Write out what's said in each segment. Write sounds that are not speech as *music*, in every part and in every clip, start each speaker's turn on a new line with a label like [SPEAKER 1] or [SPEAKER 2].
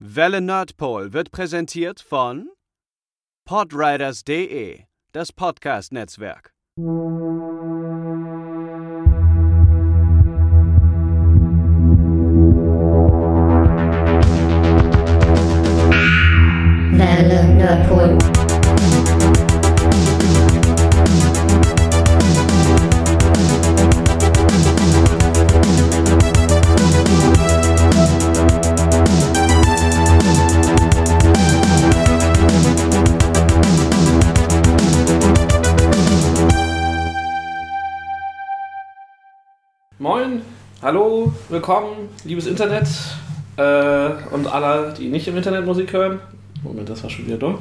[SPEAKER 1] Welle Nordpol wird präsentiert von podriders.de, das Podcast-Netzwerk.
[SPEAKER 2] Hallo, willkommen, liebes Internet äh, und alle, die nicht im Internet Musik hören. Moment, das war schon wieder dumm.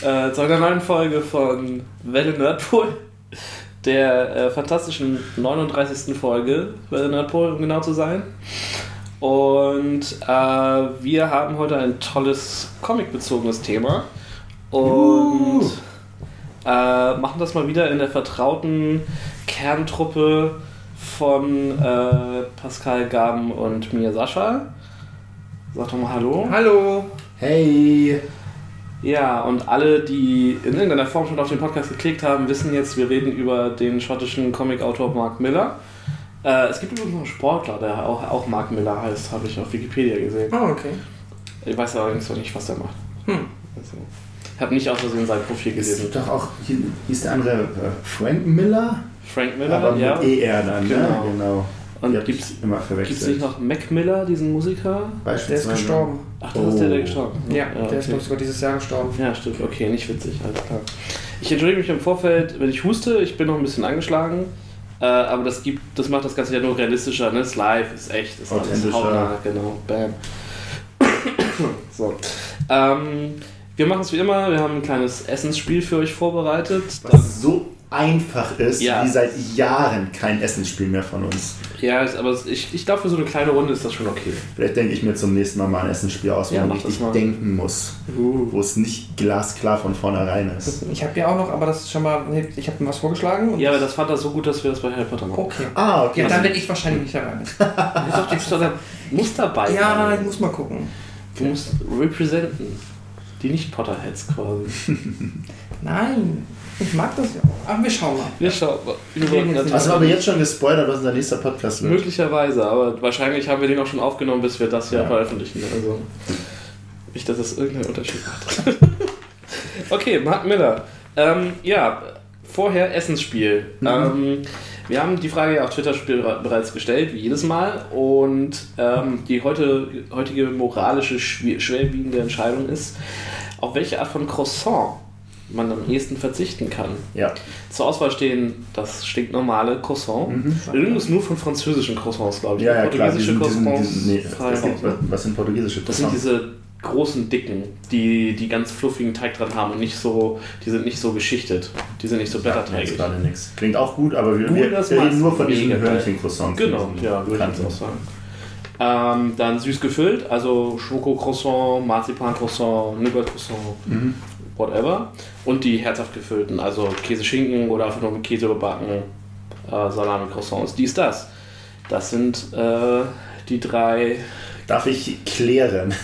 [SPEAKER 2] Äh, zu einer neuen Folge von Welle Nerdpol, der äh, fantastischen 39. Folge Welle Nerdpol, um genau zu sein. Und äh, wir haben heute ein tolles Comic-bezogenes Thema und äh, machen das mal wieder in der vertrauten Kerntruppe von äh, Pascal Gaben und mir Sascha. Sag doch mal Hallo.
[SPEAKER 3] Hallo.
[SPEAKER 4] Hey!
[SPEAKER 2] Ja, und alle, die in irgendeiner Form schon auf den Podcast geklickt haben, wissen jetzt, wir reden über den schottischen Comicautor Mark Miller. Äh, es gibt übrigens noch einen Sportler, der auch, auch Mark Miller heißt, habe ich auf Wikipedia gesehen.
[SPEAKER 3] Oh, okay.
[SPEAKER 2] Ich weiß allerdings noch nicht, was der macht.
[SPEAKER 3] Hm.
[SPEAKER 2] Also, ich habe nicht aus Versehen sein Profil
[SPEAKER 4] Ist
[SPEAKER 2] gelesen.
[SPEAKER 4] doch auch, hier hieß der andere äh, Frank Miller?
[SPEAKER 2] Frank Miller,
[SPEAKER 4] aber mit
[SPEAKER 2] ja.
[SPEAKER 4] ER dann,
[SPEAKER 2] Genau.
[SPEAKER 4] ne? Genau.
[SPEAKER 2] Und
[SPEAKER 4] immer verwechselt.
[SPEAKER 2] Gibt es nicht noch Mac Miller, diesen Musiker?
[SPEAKER 3] Der ist gestorben.
[SPEAKER 2] Ach, das ist der, der
[SPEAKER 4] Oh.
[SPEAKER 2] gestorben
[SPEAKER 3] Ja, der ist,
[SPEAKER 2] okay.
[SPEAKER 3] glaube ich, sogar dieses Jahr gestorben.
[SPEAKER 2] Ja, stimmt. Okay, nicht witzig, alles klar. Ich entschuldige mich im Vorfeld, wenn ich huste. Ich bin noch ein bisschen angeschlagen. Äh, aber das, gibt, das macht das Ganze ja nur realistischer. Ne? Ist live, ist echt, ist alles
[SPEAKER 4] Authentischer.
[SPEAKER 2] hautnah. Genau, bam. *coughs* so. Ähm, wir machen es wie immer. Wir haben ein kleines Essensspiel für euch vorbereitet.
[SPEAKER 4] Was so einfach ist,
[SPEAKER 2] Ja.
[SPEAKER 4] wie seit Jahren kein Essensspiel mehr von uns.
[SPEAKER 2] Ja, aber ich, ich glaube, für so eine kleine Runde ist das schon okay.
[SPEAKER 4] Vielleicht denke ich mir zum nächsten Mal mal ein Essensspiel aus, wo
[SPEAKER 2] Ja,
[SPEAKER 4] man richtig denken muss.
[SPEAKER 2] Uh.
[SPEAKER 4] Wo es nicht glasklar von vornherein ist. *laughs*
[SPEAKER 3] Ich habe ja auch noch, aber das ist schon mal. nee, Ich habe mir was vorgeschlagen. Und
[SPEAKER 2] Ja, aber das fand er so gut, dass wir das bei Harry Potter machen.
[SPEAKER 3] Okay.
[SPEAKER 4] Ah, okay.
[SPEAKER 3] Ja, dann bin ich wahrscheinlich nicht dabei.
[SPEAKER 2] Du doch, doch da nicht dabei.
[SPEAKER 3] Ja,
[SPEAKER 2] sein.
[SPEAKER 3] ich muss mal gucken.
[SPEAKER 2] Du musst representen. Die Nicht-Potterheads quasi.
[SPEAKER 3] Nein, ich mag das ja auch. Aber wir schauen mal.
[SPEAKER 2] Wir schauen mal. Wir
[SPEAKER 4] Hast du aber jetzt schon gespoilert, was unser nächster Podcast wird?
[SPEAKER 2] Möglicherweise, aber wahrscheinlich haben wir den auch schon aufgenommen, bis wir das hier
[SPEAKER 4] Ja.
[SPEAKER 2] veröffentlichen. Also nicht, dass es irgendeinen Unterschied macht. *laughs* okay, Mark Miller. Ähm, ja, vorher Essensspiel. Ähm, wir haben die Frage ja auf Twitter bereits gestellt, wie jedes Mal. Und ähm, die heute, heutige moralische, schwer- schwerwiegende Entscheidung ist, auf welche Art von Croissant man am ehesten verzichten kann.
[SPEAKER 4] Ja.
[SPEAKER 2] Zur Auswahl stehen das stinknormale Croissant.
[SPEAKER 4] Mhm.
[SPEAKER 2] Übrigens nur von französischen Croissants, glaube ich.
[SPEAKER 4] Ja, ja, klar.
[SPEAKER 2] Portugiesische
[SPEAKER 4] Diesen, diesen,
[SPEAKER 2] Croissants
[SPEAKER 4] diesen, nee, gibt, was sind portugiesische
[SPEAKER 2] Das sind
[SPEAKER 4] Croissants?
[SPEAKER 2] diese großen Dicken, die, die ganz fluffigen Teig dran haben und nicht so, die sind nicht so geschichtet. Die sind nicht so blätterteigig.
[SPEAKER 4] jetzt gerade nichts. Klingt auch gut, aber wir,
[SPEAKER 2] Gut,
[SPEAKER 4] wir, wir reden nur von diesen. Hörnchen-Croissants.
[SPEAKER 2] Genau, ja, würde ich jetzt auch sagen. Ähm, dann süß gefüllt, also Schoko-Croissant, Marzipan-Croissant, Nougat-Croissant,
[SPEAKER 4] Mhm.
[SPEAKER 2] Whatever. Und die herzhaft gefüllten, also Käse-Schinken oder einfach nur mit Käse überbacken, äh, Salami-Croissants, dies, das. Das sind äh, die drei
[SPEAKER 4] Darf ich klären?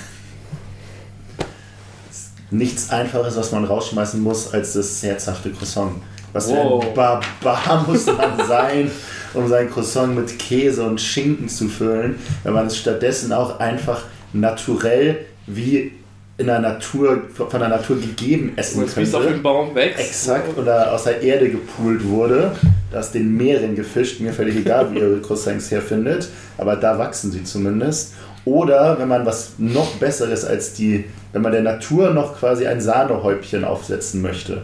[SPEAKER 4] Nichts einfaches, was man rausschmeißen muss, als das herzhafte Croissant. Was für
[SPEAKER 2] Wow.
[SPEAKER 4] ein Barbar *laughs* muss man sein, um sein Croissant mit Käse und Schinken zu füllen, wenn man es stattdessen auch einfach naturell wie in der Natur, von der Natur gegeben essen
[SPEAKER 2] Wie es auf dem
[SPEAKER 4] könnte.
[SPEAKER 2] Baum wächst.
[SPEAKER 4] Exakt, oder aus der Erde gepult wurde, aus den Meeren gefischt, mir völlig egal, wie ihr *laughs* Croissants herfindet, aber da wachsen sie zumindest. Oder wenn man was noch Besseres als die, wenn man der Natur noch quasi ein Sahnehäubchen aufsetzen möchte,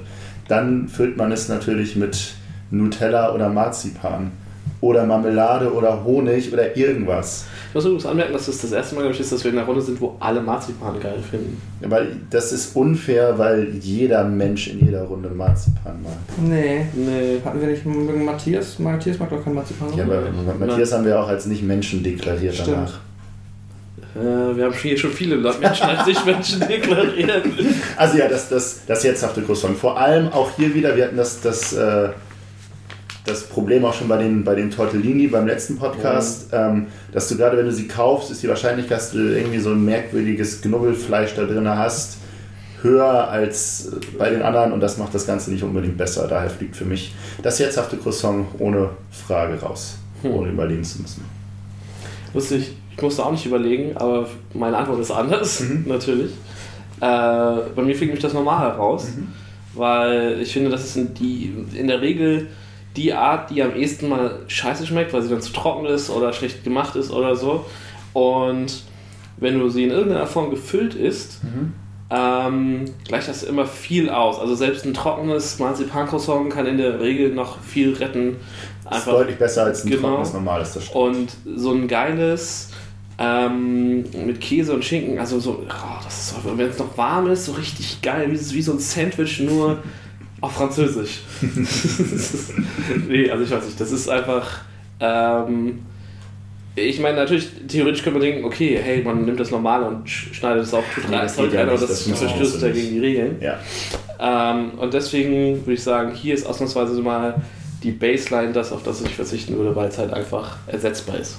[SPEAKER 4] dann füllt man es natürlich mit Nutella oder Marzipan. Oder Marmelade oder Honig oder irgendwas.
[SPEAKER 2] Ich muss übrigens anmerken, dass es das erste Mal, glaube ich, ist, dass wir in einer Runde sind, wo alle Marzipan geil finden.
[SPEAKER 4] Weil das ist unfair, weil jeder Mensch in jeder Runde Marzipan mag.
[SPEAKER 3] Nee.
[SPEAKER 2] Nee.
[SPEAKER 3] Hatten wir nicht Matthias? Matthias mag doch kein Marzipan.
[SPEAKER 4] Ja, aber Matthias haben wir auch als nicht Menschen deklariert
[SPEAKER 3] Stimmt.
[SPEAKER 4] danach.
[SPEAKER 2] Äh, wir haben hier schon viele Menschen als sich Menschen deklariert. *laughs*
[SPEAKER 4] Also ja, das, das, das herzhafte Croissant. Vor allem auch hier wieder, wir hatten das, das, äh, das Problem auch schon bei den, bei den Tortellini beim letzten Podcast, ähm, dass du gerade, wenn du sie kaufst, ist die Wahrscheinlichkeit, dass du irgendwie so ein merkwürdiges Knubbelfleisch da drin hast, höher als bei den anderen und das macht das Ganze nicht unbedingt besser. Daher fliegt für mich das herzhafte Croissant ohne Frage raus, ohne überlegen zu müssen.
[SPEAKER 2] Lustig, ich musste auch nicht überlegen, aber meine Antwort ist anders,
[SPEAKER 4] Mhm. *laughs*
[SPEAKER 2] natürlich. Äh, bei mir fliegt mich das normal heraus, weil ich finde, das ist in, die, in der Regel die Art, die am ehesten mal scheiße schmeckt, weil sie dann zu trocken ist oder schlecht gemacht ist oder so. Und wenn du sie in irgendeiner Form gefüllt isst, ähm, gleicht das immer viel aus. Also selbst ein trockenes Marzipan-Croissant kann in der Regel noch viel retten.
[SPEAKER 4] Das ist deutlich besser als ein
[SPEAKER 2] Genau.
[SPEAKER 4] trockenes normales. Das stimmt.
[SPEAKER 2] Und so ein geiles ähm, mit Käse und Schinken, also so, oh, das ist so, wenn es noch warm ist, so richtig geil, wie, wie so ein Sandwich, nur *laughs* auf Französisch. *laughs* nee, also ich weiß nicht, das ist einfach. Ähm, ich meine, natürlich, theoretisch könnte man denken, okay, hey, man nimmt das Normale und sch- schneidet es auf, tut
[SPEAKER 4] Nee,
[SPEAKER 2] rein,
[SPEAKER 4] das ja
[SPEAKER 2] rein, aber das
[SPEAKER 4] das
[SPEAKER 2] verstößt ja gegen die Regeln.
[SPEAKER 4] Ja.
[SPEAKER 2] Ähm, und deswegen würde ich sagen, hier ist ausnahmsweise mal die Baseline das, auf das ich verzichten würde, weil es halt einfach ersetzbar ist.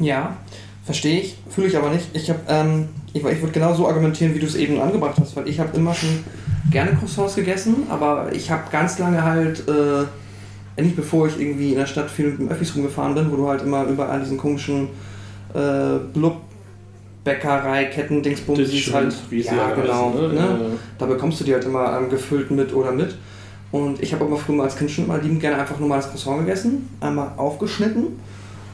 [SPEAKER 3] Ja, verstehe ich, fühle ich aber nicht. Ich, hab, ähm, ich, ich würde genau so argumentieren, wie du es eben angebracht hast, weil ich habe immer schon gerne Croissants gegessen, aber ich habe ganz lange halt, äh, nicht bevor ich irgendwie in der Stadt viel mit dem Öffis rumgefahren bin, wo du halt immer überall diesen komischen äh, Blub Bäckerei, Ketten, Dingsbums,
[SPEAKER 2] Das stimmt,
[SPEAKER 3] halt,
[SPEAKER 2] wie
[SPEAKER 3] ja
[SPEAKER 2] alle
[SPEAKER 3] genau,
[SPEAKER 2] heißen, ne?
[SPEAKER 3] ne?
[SPEAKER 2] Ja.
[SPEAKER 3] Da bekommst du die halt immer ähm, gefüllt mit oder mit. Und ich habe aber früher als Kind schon immer liebend gerne einfach normales Croissant gegessen, einmal aufgeschnitten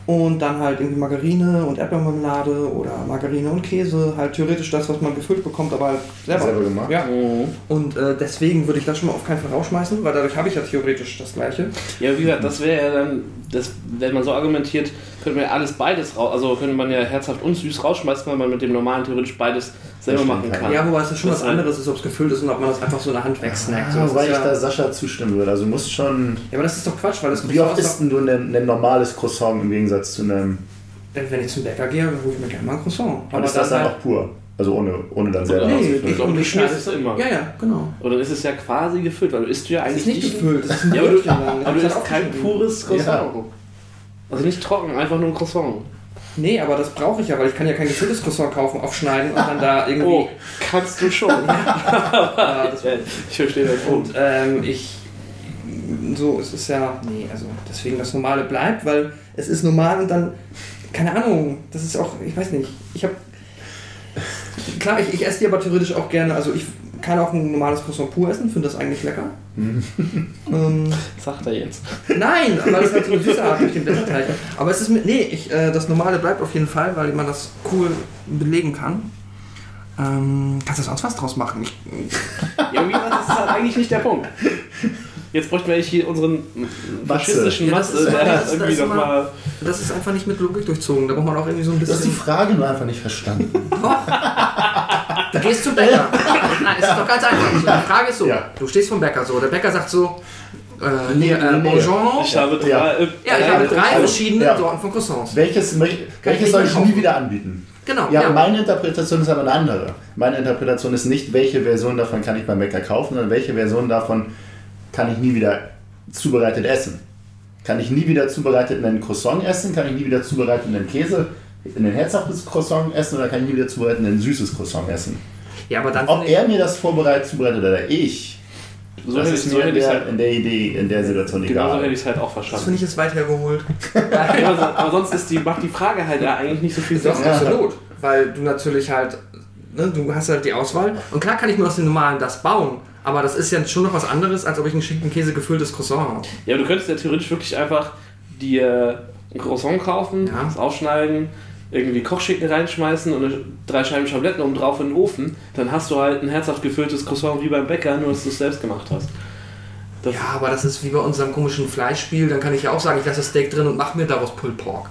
[SPEAKER 3] und dann halt irgendwie Margarine und Erdbeermarmelade oder Margarine und Käse, halt theoretisch das, was man gefüllt bekommt, aber halt selber.
[SPEAKER 4] Selber gemacht?
[SPEAKER 3] Ja.
[SPEAKER 2] Mhm.
[SPEAKER 3] Und äh, deswegen würde ich das schon mal auf keinen Fall rausschmeißen, weil dadurch habe ich ja theoretisch das gleiche.
[SPEAKER 2] Ja, wie gesagt, das wäre ja dann, das, wenn man so argumentiert, könnte man ja alles beides raus, also könnte man ja herzhaft und süß rausschmeißen, weil man mit dem normalen theoretisch beides selber machen
[SPEAKER 4] kann.
[SPEAKER 3] Ja, wobei es ja schon
[SPEAKER 2] Das
[SPEAKER 3] was
[SPEAKER 2] halt-
[SPEAKER 3] anderes ist, ob es gefüllt ist und ob man das einfach so in der Hand wegsnackt. So,
[SPEAKER 4] Ah,
[SPEAKER 3] das
[SPEAKER 4] wobei ich
[SPEAKER 3] ja,
[SPEAKER 4] da Sascha zustimmen würde. Also du musst schon.
[SPEAKER 3] ja, aber das ist doch Quatsch, weil das
[SPEAKER 4] Wie oft isst denn du ein, ein normales Croissant im Gegensatz zu einem.
[SPEAKER 3] Wenn, wenn ich zum Bäcker gehe, hole ich mir gerne mal ein Croissant.
[SPEAKER 4] Und ist das dann
[SPEAKER 3] halt-
[SPEAKER 4] auch pur? Also ohne, ohne dann selber
[SPEAKER 3] Nee,
[SPEAKER 4] auszufüllen.
[SPEAKER 3] ich, und ich schneide es
[SPEAKER 2] immer.
[SPEAKER 3] Ja, ja, genau.
[SPEAKER 2] Oder ist es ja quasi gefüllt, weil du isst du ja
[SPEAKER 3] Es
[SPEAKER 2] eigentlich
[SPEAKER 3] ist nicht gefüllt, es ist ein
[SPEAKER 2] Ja, aber du, aber du isst
[SPEAKER 3] halt
[SPEAKER 2] kein pures Croissant. Also nicht trocken, einfach nur ein Croissant.
[SPEAKER 3] Nee, aber das brauche ich ja, weil ich kann ja kein gefülltes Croissant kaufen, aufschneiden und dann da irgendwie...
[SPEAKER 2] Oh, kannst du schon. *laughs*
[SPEAKER 3] Ja, das
[SPEAKER 2] ich verstehe Punkt.
[SPEAKER 3] Und ähm, ich. So, es ist ja. Nee, also deswegen das Normale bleibt, weil es ist normal und dann. Keine Ahnung, das ist auch. Ich weiß nicht. Ich habe. Klar, ich, ich esse die aber theoretisch auch gerne. Also ich kann auch ein normales Croissant pur essen, finde das eigentlich lecker. ähm, *laughs*
[SPEAKER 2] Sagt er jetzt.
[SPEAKER 3] nein, weil es halt so eine Süße hat durch den Blätterteig. Aber es ist mit. Nee, ich, äh, das Normale bleibt auf jeden Fall, weil man das cool belegen kann. Ähm, kannst du sonst was draus machen? Ich,
[SPEAKER 2] Ja, wie gesagt, das ist halt eigentlich nicht der Punkt. Jetzt bräuchten wir eigentlich hier unseren faschistischen
[SPEAKER 3] Ja, das ist-
[SPEAKER 2] der
[SPEAKER 3] das
[SPEAKER 2] das
[SPEAKER 3] ist-
[SPEAKER 2] irgendwie
[SPEAKER 3] das ist
[SPEAKER 2] nochmal.
[SPEAKER 3] Das ist einfach nicht mit Logik durchzogen. Da braucht man auch irgendwie so ein
[SPEAKER 4] Du hast die
[SPEAKER 3] bisschen.
[SPEAKER 4] Frage nur einfach nicht verstanden.
[SPEAKER 3] Du gehst zum Bäcker. *laughs* Nein, es ist doch ganz einfach. Also die Frage ist so:
[SPEAKER 4] Ja.
[SPEAKER 3] Du stehst vom Bäcker so. Der Bäcker sagt so: äh, nee, äh,
[SPEAKER 4] nee, nee.
[SPEAKER 3] Bonjour.
[SPEAKER 2] Ich habe drei.
[SPEAKER 4] Ja.
[SPEAKER 2] äh,
[SPEAKER 3] Ja, ich habe drei verschiedene
[SPEAKER 4] ja.
[SPEAKER 3] Sorten von Croissants.
[SPEAKER 4] Welches, welches soll ich nie wieder anbieten?
[SPEAKER 3] Genau,
[SPEAKER 4] Ja,
[SPEAKER 3] ja.
[SPEAKER 4] meine Interpretation ist aber eine andere. Meine Interpretation ist nicht, welche Version davon kann ich beim Bäcker kaufen, sondern welche Version davon kann ich nie wieder zubereitet essen. Kann ich nie wieder zubereitet einen Croissant essen? Kann ich nie wieder zubereitet einen Käse, ein herzhaftes Croissant essen? Oder kann ich nie wieder zubereitet ein süßes Croissant essen?
[SPEAKER 3] Ja, aber dann.
[SPEAKER 4] Ob er mir das vorbereitet, zubereitet oder ich,
[SPEAKER 2] So
[SPEAKER 4] das
[SPEAKER 2] hätte
[SPEAKER 4] ist
[SPEAKER 2] ich so
[SPEAKER 4] mir
[SPEAKER 2] hätte
[SPEAKER 4] in der,
[SPEAKER 2] halt.
[SPEAKER 4] in der Idee, in der Situation
[SPEAKER 2] Genau so
[SPEAKER 4] egal.
[SPEAKER 2] hätte ich es halt auch
[SPEAKER 3] Das finde
[SPEAKER 2] verstanden.
[SPEAKER 3] ich jetzt weit hergeholt. *laughs*
[SPEAKER 2] Ja, aber, aber sonst ist die, macht die Frage halt ja eigentlich nicht so viel Sinn.
[SPEAKER 3] Doch,
[SPEAKER 4] Ja.
[SPEAKER 3] absolut. Weil du natürlich halt. Ne, du hast halt die Auswahl. Und klar kann ich mir aus dem Normalen das bauen. Aber das ist ja schon noch was anderes, als ob ich ein Schinkenkäse gefülltes Croissant habe.
[SPEAKER 2] Ja, aber du könntest ja theoretisch wirklich einfach dir ein Croissant kaufen,
[SPEAKER 3] Ja.
[SPEAKER 2] das aufschneiden, irgendwie Kochschinken reinschmeißen und drei Scheiben Schabletten oben drauf in den Ofen. Dann hast du halt ein herzhaft gefülltes Croissant wie beim Bäcker, nur dass du es selbst gemacht hast. Das,
[SPEAKER 3] Ja, aber das ist wie bei unserem komischen Fleischspiel. Dann kann ich ja auch sagen, ich lasse das Steak drin und mache mir daraus Pulled Pork.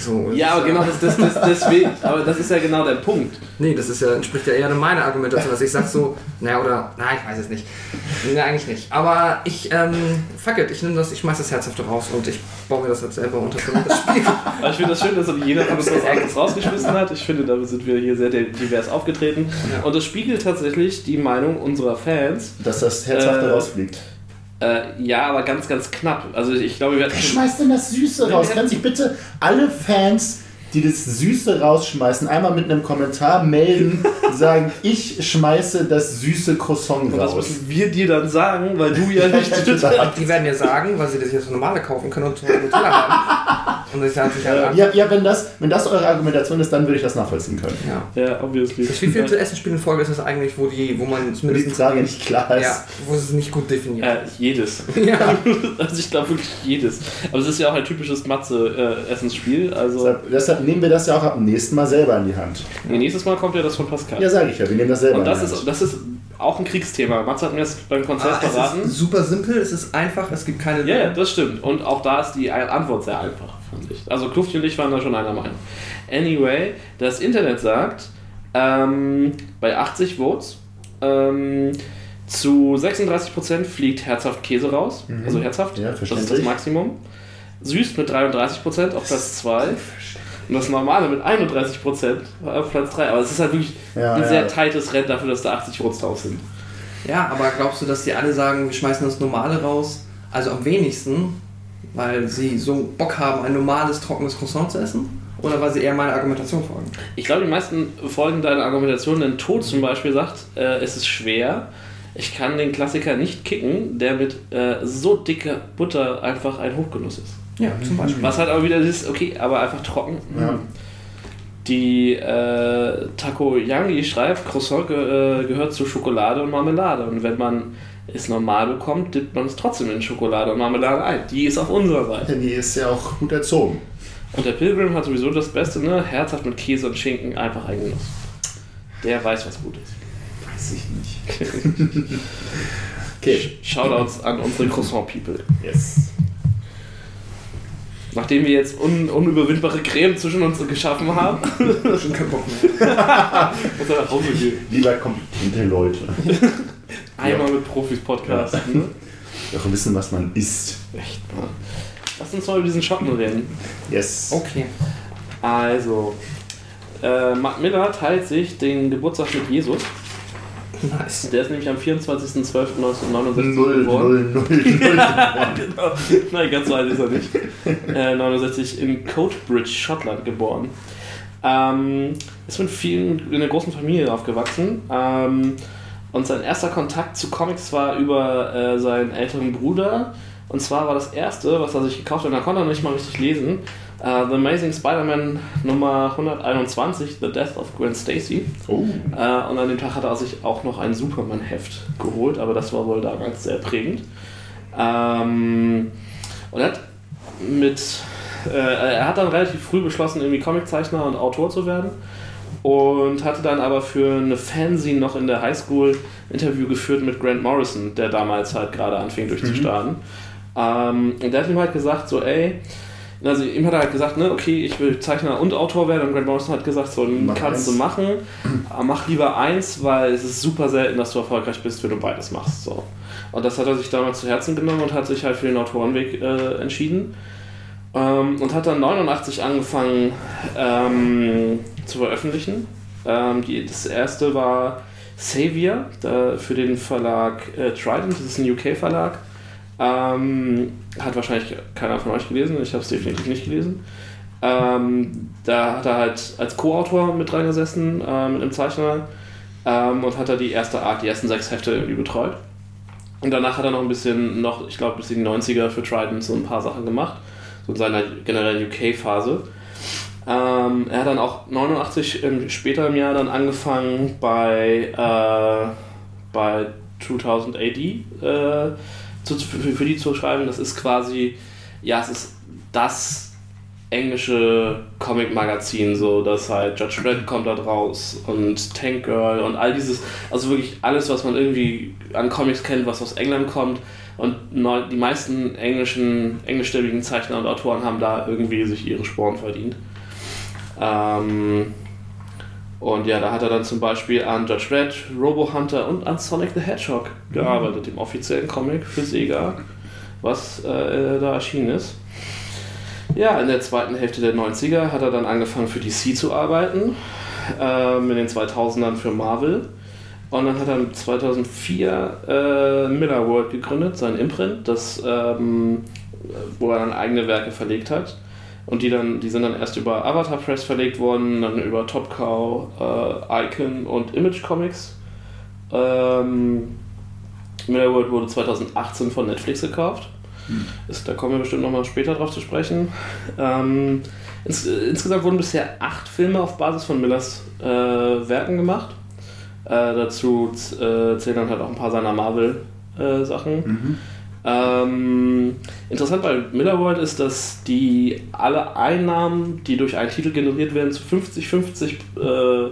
[SPEAKER 3] So, das
[SPEAKER 2] ja, aber genau das, das, das, deswegen, aber das ist ja genau der Punkt.
[SPEAKER 3] Nee, das ist ja, entspricht ja eher meiner Argumentation, dass ich sag so, naja, oder, na, ich weiß es nicht. Nee, eigentlich nicht. Aber ich, ähm, fuck it, ich nehme das, ich schmeiß das Herzhafte raus und ich baue mir das jetzt selber unter für das Spiel.
[SPEAKER 2] Aber *laughs* ich finde das schön, dass jeder von uns was anderes rausgeschmissen hat. Ich finde, damit sind wir hier sehr divers aufgetreten.
[SPEAKER 3] Ja.
[SPEAKER 2] Und das spiegelt tatsächlich die Meinung unserer Fans.
[SPEAKER 4] Dass das Herzhafte
[SPEAKER 2] Äh,
[SPEAKER 4] rausfliegt.
[SPEAKER 2] Äh, ja, aber ganz, ganz knapp. Also ich glaube, wir hatten
[SPEAKER 4] Wer schmeißt denn das Süße raus? Können sich bitte alle Fans, die das Süße rausschmeißen, einmal mit einem Kommentar melden, *laughs* sagen, ich schmeiße das süße Croissant
[SPEAKER 2] Und das
[SPEAKER 4] raus.
[SPEAKER 2] müssen wir dir dann sagen, weil du ja nicht. *laughs*
[SPEAKER 3] Die werden ja sagen, weil sie das jetzt normale kaufen können und Nutella haben. Und das ist natürlich ja,
[SPEAKER 4] Ja, ja wenn, das, wenn das eure Argumentation ist, dann würde ich das nachvollziehen können.
[SPEAKER 3] ja.
[SPEAKER 2] ja, obviously.
[SPEAKER 3] Das wievielte Essenspiel in Folge ist das eigentlich, wo, die, wo man
[SPEAKER 4] Wo die
[SPEAKER 3] zumindest
[SPEAKER 4] Frage nicht klar ist.
[SPEAKER 3] ja, wo es nicht gut definiert
[SPEAKER 2] Äh, jedes. *laughs*
[SPEAKER 3] Ja.
[SPEAKER 2] Also ich glaube wirklich jedes. Aber es ist ja auch ein typisches Matze-Essensspiel. also
[SPEAKER 4] Deshalb, deshalb nehmen wir das ja auch ab dem nächsten Mal selber in die Hand.
[SPEAKER 2] nee, nächstes Mal kommt ja das von Pascal.
[SPEAKER 4] Ja, sage ich ja, wir nehmen das selber
[SPEAKER 2] Und das
[SPEAKER 4] in die
[SPEAKER 2] ist,
[SPEAKER 4] Hand.
[SPEAKER 2] das ist auch ein Kriegsthema. Matze hat mir das beim Konzert
[SPEAKER 3] Ah, es
[SPEAKER 2] verraten.
[SPEAKER 3] ist super simpel, es ist einfach, es gibt keine
[SPEAKER 2] Ja, ja, das stimmt. Und auch da ist die Antwort sehr einfach, fand ich. Also Klufti und ich waren da schon einer Meinung. Anyway, das Internet sagt, ähm, bei 80 Votes, ähm, zu 36% fliegt herzhaft Käse raus. Also herzhaft,
[SPEAKER 4] Ja,
[SPEAKER 2] das ist das. Maximum. Süß mit 33% auf Platz 2. Und das Normale mit 31% auf Platz 3. Aber es ist halt wirklich
[SPEAKER 4] Ja,
[SPEAKER 2] ein
[SPEAKER 4] ja.
[SPEAKER 2] sehr tightes Rennen dafür, dass da 80 Votes drauf sind.
[SPEAKER 3] Ja, aber glaubst du, dass die alle sagen, wir schmeißen das Normale raus? Also am wenigsten, weil sie so Bock haben, ein normales, trockenes Croissant zu essen? Oder weil sie eher meiner Argumentation folgen?
[SPEAKER 2] Ich glaube, die meisten folgen deiner Argumentation, denn Tod zum Beispiel sagt, äh, es ist schwer. Ich kann den Klassiker nicht kicken, der mit äh, so dicker Butter einfach ein Hochgenuss ist.
[SPEAKER 3] Ja, zum Beispiel.
[SPEAKER 2] Was halt aber wieder ist, okay, aber einfach trocken.
[SPEAKER 4] Ja.
[SPEAKER 2] Die äh, Taco Yangi schreibt, Croissant ge äh, gehört zu Schokolade und Marmelade. Und wenn man es normal bekommt, dippt man es trotzdem in Schokolade und Marmelade ein. Die ist auf unserer Seite.
[SPEAKER 4] Die ist ja auch gut erzogen.
[SPEAKER 2] Und der Pilgrim hat sowieso das Beste, ne? Herzhaft mit Käse und Schinken, einfach ein Genuss. Der weiß, was gut ist.
[SPEAKER 4] Weiß ich nicht. *laughs* okay,
[SPEAKER 2] Shoutouts an unsere Croissant-People.
[SPEAKER 4] yes.
[SPEAKER 2] Nachdem wir jetzt un unüberwindbare Creme zwischen uns geschaffen haben, *laughs*
[SPEAKER 3] schon keinen Bock mehr. *laughs*
[SPEAKER 2] muss er nach Hause gehen.
[SPEAKER 4] Lieber kompetente Leute, *laughs*
[SPEAKER 2] Einmal mit Profis Podcast. Ne?
[SPEAKER 4] auch wissen, was man isst.
[SPEAKER 2] Echt mal. Lass uns mal über diesen Schotten reden.
[SPEAKER 4] Yes.
[SPEAKER 3] Okay.
[SPEAKER 2] Also, äh, Mark Miller teilt sich den Geburtstag mit Jesus.
[SPEAKER 3] Nice.
[SPEAKER 2] Der ist nämlich am 24.12.1969
[SPEAKER 4] Null,
[SPEAKER 2] geboren.
[SPEAKER 4] null, null, null. *laughs*
[SPEAKER 2] genau. Nein, ganz so alt ist er nicht. Äh, 69 in Coatbridge, Schottland geboren. Ähm, ist mit vielen, in einer großen Familie aufgewachsen. Ähm, und sein erster Kontakt zu Comics war über äh, seinen älteren Bruder. Und zwar war das erste, was er sich gekauft hat, und da konnte er nicht mal richtig lesen, äh, The Amazing Spider-Man Nummer 121, The Death of Gwen Stacy.
[SPEAKER 4] Oh.
[SPEAKER 2] Äh, und an dem Tag hat er sich auch noch ein Superman-Heft geholt, aber das war wohl damals sehr prägend. Ähm, und er hat mit, äh, er hat dann relativ früh beschlossen, irgendwie Comiczeichner und Autor zu werden. Und hatte dann aber für eine Fanzine noch in der Highschool ein Interview geführt mit Grant Morrison, der damals halt gerade anfing durchzustarten. Ähm, und der hat ihm halt gesagt, so, ey, also ihm hat er halt gesagt, ne, okay, ich will Zeichner und Autor werden und Grant Morrison hat gesagt, so,
[SPEAKER 4] Mach
[SPEAKER 2] kannst du
[SPEAKER 4] eins.
[SPEAKER 2] machen, aber mach lieber eins, weil es ist super selten, dass du erfolgreich bist, wenn du beides machst, so. Und das hat er sich damals zu Herzen genommen und hat sich halt für den Autorenweg äh, entschieden. Ähm, und hat dann 89 angefangen ähm, zu veröffentlichen. Ähm, die, das erste war Savior da, für den Verlag äh, Trident, das ist ein UK-Verlag. Ähm, hat wahrscheinlich keiner von euch gelesen, ich habe es definitiv nicht gelesen. Ähm, da hat er halt als Co-Autor mit dran gesessen, äh, mit einem Zeichner ähm, und hat er die erste Art, die ersten sechs Hefte irgendwie betreut. Und danach hat er noch ein bisschen, noch, ich glaube, bis in die 90er für Trident so ein paar Sachen gemacht, so in seiner generellen UK-Phase. Ähm, er hat dann auch 89 ähm, später im Jahr dann angefangen bei, äh, bei 2000 AD äh, zu, für, für die zu schreiben. Das ist quasi, ja, es ist das englische Comic-Magazin, so dass halt Judge Red kommt da raus und Tank Girl und all dieses, also wirklich alles, was man irgendwie an Comics kennt, was aus England kommt. Und die meisten englischen, englischstämmigen Zeichner und Autoren haben da irgendwie sich ihre Sporen verdient. Ähm, und ja, da hat er dann zum Beispiel an Judge Red, Robo Hunter und an Sonic the Hedgehog gearbeitet, dem offiziellen Comic für Sega, was äh, da erschienen ist. Ja, in der zweiten Hälfte der 90er hat er dann angefangen für DC zu arbeiten, ähm, in den 2000ern für Marvel. Und dann hat er 2004 äh, Miller World gegründet, sein Imprint, das, ähm, wo er dann eigene Werke verlegt hat. Und die, dann, die sind dann erst über Avatar Press verlegt worden, dann über Top Cow, äh, Icon und Image Comics. Ähm, Miller World wurde 2018 von Netflix gekauft. Ist, da kommen wir bestimmt nochmal später drauf zu sprechen. Ähm, ins, äh, insgesamt wurden bisher acht Filme auf Basis von Millers äh, Werken gemacht. Äh, dazu äh, zählen dann halt auch ein paar seiner Marvel-Sachen.
[SPEAKER 4] Mhm.
[SPEAKER 2] Ähm, interessant bei Miller World ist, dass die alle Einnahmen, die durch einen Titel generiert werden, zu 50-50 äh,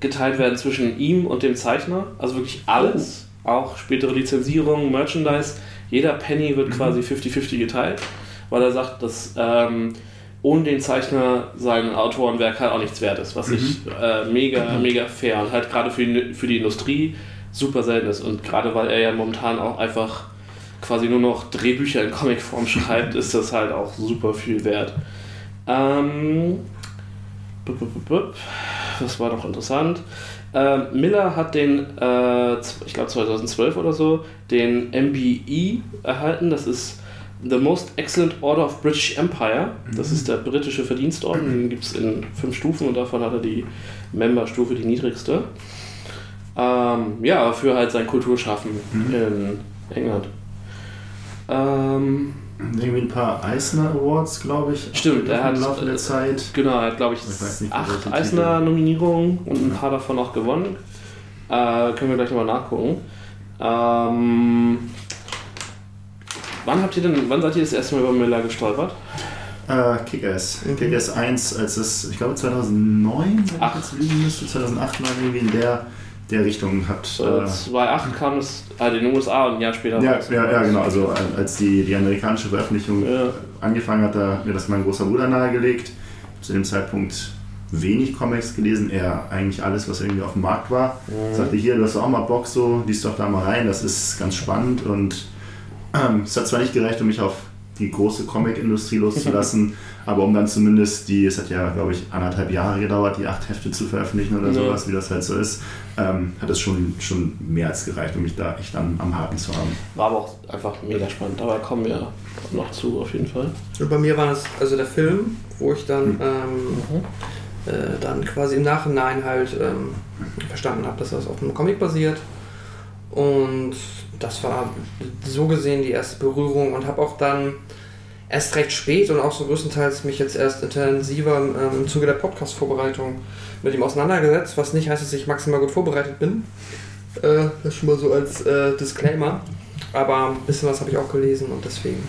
[SPEAKER 2] geteilt werden zwischen ihm und dem Zeichner. Also wirklich alles. Auch spätere Lizenzierung, Merchandise. Jeder Penny wird quasi 50-50 geteilt, weil er sagt, dass ähm, ohne den Zeichner sein Autorenwerk halt auch nichts wert ist. Was ich äh, mega, mega fair und halt gerade für für die Industrie super selten ist. Und gerade weil er ja momentan auch einfach quasi nur noch Drehbücher in Comicform schreibt, ist das halt auch super viel wert. Ähm, das war noch interessant. Ähm, Miller hat den, äh, ich glaube 2012 oder so, den MBE erhalten. Das ist The Most Excellent Order of British Empire. Das ist der britische Verdienstorden. Den gibt es in fünf Stufen und davon hat er die Member-Stufe, die niedrigste. Ähm, ja, für halt sein Kulturschaffen in England. Ähm,
[SPEAKER 4] Irgendwie ein paar Eisner Awards, glaube ich.
[SPEAKER 2] Stimmt, er hat-
[SPEAKER 4] Im Laufe der Zeit.
[SPEAKER 2] Genau, er hat, glaube ich,
[SPEAKER 4] Ich nicht,
[SPEAKER 2] acht. Eisner-Nominierungen und ein paar davon auch gewonnen. Äh, können wir gleich nochmal nachgucken. Ähm, wann habt ihr denn, wann seid ihr das erste Mal über Miller gestolpert?
[SPEAKER 4] Äh, Kick-Ass.
[SPEAKER 3] Mhm.
[SPEAKER 4] Kick-Ass 1, als es, ich glaube 2009, wenn ich
[SPEAKER 2] Acht.
[SPEAKER 4] jetzt lügen müsste, 2008 mal irgendwie in der, der Richtung hat. Äh,
[SPEAKER 2] 2008 kam es äh, in den USA und ein Jahr später.
[SPEAKER 4] ja, ja, ja, genau. Also äh, als die, die amerikanische Veröffentlichung
[SPEAKER 2] Ja.
[SPEAKER 4] angefangen hat, da hat mir das mein großer Bruder nahegelegt. Zu dem Zeitpunkt wenig Comics gelesen, eher eigentlich alles, was irgendwie auf dem Markt war.
[SPEAKER 2] Mhm.
[SPEAKER 4] Sagte hier, du hast auch mal Bock so, liest doch da mal rein, das ist ganz spannend und ähm, es hat zwar nicht gereicht, um mich auf die große Comic-Industrie *laughs* loszulassen, aber um dann zumindest die, es hat ja, glaube ich, anderthalb Jahre gedauert, die acht Hefte zu veröffentlichen oder
[SPEAKER 2] Ja.
[SPEAKER 4] sowas, wie das halt so ist, ähm, hat es schon, schon mehr als gereicht, um mich da echt dann am Haken zu haben.
[SPEAKER 2] War aber auch einfach mega spannend. Aber kommen wir noch zu, auf jeden Fall.
[SPEAKER 3] Und bei mir war das also der Film, wo ich dann, ähm, äh, dann quasi im Nachhinein halt ähm, verstanden habe, dass das auf einem Comic basiert. Und das war so gesehen die erste Berührung und habe auch dann erst recht spät und auch so größtenteils mich jetzt erst intensiver ähm, im Zuge der Podcast-Vorbereitung mit ihm auseinandergesetzt, was nicht heißt, dass ich maximal gut vorbereitet bin. Äh, das schon mal so als äh, Disclaimer. Aber ein bisschen was habe ich auch gelesen und deswegen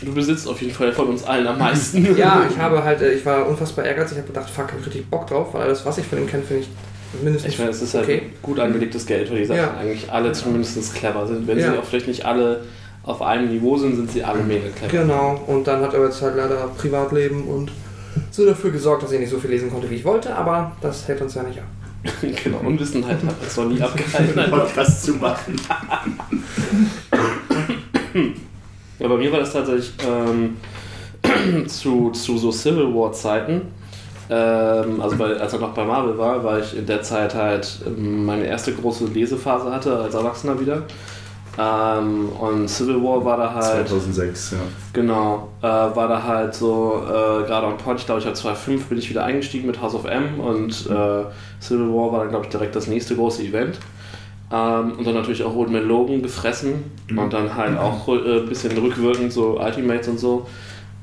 [SPEAKER 2] Du besitzt auf jeden Fall von uns allen am meisten.
[SPEAKER 3] ja, ich habe halt, äh, ich war unfassbar ehrgeizig, ich habe gedacht, fuck, ich hab richtig Bock drauf, weil alles, was ich von ihm kenne, finde ich mindestens
[SPEAKER 2] Ich meine, es ist halt
[SPEAKER 3] okay.
[SPEAKER 2] gut angelegtes Geld, weil die Sachen
[SPEAKER 3] Ja.
[SPEAKER 2] eigentlich alle zumindest clever sind. Wenn
[SPEAKER 3] Ja.
[SPEAKER 2] sie auch vielleicht nicht alle auf einem Niveau sind, sind sie alle mega clever.
[SPEAKER 3] Genau, und dann hat er jetzt halt leider Privatleben und so dafür gesorgt, dass ich nicht so viel lesen konnte, wie ich wollte, aber das hält uns ja nicht ab. *laughs*
[SPEAKER 2] genau, Unwissenheit hat uns noch nie *laughs* abgehalten.
[SPEAKER 4] einen Podcast zu machen.
[SPEAKER 2] Ja, bei mir war das tatsächlich ähm, *clears throat* zu, zu so Civil War Zeiten. Ähm, also bei, als er noch bei Marvel war, weil ich in der Zeit halt ähm, meine erste große Lesephase hatte als Erwachsener wieder. Ähm, und Civil War war da halt.
[SPEAKER 4] 2006, ja.
[SPEAKER 2] Genau, äh, war da halt so äh, gerade on point. Ich glaube, ich habe 2005 bin ich wieder eingestiegen mit House of M und äh, Civil War war dann, glaube ich, direkt das nächste große Event. Ähm, und dann natürlich auch Old Man Logan gefressen und dann halt auch äh, ein bisschen rückwirkend so Ultimates und so.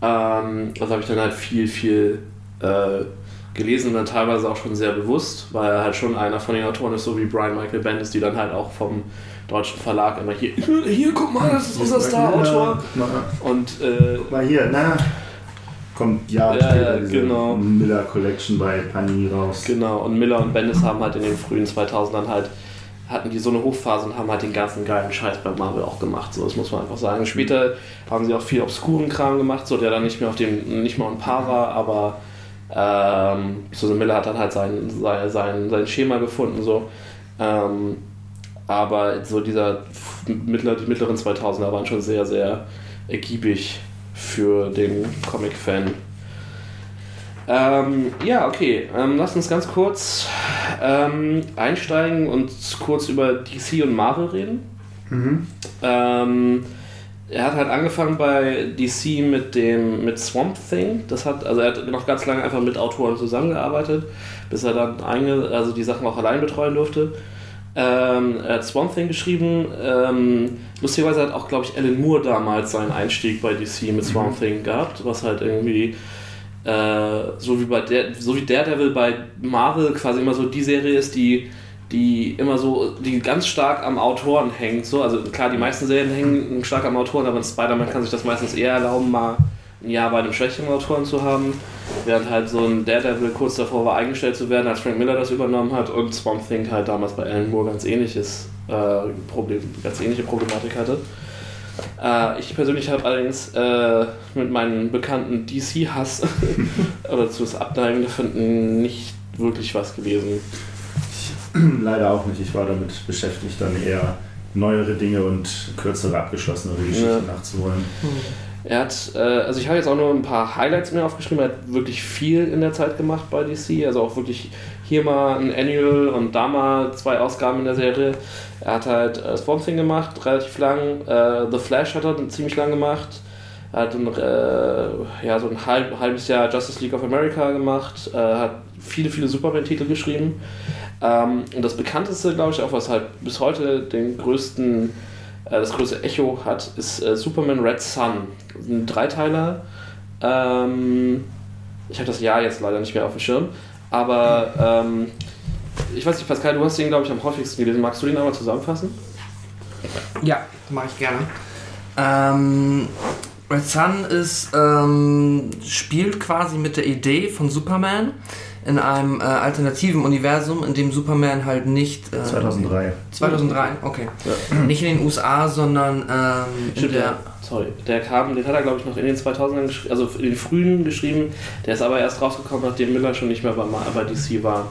[SPEAKER 2] Ähm, also habe ich dann halt viel, viel äh, gelesen und dann teilweise auch schon sehr bewusst, weil er halt schon einer von den Autoren ist, so wie Brian Michael Bendis, die dann halt auch vom deutschen Verlag immer hier, hier, guck mal, das ist unser Star-Autor.
[SPEAKER 4] Mal,
[SPEAKER 2] Und äh,
[SPEAKER 4] guck mal hier, na, kommt Jahre
[SPEAKER 2] Ja,
[SPEAKER 4] später diese
[SPEAKER 2] genau.
[SPEAKER 4] Miller Collection bei Panini raus.
[SPEAKER 2] genau, und Miller und Bendis haben halt in den frühen 2000ern halt, hatten die so eine Hochphase und haben halt den ganzen geilen Scheiß bei Marvel auch gemacht, so, das muss man einfach sagen. Später haben sie auch viel obskuren Kram gemacht, so der dann nicht mehr auf dem, nicht mehr ein Paar war, aber ähm, so Miller hat dann halt sein, sein, sein, sein Schema gefunden, so. Ähm, aber so dieser mittler, die mittleren 2000er waren schon sehr, sehr ergiebig für den Comic-Fan. Ähm, ja, okay. Ähm, lass uns ganz kurz ähm, einsteigen und kurz über DC und Marvel reden.
[SPEAKER 4] Mhm.
[SPEAKER 2] Er hat halt angefangen bei DC mit dem mit Swamp Thing. Das hat, also er hat noch ganz lange einfach mit Autoren zusammengearbeitet, bis er dann einge, also die Sachen auch allein betreuen durfte. Ähm, er hat Swamp Thing geschrieben. Ähm, lustigerweise hat auch, glaube ich, Alan Moore damals seinen Einstieg bei DC mit Swamp Thing gehabt, was halt irgendwie äh, so wie bei der, so wie Daredevil bei Marvel quasi immer so die Serie ist, die die immer so, die ganz stark am Autoren hängt. So. Also klar, die meisten Serien hängen stark am Autoren, aber Spider-Man kann sich das meistens eher erlauben, mal ein Jahr bei einem schwächeren Autoren zu haben. Während halt so ein Daredevil kurz davor war, eingestellt zu werden, als Frank Miller das übernommen hat und Swamp Thing halt damals bei Alan Moore ganz ähnliches äh, Problem, ganz ähnliche Problematik hatte. Äh, ich persönlich habe allerdings äh, mit meinem bekannten DC-Hass *laughs* oder zu das Abneigen davon nicht wirklich was gewesen. *clears throat*
[SPEAKER 4] Leider auch nicht. Ich war damit beschäftigt, dann eher neuere Dinge und kürzere, abgeschlossenere Geschichten
[SPEAKER 2] Ja.
[SPEAKER 4] nachzuholen.
[SPEAKER 2] Er hat, äh, also ich habe jetzt auch nur ein paar Highlights mir aufgeschrieben, er hat wirklich viel in der Zeit gemacht bei DC, also auch wirklich hier mal ein Annual und da mal zwei Ausgaben in der Serie. Er hat halt äh, Swamp Thing gemacht, relativ lang, äh, The Flash hat er ziemlich lang gemacht, er hat ein, äh, ja, so ein halb, halbes Jahr Justice League of America gemacht, äh, hat viele, viele Superman-Titel geschrieben. Ähm, und das bekannteste, glaube ich, auch was halt bis heute den größten äh, das größte Echo hat, ist äh, Superman Red Sun. Ein Dreiteiler. Ähm, ich habe das Jahr jetzt leider nicht mehr auf dem Schirm. Aber ähm, ich weiß nicht, Pascal, du hast den, glaube ich, am häufigsten gelesen. Magst du den einmal zusammenfassen?
[SPEAKER 3] Ja, mache ich gerne. Ähm, Red Sun ist, ähm, spielt quasi mit der Idee von Superman in einem äh, alternativen Universum, in dem Superman halt nicht. ähm,
[SPEAKER 4] 2003.
[SPEAKER 3] 2003, okay. Nicht in den USA, sondern ähm, in
[SPEAKER 2] Stimmt,
[SPEAKER 3] der.
[SPEAKER 2] der, sorry, der kam, den hat er, glaube ich, noch in den 2000ern geschrieben, also in den frühen geschrieben. Der ist aber erst rausgekommen, nachdem Miller schon nicht mehr bei, Ma- bei DC war.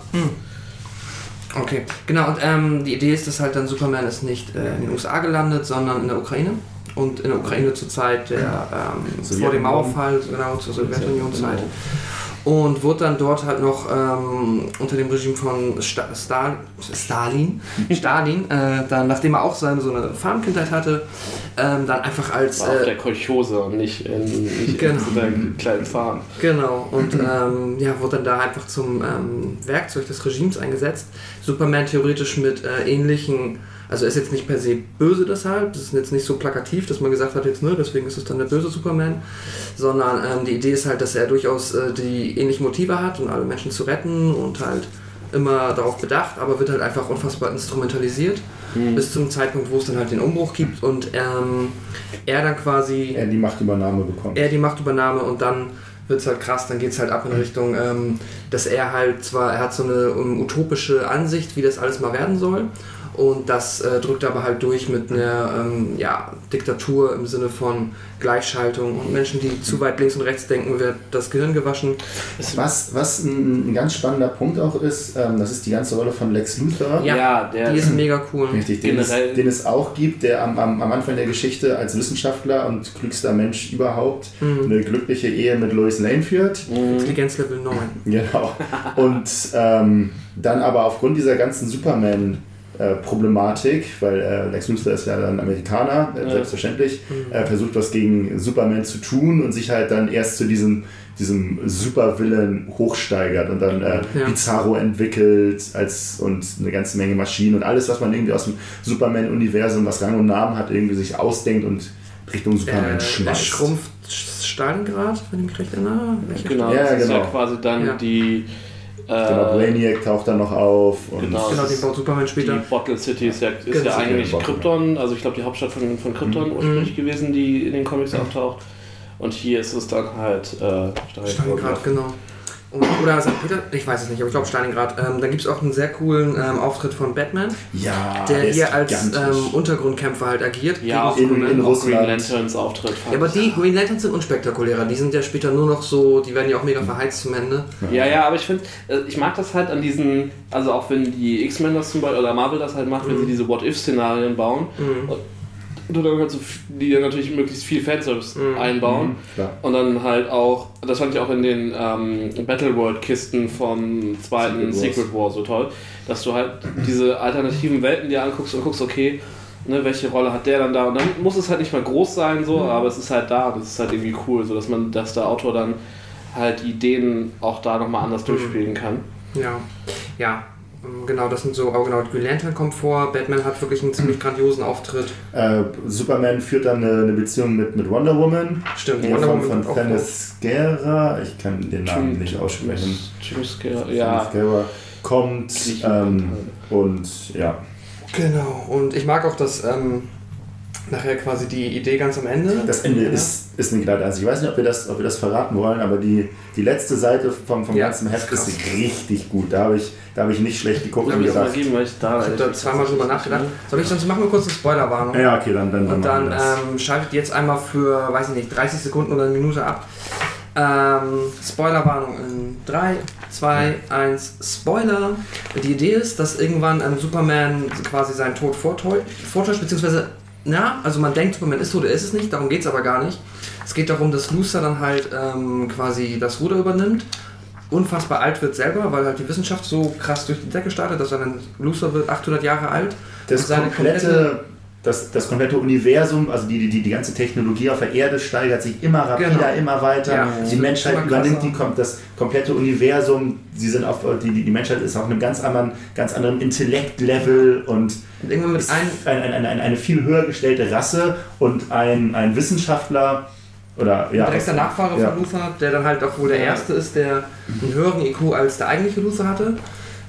[SPEAKER 3] Okay, genau. Und ähm, die Idee ist, dass halt dann Superman ist nicht äh, in den USA gelandet, sondern in der Ukraine. Und in der Ukraine zur Zeit der, ähm, vor dem. Mauerfall, genau, zur Sowjetunion-Zeit. Und wurde dann dort halt noch ähm, unter dem Regime von Sta Stal Stalin, *laughs* Stalin äh, dann, nachdem er auch seine so eine Farmkindheit hatte, ähm, dann einfach als
[SPEAKER 2] War auf
[SPEAKER 3] äh,
[SPEAKER 2] der Kolchose und nicht in, nicht *laughs*
[SPEAKER 3] Genau.
[SPEAKER 2] in so einer kleinen Farm.
[SPEAKER 3] Genau, und *laughs* ähm, ja, wurde dann da einfach zum ähm, Werkzeug des Regimes eingesetzt. Superman theoretisch mit äh, ähnlichen, also er ist jetzt nicht per se böse deshalb, das ist jetzt nicht so plakativ, dass man gesagt hat, jetzt, ne, deswegen ist es dann der böse Superman, sondern ähm, die Idee ist halt, dass er durchaus äh, die ähnlichen Motive hat, um alle Menschen zu retten und halt immer darauf bedacht, aber wird halt einfach unfassbar instrumentalisiert, bis zum Zeitpunkt, wo es dann halt den Umbruch gibt und ähm, er dann quasi
[SPEAKER 4] Er die Machtübernahme bekommen.
[SPEAKER 3] er die Machtübernahme und dann wird es halt krass, dann geht es halt ab in Richtung, ähm, dass er halt zwar, er hat so eine um, utopische Ansicht, wie das alles mal werden soll und das äh, drückt aber halt durch mit einer ähm, ja, Diktatur im Sinne von Gleichschaltung und Menschen, die zu weit links und rechts denken, wird das Gehirn gewaschen.
[SPEAKER 4] Was, was ein, ein ganz spannender Punkt auch ist, ähm, das ist die ganze Rolle von Lex Luthor.
[SPEAKER 3] Ja,
[SPEAKER 2] Ja, der
[SPEAKER 3] die ist mega cool.
[SPEAKER 4] Richtig, den es, den es auch gibt, der am, am, am Anfang der Geschichte als Wissenschaftler und klügster Mensch überhaupt eine glückliche Ehe mit Lois Lane führt.
[SPEAKER 3] Intelligenzlevel 9.
[SPEAKER 4] Genau. Und ähm, dann aber aufgrund dieser ganzen Superman-Problematik, weil äh, Lex Luthor ist ja dann Amerikaner, äh,
[SPEAKER 2] Ja.
[SPEAKER 4] selbstverständlich, äh, versucht was gegen Superman zu tun und sich halt dann erst zu diesem, diesem Supervillain hochsteigert und dann äh,
[SPEAKER 3] Ja.
[SPEAKER 4] Bizarro entwickelt als, und eine ganze Menge Maschinen und alles, was man irgendwie aus dem Superman-Universum, was Rang und Namen hat, irgendwie sich ausdenkt und Richtung Superman
[SPEAKER 3] Äh, er
[SPEAKER 4] schmeißt.
[SPEAKER 3] schrumpft Stalingrad, wenn ich mich recht erinnere.
[SPEAKER 2] Genau,
[SPEAKER 4] Ja,
[SPEAKER 2] das ist ja
[SPEAKER 4] genau.
[SPEAKER 2] quasi dann
[SPEAKER 3] Ja.
[SPEAKER 2] die. Äh,
[SPEAKER 4] Genau, Brainiac taucht dann noch auf. Und
[SPEAKER 2] Genau.
[SPEAKER 3] Genau, den baut Superman
[SPEAKER 2] Die
[SPEAKER 3] später.
[SPEAKER 2] Bottle City ist ja, ist
[SPEAKER 3] Genau.
[SPEAKER 2] ja eigentlich. Krypton, also ich glaube die Hauptstadt von, von Krypton ursprünglich gewesen, die in den Comics auftaucht. Und hier ist es dann halt äh,
[SPEAKER 3] Stalingrad, genau. Oder St. Peter, ich weiß es nicht, aber ich glaube Stalingrad. Ähm, dann gibt es auch einen sehr coolen ähm, Auftritt von Batman,
[SPEAKER 4] Ja,
[SPEAKER 3] der
[SPEAKER 4] ist
[SPEAKER 3] hier als ähm, Untergrundkämpfer halt agiert.
[SPEAKER 2] Ja, auch
[SPEAKER 3] gegen
[SPEAKER 4] in- in
[SPEAKER 2] auch
[SPEAKER 4] Russland.
[SPEAKER 2] Green Lanterns Auftritt.
[SPEAKER 3] ja, aber die Green Lanterns sind unspektakulärer. Die sind ja später nur noch so, die werden ja auch mega verheizt zum Ende.
[SPEAKER 2] Ja, ja, aber ich finde, äh, ich mag das halt an diesen, also auch wenn die X-Men das zum Beispiel oder Marvel das halt macht, wenn sie diese What-If-Szenarien bauen. Und Und dann kannst du f- die dann natürlich möglichst viel Fanservice
[SPEAKER 3] Mhm.
[SPEAKER 2] einbauen.
[SPEAKER 4] Klar.
[SPEAKER 2] Und dann halt auch, das fand ich auch in den ähm, Battle World Kisten vom zweiten
[SPEAKER 4] Secret.
[SPEAKER 2] Secret War so toll, dass du halt diese alternativen Welten dir anguckst und guckst, okay, ne, welche Rolle hat der dann da? Und dann muss es halt nicht mal groß sein, so, aber es ist halt da und es ist halt irgendwie cool, so dass man, dass der Autor dann halt Ideen auch da nochmal anders durchspielen kann.
[SPEAKER 3] Ja, ja. Genau, das sind so, auch genau, Green Lantern kommt vor, Batman hat wirklich einen ziemlich grandiosen Auftritt.
[SPEAKER 4] Äh, Superman führt dann eine, eine Beziehung mit, mit Wonder Woman.
[SPEAKER 3] Stimmt,
[SPEAKER 4] Die
[SPEAKER 3] Wonder
[SPEAKER 4] von,
[SPEAKER 3] Woman
[SPEAKER 4] von Dennis Guerra, ich kann den Namen nicht aussprechen. Dennis
[SPEAKER 2] ja.
[SPEAKER 4] Guerra kommt ähm, und ja.
[SPEAKER 3] Genau, und ich mag auch, dass ähm, nachher quasi die Idee ganz am Ende.
[SPEAKER 4] Das Ende
[SPEAKER 3] Ja.
[SPEAKER 4] ist, ist eine glatte Also ich weiß nicht, ob wir das, ob wir das verraten wollen, aber die, die letzte Seite vom, vom
[SPEAKER 3] Ja,
[SPEAKER 4] ganzen Heft
[SPEAKER 3] krass.
[SPEAKER 4] ist richtig gut. Da habe ich, da habe ich nicht schlecht geguckt
[SPEAKER 2] ich
[SPEAKER 4] gedacht.
[SPEAKER 2] geben, ich da
[SPEAKER 3] Ich habe da zweimal drüber nachgedacht. Soll ich sonst machen wir kurz eine Spoilerwarnung?
[SPEAKER 4] Ja, okay, dann, dann,
[SPEAKER 3] Und dann
[SPEAKER 4] das.
[SPEAKER 3] ähm, schaltet jetzt einmal für, weiß ich nicht, 30 Sekunden oder eine Minute ab. Ähm, Spoilerwarnung in 3, 2, 1, Spoiler. Die Idee ist, dass irgendwann ähm, Superman quasi seinen Tod vortäu- vortäuscht, beziehungsweise, na, also man denkt, Superman ist tot, er ist es nicht, darum geht es aber gar nicht. Es geht darum, dass Luthor dann halt ähm, quasi das Ruder übernimmt, unfassbar alt wird selber, weil halt die Wissenschaft so krass durch die Decke startet, dass er dann Luthor wird 800 Jahre alt.
[SPEAKER 4] das komplette, das, das komplette Universum, also die, die, die ganze Technologie auf der Erde steigert sich immer rapider,
[SPEAKER 3] Genau.
[SPEAKER 4] immer weiter.
[SPEAKER 3] Ja,
[SPEAKER 4] die Menschheit übernimmt die, kommt das komplette Universum. Sie sind auf, die, die, die Menschheit ist auf einem ganz anderen, ganz anderen Intellektlevel und
[SPEAKER 3] Und irgendwann mit
[SPEAKER 4] ist
[SPEAKER 3] einem
[SPEAKER 4] ein, ein, ein, eine viel höher gestellte Rasse und ein, ein Wissenschaftler oder ja,
[SPEAKER 3] direkter Nachfahre
[SPEAKER 4] ja.
[SPEAKER 3] von Luther, der dann halt auch wohl der Erste ist, der einen höheren IQ als der eigentliche Luther hatte.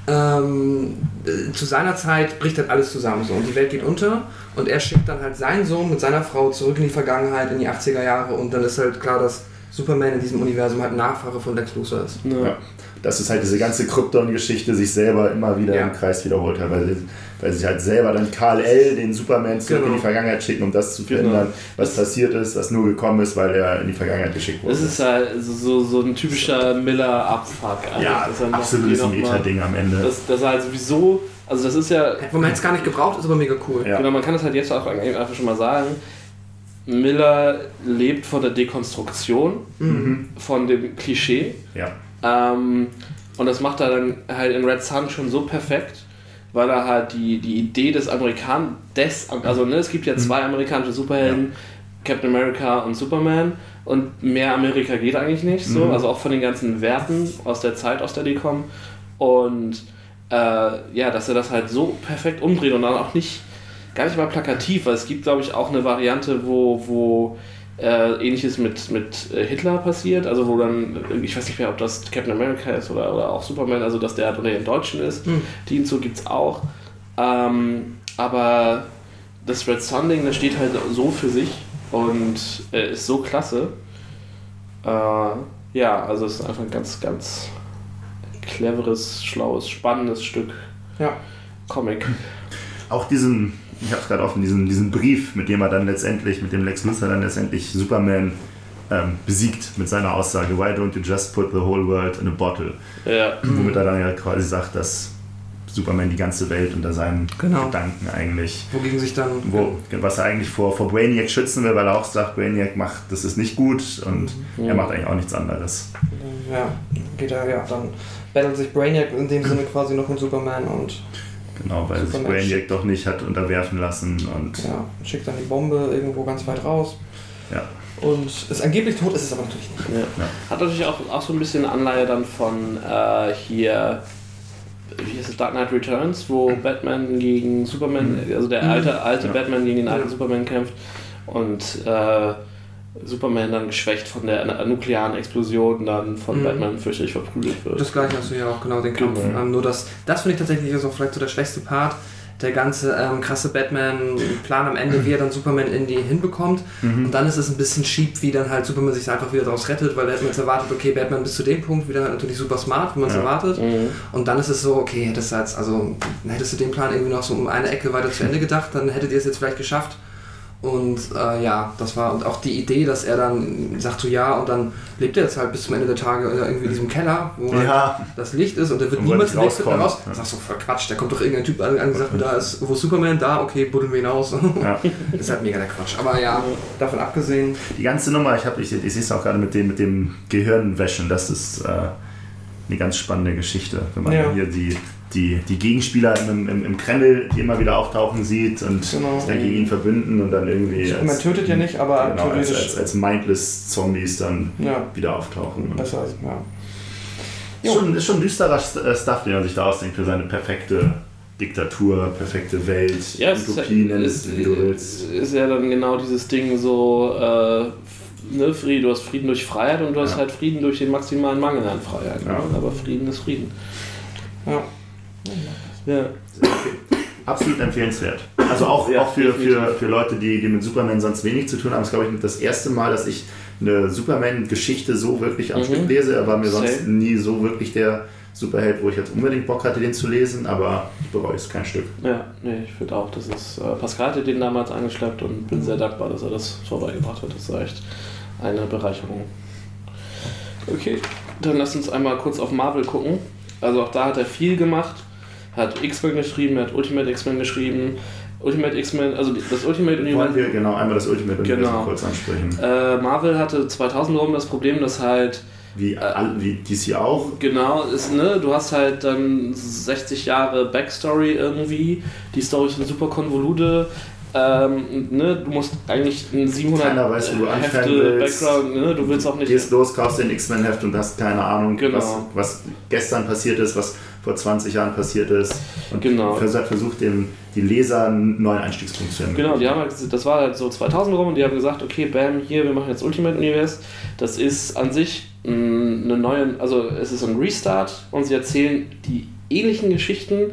[SPEAKER 3] Ähm, äh, zu seiner Zeit bricht halt alles zusammen so und die Welt geht unter und er schickt dann halt seinen Sohn mit seiner Frau zurück in die Vergangenheit, in die 80er Jahre und dann ist halt klar, dass Superman in diesem Universum halt ein Nachfahre von Lex Luthor ist.
[SPEAKER 2] Ja.
[SPEAKER 4] Ja. Das ist halt diese ganze Krypton-Geschichte sich selber immer wieder
[SPEAKER 3] Ja.
[SPEAKER 4] im Kreis wiederholt hat, weil, weil sie halt selber dann Karl L., den Superman, zurück
[SPEAKER 3] Genau.
[SPEAKER 4] in die Vergangenheit schicken, um das zu
[SPEAKER 2] Genau.
[SPEAKER 4] verhindern, was passiert ist, was nur gekommen ist, weil er in die Vergangenheit geschickt wurde.
[SPEAKER 2] Das ist halt so, so, so ein typischer Miller-Abfuck. eigentlich.
[SPEAKER 4] ja,
[SPEAKER 2] Das ist einfach
[SPEAKER 4] absolutes Meta-Ding am Ende.
[SPEAKER 2] Das, das ist halt sowieso, also das ist ja,
[SPEAKER 3] Hätte man jetzt gar nicht gebraucht, ist aber mega cool.
[SPEAKER 4] Ja.
[SPEAKER 2] genau, man kann das halt jetzt auch einfach schon mal sagen. Miller lebt von der Dekonstruktion,
[SPEAKER 4] Mhm.
[SPEAKER 2] von dem Klischee.
[SPEAKER 4] Ja.
[SPEAKER 2] Ähm, und das macht er dann halt in Red Sun schon so perfekt, weil er halt die, die Idee des Amerikan des, also ne, es gibt ja zwei amerikanische Superhelden, Captain America und Superman. Und mehr Amerika geht eigentlich nicht so,
[SPEAKER 4] Mhm.
[SPEAKER 2] also auch von den ganzen Werten aus der Zeit, aus der die kommen. Und äh, ja, dass er das halt so perfekt umdreht und dann auch nicht, gar nicht mal plakativ, weil es gibt glaube ich auch eine Variante, wo, wo äh, ähnliches mit, mit äh, Hitler passiert, also wo dann, äh, ich weiß nicht mehr, ob das Captain America ist oder, oder auch Superman, also dass der halt unter den Deutschen ist,
[SPEAKER 3] Hm.
[SPEAKER 2] die hinzu gibt es auch. Ähm, aber das Red Sun Ding, das steht halt so für sich und äh, ist so klasse. Äh, ja, also es ist einfach ein ganz, ganz cleveres, schlaues, spannendes Stück
[SPEAKER 3] Ja.
[SPEAKER 2] Comic.
[SPEAKER 4] Auch diesen, ich habe es gerade offen, diesen, diesen Brief, mit dem er dann letztendlich, mit dem Lex Luthor dann letztendlich Superman ähm, besiegt mit seiner Aussage, why don't you just put the whole world in a bottle?
[SPEAKER 2] Ja,
[SPEAKER 4] Womit er dann ja quasi sagt, dass Superman die ganze Welt unter seinen
[SPEAKER 3] Genau.
[SPEAKER 4] Gedanken eigentlich,
[SPEAKER 3] Wogegen sich dann.
[SPEAKER 4] wo, was er eigentlich vor, vor Brainiac schützen will, weil er auch sagt, Brainiac macht, das ist nicht gut und
[SPEAKER 2] Mhm.
[SPEAKER 4] er macht eigentlich auch nichts anderes.
[SPEAKER 3] Ja, geht er, ja, dann battelt sich Brainiac in dem Sinne quasi noch mit Superman und
[SPEAKER 4] Genau, weil sich
[SPEAKER 3] Superman
[SPEAKER 4] Brainiac doch nicht hat unterwerfen lassen und
[SPEAKER 3] ja, schickt dann die Bombe irgendwo ganz weit raus.
[SPEAKER 4] ja.
[SPEAKER 3] Und ist angeblich tot, ist es aber natürlich nicht.
[SPEAKER 2] ja.
[SPEAKER 4] Ja.
[SPEAKER 2] Hat natürlich auch, auch so ein bisschen Anleihe dann von äh, hier, wie heißt es, Dark Knight Returns, wo Batman gegen Superman, also der alte, alte
[SPEAKER 4] Ja.
[SPEAKER 2] Batman gegen den alten
[SPEAKER 3] Ja.
[SPEAKER 2] Superman kämpft und äh, Superman dann geschwächt von der nuklearen Explosion dann von
[SPEAKER 3] Mhm.
[SPEAKER 2] Batman fürchterlich verprügelt wird.
[SPEAKER 3] Das gleiche hast du ja auch genau den Kampf.
[SPEAKER 2] Genau.
[SPEAKER 3] Ähm, nur das, das finde ich tatsächlich ist auch vielleicht so der schwächste Part. Der ganze ähm, krasse Batman-Plan am Ende, wie er dann Superman in die hinbekommt. Und dann ist es ein bisschen cheap, wie dann halt Superman sich einfach wieder daraus rettet, weil er man jetzt erwartet, okay, Batman bis zu dem Punkt wieder natürlich super smart, wie man es
[SPEAKER 4] Ja.
[SPEAKER 3] erwartet.
[SPEAKER 2] Mhm.
[SPEAKER 3] Und dann ist es so, okay, hättest du jetzt, also hättest du den Plan irgendwie noch so um eine Ecke weiter zu Ende gedacht, dann hättet ihr es jetzt vielleicht geschafft. Und äh, ja, das war und auch die Idee, dass er dann sagt so ja und dann lebt er jetzt halt bis zum Ende der Tage in irgendwie in diesem Keller, wo halt
[SPEAKER 4] Ja,
[SPEAKER 3] das Licht ist und der wird
[SPEAKER 4] Und er
[SPEAKER 3] niemals raus.
[SPEAKER 4] Ja.
[SPEAKER 3] Sagst du, voll Quatsch, da kommt doch irgendein Typ an, angesagt, da ist, wo ist Superman, da, okay, buddeln wir ihn aus. *laughs*
[SPEAKER 4] ja.
[SPEAKER 3] das ist halt mega der Quatsch. Aber ja, davon abgesehen,
[SPEAKER 4] Die ganze Nummer, ich, hab- ich, ich sehe es auch gerade mit dem, mit dem Gehirnwäschen, das ist äh, eine ganz spannende Geschichte. Wenn man
[SPEAKER 3] Ja.
[SPEAKER 4] hier die, die, die Gegenspieler im, im, im Kreml, die immer wieder auftauchen sieht und
[SPEAKER 3] Genau.
[SPEAKER 4] sich dann gegen ihn verbünden und dann irgendwie
[SPEAKER 3] man tötet ja nicht, aber
[SPEAKER 4] genau, als, als, als mindless Zombies dann
[SPEAKER 3] ja,
[SPEAKER 4] wieder auftauchen. Und
[SPEAKER 3] besser als, ja.
[SPEAKER 4] ist, schon, ist schon düsterer St- äh, Stuff, den er sich da ausdenkt für seine perfekte Diktatur, perfekte Welt,
[SPEAKER 2] Ja,
[SPEAKER 4] Utopie, nenn
[SPEAKER 2] ist,
[SPEAKER 4] es wie du willst.
[SPEAKER 2] ist ja dann genau dieses Ding so, äh, ne, Frieden, du hast Frieden durch Freiheit und du hast
[SPEAKER 4] Ja.
[SPEAKER 2] halt Frieden durch den maximalen Mangel an Freiheit.
[SPEAKER 4] Ja.
[SPEAKER 2] Ne? Aber Frieden ist Frieden.
[SPEAKER 3] ja.
[SPEAKER 2] Ja.
[SPEAKER 4] Absolut empfehlenswert. Also auch,
[SPEAKER 2] Ja,
[SPEAKER 4] auch für, für, für Leute, die, die mit Superman sonst wenig zu tun haben. Das ist, glaube ich, das erste Mal, dass ich eine Superman-Geschichte so wirklich am
[SPEAKER 2] Mhm.
[SPEAKER 4] Stück lese. Er war mir sonst
[SPEAKER 2] Same.
[SPEAKER 4] nie so wirklich der Superheld, wo ich jetzt unbedingt Bock hatte, den zu lesen, aber ich bereue es kein Stück.
[SPEAKER 2] Ja, nee, ich finde auch, das ist. Äh, Pascal hatte den damals angeschleppt und bin sehr dankbar, dass er das vorbeigebracht hat. Das war echt eine Bereicherung. Okay, dann lass uns einmal kurz auf Marvel gucken. Also auch da hat er viel gemacht. Hat X-Men geschrieben, er hat Ultimate X-Men geschrieben. Ultimate X-Men, also das Ultimate
[SPEAKER 4] Wollen
[SPEAKER 2] Universum.
[SPEAKER 4] wir genau einmal das Ultimate Universum
[SPEAKER 2] Genau.
[SPEAKER 4] kurz ansprechen.
[SPEAKER 2] Äh, Marvel hatte 2000 rum das Problem, dass halt
[SPEAKER 4] Wie, all, wie DC auch.
[SPEAKER 2] Genau, ist, ne, du hast halt dann 60 Jahre Backstory irgendwie. Die Storys sind super konvolute. Ähm, ne, du musst eigentlich ein 700
[SPEAKER 4] Keiner weiß, wo du
[SPEAKER 2] Hefte. Background, ne, du willst auch nicht.
[SPEAKER 4] Gehst los, kaufst den X-Men-Heft und hast keine Ahnung,
[SPEAKER 2] Genau.
[SPEAKER 4] was, was gestern passiert ist, was vor 20 Jahren passiert ist. Und
[SPEAKER 2] Genau.
[SPEAKER 4] versucht, dem, die Leser einen neuen Einstiegspunkt zu ermöglichen.
[SPEAKER 2] Genau, die haben halt, das war halt so 2000 rum und die haben gesagt, okay, bam, hier, wir machen jetzt Ultimate Universe. Das ist an sich eine neue, also es ist ein Restart und sie erzählen die ähnlichen Geschichten,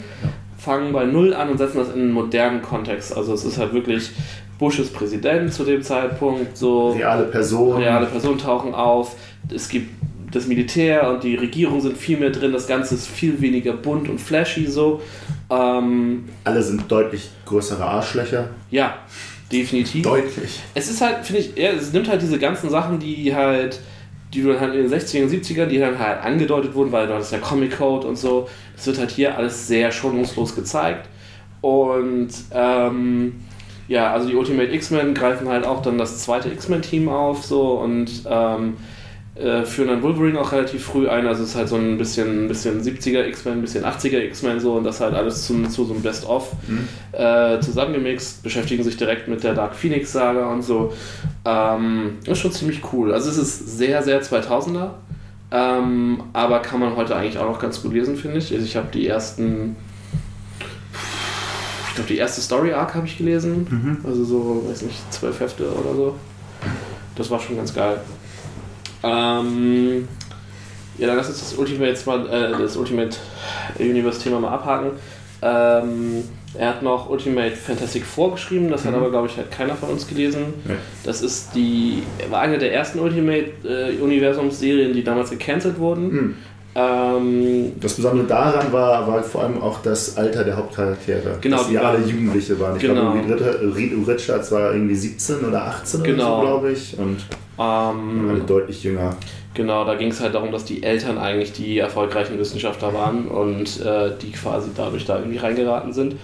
[SPEAKER 2] fangen bei Null an und setzen das in einen modernen Kontext. Also es ist halt wirklich Bush ist Präsident zu dem Zeitpunkt, so
[SPEAKER 4] Reale Personen.
[SPEAKER 2] reale Personen tauchen auf, es gibt das Militär und die Regierung sind viel mehr drin, das Ganze ist viel weniger bunt und flashy so. Ähm,
[SPEAKER 4] Alle sind deutlich größere Arschlöcher.
[SPEAKER 2] ja, definitiv.
[SPEAKER 4] Deutlich.
[SPEAKER 2] Es ist halt, finde ich, ja, es nimmt halt diese ganzen Sachen, die halt, die dann halt in den 60er und 70ern, die dann halt angedeutet wurden, weil du hattest ja Comic Code und so, das wird halt hier alles sehr schonungslos gezeigt. Und ähm, ja, also die Ultimate X-Men greifen halt auch dann das zweite X-Men-Team auf so und ähm, äh, führen dann Wolverine auch relativ früh ein. Also es ist halt so ein bisschen, ein bisschen 70er X-Men, ein bisschen 80er X-Men so und das halt alles zum, zu so einem Best-of
[SPEAKER 4] Mhm.
[SPEAKER 2] äh, zusammengemixt, beschäftigen sich direkt mit der Dark Phoenix Saga und so. Ähm, ist schon ziemlich cool. Also es ist sehr, sehr 2000er, ähm, aber kann man heute eigentlich auch noch ganz gut lesen, finde ich. Also ich habe die ersten, ich glaube die erste Story Arc habe ich gelesen,
[SPEAKER 4] Mhm.
[SPEAKER 2] also so, weiß nicht, zwölf Hefte oder so. Das war schon ganz geil. Ähm, ja, dann lass uns das Ultimate jetzt mal, äh, das Ultimate Universe Thema mal abhaken. Ähm, er hat noch Ultimate Fantastic Four geschrieben, das hat
[SPEAKER 4] Mhm.
[SPEAKER 2] aber, glaube ich, halt keiner von uns gelesen.
[SPEAKER 4] Nee.
[SPEAKER 2] Das ist die, war eine der ersten Ultimate äh, die damals gecancelt wurden.
[SPEAKER 4] Mhm.
[SPEAKER 2] Ähm,
[SPEAKER 4] Das Besondere daran war, war vor allem auch das Alter der Hauptcharaktere.
[SPEAKER 2] Genau,
[SPEAKER 4] dass
[SPEAKER 2] die
[SPEAKER 4] alle Jugendliche waren. Ich
[SPEAKER 2] Genau.
[SPEAKER 4] glaube, Reed Richards war irgendwie 17 oder 18
[SPEAKER 2] Genau.
[SPEAKER 4] oder so, glaube ich. Und
[SPEAKER 2] ähm,
[SPEAKER 4] alle deutlich jünger.
[SPEAKER 2] Genau, da ging es halt darum, dass die Eltern eigentlich die erfolgreichen Wissenschaftler waren und äh, die quasi dadurch da irgendwie reingeraten sind.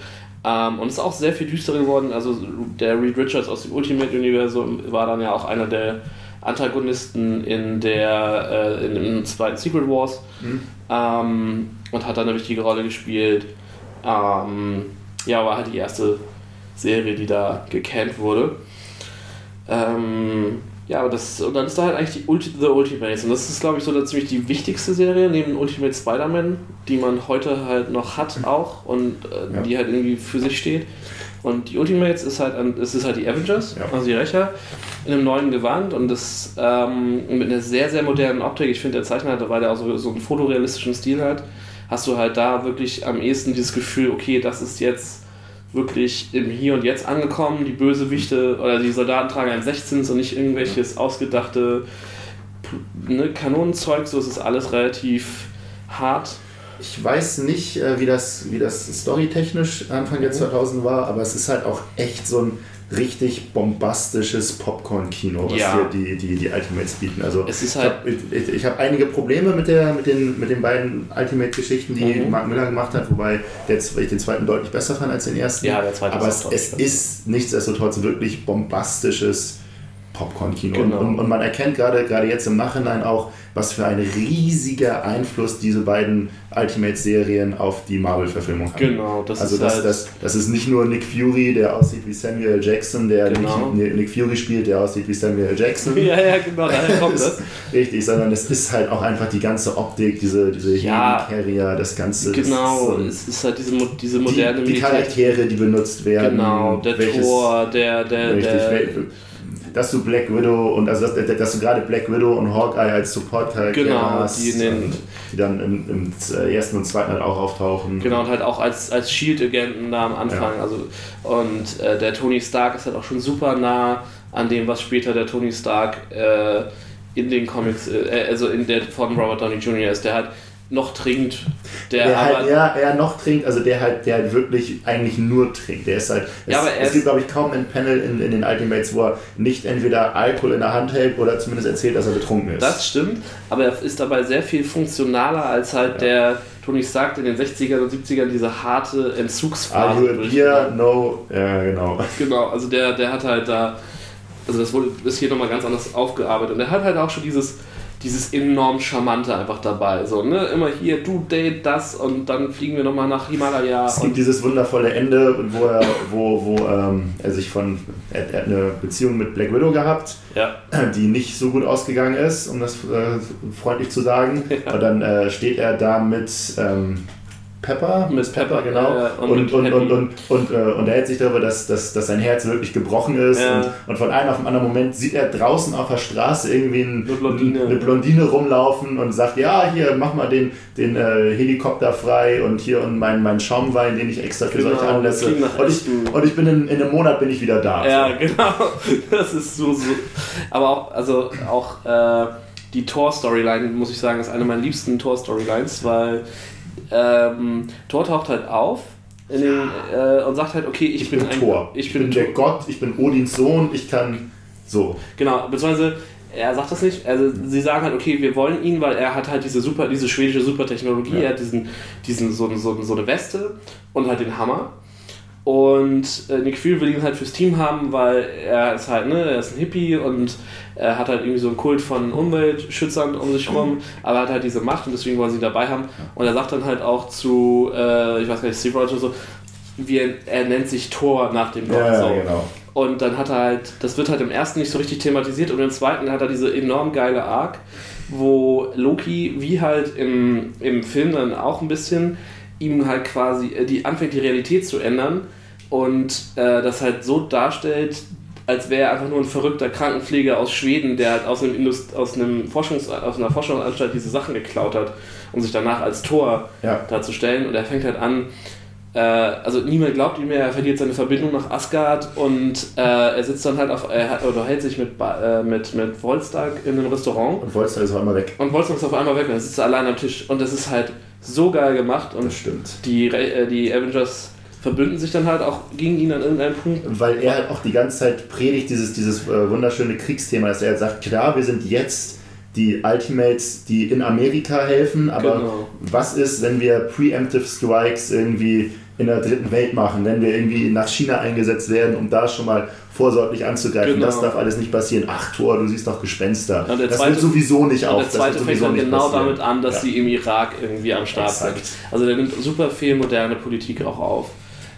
[SPEAKER 2] Ähm, und es ist auch sehr viel düsterer geworden. Also der Reed Richards aus dem Ultimate Universum war dann ja auch einer der Antagonisten in der äh, in, im zweiten Secret Wars
[SPEAKER 4] Mhm.
[SPEAKER 2] ähm, und hat da eine wichtige Rolle gespielt. Ähm, ja, war halt die erste Serie, die da gecannt wurde. Ähm, ja, aber das, und dann ist da halt eigentlich die Ulti The Ultimates. Und das ist, glaube ich, so ziemlich die wichtigste Serie neben Ultimate Spider-Man, die man heute halt noch hat auch und äh,
[SPEAKER 4] Ja.
[SPEAKER 2] die halt irgendwie für sich steht. Und die Ultimates ist halt, an- es ist halt die Avengers,
[SPEAKER 4] Ja.
[SPEAKER 2] also die Rächer, in einem neuen Gewand und das ähm, mit einer sehr, sehr modernen Optik. Ich finde, der Zeichner hat, weil der auch so, so einen fotorealistischen Stil hat, hast du halt da wirklich am ehesten dieses Gefühl, okay, das ist jetzt wirklich im Hier und Jetzt angekommen. Die Bösewichte oder die Soldaten tragen ein 16 und nicht irgendwelches ausgedachte ne, Kanonenzeug. So ist es alles relativ hart.
[SPEAKER 4] Ich weiß nicht, äh, wie das, wie das storytechnisch Anfang der 2000 war, aber es ist halt auch echt so ein richtig bombastisches Popcorn-Kino, was
[SPEAKER 2] Ja.
[SPEAKER 4] hier die, die, die Ultimates bieten. Also
[SPEAKER 2] ist
[SPEAKER 4] ich
[SPEAKER 2] halt-
[SPEAKER 4] habe ich, ich hab einige Probleme mit, der, mit, den, mit den beiden Ultimate-Geschichten, die
[SPEAKER 2] Mhm.
[SPEAKER 4] Mark Miller gemacht hat, wobei der, ich den zweiten deutlich besser fand als den ersten.
[SPEAKER 2] Ja, der zweite
[SPEAKER 4] Aber
[SPEAKER 2] ist
[SPEAKER 4] es, es ist nichtsdestotrotz wirklich bombastisches Popcorn-Kino.
[SPEAKER 2] Genau.
[SPEAKER 4] Und, und, man erkennt gerade gerade jetzt im Nachhinein auch, was für ein riesiger Einfluss diese beiden Ultimate-Serien auf die Marvel-Verfilmung haben.
[SPEAKER 2] Genau, das
[SPEAKER 4] also
[SPEAKER 2] ist
[SPEAKER 4] das,
[SPEAKER 2] halt.
[SPEAKER 4] das, das ist nicht nur Nick Fury, der aussieht wie Samuel Jackson, der
[SPEAKER 2] Genau.
[SPEAKER 4] nicht Nick Fury spielt, der aussieht wie Samuel Jackson. *laughs*
[SPEAKER 2] ja, ja, genau, daher kommt das.
[SPEAKER 4] Richtig, sondern es ist halt auch einfach die ganze Optik, diese, diese
[SPEAKER 2] Ja.
[SPEAKER 4] Carrier, das Ganze. das
[SPEAKER 2] Genau,
[SPEAKER 4] ähm,
[SPEAKER 2] es ist halt diese, diese moderne
[SPEAKER 4] die, die Charaktere, die benutzt werden.
[SPEAKER 2] Genau, der
[SPEAKER 4] welches-
[SPEAKER 2] Tor, der, der,
[SPEAKER 4] Richtig,
[SPEAKER 2] der.
[SPEAKER 4] Dass du Black Widow und also dass, dass du gerade Black Widow und Hawkeye als Support-Charaktere
[SPEAKER 2] Genau,
[SPEAKER 4] hast,
[SPEAKER 2] die den-
[SPEAKER 4] die dann im, im ersten und zweiten halt auch auftauchen.
[SPEAKER 2] Genau, und halt auch als, als Shield-Agenten da am Anfang.
[SPEAKER 4] Ja.
[SPEAKER 2] Also, und äh, der Tony Stark ist halt auch schon super nah an dem, was später der Tony Stark äh, in den Comics, äh, also in der von Robert Downey Jr. ist, der halt noch trinkt, der,
[SPEAKER 4] Der
[SPEAKER 2] aber.
[SPEAKER 4] halt eher, eher noch trinkt, also der halt, der halt wirklich eigentlich nur trinkt. Der ist halt. Es,
[SPEAKER 2] Ja, aber er
[SPEAKER 4] es gibt, glaube ich, kaum ein Panel in, in den Ultimates, wo er nicht entweder Alkohol in der Hand hält oder zumindest erzählt, dass er betrunken ist.
[SPEAKER 2] Das stimmt, aber er ist dabei sehr viel funktionaler als halt der Tony Stark in den 60ern und 70ern diese harte
[SPEAKER 4] Are
[SPEAKER 2] Entzugsphase
[SPEAKER 4] you a? No. Ja, genau. *laughs*
[SPEAKER 2] Genau, also der, der hat halt da, also das wurde ist hier nochmal ganz anders aufgearbeitet und er hat halt auch schon dieses, dieses enorm Charmante einfach dabei. So, ne? Immer hier, du date das und dann fliegen wir nochmal nach Himalaya.
[SPEAKER 4] Es gibt
[SPEAKER 2] Und,
[SPEAKER 4] dieses wundervolle Ende, wo er, wo, wo ähm, er sich von, er, er hat eine Beziehung mit Black Widow gehabt,
[SPEAKER 2] ja,
[SPEAKER 4] die nicht so gut ausgegangen ist, um das äh, freundlich zu sagen. *laughs*
[SPEAKER 2] Ja.
[SPEAKER 4] Und dann äh, steht er da mit ähm, Pepper,
[SPEAKER 2] Mit Pepper,
[SPEAKER 4] genau.
[SPEAKER 2] ja, und
[SPEAKER 4] und, und, und, und, und, äh, unterhält sich darüber, dass, dass, dass sein Herz wirklich gebrochen ist.
[SPEAKER 2] Ja.
[SPEAKER 4] Und, und von einem auf den anderen Moment sieht er draußen auf der Straße irgendwie ein,
[SPEAKER 2] Eine Blondine.
[SPEAKER 4] eine Blondine rumlaufen und sagt, ja, hier, mach mal den, den äh, Helikopter frei und hier und meinen mein Schaumwein, den ich extra für
[SPEAKER 2] Genau,
[SPEAKER 4] solche Anlässe. Und ich, und ich bin in, in einem Monat bin ich wieder da.
[SPEAKER 2] ja, genau. *laughs* Das ist so, so. Aber auch, also auch äh, die Tor-Storyline, muss ich sagen, ist eine meiner liebsten Tor-Storylines, weil ähm, Thor taucht halt auf in den, äh, und sagt halt, okay, ich,
[SPEAKER 4] Ich bin
[SPEAKER 2] ein-
[SPEAKER 4] Thor.
[SPEAKER 2] Ich bin,
[SPEAKER 4] der
[SPEAKER 2] Thor.
[SPEAKER 4] Gott, ich bin Odins Sohn, ich kann so.
[SPEAKER 2] Genau, beziehungsweise er sagt das nicht. Also sie sagen halt, okay, wir wollen ihn, weil er hat halt diese super, diese schwedische Supertechnologie,
[SPEAKER 4] Ja.
[SPEAKER 2] er hat diesen, diesen so, so, so eine Weste und halt den Hammer. Und äh, Nick Fury will ihn halt fürs Team haben, weil er ist halt, ne, er ist ein Hippie und er hat halt irgendwie so einen Kult von Umweltschützern um sich rum, aber er hat halt diese Macht und deswegen wollen sie ihn dabei haben. Und er sagt dann halt auch zu, äh, ich weiß gar nicht, Steve Rogers so, wie er, er nennt sich Thor nach dem Gott.
[SPEAKER 4] Ja,
[SPEAKER 2] so.
[SPEAKER 4] genau.
[SPEAKER 2] Und dann hat er halt, das wird halt im ersten nicht so richtig thematisiert und im zweiten hat er diese enorm geile Arc, wo Loki, wie halt im, im Film dann auch ein bisschen, ihm halt quasi äh, die anfängt die Realität zu ändern und äh, das halt so darstellt, als wäre er einfach nur ein verrückter Krankenpfleger aus Schweden, der halt aus einem, Indust aus einem Forschungs aus einer Forschungsanstalt diese Sachen geklaut hat, um sich danach als Tor
[SPEAKER 4] Ja.
[SPEAKER 2] darzustellen. Und er fängt halt an, äh, also niemand glaubt ihm mehr, er verliert seine Verbindung nach Asgard und äh, er sitzt dann halt auf, er hat, oder hält sich mit, äh, mit, mit Volstag in einem Restaurant
[SPEAKER 4] Und Wolster ist auch immer weg.
[SPEAKER 2] und Volstag ist auf einmal weg und er sitzt allein am Tisch und das ist halt so geil gemacht und
[SPEAKER 4] Das stimmt.
[SPEAKER 2] die, äh, die Avengers verbünden sich dann halt auch gegen ihn an irgendeinem Punkt.
[SPEAKER 4] Weil er halt auch die ganze Zeit predigt, dieses, dieses äh, wunderschöne Kriegsthema, dass er halt sagt, klar, wir sind jetzt die Ultimates, die in Amerika helfen, aber
[SPEAKER 2] Genau.
[SPEAKER 4] was ist, wenn wir Preemptive Strikes irgendwie in der dritten Welt machen, wenn wir irgendwie nach China eingesetzt werden, um da schon mal vorsorglich anzugreifen.
[SPEAKER 2] Genau.
[SPEAKER 4] Das darf alles nicht passieren. Ach, Thor, du siehst doch Gespenster.
[SPEAKER 2] Ja,
[SPEAKER 4] das
[SPEAKER 2] zweite-
[SPEAKER 4] wird sowieso nicht auf.
[SPEAKER 2] der zweite fängt dann genau
[SPEAKER 4] passieren.
[SPEAKER 2] damit an, dass
[SPEAKER 4] Ja.
[SPEAKER 2] sie im Irak irgendwie am Start
[SPEAKER 4] Exakt.
[SPEAKER 2] sind. Also der nimmt super viel moderne Politik auch auf.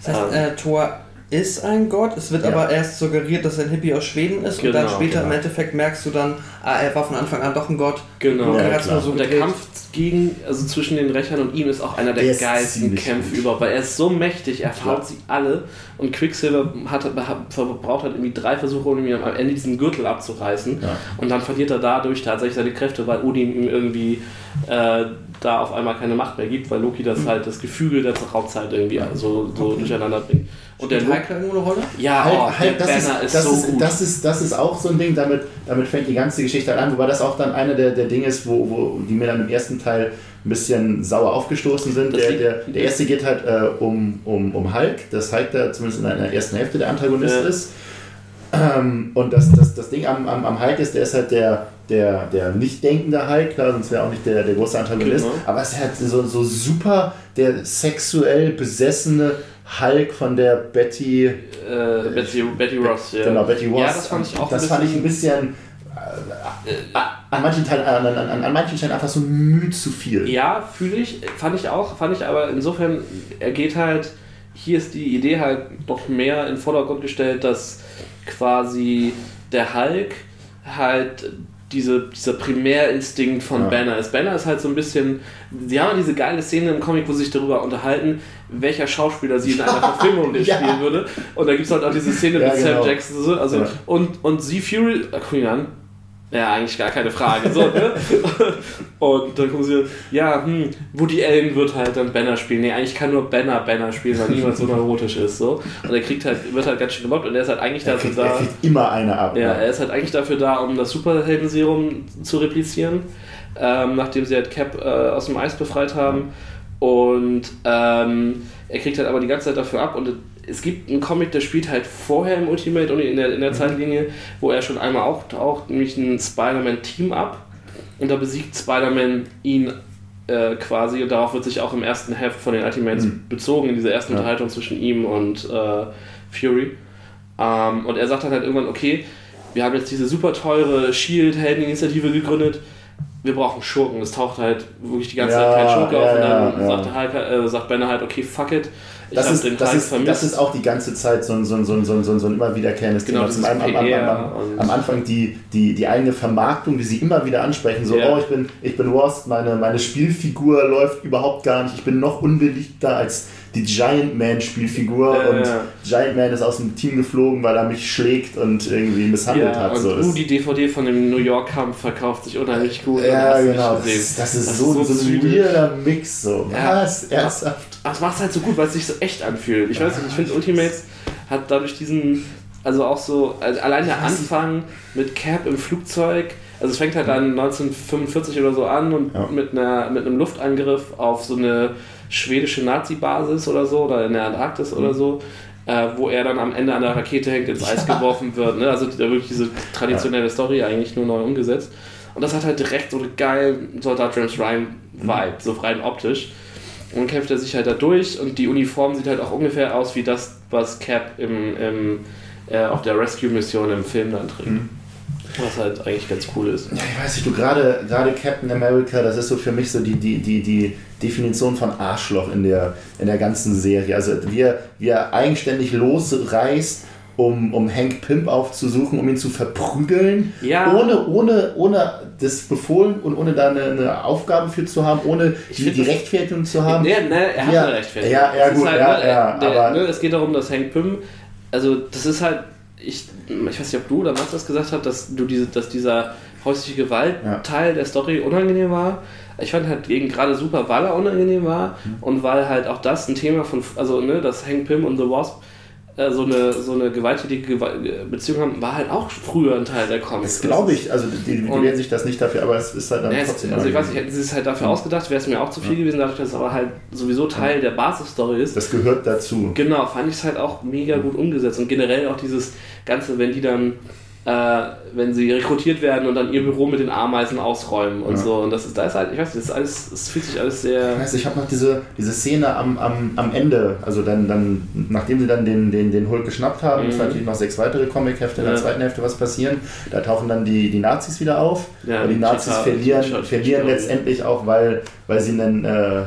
[SPEAKER 3] Das heißt,
[SPEAKER 2] Ähm,
[SPEAKER 3] äh, Thor ist ein Gott, es wird
[SPEAKER 4] Ja.
[SPEAKER 3] aber erst suggeriert, dass er ein Hippie aus Schweden ist und dann
[SPEAKER 2] Genau,
[SPEAKER 3] später im
[SPEAKER 4] genau.
[SPEAKER 3] Endeffekt merkst du dann, ah, er war von Anfang an doch ein Gott.
[SPEAKER 2] Genau.
[SPEAKER 4] Ja,
[SPEAKER 3] nur so
[SPEAKER 2] Und der. Kampf gegen, also zwischen den Rächern und ihm ist auch einer der,
[SPEAKER 4] Der
[SPEAKER 2] geilsten Kämpfe
[SPEAKER 4] gut.
[SPEAKER 2] überhaupt, weil er ist so mächtig, er haut
[SPEAKER 4] Ja.
[SPEAKER 2] sie alle und Quicksilver hat, hat, verbraucht halt irgendwie drei Versuche, um ihm am Ende diesen Gürtel abzureißen
[SPEAKER 4] Ja.
[SPEAKER 2] und dann verliert er dadurch tatsächlich seine Kräfte, weil Odin ihm irgendwie äh, da auf einmal keine Macht mehr gibt, weil Loki
[SPEAKER 4] Mhm.
[SPEAKER 2] das halt, das Gefüge der Raubzeit irgendwie so, so durcheinander bringt. Und der
[SPEAKER 3] Rolle?
[SPEAKER 2] ja,
[SPEAKER 4] Halt,
[SPEAKER 2] oh,
[SPEAKER 4] halt, das,
[SPEAKER 2] Banner
[SPEAKER 4] ist,
[SPEAKER 2] ist,
[SPEAKER 4] das,
[SPEAKER 2] so
[SPEAKER 4] ist,
[SPEAKER 2] gut.
[SPEAKER 4] das, ist, das ist auch so ein Ding, damit, damit fängt die ganze Geschichte halt an, wobei das auch dann einer der, der Dinge ist, wo, wo die mir dann im ersten Teil ein bisschen sauer aufgestoßen sind. Der, der, der erste geht halt äh, um, um, um Hulk, dass Hulk da zumindest in der ersten Hälfte der Antagonist
[SPEAKER 2] Ja.
[SPEAKER 4] ist. Ähm, und das, das, das Ding am, am, am Hulk ist, der ist halt der, der, der nicht denkende Hulk, klar, sonst wäre auch nicht der, der große Antagonist,
[SPEAKER 2] Genau.
[SPEAKER 4] aber es ist halt so, so super der sexuell besessene Hulk von der Betty,
[SPEAKER 2] Äh, Betty, Betty Ross, ja.
[SPEAKER 4] genau, Betty Ross.
[SPEAKER 2] Ja, das fand ich auch
[SPEAKER 4] Das
[SPEAKER 2] ein
[SPEAKER 4] fand ich ein
[SPEAKER 2] bisschen-
[SPEAKER 4] äh, an manchen Teilen, an, an, an, an manchen Stellen einfach so müde zu viel.
[SPEAKER 2] Ja, fühle ich, fand ich auch, fand ich aber insofern, er geht halt, hier ist die Idee halt noch mehr in den Vordergrund gestellt, dass quasi der Hulk halt diese, dieser Primärinstinkt von
[SPEAKER 4] Ja.
[SPEAKER 2] Banner ist. Banner ist halt so ein bisschen, sie haben diese geile Szene im Comic, wo sie sich darüber unterhalten, welcher Schauspieler sie in *laughs* einer Verfilmung
[SPEAKER 4] Ja.
[SPEAKER 2] spielen würde. Und da gibt es halt auch diese Szene
[SPEAKER 4] Ja,
[SPEAKER 2] mit
[SPEAKER 4] genau.
[SPEAKER 2] Sam Jackson, so, also,
[SPEAKER 4] Ja.
[SPEAKER 2] und, und sie Fury, äh, guck ihn an, ja, eigentlich gar keine Frage. So, ne? *laughs* Und dann kommen sie, ja, hm, Woody Allen wird halt dann Banner spielen. Nee, eigentlich kann nur Banner Banner spielen, weil niemand so neurotisch ist. So. Und er kriegt halt, wird halt ganz schön gemobbt und er ist halt eigentlich
[SPEAKER 4] Er
[SPEAKER 2] dafür
[SPEAKER 4] kriegt, er
[SPEAKER 2] da.
[SPEAKER 4] kriegt immer eine ab.
[SPEAKER 2] Ja,
[SPEAKER 4] ne?
[SPEAKER 2] er ist halt eigentlich dafür da, um das Superhelden-Serum zu replizieren, ähm, nachdem sie halt Cap äh, aus dem Eis befreit haben. Und ähm, er kriegt halt aber die ganze Zeit dafür ab und es gibt einen Comic, der spielt halt vorher im Ultimate und in der, in der Zeitlinie, wo er schon einmal auftaucht, nämlich ein Spider-Man-Team-Up und da besiegt Spider-Man ihn äh, quasi und darauf wird sich auch im ersten Heft von den Ultimates
[SPEAKER 4] Mhm.
[SPEAKER 2] bezogen, in dieser ersten
[SPEAKER 4] Ja.
[SPEAKER 2] Unterhaltung zwischen ihm und äh, Fury. Ähm, und er sagt dann halt irgendwann, okay, wir haben jetzt diese super teure Shield-Helden-Initiative gegründet, wir brauchen Schurken. Es taucht halt wirklich die ganze
[SPEAKER 4] Ja,
[SPEAKER 2] Zeit kein Schurke
[SPEAKER 4] ja,
[SPEAKER 2] auf und dann
[SPEAKER 4] ja,
[SPEAKER 2] sagt, Hulk, äh, sagt Banner halt, okay, fuck it. Ich
[SPEAKER 4] Das ist,
[SPEAKER 2] den
[SPEAKER 4] das,
[SPEAKER 2] Hulk
[SPEAKER 4] ist,
[SPEAKER 2] vermisst.
[SPEAKER 4] das ist auch die ganze Zeit so ein, so ein, so ein, so ein, so ein, so ein, immer wiederkehrendes
[SPEAKER 2] Genau,
[SPEAKER 4] Thema. Zum einen am, am, am, am Anfang die, die, die eigene Vermarktung, die sie immer wieder ansprechen, so,
[SPEAKER 2] Ja.
[SPEAKER 4] oh, ich bin, ich bin Rost, meine, meine Spielfigur läuft überhaupt gar nicht, ich bin noch unbeliebter als die Giant Man Spielfigur
[SPEAKER 2] Ja,
[SPEAKER 4] und
[SPEAKER 2] ja.
[SPEAKER 4] Giant Man ist aus dem Team geflogen, weil er mich schlägt und irgendwie misshandelt
[SPEAKER 2] ja,
[SPEAKER 4] hat.
[SPEAKER 2] und
[SPEAKER 4] So,
[SPEAKER 2] uh,
[SPEAKER 4] das-
[SPEAKER 2] die DVD von dem New York-Kampf verkauft sich unheimlich gut.
[SPEAKER 4] ja, genau. Das, ist- das ist
[SPEAKER 2] Das
[SPEAKER 4] so, so,
[SPEAKER 2] so
[SPEAKER 4] ein weirder Mix. So.
[SPEAKER 2] Ja.
[SPEAKER 4] Was? Ernsthaft?
[SPEAKER 2] Es macht es halt so gut, weil es sich so echt anfühlt. Ich weiß nicht, ich finde Ultimates hat dadurch diesen, also auch so, also allein der Anfang mit Cap im Flugzeug, also es fängt halt dann 1945 oder so an und
[SPEAKER 4] Ja.
[SPEAKER 2] mit, einer, mit einem Luftangriff auf so eine schwedische Nazi-Basis oder so, oder in der Antarktis oder so. Äh, wo er dann am Ende an der Rakete hängt, ins Eis *laughs* geworfen wird. Ne? Also da wirklich diese traditionelle Story eigentlich nur neu umgesetzt. Und das hat halt direkt so einen geilen Soldat James Ryan-Vibe, so rein optisch. Und kämpft er sich halt da durch und die Uniform sieht halt auch ungefähr aus wie das, was Cap im, im, äh, auf der Rescue-Mission im Film dann trägt.
[SPEAKER 4] Mhm.
[SPEAKER 2] Was halt eigentlich ganz cool ist.
[SPEAKER 4] Ja, ich weiß nicht, du gerade gerade Captain America, das ist so für mich so die, die, die, die Definition von Arschloch in der, in der ganzen Serie. Also wie er, wie er eigenständig losreist, um, um Hank Pym aufzusuchen, um ihn zu verprügeln,
[SPEAKER 2] Ja.
[SPEAKER 4] ohne, ohne, ohne das befohlen und ohne da eine, eine Aufgabe für zu haben, ohne die, die Rechtfertigung zu haben.
[SPEAKER 2] Nee, ne, er hat
[SPEAKER 4] Ja,
[SPEAKER 2] eine Rechtfertigung.
[SPEAKER 4] ja, ja, gut,
[SPEAKER 2] halt,
[SPEAKER 4] ja,
[SPEAKER 2] ne,
[SPEAKER 4] ja,
[SPEAKER 2] der,
[SPEAKER 4] aber-
[SPEAKER 2] ne, es geht darum, dass Hank Pym, also das ist halt, ich, ich weiß nicht, ob du oder Max das gesagt hat, dass du diese, dass dieser häusliche Gewalt. Teil der Story unangenehm war. Ich fand halt eben gerade super, weil er unangenehm war
[SPEAKER 4] Mhm.
[SPEAKER 2] und weil halt auch das ein Thema von, also ne, dass Hank Pym und The Wasp äh, so eine, so eine gewalttätige Gewalt- Beziehung haben, war halt auch früher ein Teil der Comics.
[SPEAKER 4] Das glaube ich, also die, die wählen sich das nicht dafür, aber es ist halt dann
[SPEAKER 2] Ja,
[SPEAKER 4] trotzdem.
[SPEAKER 2] also ich weiß nicht, hätten sie es halt dafür ausgedacht, wäre es mir auch zu viel gewesen, dadurch, dass es aber halt sowieso Teil der Basisstory ist.
[SPEAKER 4] das gehört dazu.
[SPEAKER 2] Genau, fand ich es halt auch mega gut umgesetzt und generell auch dieses Ganze, wenn die dann, äh, wenn sie rekrutiert werden und dann ihr Büro mit den Ameisen ausräumen und
[SPEAKER 4] Ja.
[SPEAKER 2] so und das ist, da ist halt, ich weiß nicht, das ist alles, es fühlt sich alles sehr,
[SPEAKER 4] Ich weiß, ich habe noch diese, diese Szene am, am, am Ende, also dann, dann, nachdem sie dann den, den, den Hulk geschnappt haben,
[SPEAKER 2] Mhm.
[SPEAKER 4] es natürlich noch sechs weitere Comic-Hefte in der
[SPEAKER 2] Ja.
[SPEAKER 4] zweiten Hälfte was passieren, da tauchen dann die, die Nazis wieder auf
[SPEAKER 2] Ja,
[SPEAKER 4] und die Nazis verlieren, verlieren letztendlich auch, weil, weil sie einen äh,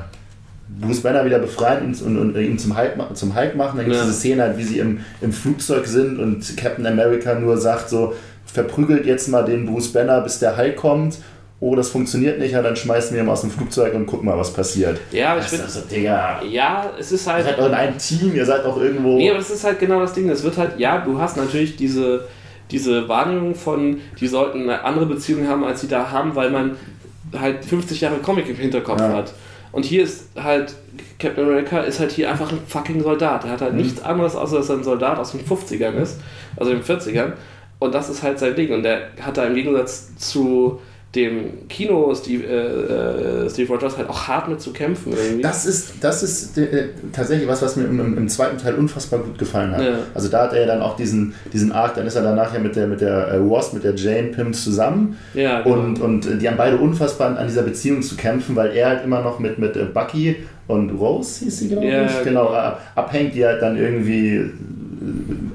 [SPEAKER 4] Bruce Banner wieder befreien und, und, und ihn zum Hulk, zum Hulk machen. Dann gibt es
[SPEAKER 2] Ja.
[SPEAKER 4] diese Szene halt, wie sie im, im Flugzeug sind und Captain America nur sagt so, verprügelt jetzt mal den Bruce Banner, bis der Hulk kommt. Oh, das funktioniert nicht, ja, dann schmeißen wir ihn aus dem Flugzeug und gucken mal, was passiert.
[SPEAKER 2] ja, ich finde,
[SPEAKER 4] ist so, Digga,
[SPEAKER 2] ja, es ist
[SPEAKER 4] ihr
[SPEAKER 2] halt,
[SPEAKER 4] seid doch in einem Team, ihr seid auch irgendwo.
[SPEAKER 2] Nee, aber das ist halt genau das Ding. Es wird halt, ja, du hast natürlich diese, diese Wahrnehmung von, die sollten eine andere Beziehung haben, als sie da haben, weil man halt 50 Jahre Comic im Hinterkopf
[SPEAKER 4] Ja.
[SPEAKER 2] hat. Und hier ist halt, Captain America ist halt hier einfach ein fucking Soldat. Er hat
[SPEAKER 4] Mhm.
[SPEAKER 2] halt nichts anderes, außer dass er ein Soldat aus den 50ern ist, also den 40ern. Und das ist halt sein Ding. Und der hat da im Gegensatz zu dem Kino Steve, äh, äh, Steve Rogers halt auch hart mit zu kämpfen. Irgendwie.
[SPEAKER 4] Das ist, das ist äh, tatsächlich was, was mir im, im, zweiten Teil unfassbar gut gefallen hat.
[SPEAKER 2] Ja.
[SPEAKER 4] Also da hat er ja dann auch diesen, diesen Arc, dann ist er danach ja mit der, mit der äh, Wasp, mit der Jane Pym zusammen.
[SPEAKER 2] ja, genau.
[SPEAKER 4] Und, und äh, die haben beide unfassbar an, an dieser Beziehung zu kämpfen, weil er halt immer noch mit, mit äh, Bucky und Rose, hieß sie, glaube
[SPEAKER 2] Ja,
[SPEAKER 4] ich,
[SPEAKER 2] genau.
[SPEAKER 4] genau, abhängt, die halt dann irgendwie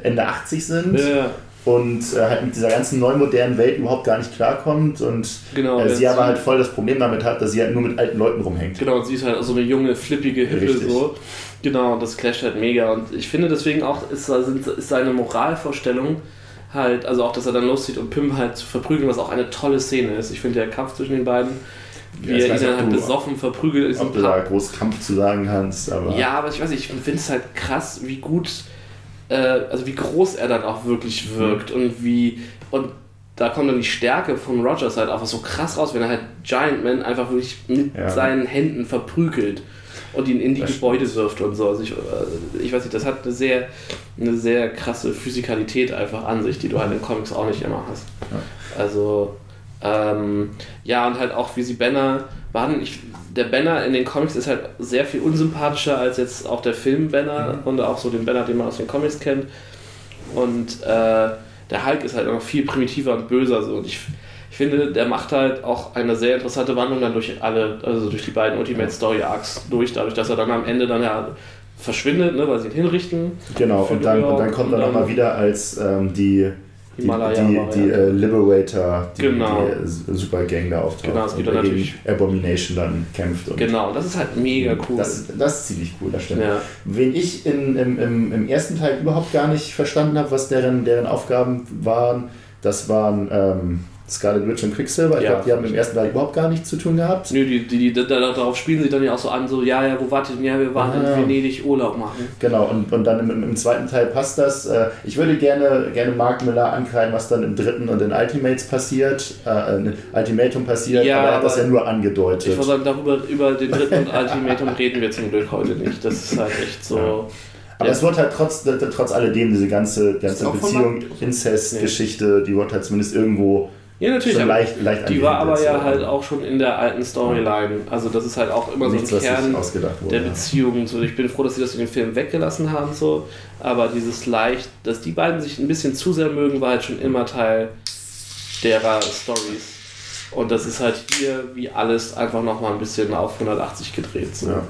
[SPEAKER 4] Ende 80 sind.
[SPEAKER 2] ja,
[SPEAKER 4] und äh, halt mit dieser ganzen neumodernen Welt überhaupt gar nicht klarkommt und
[SPEAKER 2] Genau,
[SPEAKER 4] äh, sie aber halt voll das Problem damit hat, dass sie halt nur mit alten Leuten rumhängt.
[SPEAKER 2] Genau, und sie ist halt so eine junge, flippige Hippe so. Genau, und das clasht halt mega. Und ich finde deswegen auch, ist, ist seine Moralvorstellung halt, also auch, dass er dann loszieht, um Pym halt zu verprügeln, was auch eine tolle Szene ist. Ich finde der Kampf zwischen den beiden, wie
[SPEAKER 4] Ja,
[SPEAKER 2] er ihn dann halt besoffen verprügelt ist.
[SPEAKER 4] Ob du da groß Kampf zu sagen kannst, aber
[SPEAKER 2] Ja, aber ich weiß nicht, ich finde es halt krass, wie gut, äh, also wie groß er dann auch wirklich
[SPEAKER 4] Mhm.
[SPEAKER 2] wirkt und wie, und da kommt dann die Stärke von Rogers halt einfach so krass raus, wenn er halt Giant Man einfach wirklich mit
[SPEAKER 4] Ja.
[SPEAKER 2] seinen Händen verprügelt und ihn in die
[SPEAKER 4] Das
[SPEAKER 2] Gebäude wirft und so. Also ich, äh, ich weiß nicht, das hat eine sehr, eine sehr krasse Physikalität einfach an sich, die du halt in Comics auch nicht immer hast. Also, ähm, ja, und halt auch wie sie Banner behandeln. Ich, der Banner in den Comics ist halt sehr viel unsympathischer als jetzt auch der Film Banner und auch so den Banner, den man aus den Comics kennt. Und äh, der Hulk ist halt noch viel primitiver und böser. So. Und ich, ich finde, der macht halt auch eine sehr interessante Wandlung dann durch alle, also durch die beiden Ultimate Story Arcs durch, dadurch, dass er dann am Ende dann ja verschwindet, ne, weil sie ihn hinrichten.
[SPEAKER 4] genau. Und dann, und dann kommt er
[SPEAKER 2] und dann-
[SPEAKER 4] nochmal wieder als ähm, die,
[SPEAKER 2] Himalaya
[SPEAKER 4] die, die äh, Liberator, die,
[SPEAKER 2] Genau.
[SPEAKER 4] die äh, Supergang da auftaucht
[SPEAKER 2] Genau, es gibt
[SPEAKER 4] und
[SPEAKER 2] dann natürlich-
[SPEAKER 4] Abomination dann kämpft. Und
[SPEAKER 2] Genau, das ist halt mega cool.
[SPEAKER 4] Das, das ist ziemlich cool, das stimmt.
[SPEAKER 2] ja.
[SPEAKER 4] Wen ich in, im, im, im ersten Teil überhaupt gar nicht verstanden habe, was deren, deren Aufgaben waren, das waren ähm, Scarlet Witch und Quicksilver. Ich
[SPEAKER 2] Ja.
[SPEAKER 4] glaube, die haben im ersten Teil überhaupt gar nichts zu tun gehabt.
[SPEAKER 2] Nö, die, die, die, da, darauf spielen sie dann ja auch so an, so, ja, ja, wo wart ihr denn? Ja, wir waren
[SPEAKER 4] Ah.
[SPEAKER 2] in Venedig Urlaub machen.
[SPEAKER 4] Genau, und, und dann im, im, zweiten Teil passt das. Äh, ich würde gerne, gerne Mark Miller ankreiden, was dann im dritten und in Ultimates passiert, äh, in Ultimatum passiert,
[SPEAKER 2] Ja,
[SPEAKER 4] aber er hat das ja nur
[SPEAKER 2] Ich
[SPEAKER 4] angedeutet.
[SPEAKER 2] würde sagen, darüber, über den dritten und Ultimatum reden wir zum Glück heute nicht. Das ist halt echt so.
[SPEAKER 4] Aber es wird halt trotz, trotz alledem diese ganze, ganze Beziehung? Inzest-Geschichte, die wird halt zumindest irgendwo
[SPEAKER 2] Ja, natürlich,
[SPEAKER 4] so
[SPEAKER 2] aber
[SPEAKER 4] leicht, leicht
[SPEAKER 2] die war aber ja halt auch schon in der alten Storyline. Also, das ist halt auch immer
[SPEAKER 4] Nichts,
[SPEAKER 2] so ein Kern
[SPEAKER 4] wurde.
[SPEAKER 2] der. Beziehung. So, ich bin froh, dass sie das in dem Film weggelassen haben, so. Aber dieses leicht, dass die beiden sich ein bisschen zu sehr mögen, war halt schon immer Teil derer Stories. Und das ist halt hier wie alles einfach nochmal ein bisschen auf 180 gedreht. So.
[SPEAKER 4] Ja.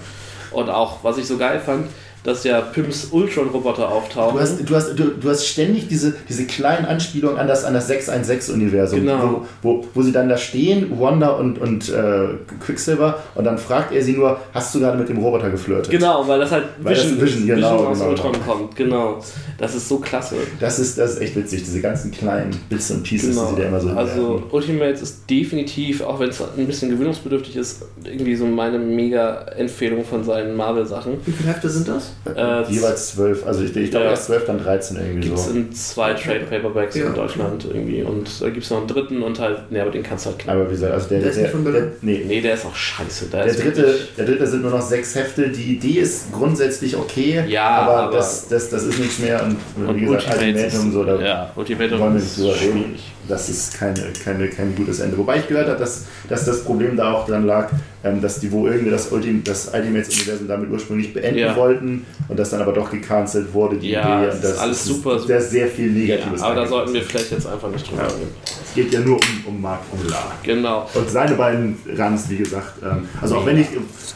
[SPEAKER 2] Und auch, was ich so geil fand, dass ja Pims Ultron-Roboter auftauchen.
[SPEAKER 4] Du hast, du, hast, du, du hast ständig diese, diese kleinen Anspielungen an das, an das 616-Universum,
[SPEAKER 2] Genau.
[SPEAKER 4] wo, wo, wo sie dann da stehen, Wanda und, und äh, Quicksilver, und dann fragt er sie nur, hast du gerade mit dem Roboter geflirtet?
[SPEAKER 2] Genau, weil das halt
[SPEAKER 4] Weil das
[SPEAKER 2] Vision,
[SPEAKER 4] Vision, genau,
[SPEAKER 2] Vision aus
[SPEAKER 4] genau,
[SPEAKER 2] Ultron
[SPEAKER 4] genau.
[SPEAKER 2] kommt. Genau. Das ist so klasse.
[SPEAKER 4] Das ist, das ist echt witzig, diese ganzen kleinen Bits und Pieces, die sie da immer so
[SPEAKER 2] Also. Ultimates ist definitiv, auch wenn es ein bisschen gewöhnungsbedürftig ist, irgendwie so meine mega Empfehlung von seinen Marvel-Sachen.
[SPEAKER 3] Wie viele Hefte sind das?
[SPEAKER 2] Äh,
[SPEAKER 4] Jeweils zwölf, also ich, ich glaube
[SPEAKER 2] Ja.
[SPEAKER 4] erst zwölf, dann 13 irgendwie
[SPEAKER 2] Gibt es
[SPEAKER 4] so.
[SPEAKER 2] in zwei Trade Paperbacks
[SPEAKER 3] Ja.
[SPEAKER 2] in Deutschland irgendwie. Und da gibt es noch einen dritten und halt, ne, aber den kannst du halt knacken.
[SPEAKER 4] Aber wie gesagt, also der,
[SPEAKER 3] Der ist nicht von
[SPEAKER 4] der, der, nee,
[SPEAKER 2] Nee, der ist auch scheiße. Der,
[SPEAKER 4] Der
[SPEAKER 2] ist
[SPEAKER 4] dritte,
[SPEAKER 2] wirklich-
[SPEAKER 4] der dritte sind nur noch sechs Hefte. Die Idee ist grundsätzlich okay,
[SPEAKER 2] Ja,
[SPEAKER 4] aber,
[SPEAKER 2] aber-
[SPEAKER 4] das, das, das ist nichts mehr. Und,
[SPEAKER 2] Und
[SPEAKER 4] wie gesagt, Ultimatum, so, da
[SPEAKER 2] ja, Ultimatum
[SPEAKER 4] wollen wir
[SPEAKER 2] ist
[SPEAKER 4] nicht drüber reden.
[SPEAKER 2] schwierig.
[SPEAKER 4] Das ist keine, keine, kein gutes Ende. Wobei ich gehört habe, dass, dass das Problem da auch dran lag, ähm, dass die wo irgendwie das, Ultim, das Ultimates-Universum damit ursprünglich beenden
[SPEAKER 2] Ja.
[SPEAKER 4] wollten und das dann aber doch gecancelt wurde, die
[SPEAKER 2] Ja,
[SPEAKER 4] Idee.
[SPEAKER 2] es
[SPEAKER 4] Und
[SPEAKER 2] ist
[SPEAKER 4] das
[SPEAKER 2] alles super,
[SPEAKER 4] Sehr, sehr viel
[SPEAKER 2] Ja,
[SPEAKER 4] Negatives.
[SPEAKER 2] aber da sollten wir vielleicht jetzt einfach nicht drüber
[SPEAKER 4] Ja.
[SPEAKER 2] reden.
[SPEAKER 4] Es geht ja nur um, um Mark Millar.
[SPEAKER 2] Genau.
[SPEAKER 4] Und seine beiden Runs, wie gesagt, ähm, also auch wenn ich,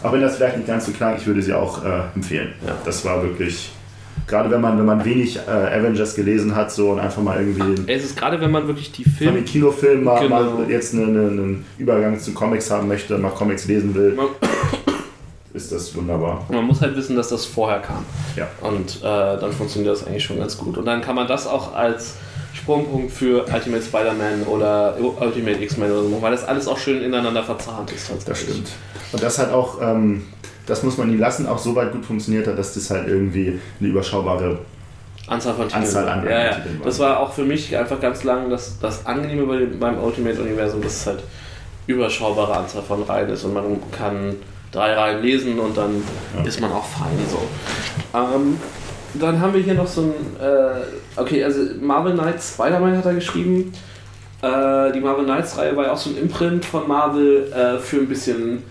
[SPEAKER 4] auch wenn das vielleicht nicht ganz so klang, ich würde sie auch äh, empfehlen.
[SPEAKER 2] Ja.
[SPEAKER 4] Das war wirklich, gerade wenn man, wenn man wenig äh, Avengers gelesen hat, so und einfach mal irgendwie
[SPEAKER 2] Es ist gerade, wenn man wirklich die Filme.
[SPEAKER 4] den Kinofilmen mal,
[SPEAKER 2] Genau.
[SPEAKER 4] mal jetzt eine, eine, einen Übergang zu Comics haben möchte, mal Comics lesen will,
[SPEAKER 2] Man,
[SPEAKER 4] ist das wunderbar.
[SPEAKER 2] man muss halt wissen, dass das vorher kam.
[SPEAKER 4] Ja.
[SPEAKER 2] Und äh, dann funktioniert das eigentlich schon ganz gut. Und dann kann man das auch als Sprungpunkt für Ultimate Spider-Man oder Ultimate X-Men oder so weil das alles auch schön ineinander verzahnt ist.
[SPEAKER 4] Das stimmt. Und das hat auch, ähm, das muss man nie lassen, auch so weit gut funktioniert hat, dass das halt irgendwie eine überschaubare
[SPEAKER 2] Anzahl von Titeln.
[SPEAKER 4] Anzahl an
[SPEAKER 2] ja, ja. Das war auch für mich einfach ganz lang das, das Angenehme bei dem, beim Ultimate-Universum, dass es halt überschaubare Anzahl von Reihen ist und man kann drei Reihen lesen und dann
[SPEAKER 4] Ja.
[SPEAKER 2] ist man auch fein so. Ähm, dann haben wir hier noch so ein, äh, okay, also Marvel Knights Spider-Man hat er geschrieben Äh, die Marvel Knights-Reihe war ja auch so ein Imprint von Marvel äh, für ein bisschen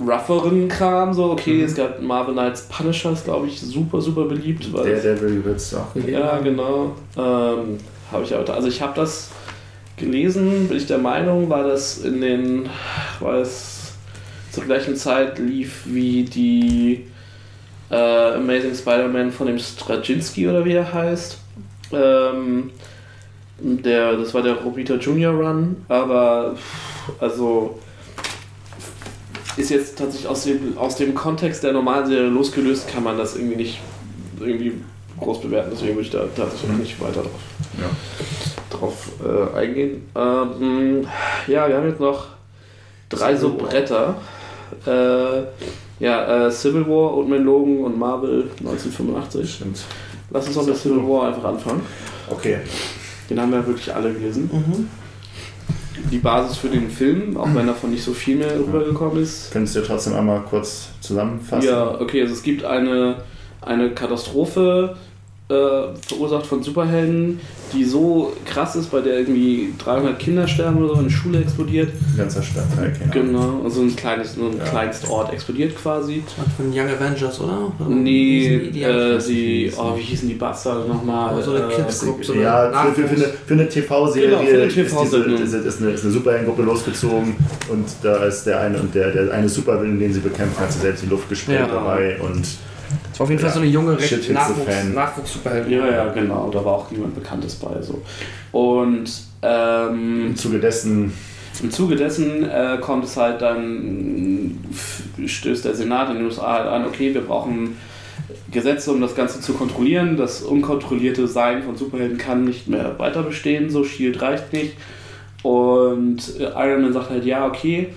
[SPEAKER 2] rougheren Kram. So, okay,
[SPEAKER 4] Mhm.
[SPEAKER 2] es gab Marvel Knights Punisher, ist glaube ich super, super beliebt. Weil
[SPEAKER 4] Daredevil wird es auch gegeben.
[SPEAKER 2] ja, genau. Ähm, habe ich auch. Also ich habe das gelesen, bin ich der Meinung, war das in den, weil es zur gleichen Zeit lief wie die äh, Amazing Spider-Man von dem Straczynski oder wie er heißt. Ähm, der, das war der Robita Junior Run, aber also ist jetzt tatsächlich aus dem, aus dem Kontext der normalen Serie losgelöst, kann man das irgendwie nicht irgendwie groß bewerten, deswegen würde ich da tatsächlich auch nicht weiter drauf,
[SPEAKER 4] Ja.
[SPEAKER 2] drauf äh, eingehen. Ähm, ja, wir haben jetzt noch drei so
[SPEAKER 4] Civil War.
[SPEAKER 2] Bretter. Äh, ja, äh, Civil War, Old Man Logan und Marvel 1985.
[SPEAKER 4] Stimmt.
[SPEAKER 2] Lass uns doch mit Civil War einfach anfangen.
[SPEAKER 4] Okay.
[SPEAKER 2] Den haben wir wirklich alle gelesen.
[SPEAKER 3] Mhm.
[SPEAKER 2] Die Basis für den Film, auch wenn davon nicht so viel mehr rübergekommen ist.
[SPEAKER 4] Könntest du trotzdem einmal kurz zusammenfassen?
[SPEAKER 2] Ja, okay, also es gibt eine, eine Katastrophe, äh, verursacht von Superhelden, die so krass ist, bei der irgendwie 300 Kinder sterben oder so, eine Schule explodiert.
[SPEAKER 4] Ein ganzer Stadtteil, keine Ahnung.
[SPEAKER 2] Genau, also ein kleines, nur ein
[SPEAKER 4] Ja.
[SPEAKER 2] Kleinstort explodiert quasi.
[SPEAKER 3] Das war von Young Avengers, oder? Oder
[SPEAKER 2] Nee,
[SPEAKER 3] die?
[SPEAKER 2] äh, die, oh, wie hießen die Bastarde nochmal?
[SPEAKER 3] So eine
[SPEAKER 2] Äh,
[SPEAKER 3] Kids-Gruppe, so eine
[SPEAKER 4] Ja, für, für, für, eine, für eine TV-Serie
[SPEAKER 2] Genau, eine
[SPEAKER 4] ist, diese, ist, ist, eine, ist eine Superheldengruppe losgezogen und da ist der eine und der, der eine Supervillain, den sie bekämpfen, hat sie selbst in die Luft gesprengt
[SPEAKER 3] Ja.
[SPEAKER 4] dabei und
[SPEAKER 3] Das war auf jeden Fall
[SPEAKER 4] Ja.
[SPEAKER 3] so eine junge, recht
[SPEAKER 4] the
[SPEAKER 3] Nachwuchs. Nachwuchs-Superheldin.
[SPEAKER 2] Ja, ja, genau, da war auch niemand Bekanntes bei. So. Und ähm,
[SPEAKER 4] im Zuge dessen
[SPEAKER 2] Im Zuge dessen äh, kommt es halt dann, stößt der Senat in den USA halt an, okay, wir brauchen Gesetze, um das Ganze zu kontrollieren. Das unkontrollierte Sein von Superhelden kann nicht mehr weiter bestehen, so Shield reicht nicht. Und äh, Iron Man sagt halt, ja, okay,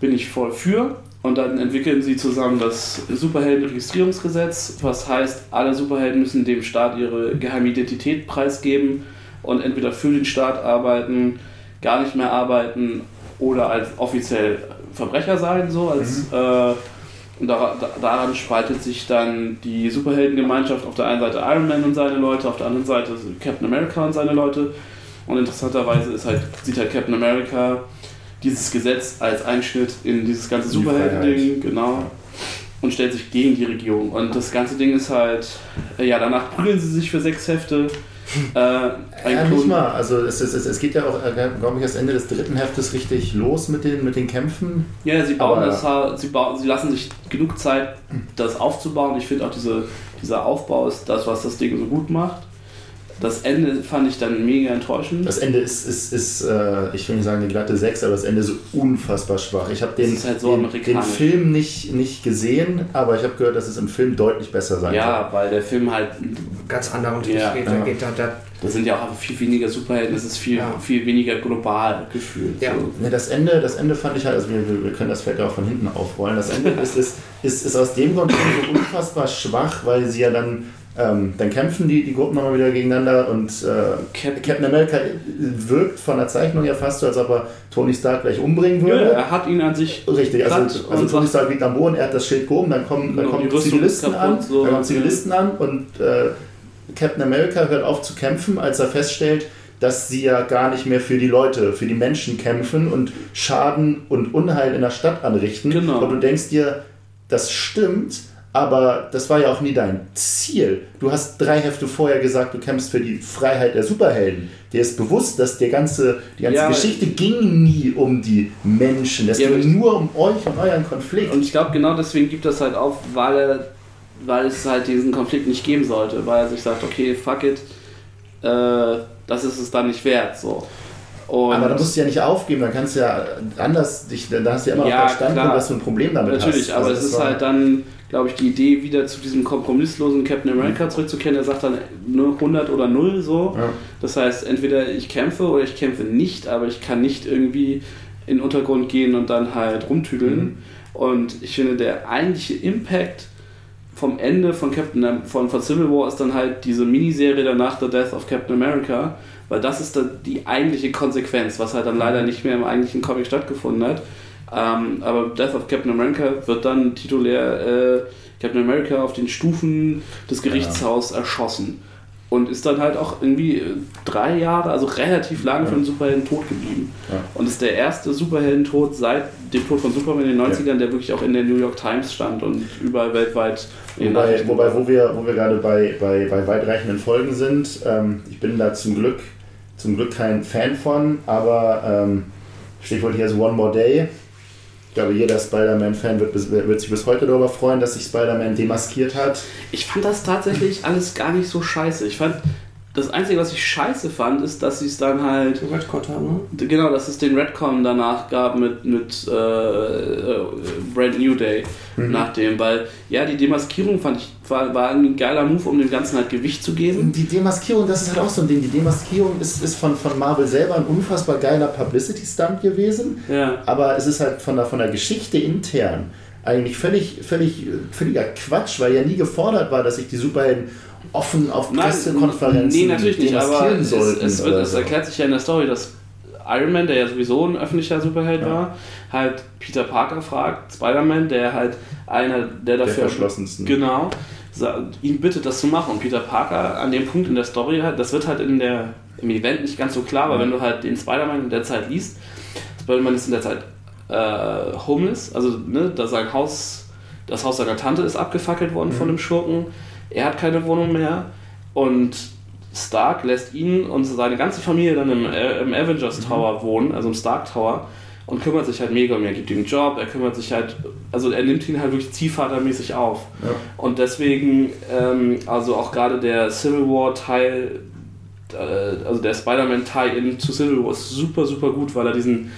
[SPEAKER 2] bin ich voll für. Und dann entwickeln sie zusammen das Superheldenregistrierungsgesetz, was heißt, alle Superhelden müssen dem Staat ihre geheime Identität preisgeben und entweder für den Staat arbeiten, gar nicht mehr arbeiten oder als offiziell Verbrecher sein, so als äh, und da, da, daran spaltet sich dann die Superheldengemeinschaft auf der einen Seite Iron Man und seine Leute, auf der anderen Seite Captain America und seine Leute. Und interessanterweise ist halt, sieht halt Captain America dieses Gesetz als Einschnitt in dieses ganze Superhelden-Ding, genau. Und stellt sich gegen die Regierung. Und das ganze Ding ist halt, äh, ja, danach prügeln sie sich für sechs Hefte. Äh,
[SPEAKER 4] Ja, nicht mal. Also es, es, es, geht ja auch, glaube ich, erst Ende des dritten Heftes richtig los mit den, mit den Kämpfen.
[SPEAKER 2] Ja, sie bauen
[SPEAKER 4] Aber-
[SPEAKER 2] das, ha- sie, bauen, sie lassen sich genug Zeit, das aufzubauen. Ich finde auch diese, dieser Aufbau ist das, was das Ding so gut macht. Das Ende fand ich dann mega enttäuschend.
[SPEAKER 4] Das Ende ist, ist, ist äh, ich will nicht sagen eine glatte 6, aber das Ende ist so unfassbar schwach. Ich habe den,
[SPEAKER 2] Das halt so
[SPEAKER 4] den, den. Film nicht, nicht gesehen, aber ich habe gehört, dass es im Film deutlich besser sein
[SPEAKER 2] ja, weil der Film halt,
[SPEAKER 3] Ganz anderen
[SPEAKER 2] Ja.
[SPEAKER 3] geht.
[SPEAKER 4] Ja.
[SPEAKER 3] Da geht da, da,
[SPEAKER 2] da sind ja auch viel weniger Superhelden, es ist viel,
[SPEAKER 3] Ja.
[SPEAKER 2] viel weniger global gefühlt.
[SPEAKER 3] Ja.
[SPEAKER 2] So.
[SPEAKER 4] Ne, das, Ende, das Ende fand ich halt, also wir, wir wir können das vielleicht auch von hinten aufrollen. Das Ende *laughs* ist, ist, ist, ist aus dem Grund so unfassbar schwach, weil sie ja dann, ähm, dann kämpfen die, die Gruppen nochmal wieder gegeneinander und äh,
[SPEAKER 2] Cap-
[SPEAKER 4] Captain America wirkt von der Zeichnung ja fast so, als ob er Tony Stark gleich umbringen
[SPEAKER 2] Ja,
[SPEAKER 4] würde.
[SPEAKER 2] er hat ihn an sich
[SPEAKER 4] Richtig, also, also Tony Stark liegt am Boden, er hat das Schild gehoben, dann kommen, dann
[SPEAKER 2] Genau,
[SPEAKER 4] kommen Zivilisten
[SPEAKER 2] ist
[SPEAKER 4] an,
[SPEAKER 2] kaputt, so,
[SPEAKER 4] dann kommen
[SPEAKER 2] ja.
[SPEAKER 4] Zivilisten an und äh, Captain America hört auf zu kämpfen, als er feststellt, dass sie ja gar nicht mehr für die Leute, für die Menschen kämpfen und Schaden und Unheil in der Stadt anrichten.
[SPEAKER 2] Genau.
[SPEAKER 4] Und du denkst dir, das stimmt, aber das war ja auch nie dein Ziel. Du hast drei Hefte vorher gesagt, du kämpfst für die Freiheit der Superhelden. Dir ist bewusst, dass der ganze, die ganze
[SPEAKER 2] Ja,
[SPEAKER 4] Geschichte ging nie um die Menschen. Es
[SPEAKER 2] Ja,
[SPEAKER 4] ging nur um euch und euren Konflikt.
[SPEAKER 2] Und ich glaube, genau deswegen gibt das halt auf, weil, er, weil es halt diesen Konflikt nicht geben sollte. Weil er sich sagt, okay, fuck it, äh, das ist es dann nicht wert. So. Und
[SPEAKER 4] aber da musst du ja nicht aufgeben, dann kannst du ja anders, dich, da hast du ja immer
[SPEAKER 2] Ja,
[SPEAKER 4] noch verstanden,
[SPEAKER 2] klar.
[SPEAKER 4] dass du ein Problem damit
[SPEAKER 2] Natürlich,
[SPEAKER 4] hast.
[SPEAKER 2] aber
[SPEAKER 4] Also
[SPEAKER 2] es ist halt dann, glaube ich, die Idee, wieder zu diesem kompromisslosen Captain America zurückzukehren. Er sagt dann nur 100 oder 0 so.
[SPEAKER 4] Ja.
[SPEAKER 2] Das heißt, entweder ich kämpfe oder ich kämpfe nicht, aber ich kann nicht irgendwie in den Untergrund gehen und dann halt rumtüdeln.
[SPEAKER 4] Mhm.
[SPEAKER 2] Und ich finde, der eigentliche Impact vom Ende von Captain von, von Civil War ist dann halt diese Miniserie danach The Death of Captain America, weil das ist dann die eigentliche Konsequenz, was halt dann leider nicht mehr im eigentlichen Comic stattgefunden hat. Ähm, aber Death of Captain America wird dann titulär äh, Captain America auf den Stufen des Gerichtshaus erschossen. und ist dann halt auch irgendwie äh, drei Jahre, also relativ lange für einen Superhelden tot geblieben.
[SPEAKER 4] Ja.
[SPEAKER 2] Und ist der erste Superheldentod seit dem Tod von Superman in den 90ern, der wirklich auch in der New York Times stand und überall weltweit in
[SPEAKER 4] Wobei, wobei wo wir, wo wir gerade bei, bei, bei weitreichenden Folgen sind, ähm, ich bin da zum Glück, zum Glück kein Fan von, aber ähm, Stichwort hier ist One More Day. Ich glaube, jeder Spider-Man-Fan wird, wird sich bis heute darüber freuen, dass sich Spider-Man demaskiert hat.
[SPEAKER 2] Ich fand das tatsächlich alles gar nicht so scheiße. Ich fand, das Einzige, was ich scheiße fand, ist, dass sie es dann halt
[SPEAKER 3] Redcott haben, ne?
[SPEAKER 2] Genau, dass es den Redcon danach gab mit, mit äh, äh, Brand New Day nach dem, weil ja, die Demaskierung fand ich war, war irgendwie ein geiler Move, um dem Ganzen halt Gewicht zu geben.
[SPEAKER 4] Die Demaskierung, das ist halt auch so ein Ding. Die Demaskierung ist, ist von, von Marvel selber ein unfassbar geiler Publicity-Stunt gewesen.
[SPEAKER 2] Ja.
[SPEAKER 4] Aber es ist halt von der, von der Geschichte intern eigentlich völlig, völlig, völliger Quatsch, weil ja nie gefordert war, dass sich die Superhelden offen auf Pressekonferenzen
[SPEAKER 2] nee, natürlich nicht, aber
[SPEAKER 4] demaskieren
[SPEAKER 2] es,
[SPEAKER 4] sollten.
[SPEAKER 2] es, wird, es erklärt sich ja in der Story, dass Iron Man, der ja sowieso ein öffentlicher Superheld war, halt Peter Parker fragt, Spider-Man, der halt einer, der
[SPEAKER 4] der
[SPEAKER 2] dafür
[SPEAKER 4] verschlossensten.
[SPEAKER 2] Genau. Ihn bittet, das zu machen. Und Peter Parker an dem Punkt in der Story halt, das wird halt in der, im Event nicht ganz so klar, aber wenn du halt den Spider-Man in der Zeit liest, Spider-Man ist in der Zeit äh, homeless, also ne, da sein Haus, das Haus seiner Tante ist abgefackelt worden von dem Schurken. Er hat keine Wohnung mehr und Stark lässt ihn und seine ganze Familie dann im, äh, im Avengers Tower wohnen, also im Stark Tower und kümmert sich halt mega um ihn. Er gibt ihm einen Job, er kümmert sich halt, also er nimmt ihn halt wirklich ziehvatermäßig auf.
[SPEAKER 4] Ja.
[SPEAKER 2] Und deswegen, ähm, also auch gerade der Civil War Teil, äh, also der Spider-Man Tie-In zu Civil War ist super, super gut, weil er diesen,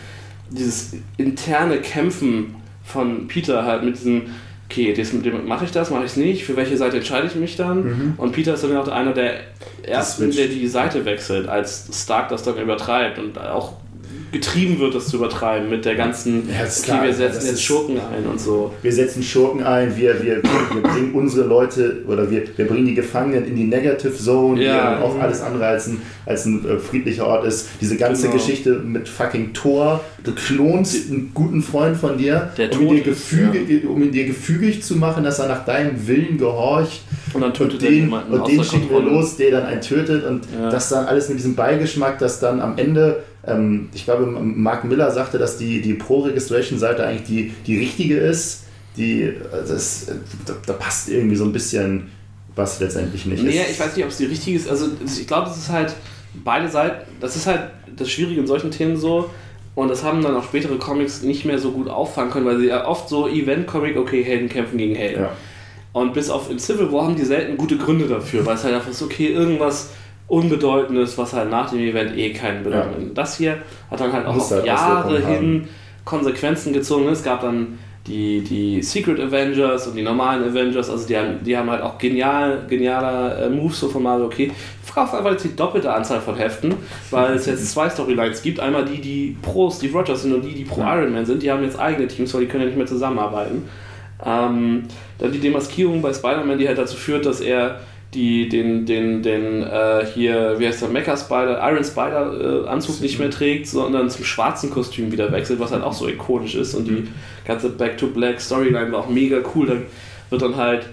[SPEAKER 2] dieses interne Kämpfen von Peter halt mit diesem, okay, das, mache ich das, mache ich es nicht, für welche Seite entscheide ich mich dann? Und Peter ist dann auch einer der ersten, der die Seite wechselt, als Stark das dann übertreibt und auch getrieben wird, das zu übertreiben mit der ganzen,
[SPEAKER 4] Ja,
[SPEAKER 2] okay,
[SPEAKER 4] klar,
[SPEAKER 2] wir setzen jetzt Schurken ein und so.
[SPEAKER 4] Wir setzen Schurken ein, wir, wir, wir bringen unsere Leute oder wir, wir bringen die Gefangenen in die Negative Zone,
[SPEAKER 2] Ja.
[SPEAKER 4] die auch alles andere als ein, als ein äh, friedlicher Ort ist. Diese ganze
[SPEAKER 2] Genau.
[SPEAKER 4] Geschichte mit fucking Thor, du klonst einen guten Freund von dir,
[SPEAKER 2] Der
[SPEAKER 4] um, ihn dir
[SPEAKER 2] ist,
[SPEAKER 4] gefüge, um ihn dir gefügig zu machen, dass er nach deinem Willen gehorcht.
[SPEAKER 2] Und dann
[SPEAKER 4] Und
[SPEAKER 2] tötet er
[SPEAKER 4] den,
[SPEAKER 2] jemanden
[SPEAKER 4] und den schicken wir los, der dann einen tötet und
[SPEAKER 2] Ja.
[SPEAKER 4] das dann alles mit diesem Beigeschmack, dass dann am Ende, ähm, ich glaube, Mark Miller sagte, dass die, die Pro-Registration-Seite eigentlich die, die richtige ist. Die, das, äh, da, da passt irgendwie so ein bisschen was letztendlich nicht.
[SPEAKER 2] Nee,
[SPEAKER 4] Es-
[SPEAKER 2] ich weiß nicht, ob es die richtige ist. Also ich glaube, das ist halt beide Seiten, das ist halt das Schwierige in solchen Themen so. Und das haben dann auch spätere Comics nicht mehr so gut auffangen können, weil sie ja oft so Event-Comic, okay, Helden kämpfen gegen Helden.
[SPEAKER 4] Ja.
[SPEAKER 2] Und bis auf in Civil War haben die selten gute Gründe dafür, weil es halt einfach so, okay, irgendwas Unbedeutendes, was halt nach dem Event eh keinen Bedeutung hat. Das hier hat dann halt auch auf
[SPEAKER 4] halt
[SPEAKER 2] Jahre hin Konsequenzen gezogen. Es gab dann die, die Secret Avengers und die normalen Avengers, also die haben, die haben halt auch genial, genialer äh, Moves so von Marvel, okay, verkauft einfach jetzt die doppelte Anzahl von Heften, weil es jetzt zwei Storylines gibt. Einmal die, die pro Steve Rogers sind und die, die pro Iron Man sind, die haben jetzt eigene Teams, weil die können ja nicht mehr zusammenarbeiten. Ähm, dann die Demaskierung bei Spider-Man, die halt dazu führt, dass er die, den, den, den äh, hier, wie heißt der, Mecha Spider, Iron Spider äh, Anzug nicht mehr trägt, sondern zum schwarzen Kostüm wieder wechselt, was halt auch so ikonisch ist. Und die ganze Back to Black Storyline war auch mega cool. Da wird dann halt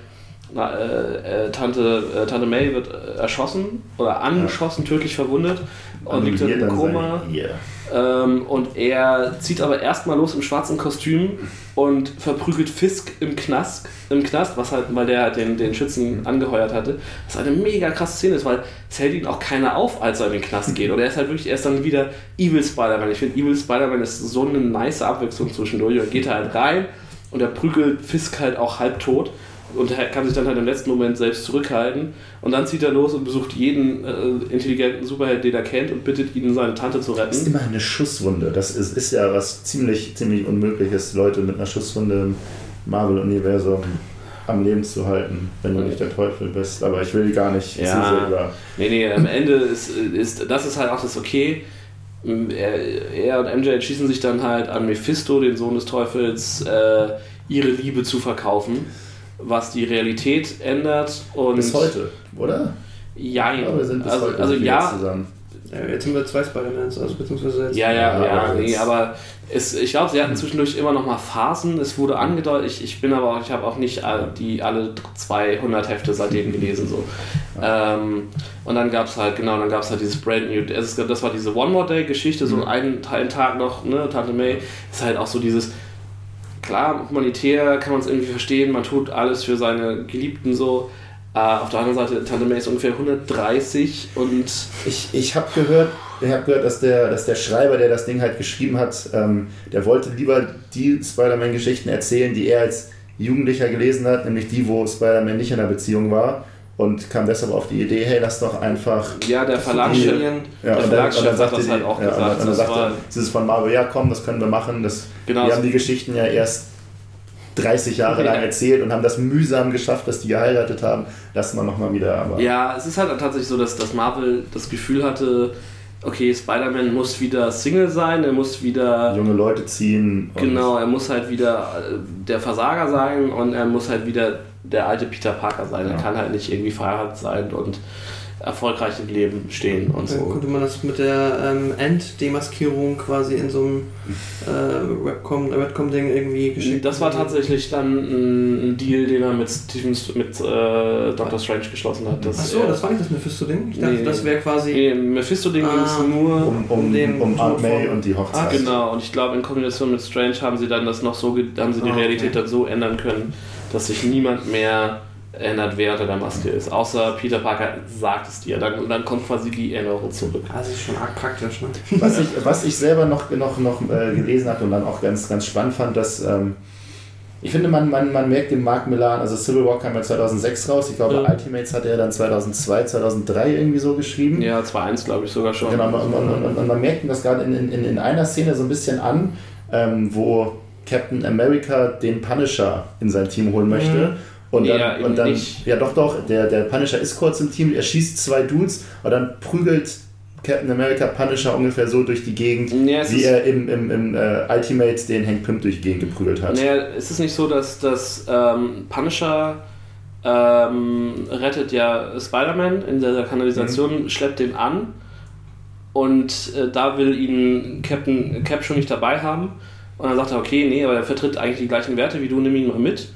[SPEAKER 2] na, äh, äh, Tante, äh, Tante May wird äh, erschossen oder angeschossen, tödlich verwundet und liegt dann im
[SPEAKER 4] dann
[SPEAKER 2] Koma.
[SPEAKER 4] sein- Yeah.
[SPEAKER 2] Ähm, und er zieht aber erstmal los im schwarzen Kostüm und verprügelt Fisk im Knast, im Knast, was halt, weil der halt den, den Schützen angeheuert hatte. Was eine mega krasse Szene ist, weil es hält ihn auch keiner auf, als er in den Knast geht. Und er ist halt wirklich erst dann wieder Evil Spider-Man. Ich finde, Evil Spider-Man ist so eine nice Abwechslung zwischendurch. Er geht halt rein und er prügelt Fisk halt auch halb tot. Und er kann sich dann halt im letzten Moment selbst zurückhalten. Und dann zieht er los und besucht jeden äh, intelligenten Superheld, den er kennt, und bittet ihn, seine Tante zu retten.
[SPEAKER 4] Das ist immer eine Schusswunde. Das ist, ist ja was ziemlich, ziemlich Unmögliches, Leute mit einer Schusswunde im Marvel-Universum am Leben zu halten, wenn du nicht der Teufel bist. Aber ich will gar nicht
[SPEAKER 2] Ja.
[SPEAKER 4] zu sehr über.
[SPEAKER 2] Nee, nee, am Ende ist, ist das ist halt auch das Okay. Er, er und MJ entschließen sich dann halt an Mephisto, den Sohn des Teufels, äh, ihre Liebe zu verkaufen, was die Realität ändert. Und
[SPEAKER 4] Bis heute, oder?
[SPEAKER 2] Ja,
[SPEAKER 4] Ja, wir sind bis
[SPEAKER 2] also,
[SPEAKER 4] heute
[SPEAKER 2] also ja,
[SPEAKER 4] zusammen.
[SPEAKER 3] Ja, jetzt haben wir zwei Spider-Mans, also beziehungsweise jetzt.
[SPEAKER 2] ja, ja,
[SPEAKER 4] Ja,
[SPEAKER 2] ja,
[SPEAKER 4] aber
[SPEAKER 2] nee, aber es, ich glaube, sie hatten zwischendurch immer noch mal Phasen. Es wurde angedeutet. Ich, ich bin aber, auch- ich habe auch nicht all- die alle 200 Hefte seitdem gelesen so. Ähm, und dann gab es halt, genau, dann gab es halt dieses Brand New, es ist- das war diese One More Day Geschichte, so
[SPEAKER 4] Mhm.
[SPEAKER 2] einen, einen Tag noch, ne, Tante May, ist halt auch so dieses, klar, humanitär kann man es irgendwie verstehen, man tut alles für seine Geliebten so. Äh, auf der anderen Seite, Tante May ist ungefähr 130 und
[SPEAKER 4] Ich, ich habe gehört, ich hab gehört dass, der, dass der Schreiber, der das Ding halt geschrieben hat, ähm, der wollte lieber die Spider-Man-Geschichten erzählen, die er als Jugendlicher gelesen hat, nämlich die, wo Spider-Man nicht in einer Beziehung war. Und kam deshalb auf die Idee, hey, lass doch einfach.
[SPEAKER 2] ja, der Verlag,
[SPEAKER 4] die-
[SPEAKER 2] der
[SPEAKER 4] Ja, und und
[SPEAKER 2] Verlagschef hat das
[SPEAKER 4] die,
[SPEAKER 2] halt auch
[SPEAKER 4] ja, und
[SPEAKER 2] gesagt.
[SPEAKER 4] dann, und dann
[SPEAKER 2] das
[SPEAKER 4] sagte
[SPEAKER 2] war,
[SPEAKER 4] dieses von Marvel, ja komm, das können wir machen. Das,
[SPEAKER 2] Genau.
[SPEAKER 4] Wir haben die Geschichten ja erst 30 Jahre
[SPEAKER 2] Ja.
[SPEAKER 4] lang erzählt und haben das mühsam geschafft, dass die geheiratet haben. Lassen wir nochmal wieder. Aber
[SPEAKER 2] Ja, es ist halt tatsächlich so, dass, dass Marvel das Gefühl hatte, okay, Spider-Man muss wieder Single sein, er muss wieder.
[SPEAKER 4] junge Leute ziehen. und-
[SPEAKER 2] Genau, er muss halt wieder äh, der Versager sein und er muss halt wieder der alte Peter Parker sein. Er
[SPEAKER 4] Ja.
[SPEAKER 2] kann halt nicht irgendwie verheiratet sein und erfolgreich im Leben stehen und
[SPEAKER 3] Dann
[SPEAKER 2] so.
[SPEAKER 3] konnte man das mit der ähm, Enddemaskierung quasi in so einem äh, Webcom, Webcom-Ding irgendwie geschickt.
[SPEAKER 2] Das war tatsächlich dann ein, Deal, den er mit, Stephen, mit äh, Doctor Strange geschlossen hat. dass
[SPEAKER 3] Achso,
[SPEAKER 2] er-
[SPEAKER 3] das war nicht das Mephisto-Ding? Ich dachte,
[SPEAKER 2] Nee.
[SPEAKER 3] das wäre quasi.
[SPEAKER 2] Nee, Mephisto-Ding ging es
[SPEAKER 3] Ah.
[SPEAKER 2] nur.
[SPEAKER 4] um, um,
[SPEAKER 3] um den
[SPEAKER 4] um Aunt May und die Hochzeit.
[SPEAKER 3] Ah,
[SPEAKER 2] Genau, und ich glaube, in Kombination mit Strange haben sie dann das noch so, haben sie die
[SPEAKER 3] Ah,
[SPEAKER 2] Realität
[SPEAKER 3] okay.
[SPEAKER 2] dann so ändern können, dass sich niemand mehr erinnert, wer unter der Maske ist. Außer Peter Parker sagt es dir. Dann, und dann kommt quasi die Erinnerung zurück.
[SPEAKER 3] Also ist schon arg praktisch, ne?
[SPEAKER 4] Was ich, was ich selber noch, noch, noch äh, gelesen hatte und dann auch ganz, ganz spannend fand, dass ähm, ich finde, man, man, man merkt den Mark Millan, also Civil War kam ja 2006 raus, ich glaube,
[SPEAKER 2] Ja.
[SPEAKER 4] Ultimates hat er dann 2002, 2003 irgendwie so geschrieben.
[SPEAKER 2] Ja, 2-1 glaube ich sogar schon.
[SPEAKER 4] Genau, und, und, und, und, und man merkt ihm das gerade in, in, in einer Szene so ein bisschen an, ähm, wo Captain America den Punisher in sein Team holen möchte.
[SPEAKER 3] Mhm.
[SPEAKER 4] Und dann,
[SPEAKER 2] ja,
[SPEAKER 4] und dann
[SPEAKER 2] nicht.
[SPEAKER 4] ja doch, doch, der, der Punisher ist kurz im Team, er schießt zwei Dudes und dann prügelt Captain America Punisher ungefähr so durch die Gegend,
[SPEAKER 2] es
[SPEAKER 4] wie er im, im, im äh, Ultimate den Hank Pym durch die Gegend geprügelt hat.
[SPEAKER 2] Naja, ist es nicht so, dass, dass ähm, Punisher ähm, rettet ja Spider-Man in der Kanalisation,
[SPEAKER 4] Mhm.
[SPEAKER 2] schleppt den an und äh, da will ihn Captain Cap schon nicht dabei haben. Und dann sagt er, okay, nee, aber er vertritt eigentlich die gleichen Werte wie du, nimm ihn mal mit.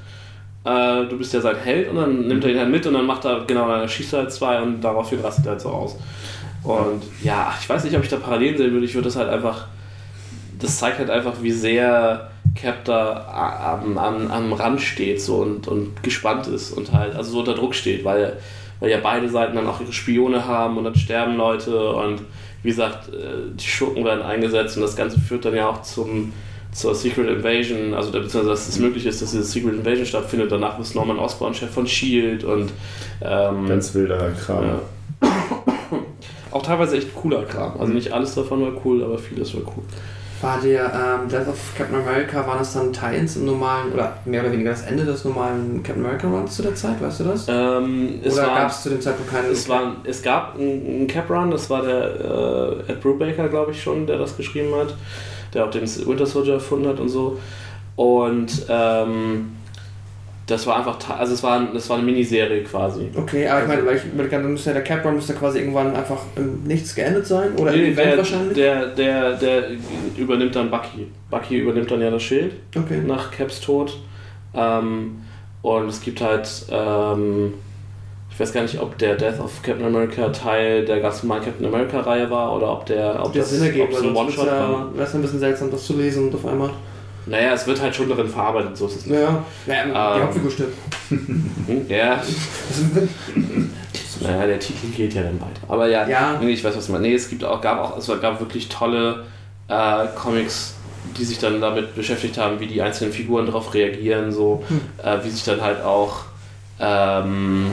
[SPEAKER 2] Äh, du bist ja sein Held und dann nimmt er ihn halt mit und dann macht er, genau, dann schießt er halt zwei und daraufhin rastet er halt so aus. Und ja, ich weiß nicht, ob ich da Parallelen sehen würde. Ich würde das halt einfach das zeigt halt einfach, wie sehr Cap da am, am, am Rand steht so und, und gespannt ist und halt also so unter Druck steht, weil, weil ja beide Seiten dann auch ihre Spione haben und dann sterben Leute und wie gesagt, äh, die Schurken werden eingesetzt und das Ganze führt dann ja auch zum zur Secret Invasion, also beziehungsweise dass es möglich ist, dass diese Secret Invasion stattfindet. Danach ist Norman Osborn Chef von Shield und ähm,
[SPEAKER 4] Ganz wilder Kram.
[SPEAKER 2] ja. *coughs* auch teilweise echt cooler Kram. Also nicht alles davon war cool, aber vieles war cool.
[SPEAKER 3] War der ähm, Death of Captain America, waren das dann Tie-ins im normalen, oder mehr oder weniger das Ende des normalen Captain America Runs zu der Zeit, weißt du das?
[SPEAKER 2] Ähm, es
[SPEAKER 3] oder gab es zu dem Zeitpunkt keine
[SPEAKER 2] Es, war, es gab einen Cap Run, das war der äh, Ed Brubaker, glaube ich schon, der das geschrieben hat, der auch den Winter Soldier erfunden hat und so. Und ähm, das war einfach, also es war, das war eine Miniserie quasi.
[SPEAKER 3] Okay, aber ich meine, weil ich überlege, dann müsste der Cap Run müsste quasi irgendwann einfach Nichts geendet sein oder
[SPEAKER 2] Nee,
[SPEAKER 3] im Event
[SPEAKER 2] der,
[SPEAKER 3] wahrscheinlich.
[SPEAKER 2] der, der, der übernimmt dann Bucky. Bucky übernimmt dann ja das Schild
[SPEAKER 3] okay.
[SPEAKER 2] nach Caps Tod. Ähm, und es gibt halt, ähm, ich weiß gar nicht, ob der Death of Captain America Teil der ganz normalen Captain America Reihe war oder ob der, ob
[SPEAKER 3] das
[SPEAKER 2] das,
[SPEAKER 3] Sinn ergibt,
[SPEAKER 2] ob es
[SPEAKER 3] weil
[SPEAKER 2] ein One-Shot war.
[SPEAKER 3] wäre es ein bisschen seltsam, das zu lesen und auf einmal.
[SPEAKER 2] Naja, es wird halt schon darin verarbeitet, so ist es nicht.
[SPEAKER 3] Ja, ja die
[SPEAKER 2] Ähm.
[SPEAKER 3] Hauptfigur stirbt.
[SPEAKER 2] Hm, Ja, naja, der Titel geht ja dann weiter. Aber ja,
[SPEAKER 3] Ja.
[SPEAKER 2] nee, ich weiß, was meinst. Nee, es gibt auch, gab auch, es gab wirklich tolle äh, Comics, die sich dann damit beschäftigt haben, wie die einzelnen Figuren darauf reagieren, so,
[SPEAKER 3] Hm.
[SPEAKER 2] äh, wie sich dann halt auch, ähm,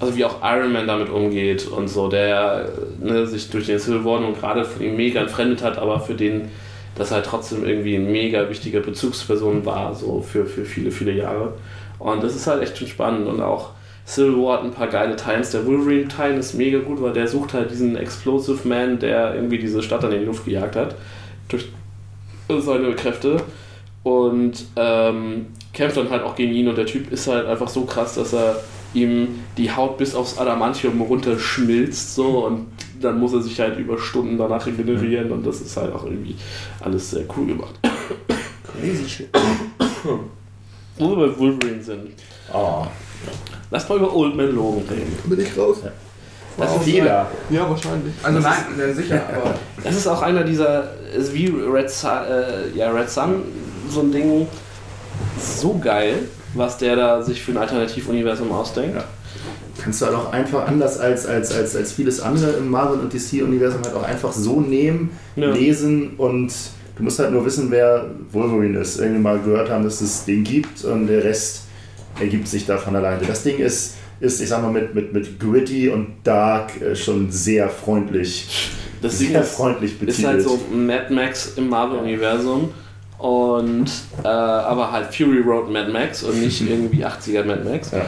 [SPEAKER 2] also wie auch Iron Man damit umgeht und so, der ne, sich durch den Civil War und gerade von ihm mega entfremdet hat, aber für den das halt trotzdem irgendwie ein mega wichtiger Bezugsperson war, so für, für viele, viele Jahre. Und das ist halt echt schon spannend und auch Civil War hat ein paar geile Times. Der Wolverine-Teil ist mega gut, weil der sucht halt diesen Explosive Man, der irgendwie diese Stadt in die Luft gejagt hat. Durch seine Kräfte. Und ähm, kämpft dann halt auch gegen ihn und der Typ ist halt einfach so krass, dass er ihm die Haut bis aufs Adamantium runterschmilzt so und dann muss er sich halt über Stunden danach regenerieren und das ist halt auch irgendwie alles sehr cool gemacht.
[SPEAKER 3] Crazy shit.
[SPEAKER 2] Wo wir bei Wolverine sind.
[SPEAKER 4] Oh.
[SPEAKER 2] Lass mal über Old Man Logan reden.
[SPEAKER 3] Bin ich raus?
[SPEAKER 2] Das ist,
[SPEAKER 4] Fehler.
[SPEAKER 3] Ja, wahrscheinlich. Also nein, sehr sicher, aber.
[SPEAKER 2] das ist auch einer dieser, ist wie Red Sun, äh, ja, Red Sun, so ein Ding, so geil, was der da sich für ein Alternativuniversum ausdenkt.
[SPEAKER 4] Ja. Kannst du halt auch einfach anders als, als, als, als vieles andere im Marvel- und DC-Universum halt auch einfach so nehmen,
[SPEAKER 2] Ja.
[SPEAKER 4] lesen und du musst halt nur wissen, wer Wolverine ist. Irgendwie mal gehört haben, dass es den gibt und der Rest ergibt sich davon alleine. Das Ding ist, ist ich sag mal, mit, mit, mit Gritty und Dark äh, schon sehr freundlich,
[SPEAKER 2] Das
[SPEAKER 4] sehr
[SPEAKER 2] ist,
[SPEAKER 4] freundlich betitelt.
[SPEAKER 2] ist halt so Mad Max im Marvel-Universum. Und äh, aber halt Fury Road Mad Max und nicht *laughs* irgendwie 80er Mad Max.
[SPEAKER 4] Ja.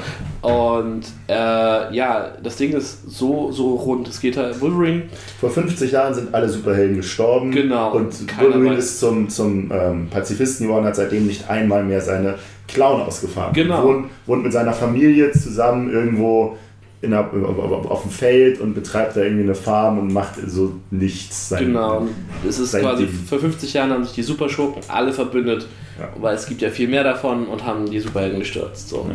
[SPEAKER 2] Und äh, ja, das Ding ist so, so rund. Es geht halt Wolverine.
[SPEAKER 4] Vor 50 Jahren sind alle Superhelden gestorben.
[SPEAKER 2] Genau.
[SPEAKER 4] Und
[SPEAKER 2] Keiner
[SPEAKER 4] Wolverine
[SPEAKER 2] weiß-
[SPEAKER 4] ist zum, zum ähm, Pazifisten geworden, hat seitdem nicht einmal mehr seine Klauen ausgefahren.
[SPEAKER 2] Genau.
[SPEAKER 4] Wohnt, wohnt mit seiner Familie zusammen irgendwo in auf, auf dem Feld und betreibt da irgendwie eine Farm und macht so nichts. Sein,
[SPEAKER 2] Genau. Es ist
[SPEAKER 4] sein
[SPEAKER 2] quasi
[SPEAKER 4] Ding.
[SPEAKER 2] vor 50 Jahren haben sich die Superschurken alle verbündet,
[SPEAKER 4] Ja.
[SPEAKER 2] weil es gibt ja viel mehr davon und haben die Superhelden gestürzt. So.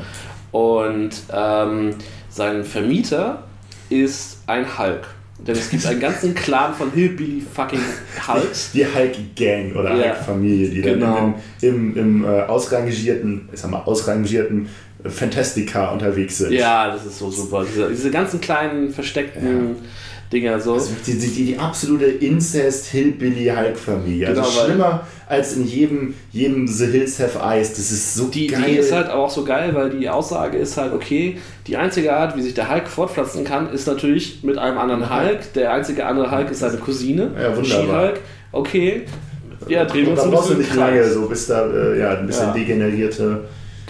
[SPEAKER 2] Und ähm, sein Vermieter ist ein Hulk. Denn es gibt einen ganzen Clan von Hillbilly fucking Hulks.
[SPEAKER 4] Die Hulk-Gang oder
[SPEAKER 2] Ja.
[SPEAKER 4] Hulk-Familie, die
[SPEAKER 2] Genau.
[SPEAKER 4] dann im, im, im äh, ausrangierten, ich sag mal, ausrangierten Fantastica unterwegs sind.
[SPEAKER 2] Ja, das ist so super. Diese, diese ganzen kleinen versteckten Dinger so.
[SPEAKER 4] Also die, die, die, die absolute Incest-Hillbilly-Hulk-Familie. Also
[SPEAKER 2] Genau, weil-
[SPEAKER 4] schlimmer als in jedem, jedem The Hills Have Eyes. Das ist so
[SPEAKER 2] Die
[SPEAKER 4] geil.
[SPEAKER 2] Idee ist halt auch so geil, weil die Aussage ist halt, okay, die einzige Art, wie sich der Hulk fortpflanzen kann, ist natürlich mit einem anderen Hulk. Der einzige andere Hulk ist seine Cousine.
[SPEAKER 4] Ja, wunderbar.
[SPEAKER 2] She-Hulk. Okay. Ja, drehen wir uns ein
[SPEAKER 4] brauchst du
[SPEAKER 2] bisschen
[SPEAKER 4] nicht lange, so bis da äh, ja, ein bisschen
[SPEAKER 2] Ja.
[SPEAKER 4] degenerierte.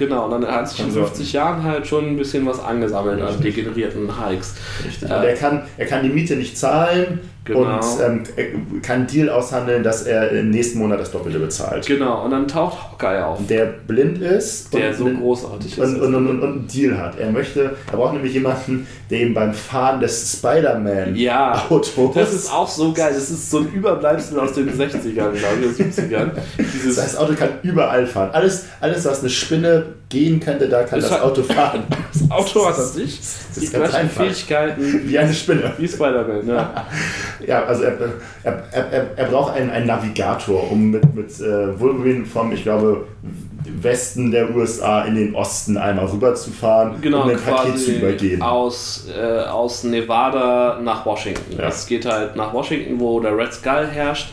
[SPEAKER 2] Genau, und dann hat sich in
[SPEAKER 4] Konsorten.
[SPEAKER 2] 50 Jahren halt schon ein bisschen was angesammelt an degenerierten Hulks.
[SPEAKER 4] Richtig.
[SPEAKER 2] Äh,
[SPEAKER 4] und er kann, er kann die Miete nicht zahlen
[SPEAKER 2] Genau.
[SPEAKER 4] und ähm, kann einen Deal aushandeln, dass er im nächsten Monat das Doppelte bezahlt.
[SPEAKER 2] Genau, und dann taucht Hawkeye auf,
[SPEAKER 4] Der blind ist
[SPEAKER 2] der
[SPEAKER 4] und,
[SPEAKER 2] so großartig ist.
[SPEAKER 4] und, und, und, und, und einen Deal hat. Er möchte, er braucht nämlich jemanden, der ihm beim Fahren des Spider-Man
[SPEAKER 2] Ja,
[SPEAKER 4] Autos
[SPEAKER 2] das ist auch so geil. Das ist so ein Überbleibsel aus den 60ern, glaube ich, oder 70ern. Dieses,
[SPEAKER 4] Das Auto kann überall fahren. Alles, alles, was eine Spinne gehen könnte, da kann
[SPEAKER 2] Ist
[SPEAKER 4] das
[SPEAKER 2] halt-
[SPEAKER 4] Auto fahren. *laughs*
[SPEAKER 2] das Auto hat an sich die
[SPEAKER 4] ist
[SPEAKER 2] gleichen. Fähigkeiten
[SPEAKER 4] Wie eine Spinne.
[SPEAKER 2] wie Spider-Man. Ja. *laughs*
[SPEAKER 4] Ja, also er, er, er, er, braucht einen, einen Navigator, um mit, mit äh, Wolverine vom, ich glaube, Westen der USA in den Osten einmal rüberzufahren,
[SPEAKER 2] Genau,
[SPEAKER 4] um ein Paket zu übergeben.
[SPEAKER 2] aus, äh, aus Nevada nach Washington.
[SPEAKER 4] Ja.
[SPEAKER 2] Es geht halt nach Washington, wo der Red Skull herrscht.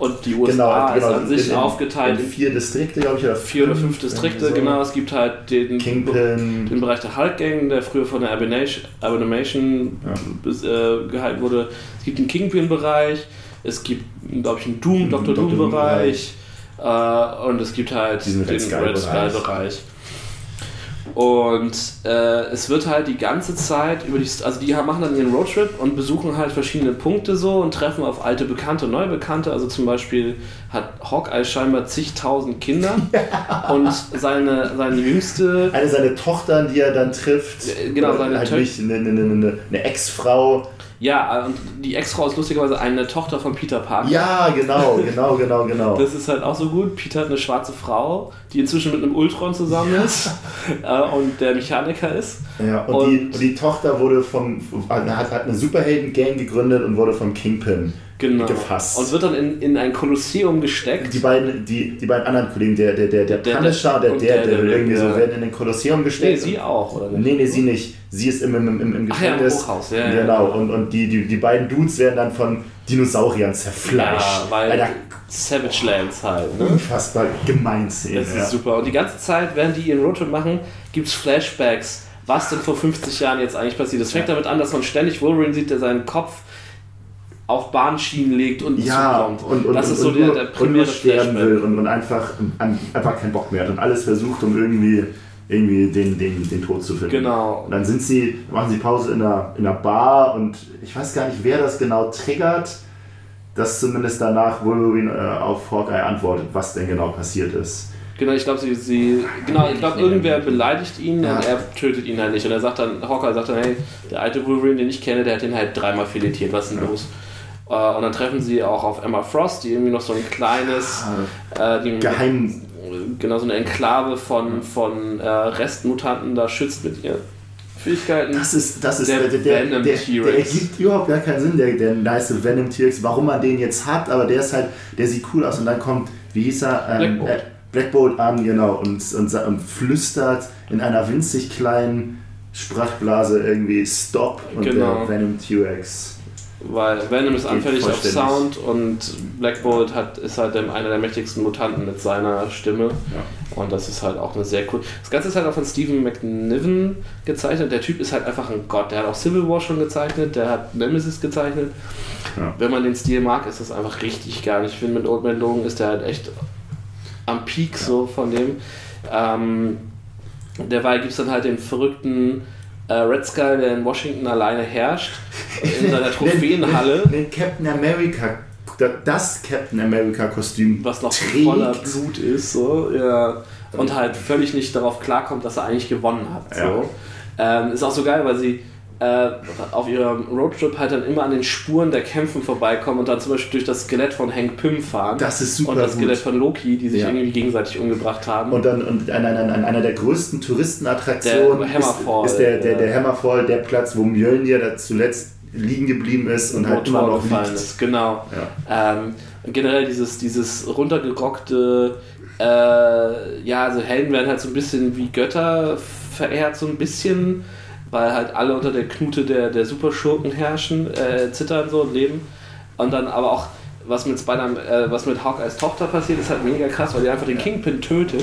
[SPEAKER 2] Und die
[SPEAKER 4] Genau,
[SPEAKER 2] USA
[SPEAKER 4] genau,
[SPEAKER 2] ist an sich
[SPEAKER 4] in-
[SPEAKER 2] aufgeteilt
[SPEAKER 4] in vier Distrikte, glaube ich, oder
[SPEAKER 2] vier oder fünf Distrikte.
[SPEAKER 4] so.
[SPEAKER 2] Genau, es gibt halt den,
[SPEAKER 4] Kingpin.
[SPEAKER 2] den Bereich der Hulk-Gang, der früher von der Abomination, bis, äh, gehalten wurde. Es gibt den Kingpin-Bereich, es gibt, glaube ich, einen Doom,
[SPEAKER 4] Mhm,
[SPEAKER 2] Dr. Doom-Bereich äh, und es gibt halt
[SPEAKER 4] Diesen
[SPEAKER 2] den
[SPEAKER 4] Red
[SPEAKER 2] Red
[SPEAKER 4] Skull-Bereich.
[SPEAKER 2] Und äh, es wird halt die ganze Zeit über die, also die machen dann ihren Roadtrip und besuchen halt verschiedene Punkte so und treffen auf alte Bekannte und neue Bekannte. Also zum Beispiel hat Hawkeye scheinbar zigtausend Kinder *laughs* und seine, seine jüngste
[SPEAKER 4] Eine seiner Tochtern, die er dann trifft.
[SPEAKER 2] Äh, genau, seine
[SPEAKER 4] halt
[SPEAKER 2] Tö-
[SPEAKER 4] nicht eine, eine, eine, eine Ex-Frau.
[SPEAKER 2] Ja, und die Ex-Frau ist lustigerweise eine Tochter von Peter Parker.
[SPEAKER 4] Ja, genau, genau, genau, genau.
[SPEAKER 2] Das ist halt auch so gut. Peter hat eine schwarze Frau, die inzwischen mit einem Ultron zusammen ist äh, und der Mechaniker ist.
[SPEAKER 4] Ja, und,
[SPEAKER 2] Und-
[SPEAKER 4] die, und die Tochter wurde vom, hat, hat eine Superhelden-Gang gegründet und wurde vom Kingpin
[SPEAKER 2] Genau.
[SPEAKER 4] gefasst.
[SPEAKER 2] Und wird dann in, in ein Kolosseum gesteckt.
[SPEAKER 4] die beiden, die, die beiden anderen Kollegen, der, der, der, der
[SPEAKER 2] Der-
[SPEAKER 4] Punisher der Daredevil,
[SPEAKER 2] Daredevil,
[SPEAKER 4] irgendwie so,
[SPEAKER 2] ja.
[SPEAKER 4] werden in den Kolosseum
[SPEAKER 2] nee,
[SPEAKER 4] gesteckt.
[SPEAKER 2] sie auch, oder nicht?
[SPEAKER 4] Nee, nee, sie nicht. Sie ist im, im, im, im
[SPEAKER 2] Ach ja, im
[SPEAKER 4] Gefängnis.
[SPEAKER 2] Hochhaus, ja, ja.
[SPEAKER 4] Genau, und, und die, die, die beiden Dudes werden dann von Dinosauriern zerfleischt.
[SPEAKER 2] Ja, weil
[SPEAKER 4] Alter,
[SPEAKER 2] Savage Lands halt. Ne?
[SPEAKER 4] unfassbar gemein Szene.
[SPEAKER 2] Das
[SPEAKER 4] ja.
[SPEAKER 2] ist super. Und die ganze Zeit, während die ihren Roadtrip machen, gibt es Flashbacks, was denn vor 50 Jahren jetzt eigentlich passiert. Es fängt
[SPEAKER 4] Ja.
[SPEAKER 2] damit an, dass man ständig Wolverine sieht, der seinen Kopf auf Bahnschienen legt und
[SPEAKER 4] Ja,
[SPEAKER 2] zukommt.
[SPEAKER 4] und, und,
[SPEAKER 2] das
[SPEAKER 4] und,
[SPEAKER 2] ist so
[SPEAKER 4] und
[SPEAKER 2] der, der primäre
[SPEAKER 4] sterben will und, und einfach, einfach keinen Bock mehr hat und alles versucht, um irgendwie, irgendwie den, den, den Tod zu finden.
[SPEAKER 2] Genau.
[SPEAKER 4] Und dann sind sie, machen sie Pause in einer, in einer Bar und ich weiß gar nicht, wer das genau triggert, dass zumindest danach Wolverine äh, auf Hawkeye antwortet, was denn genau passiert ist.
[SPEAKER 2] Genau, ich glaube, sie, sie, genau, ich glaube, irgendwer beleidigt ihn
[SPEAKER 4] Ja.
[SPEAKER 2] und er tötet ihn halt nicht. Und er sagt dann, Hawkeye sagt dann, hey, der alte Wolverine, den ich kenne, der hat den halt dreimal filetiert, was ist denn los? Äh, Und dann treffen sie auch auf Emma Frost, die irgendwie noch so ein kleines, äh, die,
[SPEAKER 4] Geheim.
[SPEAKER 2] genau so eine Enklave von, von äh, Restmutanten da schützt mit ihr. Fähigkeiten.
[SPEAKER 4] Das ist, das ist
[SPEAKER 2] Der
[SPEAKER 4] der, der, der,
[SPEAKER 2] Venom
[SPEAKER 4] der,
[SPEAKER 2] T-Rex.
[SPEAKER 4] der ergibt überhaupt gar keinen Sinn, der, der nice Venom T-Rex, warum man den jetzt hat, aber der ist halt, der sieht cool aus und dann kommt, wie hieß er? Ähm,
[SPEAKER 2] Black Bolt.
[SPEAKER 4] Äh, Black Bolt an, genau, und, und, und flüstert in einer winzig kleinen Sprachblase irgendwie Stop und
[SPEAKER 2] Genau.
[SPEAKER 4] der Venom T-Rex.
[SPEAKER 2] Weil Venom ist anfällig auf. Sound und Black Bolt hat, ist halt einer der mächtigsten Mutanten mit seiner Stimme. Und das ist halt auch eine sehr cool. Das Ganze ist halt auch von Stephen McNiven gezeichnet. Der Typ ist halt einfach ein Gott. Der hat auch Civil War schon gezeichnet, der hat Nemesis gezeichnet.
[SPEAKER 4] Ja.
[SPEAKER 2] Wenn man den Stil mag, ist das einfach richtig geil. Ich finde, mit Old Man Logan ist der halt echt am Peak so von dem. Ähm, derweil gibt es dann halt den verrückten Red Skull, der in Washington alleine herrscht. In seiner *laughs* *laughs* Trophäenhalle.
[SPEAKER 4] Den, den Captain America, das Captain America Kostüm
[SPEAKER 2] was noch
[SPEAKER 4] trägt.
[SPEAKER 2] voller Blut ist, so, ja. Und halt völlig nicht darauf klarkommt, dass er eigentlich gewonnen hat. So. Ähm, ist auch so geil, weil sie äh, auf ihrem Roadtrip halt dann immer an den Spuren der Kämpfen vorbeikommen und dann zum Beispiel durch das Skelett von Hank Pym fahren.
[SPEAKER 4] Das ist super
[SPEAKER 2] Und das
[SPEAKER 4] gut.
[SPEAKER 2] Skelett von Loki, die sich
[SPEAKER 4] Ja.
[SPEAKER 2] irgendwie gegenseitig umgebracht haben.
[SPEAKER 4] Und dann und an, an, an einer der größten Touristenattraktionen
[SPEAKER 2] Der Hammerfall,
[SPEAKER 4] ist, ist der, der, der Hammerfall, der Platz, wo Mjölnir da zuletzt liegen geblieben ist und
[SPEAKER 2] wo
[SPEAKER 4] halt immer noch
[SPEAKER 2] gefallen
[SPEAKER 4] liegt.
[SPEAKER 2] ist. Genau.
[SPEAKER 4] Ja.
[SPEAKER 2] Ähm, und generell dieses, dieses runtergerockte, äh, ja, also Helden werden halt so ein bisschen wie Götter verehrt, so ein bisschen, weil halt alle unter der Knute der, der Superschurken herrschen, äh, zittern so und leben. Und dann aber auch, was mit Spider äh, was mit Hawkeyes Tochter passiert, ist halt mega krass, weil die einfach den Kingpin tötet.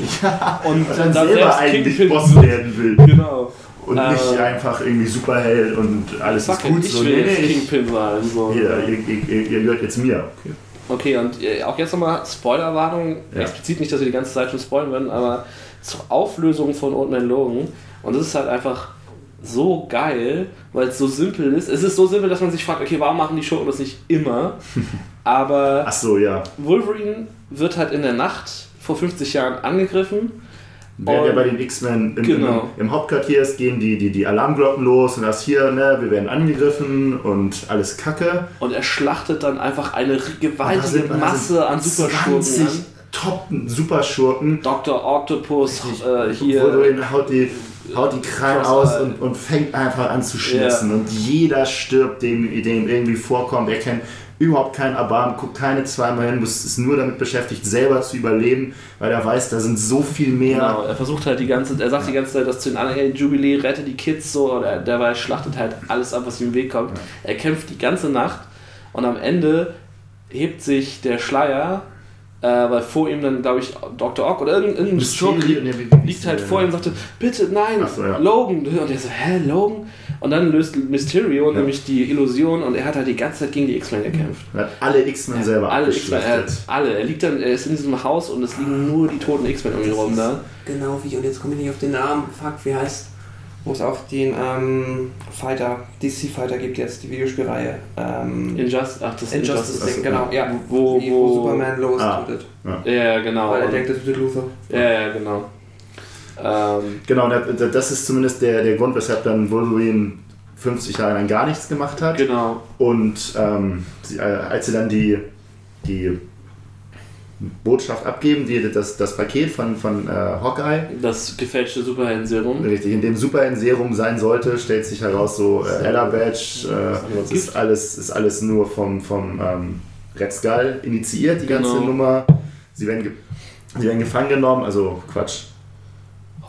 [SPEAKER 2] und,
[SPEAKER 4] Und dann selber eigentlich Boss *laughs* werden will
[SPEAKER 2] Genau.
[SPEAKER 4] und nicht
[SPEAKER 2] Ähm,
[SPEAKER 4] einfach irgendwie Superheld und alles ist gut.
[SPEAKER 2] ich
[SPEAKER 4] so,
[SPEAKER 2] will
[SPEAKER 4] nee,
[SPEAKER 2] jetzt Kingpin sein. So.
[SPEAKER 4] hier, ihr, ihr, ihr, ihr gehört jetzt mir. Okay.
[SPEAKER 2] Okay, und äh, auch jetzt nochmal Spoilerwarnung.
[SPEAKER 4] Ja.
[SPEAKER 2] Explizit nicht, dass wir die ganze Zeit schon spoilern werden, aber zur Auflösung von Old Man Logan. Und das ist halt einfach so geil, weil es so simpel ist. Es ist so simpel, dass man sich fragt, okay, warum machen die Schurken das nicht immer? *laughs* Aber
[SPEAKER 4] Ach so, ja.
[SPEAKER 2] Wolverine wird halt in der Nacht vor 50 Jahren angegriffen.
[SPEAKER 4] Der
[SPEAKER 2] Und-
[SPEAKER 4] bei den X-Men im,
[SPEAKER 2] Genau.
[SPEAKER 4] im, im Hauptquartier ist, gehen die, die, die Alarmglocken los und das hier, ne, wir werden angegriffen und alles Kacke.
[SPEAKER 2] Und er schlachtet dann einfach eine gewaltige
[SPEAKER 4] sind-
[SPEAKER 2] Masse an Superschurken
[SPEAKER 4] 20
[SPEAKER 2] an.
[SPEAKER 4] Top-Superschurken.
[SPEAKER 2] Dr. Octopus, äh, hier.
[SPEAKER 4] Wolverine haut die, haut die Krallen aus und, und fängt einfach an zu schnitzen. Und jeder stirbt, dem, dem irgendwie vorkommt. Er kennt überhaupt keinen Erbarmen, guckt keine zweimal hin, muss- ist nur damit beschäftigt, selber zu überleben, weil er weiß, da sind so viel mehr.
[SPEAKER 2] Genau, er versucht halt die ganze er sagt die ganze Zeit, dass zu den anderen, ey, Jubilee, rette die Kids so, und er, derweil schlachtet halt alles ab, was ihm im Weg kommt. Er kämpft die ganze Nacht und am Ende hebt sich der Schleier, äh, weil vor ihm dann, glaube ich, Dr. Ock oder irgendein, irgendein liegt, liegt halt vor ihm und sagte, bitte, nein,
[SPEAKER 4] so, ja.
[SPEAKER 2] Logan. Und er so, hä, Logan? Und dann löst Mysterio nämlich die Illusion und er hat halt die ganze Zeit gegen die X-Men gekämpft.
[SPEAKER 4] Er hat alle X-Men selber
[SPEAKER 2] alle X-Men, er, alle. Er liegt dann, er ist in diesem Haus und es liegen nur die toten X-Men um ihn rum da.
[SPEAKER 3] Genau wie, und jetzt komme ich nicht auf den Namen. Fuck, wie heißt? Wo es auch den ähm, Fighter, DC Fighter gibt jetzt, die Videospielreihe. Ähm,
[SPEAKER 2] Injustice, ach, das ist
[SPEAKER 3] Injustice,
[SPEAKER 2] Injustice.
[SPEAKER 3] Ding, genau, ja.
[SPEAKER 2] Wo-
[SPEAKER 3] Die-
[SPEAKER 2] wo-
[SPEAKER 3] Superman Lois
[SPEAKER 4] Ah.
[SPEAKER 3] tötet.
[SPEAKER 2] Ja, ja, genau.
[SPEAKER 3] Weil er denkt, das wird Luther.
[SPEAKER 2] ja, ja, genau. Ähm,
[SPEAKER 4] Genau, das- ist zumindest der, der Grund, weshalb dann Wolverine 50 Jahre lang gar nichts gemacht hat.
[SPEAKER 2] genau.
[SPEAKER 4] Und ähm, äh, als sie dann die, die Botschaft abgeben, die, das, das Paket von, von äh, Hawkeye,
[SPEAKER 2] Das gefälschte Superhelden-Serum.
[SPEAKER 4] richtig, in dem Superhelden-Serum sein sollte, stellt sich heraus, so äh, Ella Badge, äh, ist alles, ist alles nur vom, vom ähm, Red Skull initiiert, die ganze
[SPEAKER 2] Genau.
[SPEAKER 4] Nummer. Sie werden, sie werden gefangen genommen, also Quatsch.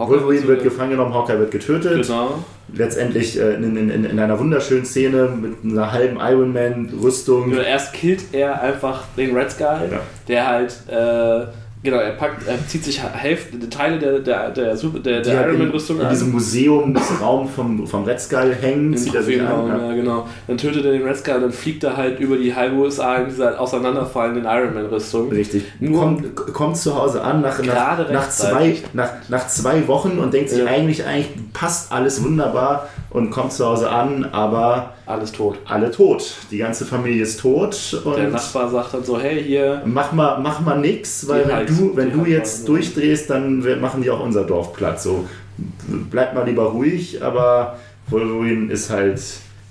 [SPEAKER 4] Wolverine wird gefangen genommen, Hawkeye wird getötet.
[SPEAKER 2] Genau.
[SPEAKER 4] letztendlich äh, in, in, in, in einer wunderschönen Szene mit einer halben Iron Man-Rüstung.
[SPEAKER 2] Genau, Erst killt er einfach den Red Skull,
[SPEAKER 4] Ja.
[SPEAKER 2] der halt, äh, genau, er packt, er zieht sich Hälfte, Teile der, der, der, der, der
[SPEAKER 4] halt
[SPEAKER 2] Iron
[SPEAKER 4] in,
[SPEAKER 2] Man-Rüstung
[SPEAKER 4] in
[SPEAKER 2] an.
[SPEAKER 4] diesem Museumsraum vom, vom Red Skull hängen, zieht er sich an. Ja.
[SPEAKER 2] genau. Dann tötet er den Red Skull, dann fliegt er halt über die halbe USA in dieser auseinanderfallenden Iron Man-Rüstung.
[SPEAKER 4] Richtig.
[SPEAKER 2] Nur-
[SPEAKER 4] kommt, kommt zu Hause an nach, nach, nach, zwei, nach, nach zwei Wochen und denkt sich
[SPEAKER 2] Ja.
[SPEAKER 4] eigentlich, eigentlich passt alles wunderbar und kommt zu Hause an, aber
[SPEAKER 2] Alles tot.
[SPEAKER 4] alle tot. Die ganze Familie ist tot
[SPEAKER 2] Der
[SPEAKER 4] und
[SPEAKER 2] Nachbar sagt dann so, hey, hier,
[SPEAKER 4] mach mal, mach mal nix, weil wenn
[SPEAKER 2] halt-
[SPEAKER 4] du, wenn du
[SPEAKER 2] halt
[SPEAKER 4] jetzt
[SPEAKER 2] mal-
[SPEAKER 4] durchdrehst, dann machen die auch unser Dorf platt. So, bleib mal lieber ruhig, aber Wolverine ist halt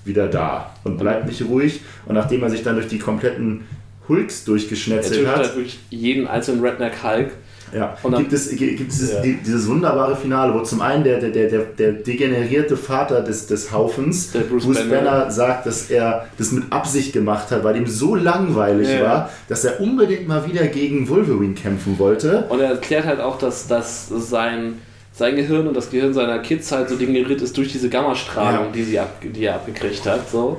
[SPEAKER 4] wieder da und bleibt nicht ruhig. Und nachdem er sich dann durch die kompletten Hulks
[SPEAKER 2] er
[SPEAKER 4] durchgeschnetzelt
[SPEAKER 2] tötet
[SPEAKER 4] hat,
[SPEAKER 2] halt wirklich jeden einzelnen Redneck Hulk.
[SPEAKER 4] Ja,
[SPEAKER 2] Und dann-
[SPEAKER 4] gibt es, gibt es
[SPEAKER 2] Ja.
[SPEAKER 4] die- dieses wunderbare Finale, wo zum einen der, der, der, der, degenerierte Vater des, des Haufens,
[SPEAKER 2] Der Bruce Banner.
[SPEAKER 4] sagt, dass er das mit Absicht gemacht hat, weil ihm so langweilig
[SPEAKER 2] Ja.
[SPEAKER 4] war, dass er unbedingt mal wieder gegen Wolverine kämpfen wollte.
[SPEAKER 2] Und er erklärt halt auch, dass, dass sein, sein Gehirn und das Gehirn seiner Kids halt so degeneriert ist durch diese Gammastrahlung,
[SPEAKER 4] Ja.
[SPEAKER 2] die, sie ab, die er abgekriegt hat. So.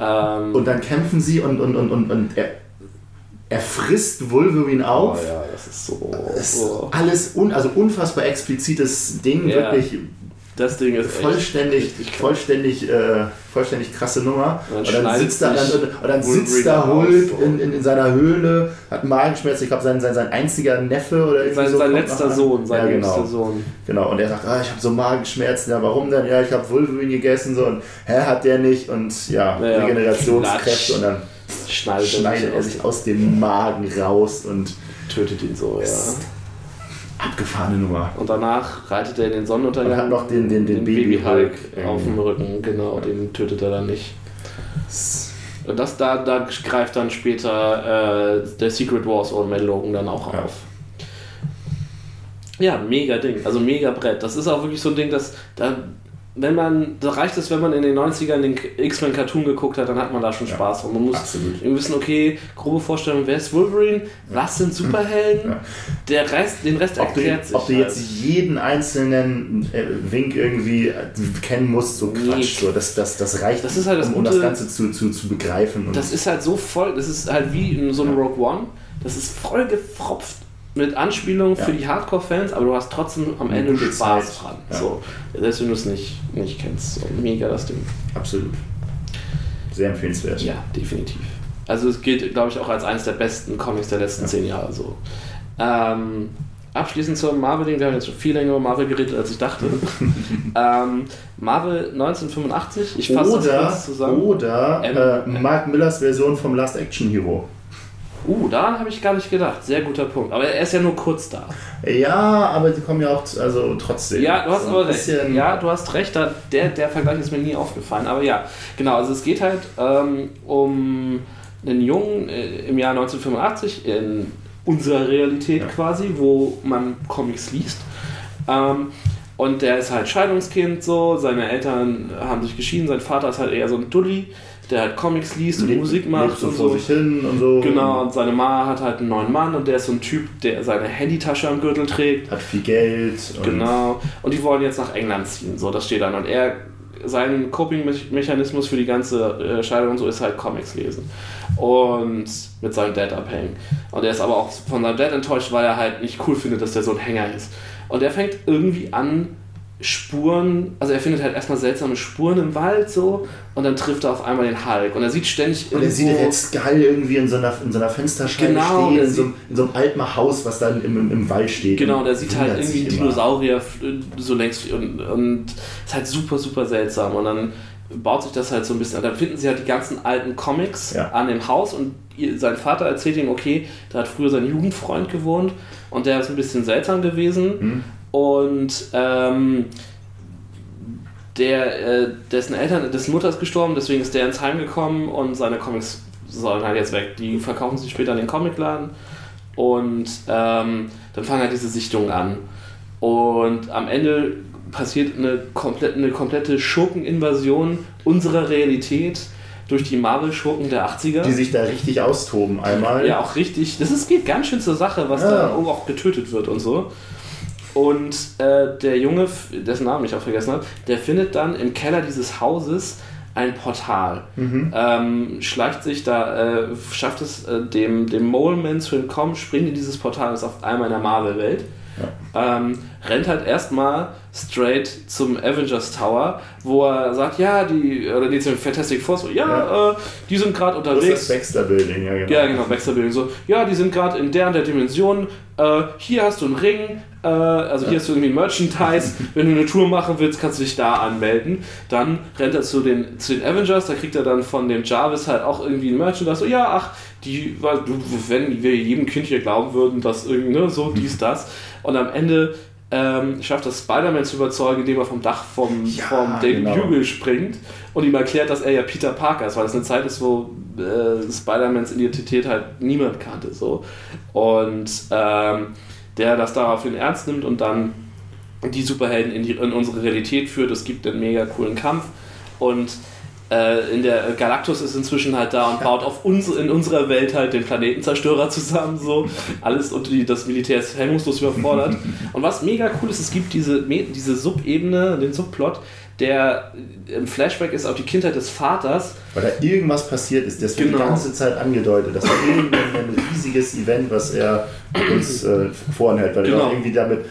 [SPEAKER 2] Ähm,
[SPEAKER 4] Und dann kämpfen sie und, und, und, und, und er, er frisst Wolverine
[SPEAKER 2] oh
[SPEAKER 4] auf.
[SPEAKER 2] ja, das ist so.
[SPEAKER 4] Das ist
[SPEAKER 2] so.
[SPEAKER 4] alles un, also unfassbar explizites Ding,
[SPEAKER 2] Ja.
[SPEAKER 4] wirklich
[SPEAKER 2] Das Ding ist
[SPEAKER 4] vollständig, vollständig, äh, vollständig krasse Nummer.
[SPEAKER 2] Und dann
[SPEAKER 4] Und dann sitzt da,
[SPEAKER 2] sich
[SPEAKER 4] dann, und dann sitzt da Hulk in, in, in seiner Höhle, hat Magenschmerzen. Ich glaube, sein, sein, sein einziger Neffe oder irgendwie
[SPEAKER 2] Sein,
[SPEAKER 4] so
[SPEAKER 2] sein letzter. Sohn, sein
[SPEAKER 4] ja,
[SPEAKER 2] jüngster
[SPEAKER 4] genau.
[SPEAKER 2] Sohn.
[SPEAKER 4] genau. Und er sagt, ah, ich habe so Magenschmerzen. Ja, warum denn? Ja, ich habe Wolverine gegessen. So. Und hä, hat der nicht? Und ja,
[SPEAKER 2] Ja, ja.
[SPEAKER 4] Regenerationskräfte. Und dann
[SPEAKER 2] Schneidet,
[SPEAKER 4] schneidet er sich aus dem Magen raus und
[SPEAKER 2] tötet ihn so, ja.
[SPEAKER 4] abgefahrene Nummer.
[SPEAKER 2] Und danach reitet er in den
[SPEAKER 4] Und
[SPEAKER 2] Sonnenuntergang.
[SPEAKER 4] hat noch den, den, den,
[SPEAKER 2] Baby Hulk
[SPEAKER 4] ähm,
[SPEAKER 2] auf dem Rücken, genau, den tötet er dann nicht. Und das, da, da greift dann später äh, der Secret Wars Old Man Logan dann auch
[SPEAKER 4] Ja.
[SPEAKER 2] auf. Ja, mega Ding, also mega Brett. Das ist auch wirklich so ein Ding, dass da, wenn man, da reicht es, wenn man in den 90ern den X-Men Cartoon geguckt hat, dann hat man da schon
[SPEAKER 4] Ja,
[SPEAKER 2] Spaß dran. Man muss
[SPEAKER 4] absolut.
[SPEAKER 2] wissen, okay, grobe Vorstellung, wer ist Wolverine, was sind Superhelden,
[SPEAKER 4] Ja.
[SPEAKER 2] der Rest, den Rest
[SPEAKER 4] Ob du,
[SPEAKER 2] erklärt sich.
[SPEAKER 4] ob du
[SPEAKER 2] halt.
[SPEAKER 4] jetzt jeden einzelnen äh, Wink irgendwie äh, kennen musst, so
[SPEAKER 2] Nee.
[SPEAKER 4] Quatsch. So, das, das, das reicht,
[SPEAKER 2] Das ist halt das
[SPEAKER 4] um, um
[SPEAKER 2] Gute-
[SPEAKER 4] das Ganze zu, zu, zu begreifen. Und
[SPEAKER 2] Das ist halt so voll, das ist halt wie in so einem Rogue One, das ist voll gefropft mit Anspielungen für
[SPEAKER 4] Ja.
[SPEAKER 2] die Hardcore-Fans, aber du hast trotzdem am Ende Spaß
[SPEAKER 4] Zeit.
[SPEAKER 2] dran.
[SPEAKER 4] Ja.
[SPEAKER 2] So, selbst wenn du es nicht, nicht kennst. So, mega das Ding.
[SPEAKER 4] absolut. Sehr empfehlenswert.
[SPEAKER 2] Ja, definitiv. Also es gilt, glaube ich, auch als eines der besten Comics der letzten zehn Jahre. So. Ähm, abschließend zum Marvel-Ding, wir haben jetzt schon viel länger über Marvel geredet, als ich dachte. *laughs* ähm, Marvel 1985, ich fasse das kurz zusammen.
[SPEAKER 4] oder
[SPEAKER 2] Ähm,
[SPEAKER 4] äh, Mark Millers Version vom Last Action Hero.
[SPEAKER 2] Uh, daran habe ich gar nicht gedacht. Sehr guter Punkt. Aber er ist ja nur kurz da.
[SPEAKER 4] Ja, aber die kommen ja auch also trotzdem.
[SPEAKER 2] Ja, du hast aber recht. Ja, du hast recht. Da, der, der Vergleich ist mir nie aufgefallen. Aber ja, genau. Also es geht halt ähm, um einen Jungen äh, im Jahr 1985 in unserer Realität
[SPEAKER 4] Ja.
[SPEAKER 2] quasi, wo man Comics liest. Ähm, und der ist halt Scheidungskind so. Seine Eltern haben sich geschieden. Sein Vater ist halt eher so ein Dulli, der halt Comics liest und
[SPEAKER 4] lebt-
[SPEAKER 2] Musik macht und so.
[SPEAKER 4] sich hin und so.
[SPEAKER 2] Genau, und seine Ma hat halt einen neuen Mann und der ist so ein Typ, der seine Handytasche am Gürtel trägt.
[SPEAKER 4] Hat viel Geld. Und
[SPEAKER 2] Genau. Und die wollen jetzt nach England ziehen. So, das steht dann. Und er, sein Coping-Mechanismus für die ganze äh, Scheidung und so ist halt Comics lesen. Und mit seinem Dad abhängen. Und er ist aber auch von seinem Dad enttäuscht, weil er halt nicht cool findet, dass der so ein Hänger ist. Und er fängt irgendwie an, Spuren, also er findet halt erstmal seltsame Spuren im Wald so und dann trifft er auf einmal den Hulk und er sieht ständig
[SPEAKER 4] Und er sieht
[SPEAKER 2] irgendwo-
[SPEAKER 4] Red Skull irgendwie in so einer, in so einer Fensterscheibe
[SPEAKER 2] Genau,
[SPEAKER 4] stehen, in so, einem- in so einem alten Haus, was dann im, im, im Wald steht.
[SPEAKER 2] Genau,
[SPEAKER 4] Und
[SPEAKER 2] der sieht halt irgendwie
[SPEAKER 4] immer.
[SPEAKER 2] Dinosaurier f- so längst und, und ist halt super, super seltsam. Und dann baut sich das halt so ein bisschen. Und dann finden sie halt die ganzen alten Comics
[SPEAKER 4] Ja.
[SPEAKER 2] an dem Haus und ihr, sein Vater erzählt ihm, okay, da hat früher sein Jugendfreund gewohnt und der ist ein bisschen seltsam gewesen.
[SPEAKER 4] Hm.
[SPEAKER 2] Und ähm, der, äh, dessen Eltern, dessen Mutter ist gestorben, deswegen ist der ins Heim gekommen und seine Comics sollen halt jetzt weg. Die verkaufen sich später in den Comicladen und ähm, dann fangen halt diese Sichtungen an. Und am Ende passiert eine, komplett, eine komplette Schurkeninvasion unserer Realität durch die Marvel-Schurken der 80er.
[SPEAKER 4] Die sich da richtig austoben einmal.
[SPEAKER 2] Ja, auch richtig. Das ist, geht ganz schön zur Sache, was
[SPEAKER 4] Ja.
[SPEAKER 2] da auch getötet wird und so. Und äh, der Junge, dessen Namen ich auch vergessen habe, der findet dann im Keller dieses Hauses ein Portal.
[SPEAKER 4] Mhm.
[SPEAKER 2] Ähm, schleicht sich da, äh, schafft es äh, dem, dem Moleman zu entkommen, springt in dieses Portal und ist auf einmal in der Marvel-Welt. Ähm, rennt halt erstmal straight zum Avengers Tower, wo er sagt, ja, die, oder die zum Fantastic Four, so, ja,
[SPEAKER 4] Ja.
[SPEAKER 2] Äh, die sind gerade
[SPEAKER 4] Das ist
[SPEAKER 2] unterwegs.
[SPEAKER 4] das Baxter Building, ja genau.
[SPEAKER 2] Ja, genau, Baxter Building. So, ja, die sind gerade in der und der Dimension. Äh, hier hast du einen Ring. Äh, also hier hast du irgendwie ein Merchandise. *laughs* Wenn du eine Tour machen willst, kannst du dich da anmelden. Dann rennt er zu den, zu den Avengers. Da kriegt er dann von dem Jarvis halt auch irgendwie ein Merchandise. So, ja, ach, die, weil du- wenn wir jedem Kind hier glauben würden, dass irgendwie, ne, so dies, *laughs* das. Und am Ende ähm, schafft das Spider-Man zu überzeugen, indem er vom Dach vom,
[SPEAKER 4] Ja,
[SPEAKER 2] vom
[SPEAKER 4] genau.
[SPEAKER 2] Bugle springt und ihm erklärt, dass er ja Peter Parker ist, weil es eine Zeit ist, wo äh, Spider-Mans Identität halt niemand kannte. So. Und ähm, der das daraufhin ernst nimmt und dann die Superhelden in, die, in unsere Realität führt. Es gibt einen mega coolen Kampf und äh, in der Galactus ist inzwischen halt da und baut auf uns, in unserer Welt halt den Planetenzerstörer zusammen, so. Alles und die, das Militär ist hemmungslos überfordert. Und was mega cool ist, es gibt diese, diese Subebene, den Subplot, der im Flashback ist auf die Kindheit des Vaters.
[SPEAKER 4] Weil da irgendwas passiert ist, das wird
[SPEAKER 2] Genau.
[SPEAKER 4] die ganze Zeit angedeutet. Das war irgendein riesiges Event, was er uns äh, voranhält, weil er
[SPEAKER 2] Genau.
[SPEAKER 4] auch irgendwie damit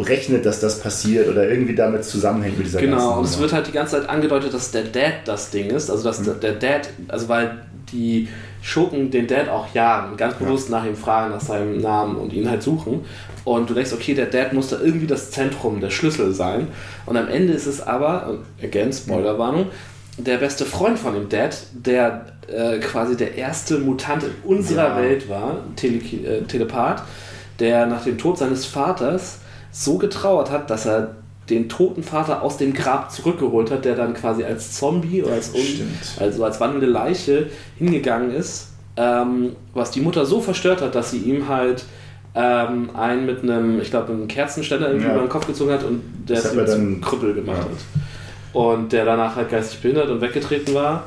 [SPEAKER 4] rechnet, dass das passiert oder irgendwie damit zusammenhängt mit dieser
[SPEAKER 2] Genau, und es wird halt die ganze Zeit angedeutet, dass der Dad das Ding ist. Also, dass der, der Dad, also weil die Schurken den Dad auch jagen, ganz bewusst nach ihm fragen, nach seinem Namen und ihn halt suchen. Und du denkst, okay, der Dad muss da irgendwie das Zentrum, der Schlüssel sein. Und am Ende ist es aber, und again, Spoilerwarnung, der beste Freund von dem Dad, der äh, quasi der erste Mutant in unserer
[SPEAKER 4] Ja.
[SPEAKER 2] Welt war, Tele äh, Telepath, der nach dem Tod seines Vaters so getrauert hat, dass er den toten Vater aus dem Grab zurückgeholt hat, der dann quasi als Zombie oder als, un also als wandelnde Leiche hingegangen ist, ähm, was die Mutter so verstört hat, dass sie ihm halt ähm, einen mit einem, ich glaube, einem Kerzenständer irgendwie
[SPEAKER 4] Ja.
[SPEAKER 2] über den Kopf gezogen hat und der es ihm zum Krüppel gemacht
[SPEAKER 4] ja.
[SPEAKER 2] hat. Und der danach halt geistig behindert und weggetreten war.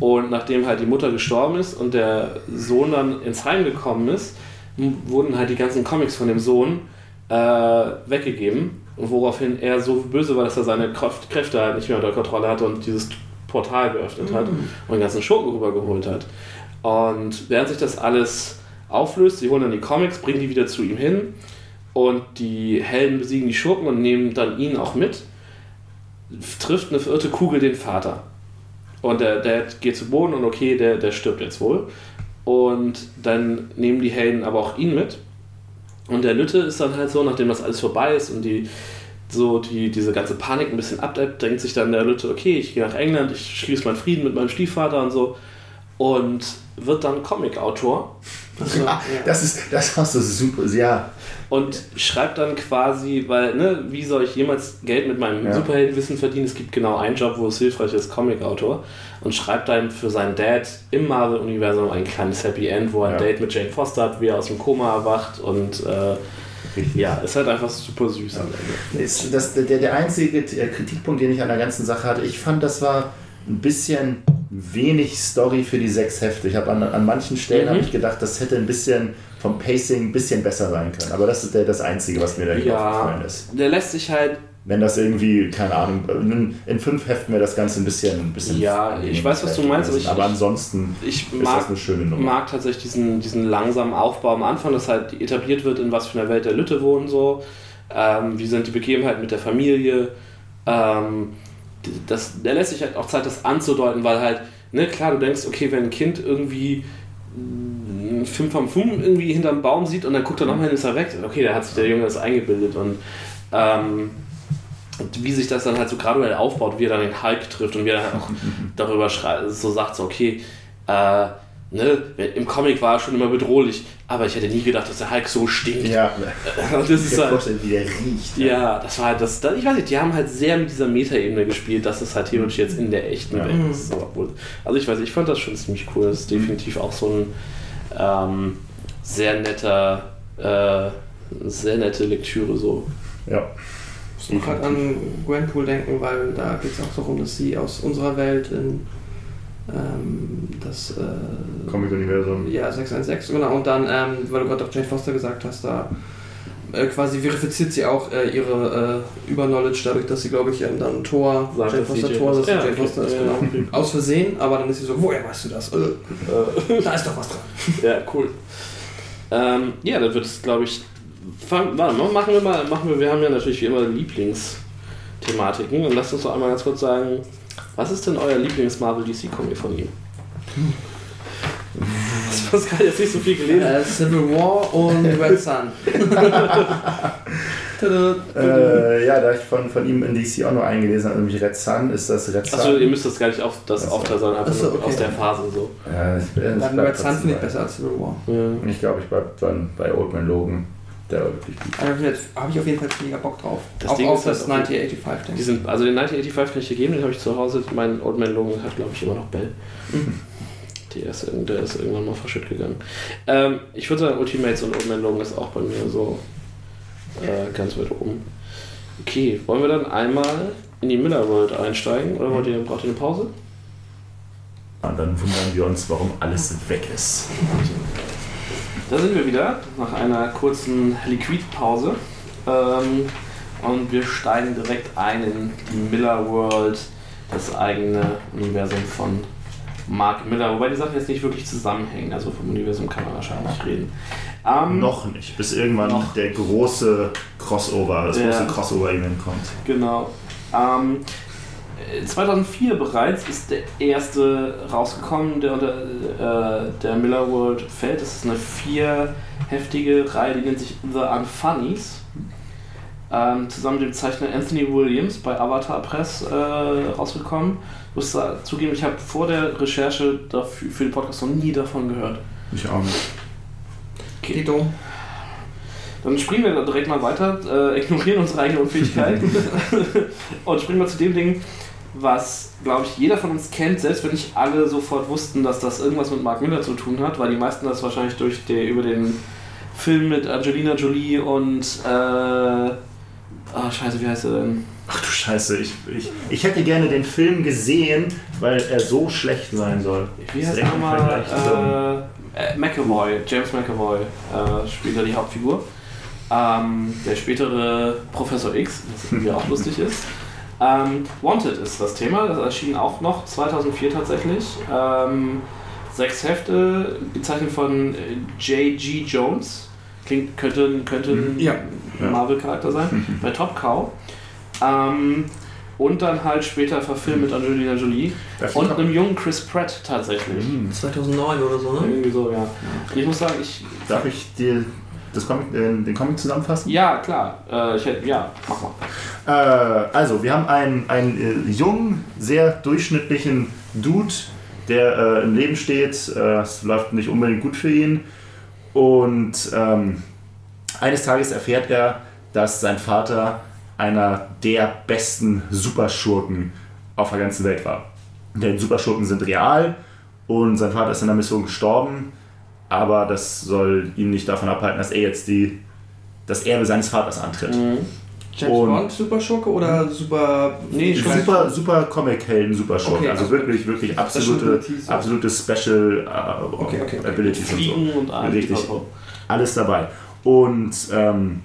[SPEAKER 2] Und nachdem halt die Mutter gestorben ist und der Sohn dann ins Heim gekommen ist, wurden halt die ganzen Comics von dem Sohn äh, weggegeben. Und woraufhin er so böse war, dass er seine Kraft, Kräfte halt nicht mehr unter Kontrolle hatte und dieses Portal geöffnet hat und den ganzen Schurken rübergeholt hat. Und während sich das alles auflöst, sie holen dann die Comics, bringen die wieder zu ihm hin und die Helden besiegen die Schurken und nehmen dann ihn auch mit. Trifft eine verirrte Kugel den Vater. Und der, der geht zu Boden und okay, der, der stirbt jetzt wohl. Und dann nehmen die Helden aber auch ihn mit. Und der Lütte ist dann halt so, nachdem das alles vorbei ist und die so die, diese ganze Panik ein bisschen abdeckt, denkt sich dann der Lütte, okay, ich gehe nach England, ich schließe meinen Frieden mit meinem Stiefvater und so. Und wird dann Comic-Autor
[SPEAKER 3] Also, *laughs* ja.
[SPEAKER 4] Das ist, das hast du super, ja.
[SPEAKER 2] Und schreibt dann quasi, weil, ne, wie soll ich jemals Geld mit meinem
[SPEAKER 4] Ja.
[SPEAKER 2] Superheldenwissen verdienen? Es gibt genau einen Job, wo es hilfreich ist, Comic-Autor. Und schreibt dann für seinen Dad im Marvel-Universum ein kleines Happy End, wo er ein
[SPEAKER 4] Ja.
[SPEAKER 2] Date mit Jane Foster hat, wie er aus dem Koma erwacht und äh,
[SPEAKER 4] Richtig.
[SPEAKER 2] ja, ist halt einfach super süß am Ende.
[SPEAKER 4] Ist das, der, der einzige Kritikpunkt, den ich an der ganzen Sache hatte, ich fand, das war ein bisschen wenig Story für die sechs Hefte. Ich habe an, an manchen Stellen
[SPEAKER 2] Mhm.
[SPEAKER 4] habe ich gedacht, das hätte ein bisschen vom Pacing ein bisschen besser sein können. Aber das ist der, das Einzige, was mir da
[SPEAKER 2] Ja,
[SPEAKER 4] aufgefallen ist.
[SPEAKER 2] der lässt sich halt
[SPEAKER 4] Wenn das irgendwie, keine Ahnung, in, in fünf Heften wäre das Ganze ein bisschen. Ein bisschen
[SPEAKER 2] Ja, ich weiß, was du meinst, aber ich-
[SPEAKER 4] aber ansonsten
[SPEAKER 2] Ich
[SPEAKER 4] ist
[SPEAKER 2] mag,
[SPEAKER 4] das eine schöne Nummer.
[SPEAKER 2] mag tatsächlich diesen, diesen langsamen Aufbau am Anfang, dass halt etabliert wird, in was für einer Welt der Lütte wohnen, so. Ähm, wie sind die Begebenheiten mit der Familie. Ähm, das, der lässt sich halt auch Zeit, das anzudeuten, weil halt, ne, klar, du denkst, okay, wenn ein Kind irgendwie mm, Film vom Fum irgendwie hinterm Baum sieht und dann guckt er nochmal hin, ist er weg. Okay, da hat sich der Junge das eingebildet und ähm, wie sich das dann halt so graduell aufbaut, wie er dann den Hulk trifft und wie er dann auch *laughs* darüber schreit, so sagt, so, okay, äh, ne, im Comic war er schon immer bedrohlich, aber ich hätte nie gedacht, dass der Hulk so stinkt.
[SPEAKER 4] Ja, *laughs*
[SPEAKER 2] das
[SPEAKER 4] ich
[SPEAKER 2] ist
[SPEAKER 4] kann
[SPEAKER 2] halt,
[SPEAKER 4] vorstellen, wie der riecht.
[SPEAKER 2] ja, das war halt das, das, ich weiß nicht, die haben halt sehr mit dieser Metaebene gespielt, dass es halt theoretisch jetzt in der echten
[SPEAKER 4] Ja.
[SPEAKER 2] Welt ist. Also ich weiß, ich fand das schon ziemlich cool. Das ist definitiv auch so ein ähm, sehr netter, äh, sehr nette Lektüre so.
[SPEAKER 4] Ja.
[SPEAKER 3] Ich muss gerade an Gwenpool denken, weil da geht es auch darum, dass sie aus unserer Welt in ähm, das äh,
[SPEAKER 4] Comic-Universum.
[SPEAKER 3] ja, 616, genau. Und dann, ähm, weil du gerade auch Jane Foster gesagt hast, da äh, quasi verifiziert sie auch äh, ihre äh, Überknowledge dadurch, dass sie, glaube ich, ähm, dann Tor,
[SPEAKER 2] Sagt,
[SPEAKER 3] Jane Foster Tor, dass
[SPEAKER 2] ja,
[SPEAKER 3] Jane
[SPEAKER 2] okay.
[SPEAKER 3] Foster ist, genau. *laughs* Aus Versehen, aber dann ist sie so, woher weißt du das? Äh, *laughs* da ist doch was dran.
[SPEAKER 2] Ja, cool. Ähm, ja, dann wird es, glaube ich. Fang, warte mal, machen wir mal, machen wir, wir haben ja natürlich wie immer Lieblingsthematiken und lasst uns doch einmal ganz kurz sagen, was ist denn euer Lieblings-Marvel-DC-Comic von ihm? Das Pascal jetzt nicht so viel gelesen.
[SPEAKER 3] Äh, Civil War und *laughs* Red Sun. *laughs*
[SPEAKER 4] Äh, ja, da ich von, von ihm in DC auch nur eingelesen habe, nämlich Red Sun, ist das Red Sun.
[SPEAKER 2] Achso, ihr müsst das gar nicht auf das
[SPEAKER 4] Achso.
[SPEAKER 2] Aufteilen, sondern einfach
[SPEAKER 3] okay.
[SPEAKER 2] aus der Phase so.
[SPEAKER 4] ja, ich, bin- ich
[SPEAKER 3] Dann Red Sun finde ich besser als Civil War.
[SPEAKER 2] Ja.
[SPEAKER 4] Ich glaube, ich bleibe dann bei Old Man Logan. Der war wirklich gut.
[SPEAKER 3] Da habe ich, auf jeden Fall mega Bock drauf.
[SPEAKER 2] Das
[SPEAKER 3] auch
[SPEAKER 2] Ding
[SPEAKER 3] auf
[SPEAKER 2] ist halt
[SPEAKER 3] das
[SPEAKER 2] auch-
[SPEAKER 3] 1985, denke
[SPEAKER 2] Die
[SPEAKER 3] ich.
[SPEAKER 2] sind, also den 1985 kann ich dir geben, den habe ich zu Hause. Mein Old Man Logan hat, glaube ich, immer noch Bell. *laughs* Der ist, der ist irgendwann mal verschütt gegangen. Ähm, ich würde sagen, Ultimates und Old Man Logan ist auch bei mir so äh, ganz weit oben. Okay, wollen wir dann einmal in die Miller World einsteigen oder wollt ihr, braucht ihr eine Pause?
[SPEAKER 4] Und dann wundern wir uns, warum alles weg ist.
[SPEAKER 2] Da sind wir wieder nach einer kurzen Liquidpause. Ähm, und wir steigen direkt ein in die Miller World, das eigene Universum von Mark Miller. Wobei die Sachen jetzt nicht wirklich zusammenhängen. Also vom Universum kann man wahrscheinlich reden. Ähm,
[SPEAKER 4] Noch nicht, bis irgendwann
[SPEAKER 2] Noch.
[SPEAKER 4] der große Crossover, das
[SPEAKER 2] Ja.
[SPEAKER 4] große Crossover-Event kommt.
[SPEAKER 2] Genau. Ähm, äh, 2004 bereits ist der erste rausgekommen, der unter äh, der Miller World fällt. Das ist eine vierheftige Reihe, die nennt sich The Unfunnies. Ähm, zusammen mit dem Zeichner Anthony Williams bei Avatar Press äh, rausgekommen. Ich muss da zugeben, ich habe vor der Recherche dafür, für den Podcast noch nie davon gehört.
[SPEAKER 4] Ich auch nicht.
[SPEAKER 3] Tito.
[SPEAKER 2] Dann springen wir da direkt mal weiter, äh, ignorieren unsere eigene Unfähigkeit *laughs* und springen mal zu dem Ding, was, glaube ich, jeder von uns kennt, selbst wenn nicht alle sofort wussten, dass das irgendwas mit Mark Miller zu tun hat, weil die meisten das wahrscheinlich durch der, über den Film mit Angelina Jolie und äh, ah scheiße, wie heißt er denn?
[SPEAKER 4] Ach du Scheiße, ich, ich, ich hätte gerne den Film gesehen, weil er so schlecht sein soll.
[SPEAKER 2] Wie heißt er nochmal? Äh, äh, McAvoy, James McAvoy äh, spielt da die Hauptfigur. Ähm, der spätere Professor X, was irgendwie auch lustig ist. Ähm, Wanted ist das Thema, das erschien auch noch 2004 tatsächlich. Ähm, sechs Hefte, gezeichnet von äh, J.G. Jones. Klingt, könnte, könnte ein.
[SPEAKER 3] Ja.
[SPEAKER 2] Marvel-Charakter sein. *laughs* bei Top Cow. Ähm, und dann halt später verfilmt mit Angelina Jolie. Und einem jungen Chris Pratt tatsächlich.
[SPEAKER 4] Hm.
[SPEAKER 3] 2009 oder so, ne?
[SPEAKER 2] Irgendwie so, ja. Ich muss sagen, ich.
[SPEAKER 4] Darf ich dir das Comic, äh, den Comic zusammenfassen?
[SPEAKER 2] Ja, klar. Äh, ich hätte. Ja, mach mal.
[SPEAKER 4] Äh, also, wir haben einen, einen äh, jungen, sehr durchschnittlichen Dude, der äh, im Leben steht. Äh, es läuft nicht unbedingt gut für ihn. Und ähm, eines Tages erfährt er, dass sein Vater einer der besten Superschurken auf der ganzen Welt war. Denn Superschurken sind real und sein Vater ist in der Mission gestorben, aber das soll ihn nicht davon abhalten, dass er jetzt die, das Erbe seines Vaters antritt.
[SPEAKER 3] James
[SPEAKER 4] Und-
[SPEAKER 3] Bond, Superschurke oder Super.
[SPEAKER 2] Nee,
[SPEAKER 4] Super, super Comic-Helden, super Schurken.
[SPEAKER 3] Okay,
[SPEAKER 4] also
[SPEAKER 3] also
[SPEAKER 4] wirklich, wirklich
[SPEAKER 3] Special
[SPEAKER 4] absolute,
[SPEAKER 3] Abilities, ja.
[SPEAKER 4] absolute Special äh,
[SPEAKER 3] Okay, okay, okay.
[SPEAKER 4] Abilities und so.
[SPEAKER 2] Fliegen und alles.
[SPEAKER 4] Richtig. Alles dabei. Und ähm,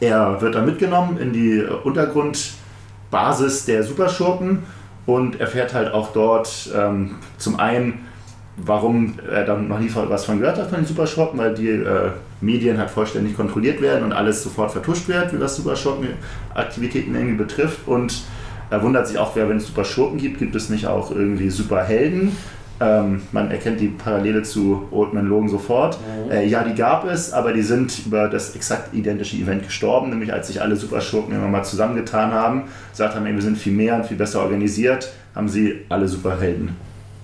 [SPEAKER 4] er wird dann mitgenommen in die Untergrundbasis der Superschurken und erfährt halt auch dort ähm, zum einen, warum er dann noch nie was von gehört hat von den Superschurken, weil die äh, Medien halt vollständig kontrolliert werden und alles sofort vertuscht wird, was Superschurkenaktivitäten irgendwie betrifft. Und er wundert sich auch, wer, wenn es Superschurken gibt, gibt es nicht auch irgendwie Superhelden. Ähm, man erkennt die Parallele zu Old Man Logan sofort. Äh, ja, die gab es, aber die sind über das exakt identische Event gestorben, nämlich als sich alle Superschurken immer mal zusammengetan haben, gesagt haben, ey, wir sind viel mehr und viel besser organisiert, haben sie alle Superhelden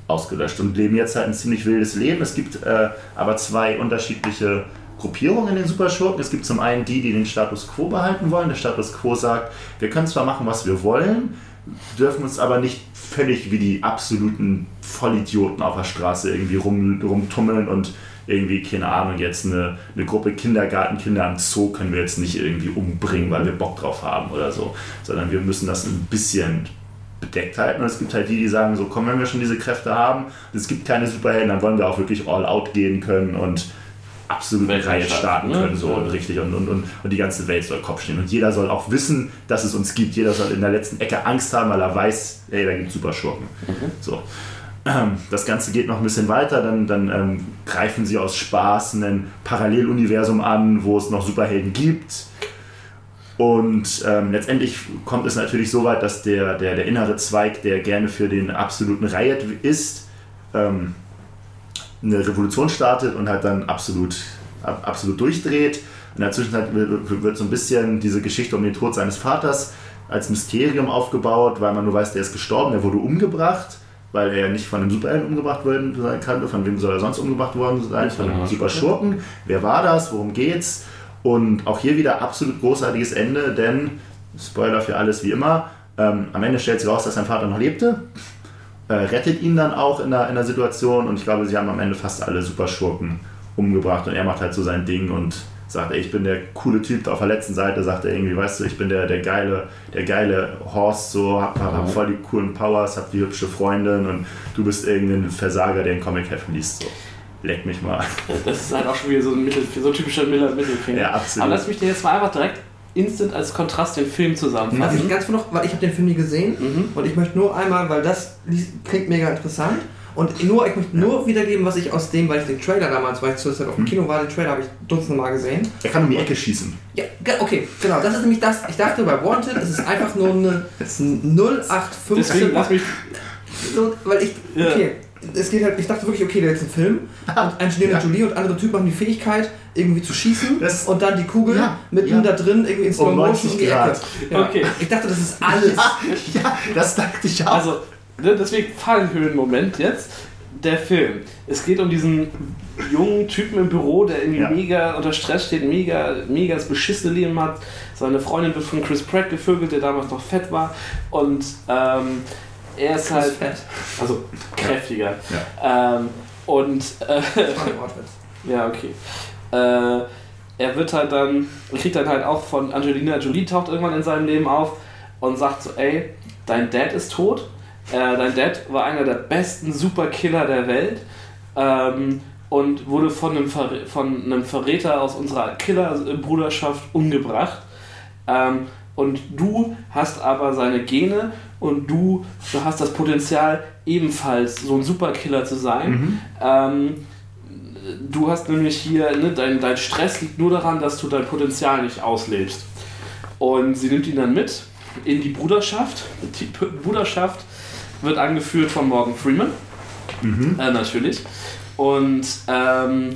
[SPEAKER 4] ausgelöscht und leben jetzt halt ein ziemlich wildes Leben. Es gibt äh, aber zwei unterschiedliche Gruppierungen in den Superschurken. Es gibt zum einen die, die den Status Quo behalten wollen. Der Status Quo sagt, wir können zwar machen, was wir wollen, dürfen uns aber nicht völlig wie die absoluten Vollidioten auf der Straße irgendwie rum, rumtummeln und irgendwie, keine Ahnung, jetzt eine, eine Gruppe Kindergartenkinder am Zoo können wir jetzt nicht irgendwie umbringen, weil wir Bock drauf haben oder so, sondern wir müssen das ein bisschen bedeckt halten. Und es gibt halt die, die sagen, so komm, wenn wir schon diese Kräfte haben, es gibt keine Superhelden, dann wollen wir auch wirklich all out gehen können und absolut Reihe starten
[SPEAKER 2] ne?
[SPEAKER 4] können. So
[SPEAKER 2] Ja.
[SPEAKER 4] und richtig und, und, und, und die ganze Welt soll Kopf stehen. Und jeder soll auch wissen, dass es uns gibt. Jeder soll in der letzten Ecke Angst haben, weil er weiß, ey, da gibt es Superschurken. So. Ähm, Das Ganze geht noch ein bisschen weiter, dann, dann ähm, greifen sie aus Spaß ein Paralleluniversum an, wo es noch Superhelden gibt. Und ähm, letztendlich kommt es natürlich so weit, dass der, der, der innere Zweig, der gerne für den absoluten Riot ist, ähm, eine Revolution startet und halt dann absolut, ab, absolut durchdreht. In der Zwischenzeit wird, so ein bisschen diese Geschichte um den Tod seines Vaters als Mysterium aufgebaut, weil man nur weiß, der ist gestorben, der wurde umgebracht, weil er nicht von einem Superhelden umgebracht worden sein kann. Von wem soll er sonst umgebracht worden sein? Von einem Superschurken. Wer war das? Worum geht's? Und auch hier wieder absolut großartiges Ende, denn, Spoiler für alles wie immer, ähm, am Ende stellt sich raus, dass sein Vater noch lebte äh, rettet ihn dann auch in der, in der Situation und ich glaube, sie haben am Ende fast alle Superschurken umgebracht und er macht halt so sein Ding und sagt, ey, ich bin der coole Typ auf der letzten Seite, sagt er irgendwie, weißt du, ich bin der, der geile, der geile Horst, so, hab, hab, hab voll die coolen Powers, hab die hübsche Freundin und du bist irgendein Versager, der ein Comic-Heft liest, so. Leck mich mal.
[SPEAKER 2] Das ist halt auch schon wieder so ein, Mittel, so ein typischer Mittelfinger.
[SPEAKER 4] Ja, absolut.
[SPEAKER 2] Aber lass mich dir jetzt mal einfach direkt instant als Kontrast den Film zusammenfassen.
[SPEAKER 3] Also ich ganz noch, weil ich habe den Film nie gesehen
[SPEAKER 2] Mhm.
[SPEAKER 3] und ich möchte nur einmal, weil das klingt mega interessant und nur, ich möchte nur wiedergeben, was ich aus dem, weil ich den Trailer damals, weil ich zur Zeit auf dem Kino war, den Trailer habe ich dutzende Mal gesehen.
[SPEAKER 4] Er kann um die Ecke schießen.
[SPEAKER 3] Ja, okay, genau, das ist nämlich das. Ich dachte bei Wanted, es ist einfach nur eine *laughs* 0815.
[SPEAKER 2] Deswegen lass mich.
[SPEAKER 3] so, weil ich,
[SPEAKER 2] Ja.
[SPEAKER 3] okay, es geht halt, ich dachte wirklich, okay, da ist ein Film *laughs* und Angelina
[SPEAKER 4] Ja.
[SPEAKER 3] Jolie und andere Typen haben die Fähigkeit, irgendwie zu schießen
[SPEAKER 4] Das-
[SPEAKER 3] und dann die Kugel
[SPEAKER 4] Ja,
[SPEAKER 3] mit
[SPEAKER 4] ja.
[SPEAKER 3] ihm da drin irgendwie in Slow Motion
[SPEAKER 4] 90
[SPEAKER 3] um die Ecke.
[SPEAKER 2] Okay.
[SPEAKER 3] Ich dachte, das ist alles. *laughs*
[SPEAKER 4] Ja, das dachte ich auch.
[SPEAKER 2] Also, ne, deswegen Fallhöhenmoment jetzt. Der Film. Es geht um diesen jungen Typen im Büro, der irgendwie
[SPEAKER 4] Ja.
[SPEAKER 2] mega unter Stress steht, mega, mega das beschissene Leben hat. Seine Freundin wird von Chris Pratt gevögelt, der damals noch fett war. Und ähm, er ist halt.
[SPEAKER 3] fett.
[SPEAKER 2] Also kräftiger. Ähm, und äh. *laughs* Ja, okay. Äh, er wird halt dann, er kriegt dann halt auch von Angelina Jolie, taucht irgendwann in seinem Leben auf und sagt so, ey, dein Dad ist tot. Äh, dein Dad war einer der besten Superkiller der Welt ähm, und wurde von einem, Verrä von einem Verräter aus unserer Killerbruderschaft umgebracht. Ähm, und du hast aber seine Gene und du, du hast das Potenzial, ebenfalls so ein Superkiller zu sein. Ähm, du hast nämlich hier, ne, dein, dein Stress liegt nur daran, dass du dein Potenzial nicht auslebst. Und sie nimmt ihn dann mit in die Bruderschaft. Die Bruderschaft wird angeführt von Morgan Freeman. Äh, natürlich. Und ähm,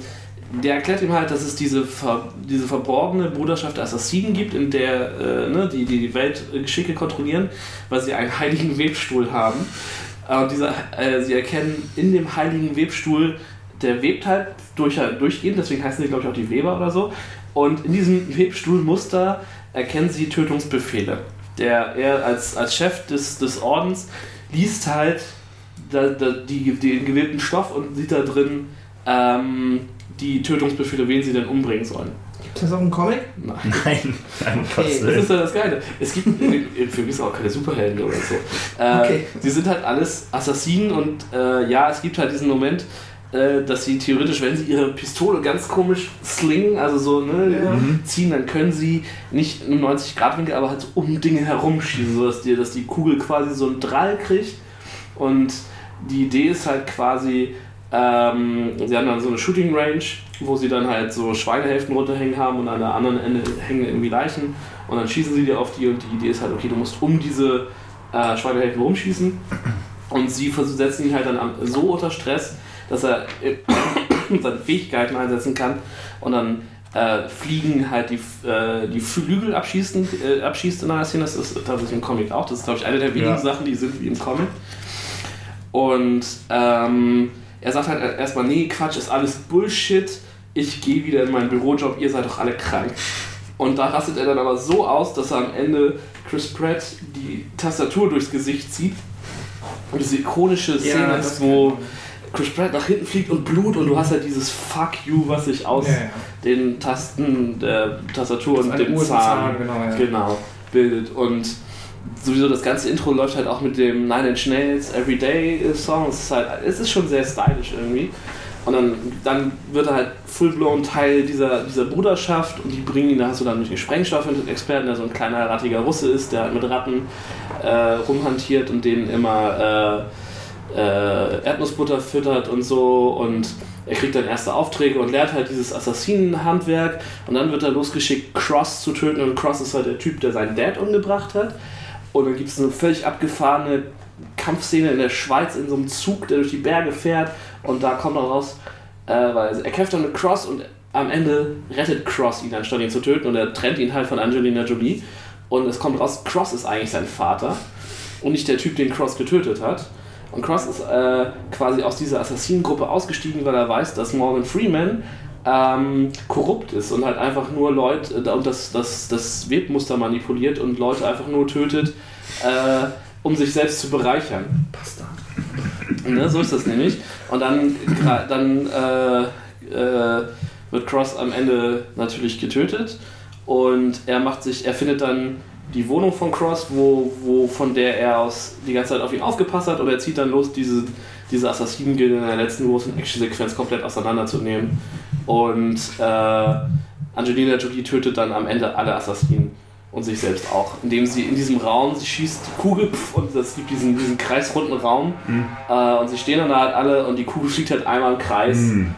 [SPEAKER 2] der erklärt ihm halt, dass es diese, ver diese verborgene Bruderschaft der Assassinen gibt, in der äh, ne, die, die Weltgeschicke kontrollieren, weil sie einen heiligen Webstuhl haben. Und dieser, äh, sie erkennen in dem heiligen Webstuhl, der webt halt durch, durchgehend, deswegen heißen die, glaube ich, auch die Weber oder so. Und in diesem Webstuhlmuster erkennen sie Tötungsbefehle. Der er als, als Chef des, des Ordens liest halt da, da, die, den gewählten Stoff und sieht da drin ähm, die Tötungsbefehle, wen sie denn umbringen sollen.
[SPEAKER 3] Gibt es auch einen Comic?
[SPEAKER 2] Nein. *laughs*
[SPEAKER 4] Nein, nein, Gottes
[SPEAKER 2] Das ist ja das Geile. Es gibt im Film ist auch keine Superhelden oder so. Äh,
[SPEAKER 3] Okay.
[SPEAKER 2] Sie sind halt alles Assassinen und äh, ja, es gibt halt diesen Moment, äh, dass sie theoretisch, wenn sie ihre Pistole ganz komisch slingen, also so ne,
[SPEAKER 3] Ja.
[SPEAKER 2] ziehen, dann können sie nicht im 90-Grad-Winkel, aber halt so um Dinge herumschießen, sodass die, dass die Kugel quasi so einen Drall kriegt. Und die Idee ist halt quasi, ähm, sie haben dann so eine Shooting Range, wo sie dann halt so Schweinehälften runterhängen haben und an der anderen Ende hängen irgendwie Leichen und dann schießen sie dir auf die und die Idee ist halt, okay, du musst um diese äh, Schweinehälften rumschießen und sie setzen ihn halt dann so unter Stress, dass er *coughs* seine Fähigkeiten einsetzen kann und dann äh, fliegen halt die, äh, die Flügel abschießen, äh, abschießt in einer Szene, das ist tatsächlich im Comic auch, das ist glaube ich eine der wenigen
[SPEAKER 4] Ja.
[SPEAKER 2] Sachen, die sind wie im Comic. Und ähm, er sagt halt erstmal, nee, Quatsch, ist alles Bullshit, ich gehe wieder in meinen Bürojob, ihr seid doch alle krank. Und da rastet er dann aber so aus, dass er am Ende Chris Pratt die Tastatur durchs Gesicht zieht. Und diese ikonische Szene
[SPEAKER 3] Ja,
[SPEAKER 2] ist,
[SPEAKER 3] das
[SPEAKER 2] wo Chris Pratt nach hinten fliegt und Blut und du hast halt dieses Fuck you, was sich aus
[SPEAKER 3] Ja, ja.
[SPEAKER 2] den Tasten der Tastatur und
[SPEAKER 3] eine
[SPEAKER 2] dem Zahn,
[SPEAKER 3] Zahn, genau,
[SPEAKER 2] genau, bildet. Und sowieso das ganze Intro läuft halt auch mit dem Nine Inch Nails Everyday Song. Es ist halt, es ist schon sehr stylisch irgendwie. Und dann, dann wird er halt full-blown Teil dieser, dieser Bruderschaft und die bringen ihn, da hast du dann einen Sprengstoff-Experten, der so ein kleiner rattiger Russe ist, der halt mit Ratten äh, rumhantiert und denen immer äh, äh, Erdnussbutter füttert und so und er kriegt dann erste Aufträge und lernt halt dieses Assassinenhandwerk und dann wird er losgeschickt, Cross zu töten und Cross ist halt der Typ, der seinen Dad umgebracht hat und dann gibt es eine völlig abgefahrene Kampfszene in der Schweiz in so einem Zug, der durch die Berge fährt. Und da kommt er raus, äh, weil er kämpft dann mit Cross und am Ende rettet Cross ihn, anstatt ihn zu töten. Und er trennt ihn halt von Angelina Jolie. Und es kommt raus, Cross ist eigentlich sein Vater und nicht der Typ, den Cross getötet hat. Und Cross ist äh, quasi aus dieser Assassinengruppe ausgestiegen, weil er weiß, dass Morgan Freeman ähm, korrupt ist und halt einfach nur Leute äh, und das, das, das Webmuster manipuliert und Leute einfach nur tötet, äh, um sich selbst zu bereichern.
[SPEAKER 3] Pasta.
[SPEAKER 2] Ne, so ist das nämlich. Und dann, dann äh, äh, wird Cross am Ende natürlich getötet und er macht sich, er findet dann die Wohnung von Cross, wo, wo von der er aus die ganze Zeit auf ihn aufgepasst hat und er zieht dann los, diese, diese Assassinen-Gilde in der letzten großen Action-Sequenz komplett auseinanderzunehmen. Und äh, Angelina Jolie tötet dann am Ende alle Assassinen und sich selbst auch, indem sie in diesem Raum, sie schießt die Kugel und es gibt diesen, diesen kreisrunden Raum äh, und sie stehen dann da halt alle und die Kugel fliegt halt einmal im Kreis
[SPEAKER 4] Mhm.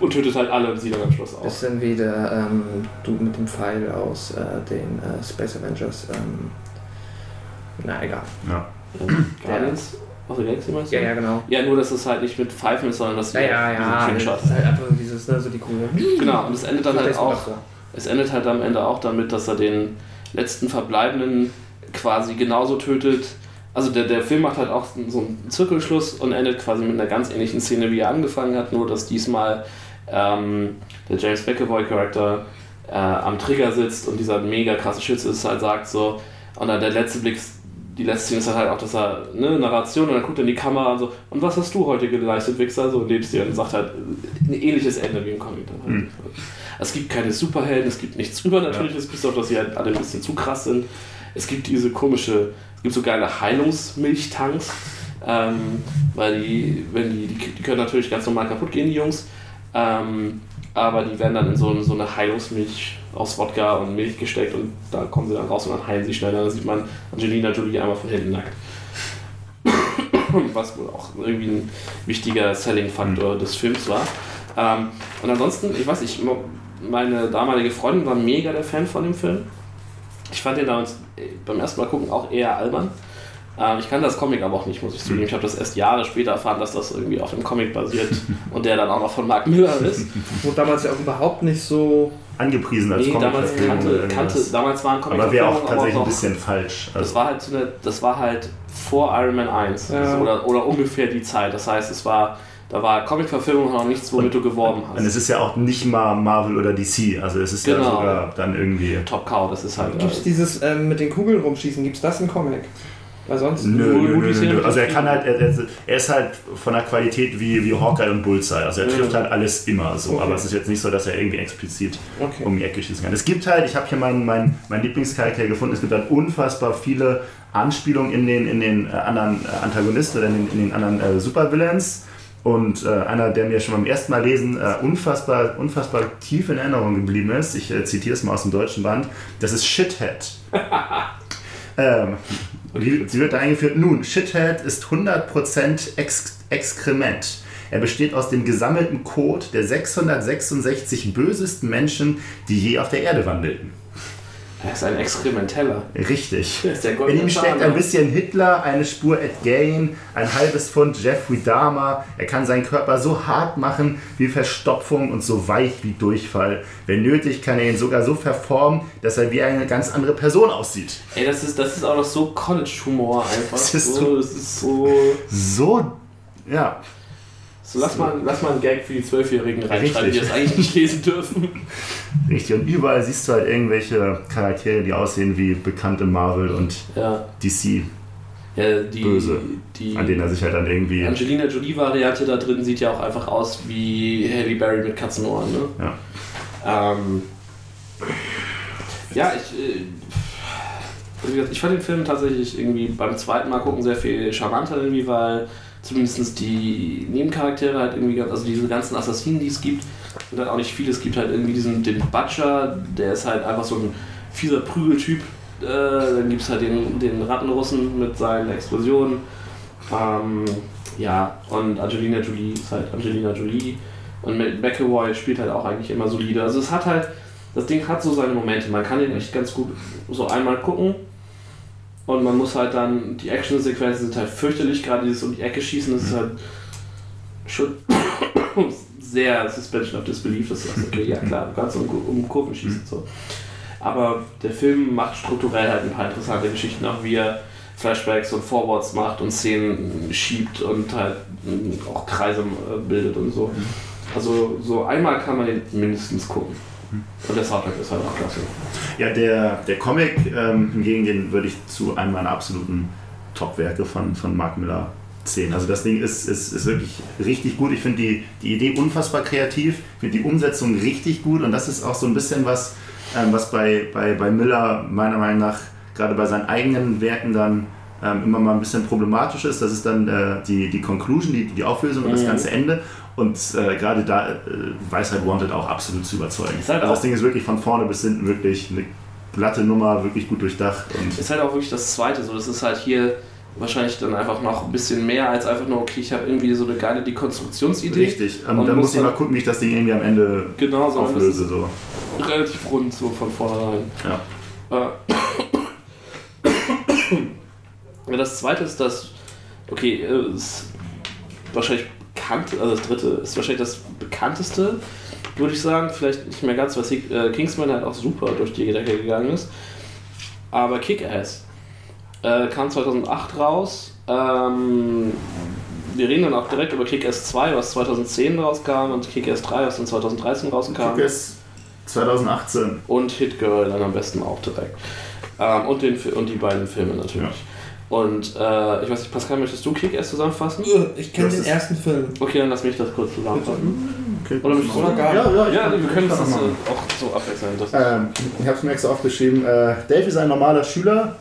[SPEAKER 2] und tötet halt alle und sie dann am Schluss auch.
[SPEAKER 3] Bisschen wie der ähm, Dude mit dem Pfeil aus äh, den äh, Space Avengers. Ähm, na egal.
[SPEAKER 4] Ja.
[SPEAKER 2] Guardians the Galaxy meinst du?
[SPEAKER 3] Ja, ja, genau.
[SPEAKER 2] Ja, nur dass es halt nicht mit Pfeifen ist, sondern dass
[SPEAKER 3] Ja, ja, ja.
[SPEAKER 2] diesen
[SPEAKER 3] Das ist halt einfach so dieses, ne, so die Kugel.
[SPEAKER 2] Genau, und es endet dann halt auch, es endet halt am Ende auch damit, dass er den letzten Verbleibenden quasi genauso tötet. Also der, der Film macht halt auch so einen Zirkelschluss und endet quasi mit einer ganz ähnlichen Szene, wie er angefangen hat, nur dass diesmal ähm, der James McAvoy-Charakter äh, am Trigger sitzt und dieser mega krasse Schütze ist halt sagt so, und dann der letzte Blick, die letzte Szene ist halt auch, dass er, ne, Narration und dann guckt er in die Kamera und so, und was hast du heute geleistet, Wichser? So lebst dir und sagt halt ein ähnliches Ende wie im Comic dann halt. Es gibt keine Superhelden, es gibt nichts Übernatürliches, bis auf dass sie halt alle ein bisschen zu krass sind. Es gibt diese komische, es gibt so geile Heilungsmilchtanks, ähm, weil die, wenn die, die, die können natürlich ganz normal kaputt gehen, die Jungs, ähm, aber die werden dann in so, so eine Heilungsmilch aus Wodka und Milch gesteckt und da kommen sie dann raus und dann heilen sie schneller. Da sieht man Angelina Jolie einmal von hinten nackt. Was wohl auch irgendwie ein wichtiger Selling-Faktor des Films war. Ähm, und ansonsten, ich weiß nicht, meine damalige Freundin war mega der Fan von dem Film. Ich fand den damals äh, beim ersten Mal gucken auch eher albern. Ähm, ich kann das Comic aber auch nicht, muss ich zugeben. Ich habe das erst Jahre später erfahren, dass das irgendwie auf einem Comic basiert *laughs* und der dann auch noch von Mark Miller ist. *laughs*
[SPEAKER 3] Wurde damals ja auch überhaupt nicht so.
[SPEAKER 4] Angepriesen als
[SPEAKER 2] Nee, damals
[SPEAKER 4] Comic-Verfilmung
[SPEAKER 2] kannte,
[SPEAKER 4] oder
[SPEAKER 2] kannte,
[SPEAKER 4] irgendwas.
[SPEAKER 2] damals waren Comic
[SPEAKER 4] Aber wäre auch tatsächlich
[SPEAKER 2] noch-
[SPEAKER 4] ein bisschen falsch.
[SPEAKER 2] Das
[SPEAKER 4] Also,
[SPEAKER 2] war halt so eine, das war halt vor Iron Man 1
[SPEAKER 3] Ja.
[SPEAKER 2] also oder, oder ungefähr die Zeit. Das heißt, es war, da war Comic-Verfilmung noch nichts, womit du geworben
[SPEAKER 4] und
[SPEAKER 2] hast.
[SPEAKER 4] es ist ja auch nicht mal Marvel oder DC. Also es ist ja
[SPEAKER 2] Genau.
[SPEAKER 4] sogar dann irgendwie.
[SPEAKER 2] Top Cow, das ist halt.
[SPEAKER 3] Gibt es
[SPEAKER 2] Äh,
[SPEAKER 3] dieses ähm, mit den Kugeln rumschießen? Gibt es das im Comic? Weil sonst.
[SPEAKER 4] Nö, nö, nö, nö. Also er kann halt, er, er ist halt von der Qualität wie, wie Hawkeye und Bullseye. Also er
[SPEAKER 2] Ja.
[SPEAKER 4] trifft halt alles immer so.
[SPEAKER 3] Okay.
[SPEAKER 4] Aber es ist jetzt nicht so, dass er irgendwie explizit
[SPEAKER 3] Okay.
[SPEAKER 4] um die Ecke schießen kann. Es gibt halt, ich habe hier meinen mein, mein Lieblingscharakter gefunden, es gibt halt unfassbar viele Anspielungen in den, in den äh, anderen äh, Antagonisten oder in den, in den anderen äh, Supervillains. Und äh, einer, der mir schon beim ersten Mal lesen äh, unfassbar, unfassbar tief in Erinnerung geblieben ist, ich äh, zitiere es mal aus dem deutschen Band, das ist Shithead. *laughs* ähm, wie, wie wird da eingeführt? Nun, Shithead ist 100% Ex Exkrement. Er besteht aus dem gesammelten Code der 666 bösesten Menschen, die je auf der Erde wandelten.
[SPEAKER 2] Er ist ein Exkrementeller.
[SPEAKER 4] Richtig. In ihm steckt ein
[SPEAKER 2] bisschen
[SPEAKER 4] bisschen Hitler, eine Spur Ed Gain, ein halbes Pfund Jeffrey Dahmer. Er kann seinen Körper so hart machen wie Verstopfung und so weich wie Durchfall. Wenn nötig, kann er ihn sogar so verformen, dass er wie eine ganz andere Person aussieht.
[SPEAKER 2] Ey, das ist, das ist auch noch so College-Humor einfach.
[SPEAKER 4] Das ist
[SPEAKER 2] so,
[SPEAKER 4] so-
[SPEAKER 2] das ist so,
[SPEAKER 4] So, ja,
[SPEAKER 2] so lass, mal, lass mal einen Gag für die Zwölfjährigen reinschreiben, die das eigentlich nicht lesen dürfen.
[SPEAKER 4] richtig. Und überall siehst du halt irgendwelche Charaktere, die aussehen wie bekannte Marvel und
[SPEAKER 2] Ja,
[SPEAKER 4] DC,
[SPEAKER 2] ja die,
[SPEAKER 4] Böse.
[SPEAKER 2] die
[SPEAKER 4] an denen er sich halt dann irgendwie.
[SPEAKER 2] Angelina Jolie-Variante da drin sieht ja auch einfach aus wie Halle Berry mit Katzenohren. Ne?
[SPEAKER 4] Ja.
[SPEAKER 2] Ähm, ja, ich, äh, ich fand den Film tatsächlich irgendwie beim zweiten Mal gucken sehr viel charmanter irgendwie, weil zumindest die Nebencharaktere halt irgendwie, ganz- also diese ganzen Assassinen, die es gibt, sind halt auch nicht viele. Es gibt halt irgendwie diesen den Butcher, der ist halt einfach so ein fieser Prügeltyp. Äh, dann gibt es halt den, den Rattenrussen mit seinen Explosionen. Ähm, ja, und Angelina Jolie ist halt Angelina Jolie. Und McAvoy spielt halt auch eigentlich immer solide. Also es hat halt, das Ding hat so seine Momente. Man kann den echt ganz gut so einmal gucken. Und man muss halt dann, die Action-Sequenzen sind halt fürchterlich, gerade dieses um die Ecke schießen, das ist halt schon *coughs* sehr Suspension of Disbelief. Das ist okay, ja klar, du kannst um, um Kurven schießen. So. Aber der Film macht strukturell halt ein paar interessante Geschichten, auch wie er Flashbacks und Forwards macht und Szenen schiebt und halt auch Kreise äh, bildet und so. Also so einmal kann man den mindestens gucken. Und der Soundtrack ist halt auch klasse.
[SPEAKER 4] Ja, der, der Comic, ähm, hingegen, den würde ich zu einem meiner absoluten Top-Werke von, von Mark Miller 10. Also das Ding ist, ist, ist wirklich richtig gut. Ich finde die, die Idee unfassbar kreativ, ich finde die Umsetzung richtig gut und das ist auch so ein bisschen was, ähm, was bei, bei, bei Miller meiner Meinung nach gerade bei seinen eigenen Werken dann ähm, immer mal ein bisschen problematisch ist. Das ist dann äh, die, die Conclusion, die, die Auflösung und das
[SPEAKER 2] Mhm.
[SPEAKER 4] ganze Ende. Und äh, gerade da äh, weiß halt Wanted auch absolut zu überzeugen.
[SPEAKER 2] Ist halt
[SPEAKER 4] also das Ding ist wirklich von vorne bis hinten wirklich eine glatte Nummer, wirklich gut durchdacht. Und
[SPEAKER 2] Ist halt auch wirklich das Zweite so. Das ist halt hier wahrscheinlich dann einfach noch ein bisschen mehr als einfach nur, okay, ich habe irgendwie so eine geile Dekonstruktionsidee.
[SPEAKER 4] richtig. Und,
[SPEAKER 2] Und
[SPEAKER 4] dann
[SPEAKER 2] muss
[SPEAKER 4] ich mal
[SPEAKER 2] halt-
[SPEAKER 4] gucken, wie ich das Ding irgendwie am Ende
[SPEAKER 2] Genau, das
[SPEAKER 4] auflöse. So.
[SPEAKER 2] relativ rund so von vornherein.
[SPEAKER 4] Ja.
[SPEAKER 2] Äh. *coughs* Das zweite ist das, okay, äh, ist wahrscheinlich bekannt, also das dritte ist wahrscheinlich das bekannteste, würde ich sagen. Vielleicht nicht mehr ganz, weil äh, Kingsman halt auch super durch die Decke gegangen ist. Aber Kick-Ass äh, kam 2008 raus. Ähm, wir reden dann auch direkt über Kick-Ass 2, was 2010 rauskam, und Kick-Ass 3, was dann 2013 rauskam.
[SPEAKER 4] Kick ist 2018.
[SPEAKER 2] Und Hit Girl dann am besten auch direkt. Ähm, und, den, und die beiden Filme natürlich. Und äh, ich weiß nicht, Pascal, möchtest du Kick erst zusammenfassen?
[SPEAKER 3] Ich kenne
[SPEAKER 4] Das
[SPEAKER 3] den ersten Film.
[SPEAKER 2] Okay, dann lass mich das kurz zusammenfassen.
[SPEAKER 4] Okay.
[SPEAKER 2] Oder möchtest du
[SPEAKER 4] ja, ja, ich
[SPEAKER 2] Ja,
[SPEAKER 4] kann-
[SPEAKER 2] wir können das
[SPEAKER 4] kann
[SPEAKER 2] äh,
[SPEAKER 4] machen.
[SPEAKER 2] auch so abwechseln. Das
[SPEAKER 4] Ähm, ich habe es mir extra aufgeschrieben. Äh, Dave ist ein normaler Schüler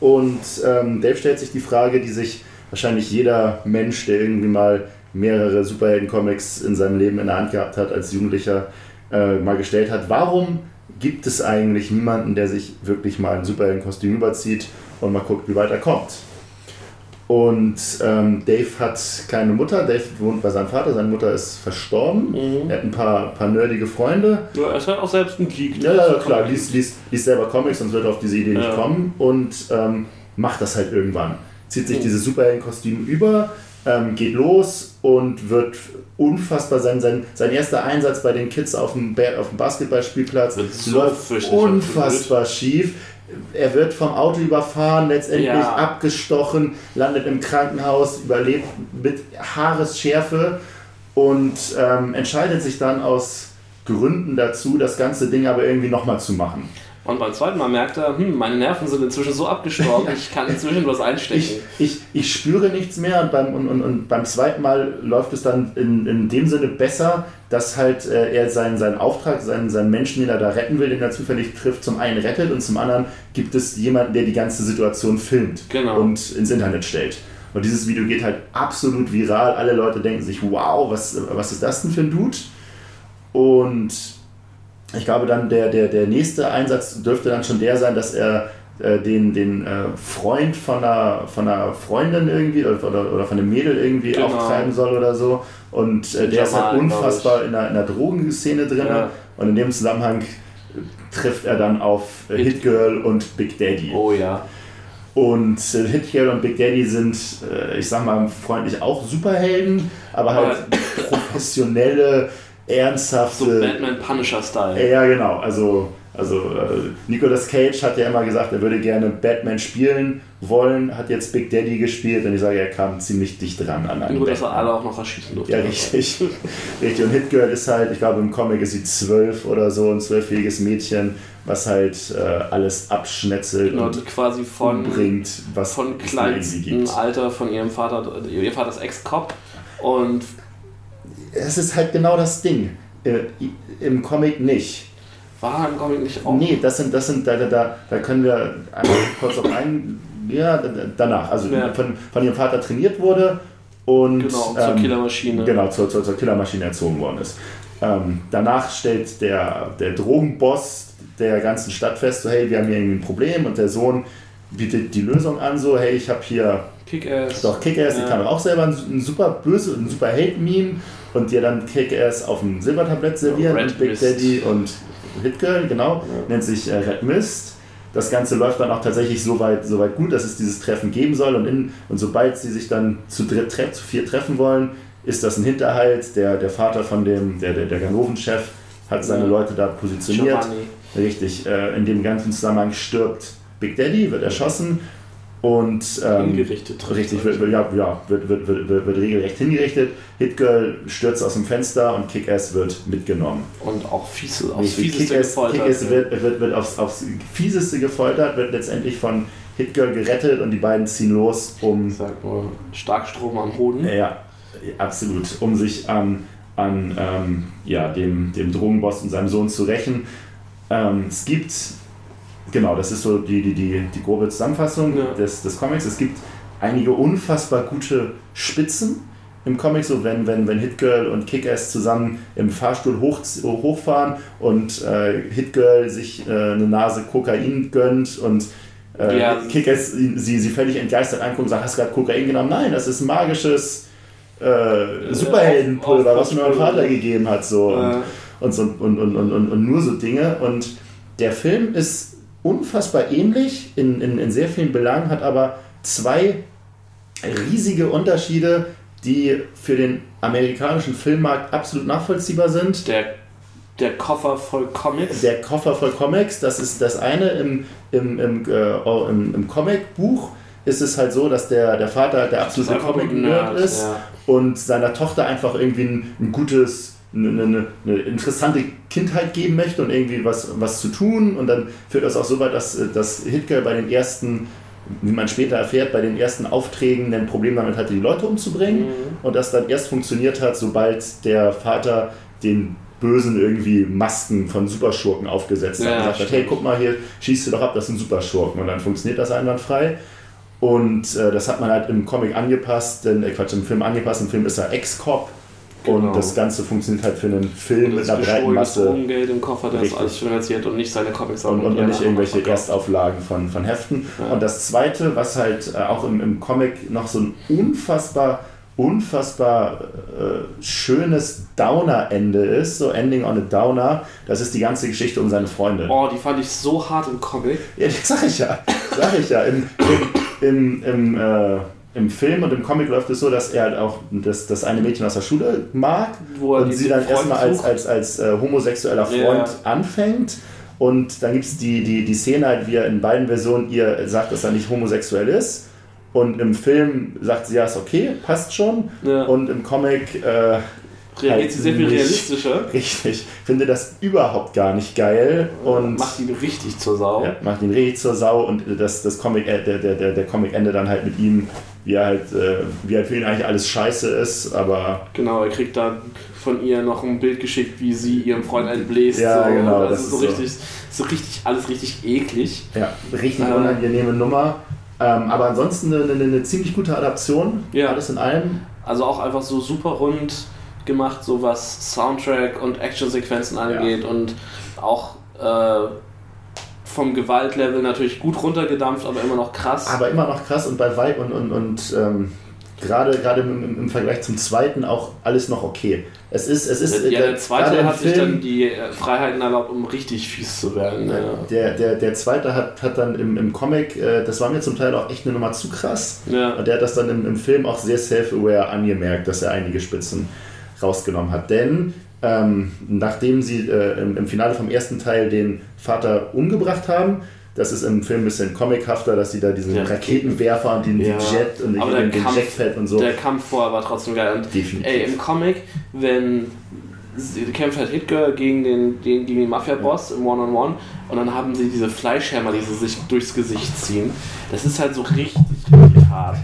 [SPEAKER 4] und ähm, Dave stellt sich die Frage, die sich wahrscheinlich jeder Mensch, der irgendwie mal mehrere Superhelden-Comics in seinem Leben in der Hand gehabt hat als Jugendlicher, äh, mal gestellt hat. Warum gibt es eigentlich niemanden, der sich wirklich mal ein Superhelden-Kostüm überzieht und mal guckt, wie weit er kommt? Und ähm, Dave hat keine Mutter. Dave wohnt bei seinem Vater. Seine Mutter ist verstorben.
[SPEAKER 2] Mhm.
[SPEAKER 4] Er hat ein paar, paar nerdige Freunde.
[SPEAKER 2] ja, er ist halt auch selbst ein Geek. ne?
[SPEAKER 4] Ja, ja, klar, liest, liest, liest selber Comics, sonst wird er auf diese Idee nicht
[SPEAKER 2] Ja.
[SPEAKER 4] kommen und ähm, macht das halt irgendwann. Zieht sich
[SPEAKER 2] Mhm.
[SPEAKER 4] dieses Superheldenkostüm über, ähm, geht los und wird unfassbar sein, sein, sein erster Einsatz bei den Kids auf dem, ba auf dem Basketballspielplatz
[SPEAKER 2] so
[SPEAKER 4] läuft
[SPEAKER 2] fürchterlich
[SPEAKER 4] unfassbar schief. Er wird vom Auto überfahren, letztendlich
[SPEAKER 2] Ja.
[SPEAKER 4] abgestochen, landet im Krankenhaus, überlebt mit Haaresschärfe und ähm, entscheidet sich dann aus Gründen dazu, das ganze Ding aber irgendwie nochmal zu machen.
[SPEAKER 2] Und beim zweiten Mal merkt er, hm, meine Nerven sind inzwischen so abgestorben, *laughs* ich kann inzwischen was einstecken.
[SPEAKER 4] Ich, ich, ich spüre nichts mehr und beim, und, und, und beim zweiten Mal läuft es dann in, in dem Sinne besser, dass halt äh, er seinen, seinen Auftrag, seinen, seinen Menschen, den er da retten will, den er zufällig trifft, zum einen rettet und zum anderen gibt es jemanden, der die ganze Situation filmt
[SPEAKER 2] Genau.
[SPEAKER 4] und ins Internet stellt. Und dieses Video geht halt absolut viral. Alle Leute denken sich, wow, was, was ist das denn für ein Dude? Und ich glaube dann, der, der, der nächste Einsatz dürfte dann schon der sein, dass er äh, den, den äh, Freund von einer, von einer Freundin irgendwie oder, oder, oder von einem Mädel irgendwie
[SPEAKER 2] Genau.
[SPEAKER 4] auftreiben soll oder so. Und äh, der ist
[SPEAKER 2] Jamal,
[SPEAKER 4] halt
[SPEAKER 2] glaub
[SPEAKER 4] unfassbar in der, in der Drogenszene drin.
[SPEAKER 2] Ja.
[SPEAKER 4] Und in dem Zusammenhang äh, trifft er dann auf äh,
[SPEAKER 2] Hit-
[SPEAKER 4] Girl und Big Daddy.
[SPEAKER 2] Oh ja.
[SPEAKER 4] Und äh, Hit Girl und Big Daddy sind, äh, ich sag mal freundlich auch Superhelden, aber halt professionelle, ernsthafte.
[SPEAKER 2] So Batman-Punisher-Style.
[SPEAKER 4] Ja, genau. Also, also äh, Nicolas Cage hat ja immer gesagt, er würde gerne Batman spielen wollen, hat jetzt Big Daddy gespielt und ich sage, er kam ziemlich dicht dran an einen
[SPEAKER 2] Nur, dass er alle auch noch erschießen durfte.
[SPEAKER 4] Ja, richtig. *laughs* richtig. Und Hit Girl ist halt, ich glaube im Comic ist sie zwölf oder so, ein zwölfjähriges Mädchen, was halt äh, alles abschnetzelt
[SPEAKER 2] Genau,
[SPEAKER 4] und
[SPEAKER 2] quasi von,
[SPEAKER 4] umbringt, was
[SPEAKER 2] von
[SPEAKER 4] gibt.
[SPEAKER 2] Alter von ihrem Vater, ihr Vater ist Ex-Cop und
[SPEAKER 4] Es ist halt genau das Ding. Äh, Im Comic nicht.
[SPEAKER 2] War im Comic nicht auch.
[SPEAKER 4] Nee, das sind, das sind, da, da- da, da können wir einmal kurz auf ein, ja, da- da- danach, also
[SPEAKER 2] Ja.
[SPEAKER 4] von, von ihrem Vater trainiert wurde und
[SPEAKER 2] Genau, zur
[SPEAKER 4] ähm,
[SPEAKER 2] Killermaschine.
[SPEAKER 4] Genau, zur, zur, zur Killermaschine erzogen worden ist. Ähm, danach stellt der, der Drogenboss der ganzen Stadt fest, so hey, wir haben hier irgendwie ein Problem und der Sohn bietet die Lösung an, so hey, ich habe hier
[SPEAKER 2] Kick-Ass.
[SPEAKER 4] doch Kick-Ass,
[SPEAKER 2] Ja.
[SPEAKER 4] die kann auch selber ein, ein super böse, ein super Hate-Meme und dir dann Kick-Ass auf dem Silbertablett servieren
[SPEAKER 2] Red
[SPEAKER 4] und Big
[SPEAKER 2] Mist.
[SPEAKER 4] Daddy und Hitgirl, genau, nennt sich äh, Red Mist. Das Ganze läuft dann auch tatsächlich so weit, so weit gut, dass es dieses Treffen geben soll und, in, und sobald sie sich dann zu, dritt, zu vier treffen wollen, ist das ein Hinterhalt. Der, der Vater von dem, der, der, der Ganoven-Chef hat seine
[SPEAKER 2] Ja.
[SPEAKER 4] Leute da positioniert.
[SPEAKER 2] Giovanni.
[SPEAKER 4] Richtig, äh, in dem ganzen Zusammenhang stirbt Big Daddy, wird erschossen und ähm,
[SPEAKER 2] Hingerichtet.
[SPEAKER 4] Richtig, wird, wird, ja, wird, wird, wird, wird, regelrecht hingerichtet. Hitgirl stürzt aus dem Fenster und Kick-Ass wird mitgenommen.
[SPEAKER 2] Und auch fiese, aufs fieseste
[SPEAKER 4] Kick-Ass
[SPEAKER 2] gefoltert.
[SPEAKER 4] Kick-Ass wird, wird, wird aufs, aufs fieseste gefoltert, wird letztendlich von Hitgirl gerettet und die beiden ziehen los, um
[SPEAKER 2] Ich sag nur Starkstrom am Hoden.
[SPEAKER 4] ja, absolut, um sich an, an ähm, ja, dem, dem Drogenboss und seinem Sohn zu rächen. Ähm, es gibt, genau, das ist so die, die, die, die grobe Zusammenfassung
[SPEAKER 2] Ja.
[SPEAKER 4] des, des Comics. Es gibt einige unfassbar gute Spitzen im Comic, so wenn, wenn, wenn Hitgirl und Kick-Ass zusammen im Fahrstuhl hoch, hochfahren und äh, Hitgirl sich äh, eine Nase Kokain gönnt und äh,
[SPEAKER 2] Ja.
[SPEAKER 4] Kick-Ass sie, sie völlig entgeistert anguckt und sagt, hast du gerade Kokain genommen? Nein, das ist magisches äh, Superheldenpulver,
[SPEAKER 2] auf-
[SPEAKER 4] was mir mein Vater gegeben hat. So.
[SPEAKER 2] Äh.
[SPEAKER 4] Und, und, so, und, und, und, und, und nur so Dinge. Und der Film ist unfassbar ähnlich in, in, in sehr vielen Belangen, hat aber zwei riesige Unterschiede, die für den amerikanischen Filmmarkt absolut nachvollziehbar sind.
[SPEAKER 2] Der, der Koffer voll Comics.
[SPEAKER 4] Der Koffer voll Comics, das ist das eine. Im, im, im, äh, im, im Comicbuch ist es halt so, dass der, der Vater halt der absolute Comic-Nerd
[SPEAKER 2] Nerd,
[SPEAKER 4] ist
[SPEAKER 2] ja.
[SPEAKER 4] und seiner Tochter einfach irgendwie ein, ein gutes, eine, eine, eine interessante Kindheit geben möchte und irgendwie was, was zu tun. Und dann führt das auch so weit, dass, dass Hitler bei den ersten, wie man später erfährt, bei den ersten Aufträgen ein Problem damit hatte, die Leute umzubringen.
[SPEAKER 2] Mhm.
[SPEAKER 4] Und das dann erst funktioniert hat, sobald der Vater den Bösen irgendwie Masken von Superschurken aufgesetzt hat.
[SPEAKER 2] Ja,
[SPEAKER 4] und gesagt hat, hey, guck mal hier, schießt du doch ab, das sind Superschurken. Und dann funktioniert das einwandfrei. Und äh, das hat man halt im Comic angepasst, denn, äh, Quatsch, im Film angepasst. Im Film ist er Ex-Cop.
[SPEAKER 2] Genau.
[SPEAKER 4] Und das Ganze funktioniert halt für einen Film
[SPEAKER 2] Und
[SPEAKER 4] mit einer breiten Masse
[SPEAKER 2] Drogengeld im Koffer, der ist alles finanziert und nicht seine Comics.
[SPEAKER 4] und, und, und nicht irgendwelche
[SPEAKER 2] erst
[SPEAKER 4] Erstauflagen von, von Heften.
[SPEAKER 2] Ja.
[SPEAKER 4] Und das Zweite, was halt äh, auch im, im Comic noch so ein unfassbar, unfassbar äh, schönes Downer-Ende ist, so Ending on a Downer, das ist die ganze Geschichte um seine Freunde.
[SPEAKER 2] Oh, die fand ich so hart im Comic.
[SPEAKER 4] Ja, das *laughs* sag ich ja. Sag ich ja. Im, im, im, im, äh, Im Film und im Comic läuft es so, dass er halt auch das, das eine Mädchen aus der Schule mag und sie dann
[SPEAKER 2] Freund
[SPEAKER 4] erstmal als, als, als äh, homosexueller Freund
[SPEAKER 2] Ja.
[SPEAKER 4] anfängt. Und dann gibt es die, die, die Szene, halt, wie er in beiden Versionen ihr sagt, dass er nicht homosexuell ist. Und im Film sagt sie, ja, ist okay, passt schon.
[SPEAKER 2] Ja.
[SPEAKER 4] Und im Comic äh,
[SPEAKER 2] Reagiert sie sehr viel
[SPEAKER 4] nicht.
[SPEAKER 2] realistischer. *laughs*
[SPEAKER 4] richtig, finde das überhaupt gar nicht geil. Und
[SPEAKER 2] macht ihn richtig zur Sau.
[SPEAKER 4] ja, macht ihn richtig zur Sau und das, das Comic, äh, der, der, der, der Comic endet dann halt mit ihm, wie halt, äh, wie halt für ihn eigentlich alles scheiße ist, aber
[SPEAKER 2] Genau, er kriegt dann von ihr noch ein Bild geschickt, wie sie ihrem Freund entbläst.
[SPEAKER 4] Ja,
[SPEAKER 2] so.
[SPEAKER 4] genau,
[SPEAKER 2] Das
[SPEAKER 4] das
[SPEAKER 2] ist so richtig, so richtig, alles richtig eklig.
[SPEAKER 4] ja, richtig
[SPEAKER 2] Äh.
[SPEAKER 4] unangenehme Nummer. Ähm, aber ansonsten eine, eine, eine ziemlich gute Adaption,
[SPEAKER 2] Ja.
[SPEAKER 4] alles in allem.
[SPEAKER 2] Also auch einfach so super rund gemacht, so was Soundtrack und Actionsequenzen angeht und auch äh, vom Gewaltlevel natürlich gut runtergedampft, aber immer noch krass.
[SPEAKER 4] Aber immer noch krass und bei Vibe und, und, und ähm, gerade, gerade im, im, Vergleich zum zweiten auch alles noch okay. Es ist, es ist
[SPEAKER 2] ja,
[SPEAKER 4] äh,
[SPEAKER 2] der zweite
[SPEAKER 4] gerade im
[SPEAKER 2] hat sich
[SPEAKER 4] Film-
[SPEAKER 2] dann die äh, Freiheiten erlaubt, um richtig fies zu werden. Ja.
[SPEAKER 4] Der, der, der zweite hat, hat dann im, im Comic, äh, das war mir zum Teil auch echt eine Nummer zu krass.
[SPEAKER 2] Ja.
[SPEAKER 4] Und der hat das dann im, im Film auch sehr self-aware angemerkt, dass er einige Spitzen rausgenommen hat. Denn ähm, nachdem sie äh, im, im Finale vom ersten Teil den Vater umgebracht haben, das ist im Film ein bisschen comichafter, dass sie da diesen
[SPEAKER 2] Ja.
[SPEAKER 4] Raketenwerfer und den,
[SPEAKER 2] Ja.
[SPEAKER 4] den Jet und den, den
[SPEAKER 2] Kampf-
[SPEAKER 4] Jetpad und so.
[SPEAKER 2] Der Kampf vorher war trotzdem geil. Und
[SPEAKER 4] Definitiv.
[SPEAKER 2] Ey, im Comic, wenn sie kämpft halt Hitgirl gegen den, den gegen den Mafia-Boss im One-on-One und dann haben sie diese Fleischhämmer, die sie sich durchs Gesicht ziehen. Das ist halt so richtig, richtig hart.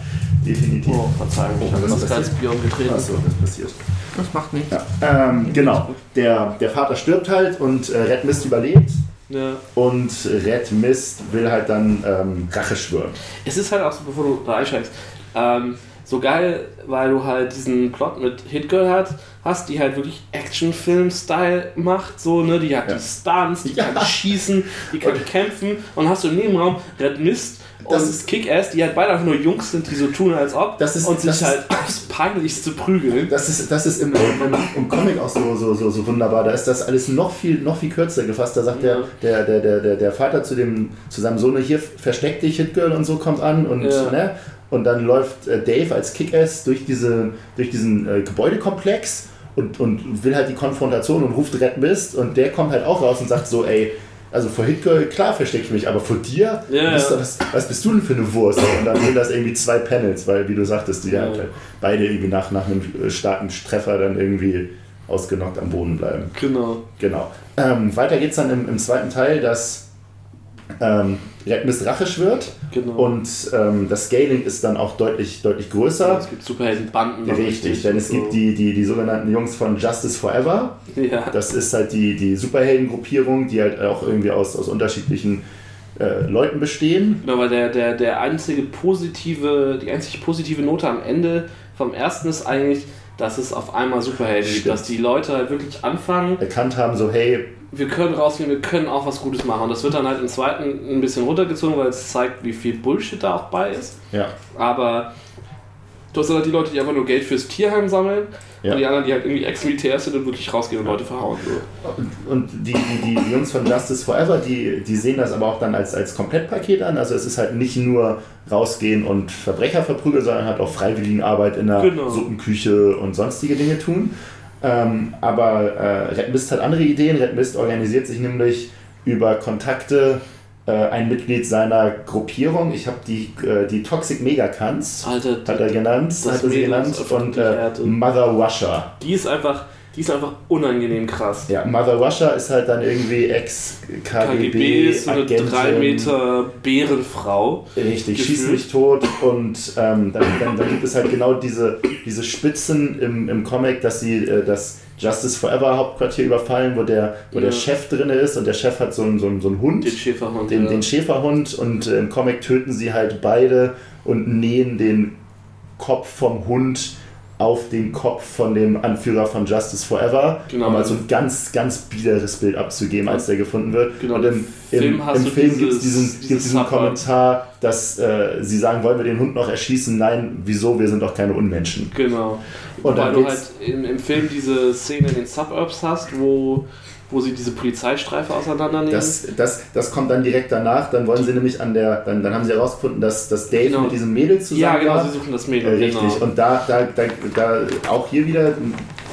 [SPEAKER 4] Definitiv.
[SPEAKER 2] Oh, Verzeihung, ich habe das
[SPEAKER 4] ist
[SPEAKER 2] kleines
[SPEAKER 4] passiert?
[SPEAKER 2] Bier umgetreten.
[SPEAKER 4] Achso, das passiert.
[SPEAKER 3] Das macht nichts.
[SPEAKER 4] Ja. Ähm, genau. Der, der Vater stirbt halt und äh, Red Mist überlebt.
[SPEAKER 2] Ja.
[SPEAKER 4] Und Red Mist will halt dann ähm, Rache schwören.
[SPEAKER 2] Es ist halt auch so, bevor du da einsteigst, ähm, so geil, weil du halt diesen Plot mit Hitgirl hat, hast, die halt wirklich Actionfilm-Style macht, so, ne, die hat
[SPEAKER 4] Ja.
[SPEAKER 2] die Stunts, die
[SPEAKER 4] Ja.
[SPEAKER 2] kann schießen, die kann kämpfen und hast du im Nebenraum Red Mist
[SPEAKER 4] Das
[SPEAKER 2] und
[SPEAKER 4] ist-
[SPEAKER 2] Kick-Ass, die halt beide einfach nur Jungs sind, die so tun, als ob
[SPEAKER 4] Das ist-
[SPEAKER 2] und sich
[SPEAKER 4] das ist-
[SPEAKER 2] halt aufs Peinlichste prügeln.
[SPEAKER 4] Das ist, das ist im, im, im Comic auch so, so, so, so wunderbar. Da ist das alles noch viel, noch viel kürzer gefasst. Da sagt
[SPEAKER 2] Ja.
[SPEAKER 4] der, der, der, der, der Vater zu, dem, zu seinem Sohn, hier versteck dich, Hitgirl und so kommt an. Und,
[SPEAKER 2] Ja.
[SPEAKER 4] ne? und dann läuft äh, Dave als Kick-Ass durch, diese, durch diesen äh, Gebäudekomplex und, und will halt die Konfrontation und ruft Red Mist. Und der kommt halt auch raus und sagt so, ey, also vor Hitgirl, klar verstecke ich mich, aber vor dir,
[SPEAKER 2] Ja,
[SPEAKER 4] bist du- was, was bist du denn für eine Wurst? Und dann sind das irgendwie zwei Panels, weil, wie du sagtest, die
[SPEAKER 2] Ja.
[SPEAKER 4] halt beide irgendwie nach, nach einem äh, starken Treffer dann irgendwie ausgenockt am Boden bleiben.
[SPEAKER 2] Genau.
[SPEAKER 4] Genau. Ähm, weiter geht's dann im, im zweiten Teil, dass ähm, Mist rachisch wird
[SPEAKER 2] Genau.
[SPEAKER 4] und ähm, das Scaling ist dann auch deutlich, deutlich größer.
[SPEAKER 2] es gibt Superheldenbanden. noch
[SPEAKER 4] Richtig, denn es
[SPEAKER 2] und
[SPEAKER 4] gibt die, die, die sogenannten Jungs von Justice Forever.
[SPEAKER 2] so. Ja.
[SPEAKER 4] Das ist halt die, die Superheldengruppierung, die halt auch irgendwie aus, aus unterschiedlichen äh, Leuten bestehen.
[SPEAKER 2] Genau, weil der, der, der einzige positive, die einzig positive Note am Ende vom ersten ist eigentlich, dass es auf einmal Superhelden gibt, dass die Leute halt wirklich anfangen,
[SPEAKER 4] Erkannt haben, so hey,
[SPEAKER 2] wir können rausgehen, wir können auch was Gutes machen. Und das wird dann halt im zweiten ein bisschen runtergezogen, weil es zeigt, wie viel Bullshit da auch bei ist.
[SPEAKER 4] ja,
[SPEAKER 2] Aber du hast halt die Leute, die einfach nur Geld fürs Tierheim sammeln
[SPEAKER 4] Ja.
[SPEAKER 2] und die anderen, die halt irgendwie ex-Militär sind und wirklich rausgehen und Leute verhauen. So.
[SPEAKER 4] Und, und die, die, die Jungs von Justice Forever, die, die sehen das aber auch dann als, als Komplettpaket an. Also es ist halt nicht nur rausgehen und Verbrecher verprügeln, sondern halt auch Freiwilligenarbeit in der
[SPEAKER 2] Genau.
[SPEAKER 4] Suppenküche und sonstige Dinge tun. Ähm, aber äh, Red Mist hat andere Ideen. Red Mist organisiert sich nämlich über Kontakte äh, ein Mitglied seiner Gruppierung. Ich habe die, äh, die Toxic Megacans,
[SPEAKER 2] Alter,
[SPEAKER 4] hat er genannt, hat er sie genannt, und äh. Mother Russia.
[SPEAKER 2] die ist einfach, die ist einfach unangenehm krass.
[SPEAKER 4] Ja, Mother Russia ist halt dann irgendwie
[SPEAKER 2] KGB
[SPEAKER 4] Ex-KGB,
[SPEAKER 2] ist so eine 3 Meter Bärenfrau.
[SPEAKER 4] Richtig,
[SPEAKER 2] gefühlt.
[SPEAKER 4] schießt mich tot und ähm, dann, dann, dann gibt es halt genau diese, diese Spitzen im, im Comic, dass sie äh, das Justice Forever Hauptquartier überfallen, wo der, wo
[SPEAKER 2] Ja.
[SPEAKER 4] der Chef drin ist und der Chef hat so einen, so einen, so einen Hund,
[SPEAKER 2] Den Schäferhund.
[SPEAKER 4] den,
[SPEAKER 2] ja.
[SPEAKER 4] den Schäferhund und äh, im Comic töten sie halt beide und nähen den Kopf vom Hund auf den Kopf von dem Anführer von Justice Forever,
[SPEAKER 2] Genau.
[SPEAKER 4] um halt so ein ganz, ganz biederes Bild abzugeben, als der gefunden wird.
[SPEAKER 2] Genau,
[SPEAKER 4] Und im,
[SPEAKER 2] im
[SPEAKER 4] im,
[SPEAKER 2] Film
[SPEAKER 4] gibt es diesen,
[SPEAKER 2] dieses
[SPEAKER 4] diesen. Kommentar, dass äh, sie sagen, wollen wir den Hund noch erschießen? Nein, wieso? Wir sind doch keine Unmenschen.
[SPEAKER 2] Genau.
[SPEAKER 4] Und
[SPEAKER 2] Weil
[SPEAKER 4] dann
[SPEAKER 2] du halt im, im Film diese Szene in den Suburbs hast, wo, wo sie diese Polizeistreife auseinandernehmen.
[SPEAKER 4] Das, das, das kommt dann direkt danach, dann wollen sie nämlich an der, dann, dann haben sie herausgefunden, dass, dass Dave
[SPEAKER 2] Genau.
[SPEAKER 4] mit diesem Mädel zusammen
[SPEAKER 2] ja, genau,
[SPEAKER 4] war.
[SPEAKER 2] sie suchen das
[SPEAKER 4] Äh,
[SPEAKER 2] Mädel.
[SPEAKER 4] richtig.
[SPEAKER 2] Genau.
[SPEAKER 4] Und da, da, da, da auch hier wieder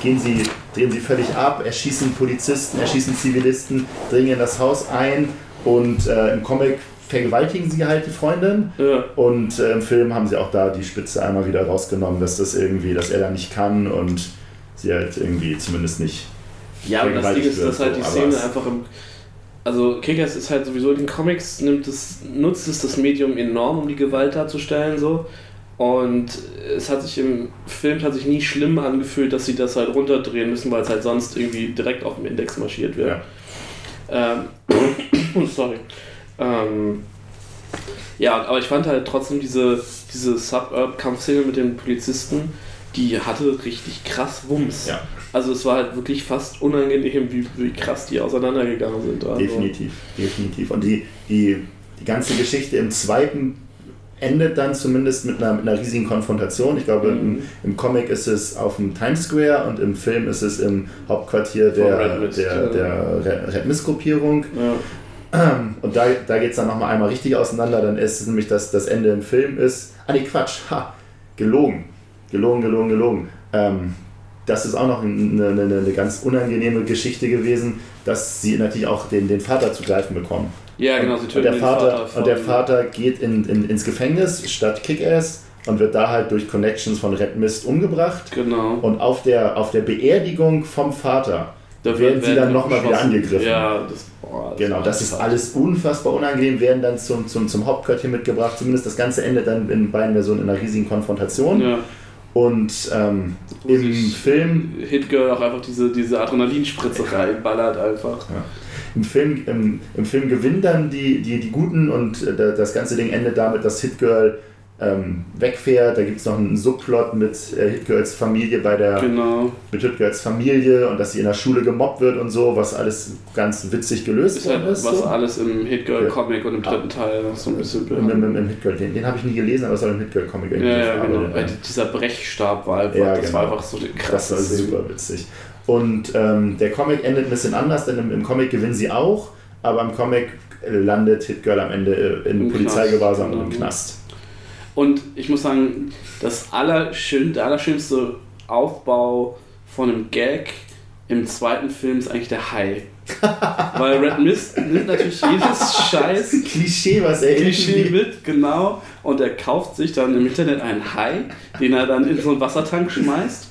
[SPEAKER 4] gehen sie, drehen sie völlig ab, erschießen Polizisten, erschießen Zivilisten, dringen in das Haus ein und äh, im Comic vergewaltigen sie halt die Freundin.
[SPEAKER 2] ja.
[SPEAKER 4] Und äh, im Film haben sie auch da die Spitze einmal wieder rausgenommen, dass das irgendwie, dass er da nicht kann und sie halt irgendwie zumindest nicht.
[SPEAKER 2] Ja, aber das Ding ist, dass halt die
[SPEAKER 4] so,
[SPEAKER 2] Szene einfach im. Also Kickers ist halt sowieso in den Comics, nimmt es, nutzt es das Medium enorm, um die Gewalt darzustellen. so Und es hat sich im Film hat sich nie schlimm angefühlt, dass sie das halt runterdrehen müssen, weil es halt sonst irgendwie direkt auf dem Index marschiert wird. Ähm, *coughs* sorry. Ähm, ja, aber ich fand halt trotzdem diese, diese Suburb-Kampfszene mit den Polizisten, die hatte richtig krass Wumms.
[SPEAKER 4] Ja.
[SPEAKER 2] Also es war halt wirklich fast unangenehm, wie, wie krass die auseinandergegangen sind. Also,
[SPEAKER 4] Definitiv, definitiv. Und die, die, die ganze Geschichte im zweiten endet dann zumindest mit einer, mit einer riesigen Konfrontation. Ich glaube,
[SPEAKER 2] Mhm.
[SPEAKER 4] im, im Comic ist es auf dem Times Square und im Film ist es im Hauptquartier der,
[SPEAKER 2] Red Mist,
[SPEAKER 4] der,
[SPEAKER 2] ja.
[SPEAKER 4] der Red- Mist-Gruppierung.
[SPEAKER 2] Ja.
[SPEAKER 4] Und da, da geht es dann nochmal einmal richtig auseinander. Dann ist es nämlich, dass das Ende im Film ist. Ah, nee, Quatsch. Ha, gelogen. Gelogen, gelogen, gelogen. Ähm, das ist auch noch eine, eine, eine ganz unangenehme Geschichte gewesen, dass sie natürlich auch den, den Vater zu greifen bekommen.
[SPEAKER 2] ja, genau, sie
[SPEAKER 4] und,
[SPEAKER 2] töten
[SPEAKER 4] der
[SPEAKER 2] den
[SPEAKER 4] Vater,
[SPEAKER 2] von-
[SPEAKER 4] und der Vater geht in, in, ins Gefängnis statt Kick-Ass und wird da halt durch Connections von Red Mist umgebracht.
[SPEAKER 2] Genau.
[SPEAKER 4] Und auf der, auf der Beerdigung vom Vater
[SPEAKER 2] Da
[SPEAKER 4] werden sie dann nochmal wieder angegriffen.
[SPEAKER 2] Ja, das, boah,
[SPEAKER 4] Genau,
[SPEAKER 2] war
[SPEAKER 4] das ist alles unfassbar unangenehm, werden dann zum, zum, zum Hauptquartier mitgebracht. Zumindest das Ganze endet dann in beiden Versionen in einer riesigen Konfrontation.
[SPEAKER 2] Ja.
[SPEAKER 4] Und ähm, im Film,
[SPEAKER 2] Hitgirl auch einfach diese, diese Adrenalinspritze reinballert einfach.
[SPEAKER 4] im Film, im, im Film gewinnen dann die, die, die Guten und äh, das ganze Ding endet damit, dass Hitgirl ähm, wegfährt. Da gibt es noch einen Subplot mit äh, Hitgirls Familie bei der
[SPEAKER 2] Genau.
[SPEAKER 4] mit Hitgirls Familie und dass sie in der Schule gemobbt wird und so, was alles ganz witzig gelöst
[SPEAKER 2] Ist halt
[SPEAKER 4] ist.
[SPEAKER 2] was
[SPEAKER 4] so.
[SPEAKER 2] alles im Hitgirl-Comic und im dritten Teil noch so ein bisschen
[SPEAKER 4] Im, im, im Hitgirl, den, den habe ich nie gelesen, aber es soll im Hitgirl-Comic irgendwie
[SPEAKER 2] Ja, ja, genau. Weil dieser Brechstab war einfach,
[SPEAKER 4] Ja,
[SPEAKER 2] das
[SPEAKER 4] genau.
[SPEAKER 2] war einfach so eine
[SPEAKER 4] Das war super witzig. Und ähm, der Comic endet ein bisschen anders, denn im, im Comic gewinnen sie auch, aber im Comic landet Hitgirl am Ende äh, in
[SPEAKER 2] Im
[SPEAKER 4] Polizeigewahrsam
[SPEAKER 2] Knast,
[SPEAKER 4] und im
[SPEAKER 2] genau.
[SPEAKER 4] Knast.
[SPEAKER 2] Und ich muss sagen, das allerschön, der allerschönste Aufbau von einem Gag im zweiten Film ist eigentlich der Hai. *laughs* Weil Red Mist nimmt natürlich jedes *laughs* Scheiß
[SPEAKER 4] Klischee, was er
[SPEAKER 2] Klischee mit, genau. Und er kauft sich dann im Internet einen Hai, den er dann in so einen Wassertank schmeißt.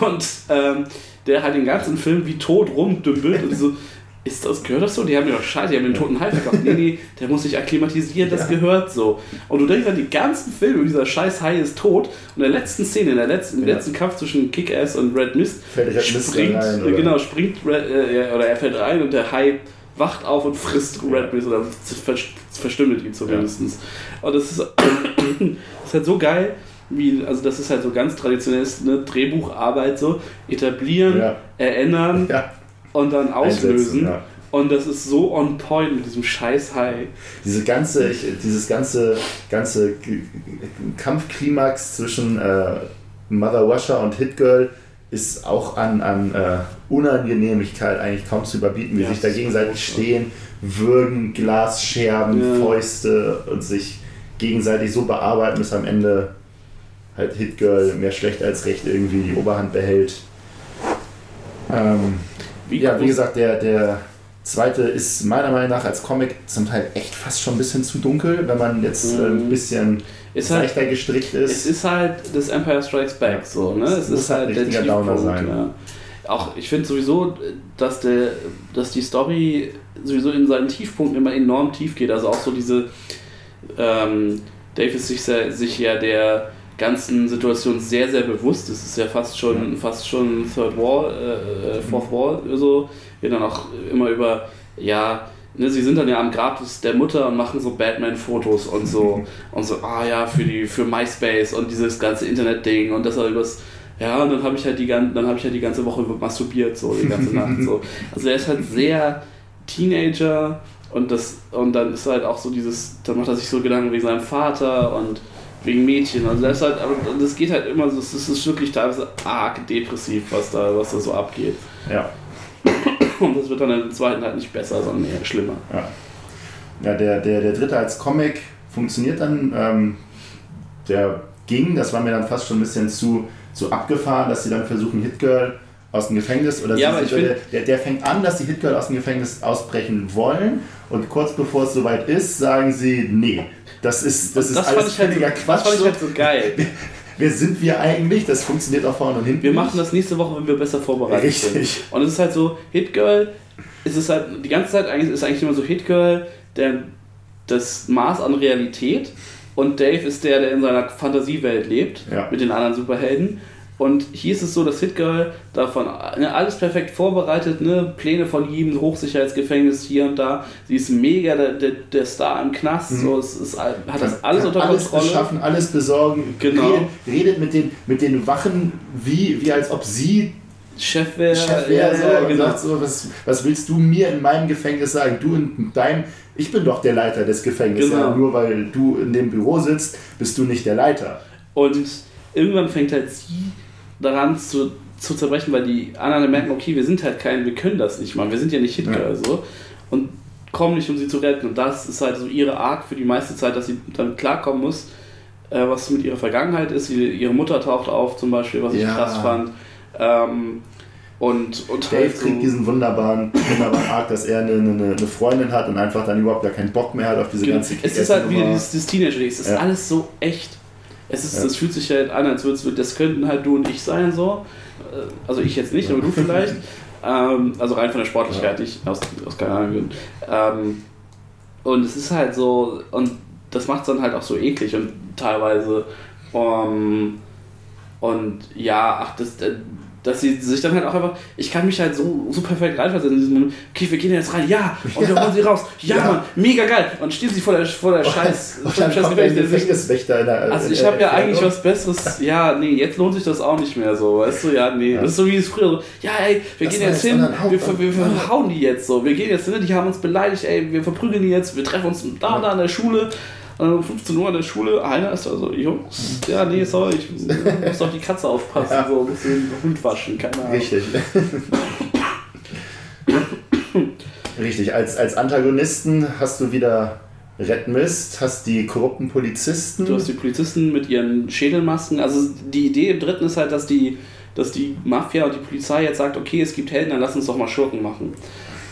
[SPEAKER 2] Und ähm, der halt den ganzen Film wie tot rumdümpelt und so. Ist das, gehört das so? Die haben ja doch scheiße, die haben den toten Hai verkauft. Nee, nee, der muss sich akklimatisieren, das gehört so. Und du denkst an die ganzen Filme, dieser scheiß Hai ist tot. Und in der letzten Szene, in der letzten, im
[SPEAKER 4] Ja.
[SPEAKER 2] letzten Kampf zwischen Kick-Ass und Red Mist,
[SPEAKER 4] Fällt Red
[SPEAKER 2] springt,
[SPEAKER 4] rein, oder?
[SPEAKER 2] genau, springt Red, äh, ja, oder er fällt rein und der Hai wacht auf und frisst Red Mist oder ver- verstümmelt ihn zumindest. Und das ist, *coughs* das ist halt so geil, wie, also das ist halt so ganz traditionelles ne, Drehbucharbeit so, etablieren,
[SPEAKER 4] Ja.
[SPEAKER 2] erinnern
[SPEAKER 4] Ja,
[SPEAKER 2] und dann auslösen.
[SPEAKER 4] ja.
[SPEAKER 2] Und das ist so on point mit diesem scheiß Hai.
[SPEAKER 4] Diese ganze, ich, dieses ganze, ganze Kampfklimax zwischen äh, Mother Russia und Hit Girl ist auch an, an äh, Unangenehmigkeit eigentlich kaum zu überbieten, wie
[SPEAKER 2] Ja,
[SPEAKER 4] sich da gegenseitig stehen, würgen, Glasscherben,
[SPEAKER 2] Ja.
[SPEAKER 4] Fäuste und sich gegenseitig so bearbeiten, bis am Ende halt Hit Girl mehr schlecht als recht irgendwie die Oberhand behält. Ähm,
[SPEAKER 2] Wie
[SPEAKER 4] ja, wie gesagt, der, der zweite ist meiner Meinung nach als Comic zum Teil echt fast schon ein bisschen zu dunkel, wenn man jetzt äh, ein
[SPEAKER 2] Mhm.
[SPEAKER 4] bisschen
[SPEAKER 2] Ist halt,
[SPEAKER 4] leichter gestrickt ist.
[SPEAKER 2] es ist halt das Empire Strikes Back
[SPEAKER 4] Ja.
[SPEAKER 2] so, ne?
[SPEAKER 4] Es
[SPEAKER 2] Es
[SPEAKER 4] muss
[SPEAKER 2] ist
[SPEAKER 4] halt
[SPEAKER 2] halt
[SPEAKER 4] ein
[SPEAKER 2] der
[SPEAKER 4] Downer sein.
[SPEAKER 2] ja. Auch ich finde sowieso, dass der, dass die Story sowieso in seinen Tiefpunkten immer enorm tief geht. Also auch so diese ähm, Dave ist sich, sich ja der ganzen Situation sehr, sehr bewusst. Es ist ja fast schon, fast schon Third Wall, äh, äh, Fourth Wall, so. Wir dann auch immer über, ja, ne, sie sind dann ja am Grab des, der Mutter und machen so Batman-Fotos und so. *laughs* und so, ah ja, für die, für MySpace und dieses ganze Internet-Ding und das er übers. Ja, und dann habe ich halt die ganze, dann habe ich halt die ganze Woche masturbiert, so die ganze Nacht. So. *laughs* Also er ist halt sehr Teenager und das und dann ist halt auch so dieses, dann macht er sich so Gedanken wegen seinem Vater und wegen Mädchen. Also das halt, das geht halt immer so, es ist- wirklich teilweise arg depressiv, was da, was da so abgeht.
[SPEAKER 4] ja,
[SPEAKER 2] Und das wird dann im zweiten halt nicht besser, sondern eher schlimmer.
[SPEAKER 4] ja. ja der, der, der dritte als Comic funktioniert dann. Ähm, der ging, das war mir dann fast schon ein bisschen zu, zu abgefahren, dass sie dann versuchen, Hit Girl aus dem Gefängnis oder
[SPEAKER 2] Ja,
[SPEAKER 4] sie, der, der, der fängt an, dass die Hit Girl aus dem Gefängnis ausbrechen wollen und kurz bevor es soweit ist, sagen sie, nee, das ist, das ist
[SPEAKER 2] das fand
[SPEAKER 4] alles
[SPEAKER 2] ich halt, so-
[SPEAKER 4] völliger
[SPEAKER 2] das
[SPEAKER 4] Quatsch.
[SPEAKER 2] fand ich halt so geil. *laughs*
[SPEAKER 4] Wer sind wir eigentlich? Das funktioniert auch vorne und hinten.
[SPEAKER 2] Wir machen das nächste Woche, wenn wir besser vorbereitet
[SPEAKER 4] Richtig.
[SPEAKER 2] sind. Und es ist halt so, Hit Girl, es ist halt die ganze Zeit eigentlich ist eigentlich immer so Hit Girl, der das Maß an Realität und Dave ist der, der in seiner Fantasiewelt lebt
[SPEAKER 4] Ja.
[SPEAKER 2] mit den anderen Superhelden. Und hier ist es so, dass Hit Girl davon ne, alles perfekt vorbereitet, ne, Pläne von ihm, Hochsicherheitsgefängnis hier und da. Sie ist mega der, der, der Star im Knast, so, es ist, hat das alles
[SPEAKER 4] kann
[SPEAKER 2] unter
[SPEAKER 4] alles
[SPEAKER 2] Kontrolle.
[SPEAKER 4] beschaffen, alles besorgen,
[SPEAKER 2] Genau.
[SPEAKER 4] redet, redet mit, den, mit den Wachen, wie, wie als ob sie
[SPEAKER 2] Chef wäre,
[SPEAKER 4] Chef wäre, so,
[SPEAKER 2] ja, genau.
[SPEAKER 4] sagt so, was, was willst du mir in meinem Gefängnis sagen? Du in deinem, ich bin doch der Leiter des Gefängnisses,
[SPEAKER 2] Genau.
[SPEAKER 4] ja, nur weil du in dem Büro sitzt, bist du nicht der Leiter.
[SPEAKER 2] Und irgendwann fängt halt sie daran zu, zu zerbrechen, weil die anderen merken, okay, wir sind halt kein, wir können das nicht mal, wir sind ja nicht Hitgirl so und kommen nicht, um sie zu retten. Und das ist halt so ihre Arc für die meiste Zeit, dass sie damit klarkommen muss, äh, was mit ihrer Vergangenheit ist. Sie, ihre Mutter taucht auf zum Beispiel, was ich
[SPEAKER 4] Ja.
[SPEAKER 2] krass fand. Ähm, und, und
[SPEAKER 4] Dave
[SPEAKER 2] halt so,
[SPEAKER 4] kriegt diesen wunderbaren, wunderbaren Arc, dass er eine, eine, eine Freundin hat und einfach dann überhaupt gar keinen Bock mehr hat auf diese
[SPEAKER 2] Genau.
[SPEAKER 4] ganze
[SPEAKER 2] Es ist halt wieder dieses, dieses Teenager-Ding. Es ist
[SPEAKER 4] Ja.
[SPEAKER 2] alles so echt. Es, ist,
[SPEAKER 4] Ja.
[SPEAKER 2] es fühlt sich halt an, als würde das könnten halt du und ich sein, so. Äh, Also ich jetzt nicht, aber du vielleicht. *laughs* ähm, also rein von der Sportlichkeit, nicht aus, aus keine Ahnung. Ähm, und es ist halt so, und das macht es dann halt auch so eklig und teilweise. Um, und ja, ach, das, äh, dass sie sich dann halt auch einfach, ich kann mich halt so, so perfekt reinversetzen in diesem Moment, okay, wir gehen jetzt rein, ja, und wir
[SPEAKER 4] Ja.
[SPEAKER 2] holen sie raus, ja,
[SPEAKER 4] Ja.
[SPEAKER 2] Mann, mega geil, und stehen sie vor der, vor der Scheiß,
[SPEAKER 4] Und
[SPEAKER 2] vor dem Scheiß.
[SPEAKER 4] Gefängniswächter der
[SPEAKER 2] Also ich habe ja eigentlich was Besseres, ja, nee, jetzt lohnt sich das auch nicht mehr so, weißt du, ja, nee,
[SPEAKER 4] Ja.
[SPEAKER 2] das ist so wie es früher so, ja, ey, wir
[SPEAKER 4] Das
[SPEAKER 2] gehen jetzt hin,
[SPEAKER 4] Haupt-
[SPEAKER 2] wir, ver- wir verhauen die jetzt so, wir gehen jetzt hin, die haben uns beleidigt, ey, wir verprügeln die jetzt, wir treffen uns da und da an der Schule, um 15 Uhr an der Schule, einer ist da so, Jungs, ja, nee, sorry, ich muss auf die Katze aufpassen,
[SPEAKER 4] Ja.
[SPEAKER 2] so, muss den Hund waschen, keine Ahnung.
[SPEAKER 4] Richtig. Richtig, als, als Antagonisten hast du wieder Red Mist, hast die korrupten Polizisten.
[SPEAKER 2] Du hast die Polizisten mit ihren Schädelmasken. Also die Idee im dritten ist halt, dass die, dass die Mafia und die Polizei jetzt sagt, okay, es gibt Helden, dann lass uns doch mal Schurken machen.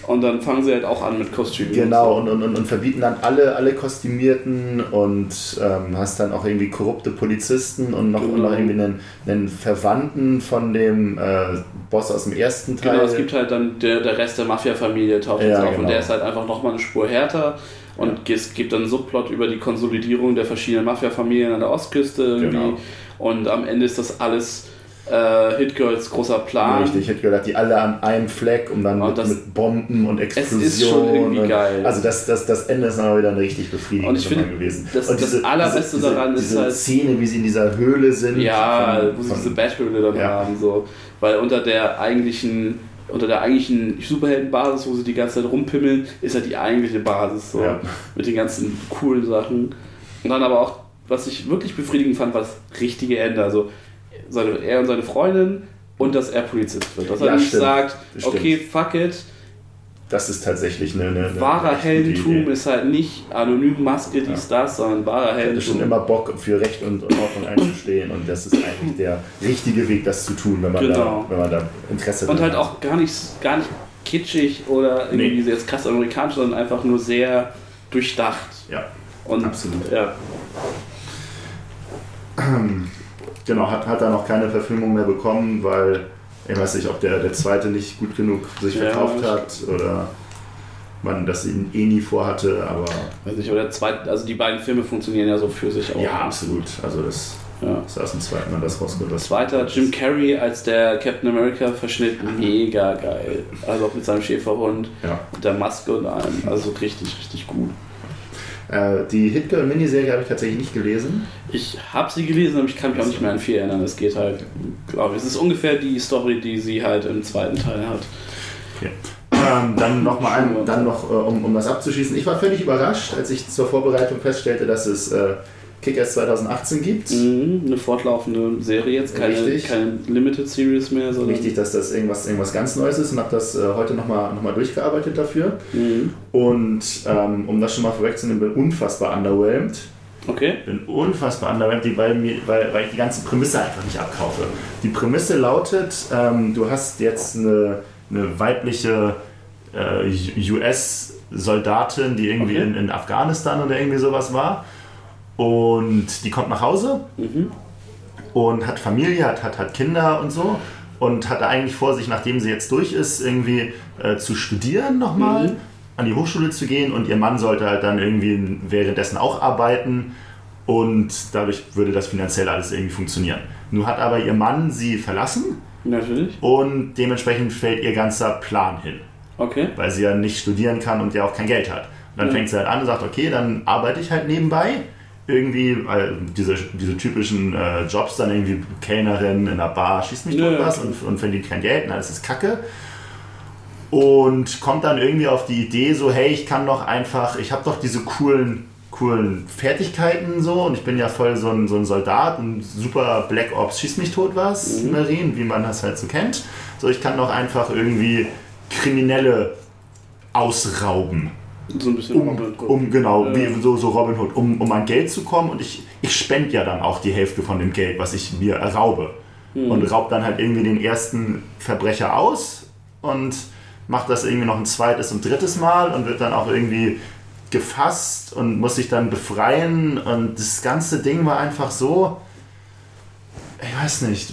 [SPEAKER 2] Und dann fangen sie halt auch an mit Kostümen.
[SPEAKER 4] Genau,
[SPEAKER 2] und so.
[SPEAKER 4] und, und, und, und verbieten dann alle, alle Kostümierten und ähm, hast dann auch irgendwie korrupte Polizisten und noch, und
[SPEAKER 2] Genau.
[SPEAKER 4] noch irgendwie einen, einen Verwandten von dem äh, Boss aus dem ersten Teil.
[SPEAKER 2] Genau, es gibt halt dann der, der Rest der Mafia-Familie taucht jetzt
[SPEAKER 4] Ja,
[SPEAKER 2] auf und
[SPEAKER 4] genau.
[SPEAKER 2] der ist halt einfach nochmal eine Spur härter. Und es gibt dann einen Subplot über die Konsolidierung der verschiedenen Mafia-Familien an der Ostküste irgendwie.
[SPEAKER 4] Genau.
[SPEAKER 2] Und am Ende ist das alles äh, Hitgirls großer Plan.
[SPEAKER 4] Richtig, Hitler hat die alle an einem Fleck und dann
[SPEAKER 2] Und
[SPEAKER 4] mit,
[SPEAKER 2] das-
[SPEAKER 4] mit Bomben und
[SPEAKER 2] ist
[SPEAKER 4] Explosionen.
[SPEAKER 2] schon irgendwie geil.
[SPEAKER 4] Also das, das, das Ende ist dann auch wieder eine richtig befriedigende
[SPEAKER 2] Und ich finde,
[SPEAKER 4] Nummer gewesen.
[SPEAKER 2] das-
[SPEAKER 4] und
[SPEAKER 2] das Allerbeste
[SPEAKER 4] diese,
[SPEAKER 2] daran ist
[SPEAKER 4] diese
[SPEAKER 2] halt-
[SPEAKER 4] Szene, wie sie in dieser Höhle sind.
[SPEAKER 2] Ja,
[SPEAKER 4] von-
[SPEAKER 2] wo sie diese Bathhöhle dann
[SPEAKER 4] Ja.
[SPEAKER 2] haben, so. Weil unter der eigentlichen, unter der eigentlichen Superheldenbasis, wo sie die ganze Zeit rumpimmeln, ist halt die eigentliche Basis, so.
[SPEAKER 4] Ja.
[SPEAKER 2] Mit den ganzen coolen Sachen. Und dann aber auch, was ich wirklich befriedigend fand, war das richtige Ende. Also seine, er und seine Freundin und dass er Polizist wird. Dass er
[SPEAKER 4] Ja,
[SPEAKER 2] nicht
[SPEAKER 4] stimmt.
[SPEAKER 2] sagt,
[SPEAKER 4] stimmt.
[SPEAKER 2] okay, fuck it,
[SPEAKER 4] Das ist tatsächlich eine, eine, eine
[SPEAKER 2] wahrer Heldentum ist halt nicht anonym Maske, dies, das, sondern wahrer
[SPEAKER 4] Ich hatte schon
[SPEAKER 2] Heldentum.
[SPEAKER 4] immer Bock, für Recht und Ordnung einzustehen und das ist eigentlich der richtige Weg, das zu tun, wenn man,
[SPEAKER 2] Genau.
[SPEAKER 4] da, wenn man da Interesse
[SPEAKER 2] Und halt
[SPEAKER 4] hat.
[SPEAKER 2] auch gar nicht, gar nicht kitschig oder irgendwie
[SPEAKER 4] Nee.
[SPEAKER 2] jetzt krass amerikanisch, sondern einfach nur sehr durchdacht.
[SPEAKER 4] Ja,
[SPEAKER 2] Und
[SPEAKER 4] Absolut.
[SPEAKER 2] Ja. *clears throat*
[SPEAKER 4] genau, hat, hat dann auch keine Verfilmung mehr bekommen, weil ich weiß nicht, ob der, der zweite nicht gut genug sich
[SPEAKER 2] Ja,
[SPEAKER 4] verkauft hat oder man das ihn eh nie vorhatte, aber
[SPEAKER 2] Weiß nicht, oder der zweite, also die beiden Filme funktionieren ja so für sich auch.
[SPEAKER 4] ja, absolut. Also das
[SPEAKER 2] Ja.
[SPEAKER 4] ist aus dem zweiten Mal das rausgeholt.
[SPEAKER 2] Zweiter, Jim Carrey als der Captain America Verschnitt, mega geil. Also auch mit seinem Schäferhund,
[SPEAKER 4] Ja.
[SPEAKER 2] mit der Maske und allem. Also richtig, richtig gut.
[SPEAKER 4] Äh, die Hitgirl-Miniserie habe ich tatsächlich nicht gelesen.
[SPEAKER 2] Ich habe sie gelesen, aber ich kann mich auch nicht mehr an viel erinnern. Es geht halt, glaube ich, es ist ungefähr die Story, die sie halt im zweiten Teil hat.
[SPEAKER 4] Ähm, dann noch mal ein, dann noch, äh, um, um das abzuschließen. Ich war völlig überrascht, als ich zur Vorbereitung feststellte, dass es äh, Kick-Ass 2018 gibt.
[SPEAKER 2] Mhm, eine fortlaufende Serie jetzt, keine,
[SPEAKER 4] Richtig.
[SPEAKER 2] keine Limited Series mehr, sondern.
[SPEAKER 4] Wichtig, dass das irgendwas, irgendwas ganz Neues ist und habe das äh, heute nochmal noch mal durchgearbeitet dafür.
[SPEAKER 2] Mhm.
[SPEAKER 4] Und ähm, um das schon mal vorwegzunehmen, bin unfassbar underwhelmed.
[SPEAKER 2] Okay.
[SPEAKER 4] bin unfassbar underwhelmed, die- weil, mir, weil, weil ich die ganze Prämisse einfach nicht abkaufe. Die Prämisse lautet, ähm, du hast jetzt eine, eine weibliche äh, US-Soldatin, die irgendwie
[SPEAKER 2] Okay.
[SPEAKER 4] in, in Afghanistan oder irgendwie sowas war. Und die kommt nach Hause
[SPEAKER 2] Mhm.
[SPEAKER 4] und hat Familie, hat, hat, hat Kinder und so. Und hatte eigentlich vor, sich, nachdem sie jetzt durch ist, irgendwie äh, zu studieren nochmal,
[SPEAKER 2] Mhm.
[SPEAKER 4] an die Hochschule zu gehen. Und ihr Mann sollte halt dann irgendwie währenddessen auch arbeiten. Und dadurch würde das finanziell alles irgendwie funktionieren. Nun hat aber ihr Mann sie verlassen
[SPEAKER 2] Natürlich.
[SPEAKER 4] und dementsprechend fällt ihr ganzer Plan hin
[SPEAKER 2] Okay.
[SPEAKER 4] weil sie ja nicht studieren kann und ja auch kein Geld hat. Und dann
[SPEAKER 2] Ja.
[SPEAKER 4] fängt sie halt an und sagt, okay, dann arbeite ich halt nebenbei. Irgendwie äh, diese, diese typischen äh, Jobs, dann irgendwie Kellnerin in einer Bar, schießt mich tot was und, und verdient kein Geld und alles ist Kacke. Und kommt dann irgendwie auf die Idee so, hey, ich kann doch einfach, ich habe doch diese coolen, coolen Fertigkeiten so und ich bin ja voll so ein, so ein Soldat, ein super Black Ops, schießt mich tot was,
[SPEAKER 2] Mhm.
[SPEAKER 4] Marine, wie man das halt so kennt. So, ich kann doch einfach irgendwie Kriminelle ausrauben.
[SPEAKER 2] So ein bisschen
[SPEAKER 4] Um,
[SPEAKER 2] Robin Hood.
[SPEAKER 4] um genau,
[SPEAKER 2] Ja.
[SPEAKER 4] wie so, so Robin Hood, um, um an Geld zu kommen und ich, ich spende ja dann auch die Hälfte von dem Geld, was ich mir erraube.
[SPEAKER 2] Hm.
[SPEAKER 4] Und raub dann halt irgendwie den ersten Verbrecher aus und macht das irgendwie noch ein zweites und drittes Mal und wird dann auch irgendwie gefasst und muss sich dann befreien und das ganze Ding war einfach so, ich weiß nicht,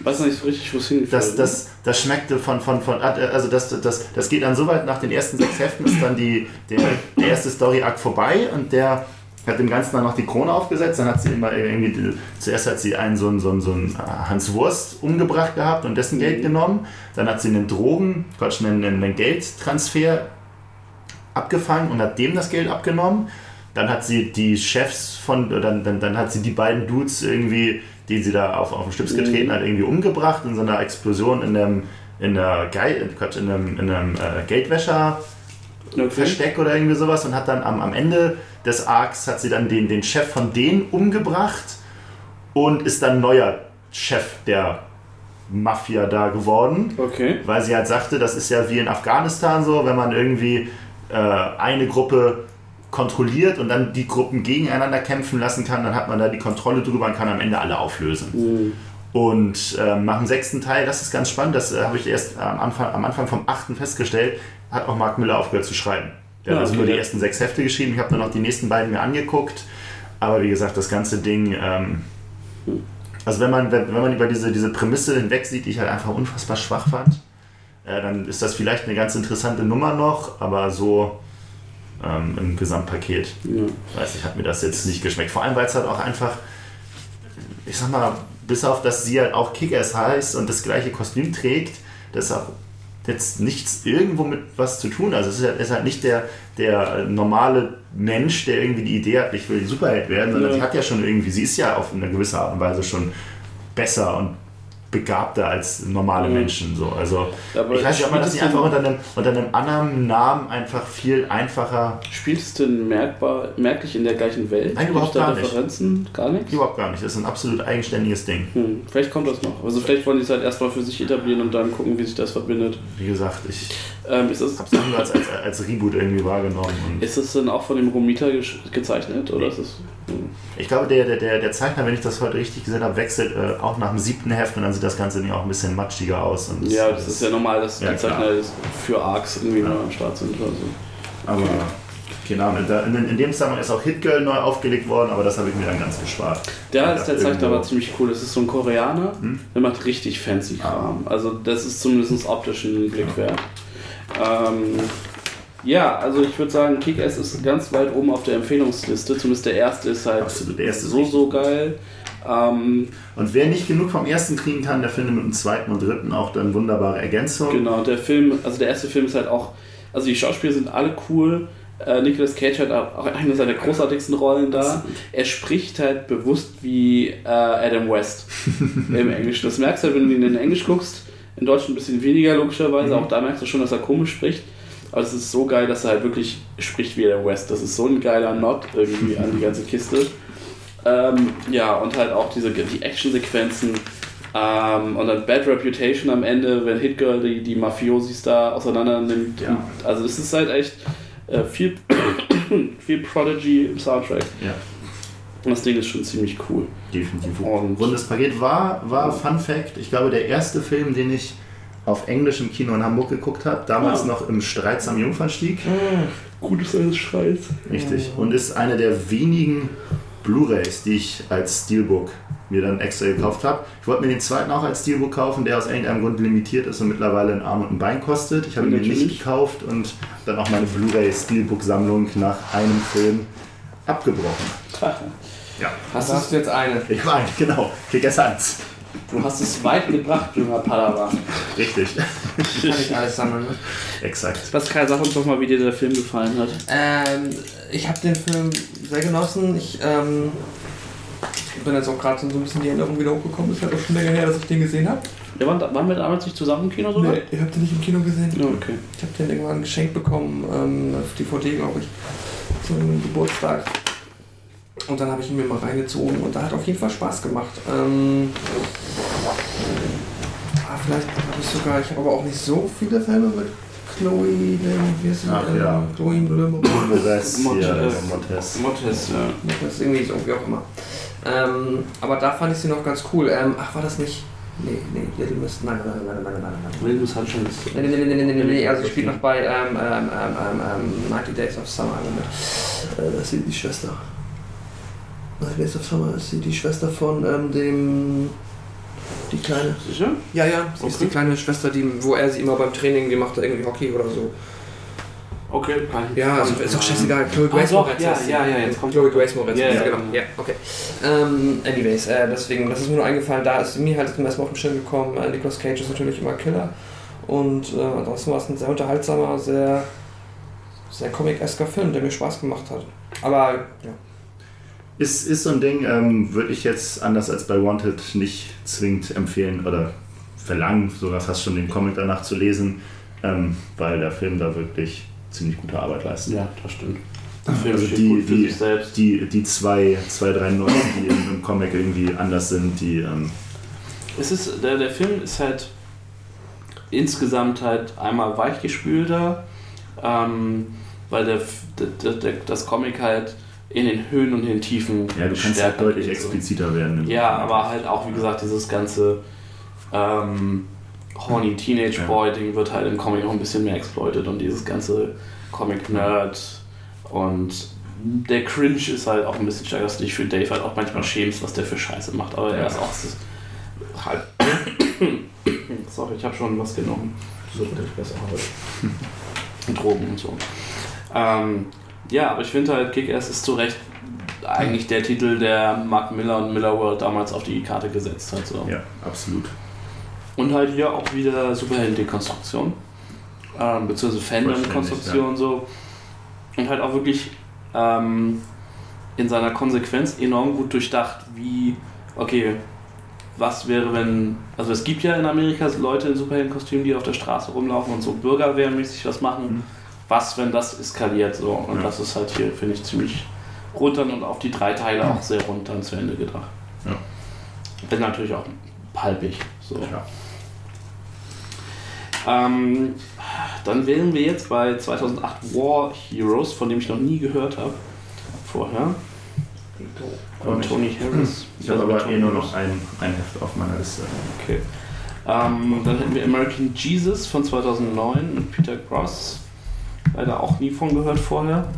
[SPEAKER 2] Weiß nicht so richtig, wo es hingeführt
[SPEAKER 4] das, das, das schmeckte von, von, von also das, das, das geht dann so weit, nach den ersten sechs Heften ist dann die, der, der erste Story-Akt vorbei und der hat dem Ganzen dann noch die Krone aufgesetzt, dann hat sie immer irgendwie, zuerst hat sie einen so einen, so einen, so einen Hans Wurst umgebracht gehabt und dessen Geld genommen, dann hat sie einen Drogen, Quatsch, einen, einen Geldtransfer abgefangen und hat dem das Geld abgenommen. Dann hat sie die Chefs von, dann, dann, dann hat sie die beiden Dudes irgendwie, die sie da auf, auf den Schlips getreten hat, irgendwie umgebracht in so einer Explosion in einem, in einer Geil, Quatsch, in einem, in einem äh, Geldwäscher.
[SPEAKER 2] Okay.
[SPEAKER 4] Versteck oder irgendwie sowas und hat dann am, am Ende des Arcs hat sie dann den, den Chef von denen umgebracht und ist dann neuer Chef der Mafia da geworden
[SPEAKER 2] Okay.
[SPEAKER 4] weil sie halt sagte, das ist ja wie in Afghanistan so, wenn man irgendwie äh, eine Gruppe kontrolliert und dann die Gruppen gegeneinander kämpfen lassen kann, dann hat man da die Kontrolle drüber und kann am Ende alle auflösen.
[SPEAKER 2] Mhm.
[SPEAKER 4] Und ähm, nach dem sechsten Teil, das ist ganz spannend, das äh, habe ich erst am Anfang, am Anfang vom achten festgestellt, hat auch Mark Miller aufgehört zu schreiben. Der
[SPEAKER 2] Ja,
[SPEAKER 4] hat also
[SPEAKER 2] okay,
[SPEAKER 4] nur die ersten sechs Hefte geschrieben. Ich habe dann noch die nächsten beiden mir angeguckt. Aber wie gesagt, das ganze Ding. Ähm, also wenn man, wenn, wenn man über diese, diese Prämisse hinweg sieht, die ich halt einfach unfassbar schwach fand, äh, dann ist das vielleicht eine ganz interessante Nummer noch, aber so ähm, im Gesamtpaket,
[SPEAKER 2] Ja.
[SPEAKER 4] weiß ich, hat mir das jetzt nicht geschmeckt. Vor allem, weil es halt auch einfach, ich sag mal, bis auf dass sie halt auch Kick-Ass heißt und das gleiche Kostüm trägt, das auch jetzt nichts irgendwo mit was zu tun. Also es ist halt, ist halt nicht der, der normale Mensch, der irgendwie die Idee hat, ich will Superheld werden, sondern
[SPEAKER 2] Ja.
[SPEAKER 4] sie hat ja schon irgendwie, sie ist ja auf eine gewisse Art und Weise schon besser und begabter als normale
[SPEAKER 2] Mhm.
[SPEAKER 4] Menschen. So. Also
[SPEAKER 2] Aber
[SPEAKER 4] ich weiß nicht, ob man das nicht einfach unter einem, unter einem anderen Namen einfach viel einfacher
[SPEAKER 2] Spielt es denn merkbar, merklich in der gleichen Welt?
[SPEAKER 4] Nein, überhaupt gar nicht.
[SPEAKER 2] Referenzen? Gar nichts?
[SPEAKER 4] Überhaupt gar nicht. Das ist ein absolut eigenständiges Ding.
[SPEAKER 2] Hm, vielleicht kommt das noch. Also vielleicht wollen die es halt erstmal für sich etablieren und dann gucken, wie sich das verbindet.
[SPEAKER 4] Wie gesagt, ich
[SPEAKER 2] Ähm, ist, das,
[SPEAKER 4] habe es nur als, als, als Reboot irgendwie wahrgenommen. Und
[SPEAKER 2] ist das denn auch von dem Romita gezeichnet? Oder ist es, hm.
[SPEAKER 4] ich glaube, der, der, der, Zeichner, wenn ich das heute richtig gesehen habe, wechselt äh, auch nach dem siebten Heft und dann sieht das ganze auch ein bisschen matschiger aus. Und
[SPEAKER 2] Ja, das ist ja normal, dass
[SPEAKER 4] Ja,
[SPEAKER 2] die Zeichner für Arcs irgendwie neu am Start sind oder so.
[SPEAKER 4] Aber keine Ahnung. In, in dem Zusammenhang ist auch Hit Girl neu aufgelegt worden, aber das habe ich mir dann ganz gespart.
[SPEAKER 2] Der ist der Zeichner aber ziemlich cool. Das ist so ein Koreaner,
[SPEAKER 4] Hm?
[SPEAKER 2] der macht richtig fancy Kram. Also das ist zumindest optisch ein Blick wert. Ähm, ja, also ich würde sagen, Kick-Ass ist ganz weit oben auf der Empfehlungsliste. Zumindest der erste ist halt
[SPEAKER 4] Absolut, der erste
[SPEAKER 2] so, so geil. Ähm,
[SPEAKER 4] Und wer nicht genug vom ersten kriegen kann, der findet mit dem zweiten und dritten auch dann wunderbare Ergänzung.
[SPEAKER 2] genau, der Film, also der erste Film ist halt auch, also die Schauspieler sind alle cool. Äh, Nicolas Cage hat auch eine seiner großartigsten Rollen da. Er spricht halt bewusst wie äh, Adam West *laughs* im Englischen. Das merkst du halt, wenn du ihn in Englisch guckst. In Deutsch ein bisschen weniger, logischerweise. Auch da merkst du schon, dass er komisch spricht. Aber es ist so geil, dass er halt wirklich spricht wie Adam West. Das ist so ein geiler Not irgendwie an die ganze Kiste. Ähm, ja, und halt auch diese die Actionsequenzen. Ähm, und dann Bad Reputation am Ende, wenn Hit Girl die, die Mafiosis da auseinander nimmt.
[SPEAKER 4] Ja.
[SPEAKER 2] Also es ist halt echt äh, viel, *coughs* viel Prodigy im Soundtrack.
[SPEAKER 4] Ja,
[SPEAKER 2] Und das Ding ist schon ziemlich cool.
[SPEAKER 4] definitiv.
[SPEAKER 2] Und-
[SPEAKER 4] Rundes Paket war, war Fun Fact, ich glaube, der erste Film, den ich auf Englisch im Kino in Hamburg geguckt habe, damals
[SPEAKER 2] Ah.
[SPEAKER 4] noch im Streits am Jungfernstieg.
[SPEAKER 2] Gutes eines Scheiß.
[SPEAKER 4] Richtig. Und ist eine der wenigen Blu-Rays, die ich als Steelbook mir dann extra gekauft habe. Ich wollte mir den zweiten auch als Steelbook kaufen, der aus irgendeinem Grund limitiert ist und mittlerweile ein Arm und ein Bein kostet. Ich habe ihn mir nicht gekauft und dann auch meine Blu-ray-Steelbook-Sammlung nach einem Film abgebrochen. Ja,
[SPEAKER 2] Hast
[SPEAKER 3] du jetzt eine.
[SPEAKER 4] ich meine, genau. Kick 1.
[SPEAKER 2] du hast es weit gebracht, junger Padawan.
[SPEAKER 4] Richtig.
[SPEAKER 3] Kann ich alles sammeln. Ne?
[SPEAKER 4] Exakt.
[SPEAKER 2] Pascal, sag uns doch mal, wie dir der Film gefallen hat.
[SPEAKER 3] Ähm, ich habe den Film sehr genossen. Ich ähm, bin jetzt auch gerade so ein bisschen die Erinnerung wieder hochgekommen. Ist halt auch schon länger her, dass ich den gesehen habe.
[SPEAKER 2] Wir waren, waren wir damals nicht zusammen im Kino sogar?
[SPEAKER 3] Nee, ihr habt den nicht im Kino gesehen.
[SPEAKER 2] Ja, okay.
[SPEAKER 3] Ich habe den irgendwann geschenkt bekommen, ähm, auf DVD, glaube ich, zum Geburtstag. Und dann habe ich ihn mir mal reingezogen und da hat auf jeden Fall Spaß gemacht. Ähm, ah, vielleicht habe ich sogar, ich habe aber auch nicht so viele Filme mit Chloe, dem, wie ist sie?
[SPEAKER 4] Ach,
[SPEAKER 3] ähm,
[SPEAKER 4] ja.
[SPEAKER 3] Chloe.
[SPEAKER 4] Ja, Montez.
[SPEAKER 2] Mottes, ja.
[SPEAKER 3] Ist irgendwie so, wie auch immer. Ähm, aber da fand ich sie noch ganz cool. Ähm, ach, war das nicht? Nee, nee, Little Miss. Nein, nein, nein, nein, nein, nein, nein, nein.
[SPEAKER 2] Wilmus hat schon das.
[SPEAKER 3] Nee, nee, nee, nee, nee, nee, nee, also spielt noch bei ähm, ähm, ähm, ähm, 90 Days of Summer mit. Äh, das ist sie die Schwester. 90 Days of Summer ist sie die Schwester von ähm, dem. Die kleine.
[SPEAKER 2] Sicher?
[SPEAKER 3] Ja, ja, sie ist
[SPEAKER 2] Okay.
[SPEAKER 3] die kleine Schwester, die, wo er sie immer beim Training gemacht hat, irgendwie Hockey oder so.
[SPEAKER 2] Okay, kann ich
[SPEAKER 3] Ja, also ist doch scheißegal. Chloe
[SPEAKER 2] Ah,
[SPEAKER 3] Grace
[SPEAKER 2] doch,
[SPEAKER 3] Moretz
[SPEAKER 2] ja, ja, ja, jetzt kommt-
[SPEAKER 3] Chloe Grace Moretz.
[SPEAKER 2] Ja,
[SPEAKER 3] Ja,
[SPEAKER 2] ja.
[SPEAKER 3] genau. Ja, okay. Ähm, anyways, äh, deswegen, das ist mir nur eingefallen, da ist mir halt zum ersten Mal auf den Schirm gekommen. Äh, Nicolas Cage ist natürlich immer Killer. Und äh, ansonsten war es ein sehr unterhaltsamer, sehr, sehr comic-esker Film, der mir Spaß gemacht hat. Aber, ja.
[SPEAKER 4] Ist, ist so ein Ding, ähm, würde ich jetzt anders als bei Wanted nicht zwingend empfehlen oder verlangen, sogar fast schon den Comic danach zu lesen, ähm, weil der Film da wirklich ziemlich gute Arbeit leistet.
[SPEAKER 2] Ja, das stimmt. Der Film
[SPEAKER 4] Also die,
[SPEAKER 2] gut für
[SPEAKER 4] die,
[SPEAKER 2] sich selbst.
[SPEAKER 4] die, die zwei, zwei, drei Nuancen, die im, im Comic irgendwie anders sind, die ähm,
[SPEAKER 2] Es ist, der, der Film ist halt insgesamt halt einmal weichgespülter, ähm, weil der, der, der, das Comic halt in den Höhen und in den Tiefen
[SPEAKER 4] ja, du kannst halt deutlich
[SPEAKER 2] so.
[SPEAKER 4] expliziter werden.
[SPEAKER 2] Ja, aber halt auch, wie gesagt, dieses ganze ähm, horny Teenage. Boy Ding wird halt im Comic noch ein bisschen mehr exploited und dieses ganze Comic Nerd und der Cringe ist halt auch ein bisschen stärker, dass du dich für Dave halt auch manchmal schämst, was der für Scheiße macht, aber er ist auch halt. *coughs* Sorry, ich habe schon was genommen. So wird besser heute. Drogen und so. Ähm, ja, aber ich finde halt, Kick-Ass ist zu Recht eigentlich der Titel, der Mark Miller und Miller World damals auf die Karte gesetzt hat. So.
[SPEAKER 4] Ja, absolut.
[SPEAKER 2] Und halt hier auch wieder Superhelden-Dekonstruktion. Ähm, beziehungsweise Fandom-Konstruktion so. Und halt auch wirklich ähm, in seiner Konsequenz enorm gut durchdacht, wie, okay, was wäre, wenn. Also es gibt ja in Amerika Leute in Superheldenkostümen, die auf der Straße rumlaufen und so bürgerwehrmäßig was machen.
[SPEAKER 4] Mhm.
[SPEAKER 2] Was, wenn das eskaliert so? Und
[SPEAKER 4] Ja.
[SPEAKER 2] das ist halt hier, finde ich, ziemlich rund dann und auf die drei Teile auch sehr rund dann zu Ende gedacht.
[SPEAKER 4] Ja.
[SPEAKER 2] Bin natürlich auch palpig. So.
[SPEAKER 4] Ja.
[SPEAKER 2] Ähm, dann wären wir jetzt bei 2008 War Heroes, von dem ich noch nie gehört habe. Vorher.
[SPEAKER 4] Nicht.
[SPEAKER 2] Tony Harris.
[SPEAKER 4] Ich habe aber eh nur noch ein, ein Heft auf meiner Liste.
[SPEAKER 2] Okay. Ähm, dann hätten wir American Jesus von 2009 mit Peter Gross. Leider auch nie von gehört vorher.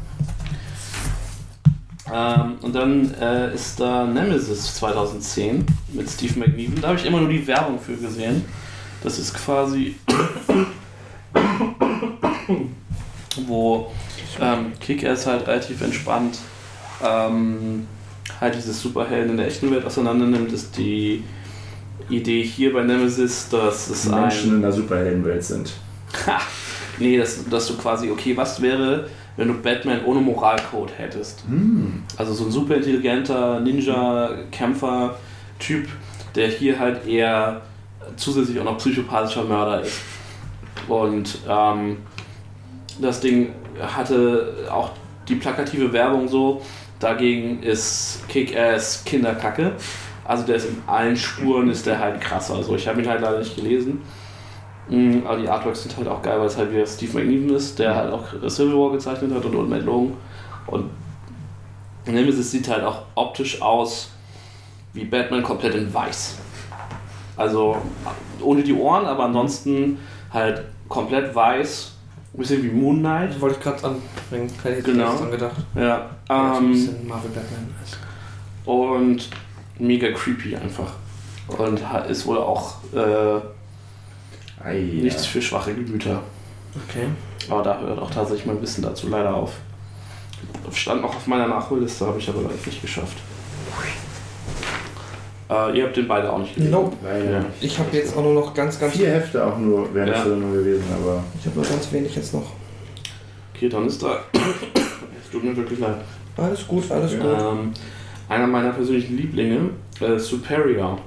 [SPEAKER 2] Ähm, und dann äh, ist da Nemesis 2010 mit Steve McNeven. Da habe ich immer nur die Werbung für gesehen. Das ist quasi, wo ähm, Kick-Ass halt relativ entspannt ähm, halt dieses Superhelden in der echten Welt auseinander nimmt, ist die Idee hier bei Nemesis, dass es
[SPEAKER 4] Menschen
[SPEAKER 2] ein.
[SPEAKER 4] in der Superheldenwelt sind.
[SPEAKER 2] Ha! *laughs* Nee, dass, dass du quasi, okay, was wäre, wenn du Batman ohne Moralcode hättest?
[SPEAKER 4] Hm.
[SPEAKER 2] Also so ein super intelligenter Ninja-Kämpfer-Typ, der hier halt eher zusätzlich auch noch psychopathischer Mörder ist. Und ähm, das Ding hatte auch die plakative Werbung so, dagegen ist Kick-Ass Kinderkacke. Also der ist in allen Spuren ist der halt krasser. Also ich habe ihn halt leider nicht gelesen. Mm, Aber die Artworks sind halt auch geil, weil es halt wieder Steve McNeven ist, der halt auch Civil War gezeichnet hat und, und Matt Logan. Und Nemesis sieht halt auch optisch aus wie Batman komplett in weiß. Also ohne die Ohren, aber ansonsten halt komplett weiß. Ein bisschen wie Moon Knight.
[SPEAKER 3] Wollte ich gerade anbringen. Hätte ich
[SPEAKER 2] Genau.
[SPEAKER 3] jetzt dran gedacht.
[SPEAKER 2] Ja.
[SPEAKER 3] Ja, so ein
[SPEAKER 2] Ähm,
[SPEAKER 3] bisschen Marvel Batman ist.
[SPEAKER 2] und mega creepy einfach. Und ist wohl auch äh,
[SPEAKER 4] Ei, ja.
[SPEAKER 2] nichts für schwache Gemüter.
[SPEAKER 3] Okay.
[SPEAKER 2] Aber da hört auch tatsächlich mein Wissen dazu leider auf. Stand noch auf meiner Nachholliste, habe ich aber leider nicht geschafft. Äh, ihr habt den beide auch nicht gelesen.
[SPEAKER 3] Nope.
[SPEAKER 4] Leider.
[SPEAKER 3] Ich habe jetzt auch nur noch ganz, ganz.
[SPEAKER 4] Vier Hefte auch nur, wären
[SPEAKER 2] Ja.
[SPEAKER 4] es nur gewesen, aber
[SPEAKER 3] Ich habe nur ganz wenig jetzt noch.
[SPEAKER 2] Okay, dann ist da. Es tut mir wirklich leid.
[SPEAKER 3] Alles gut, alles gut.
[SPEAKER 2] Ähm, einer meiner persönlichen Lieblinge, äh, Superior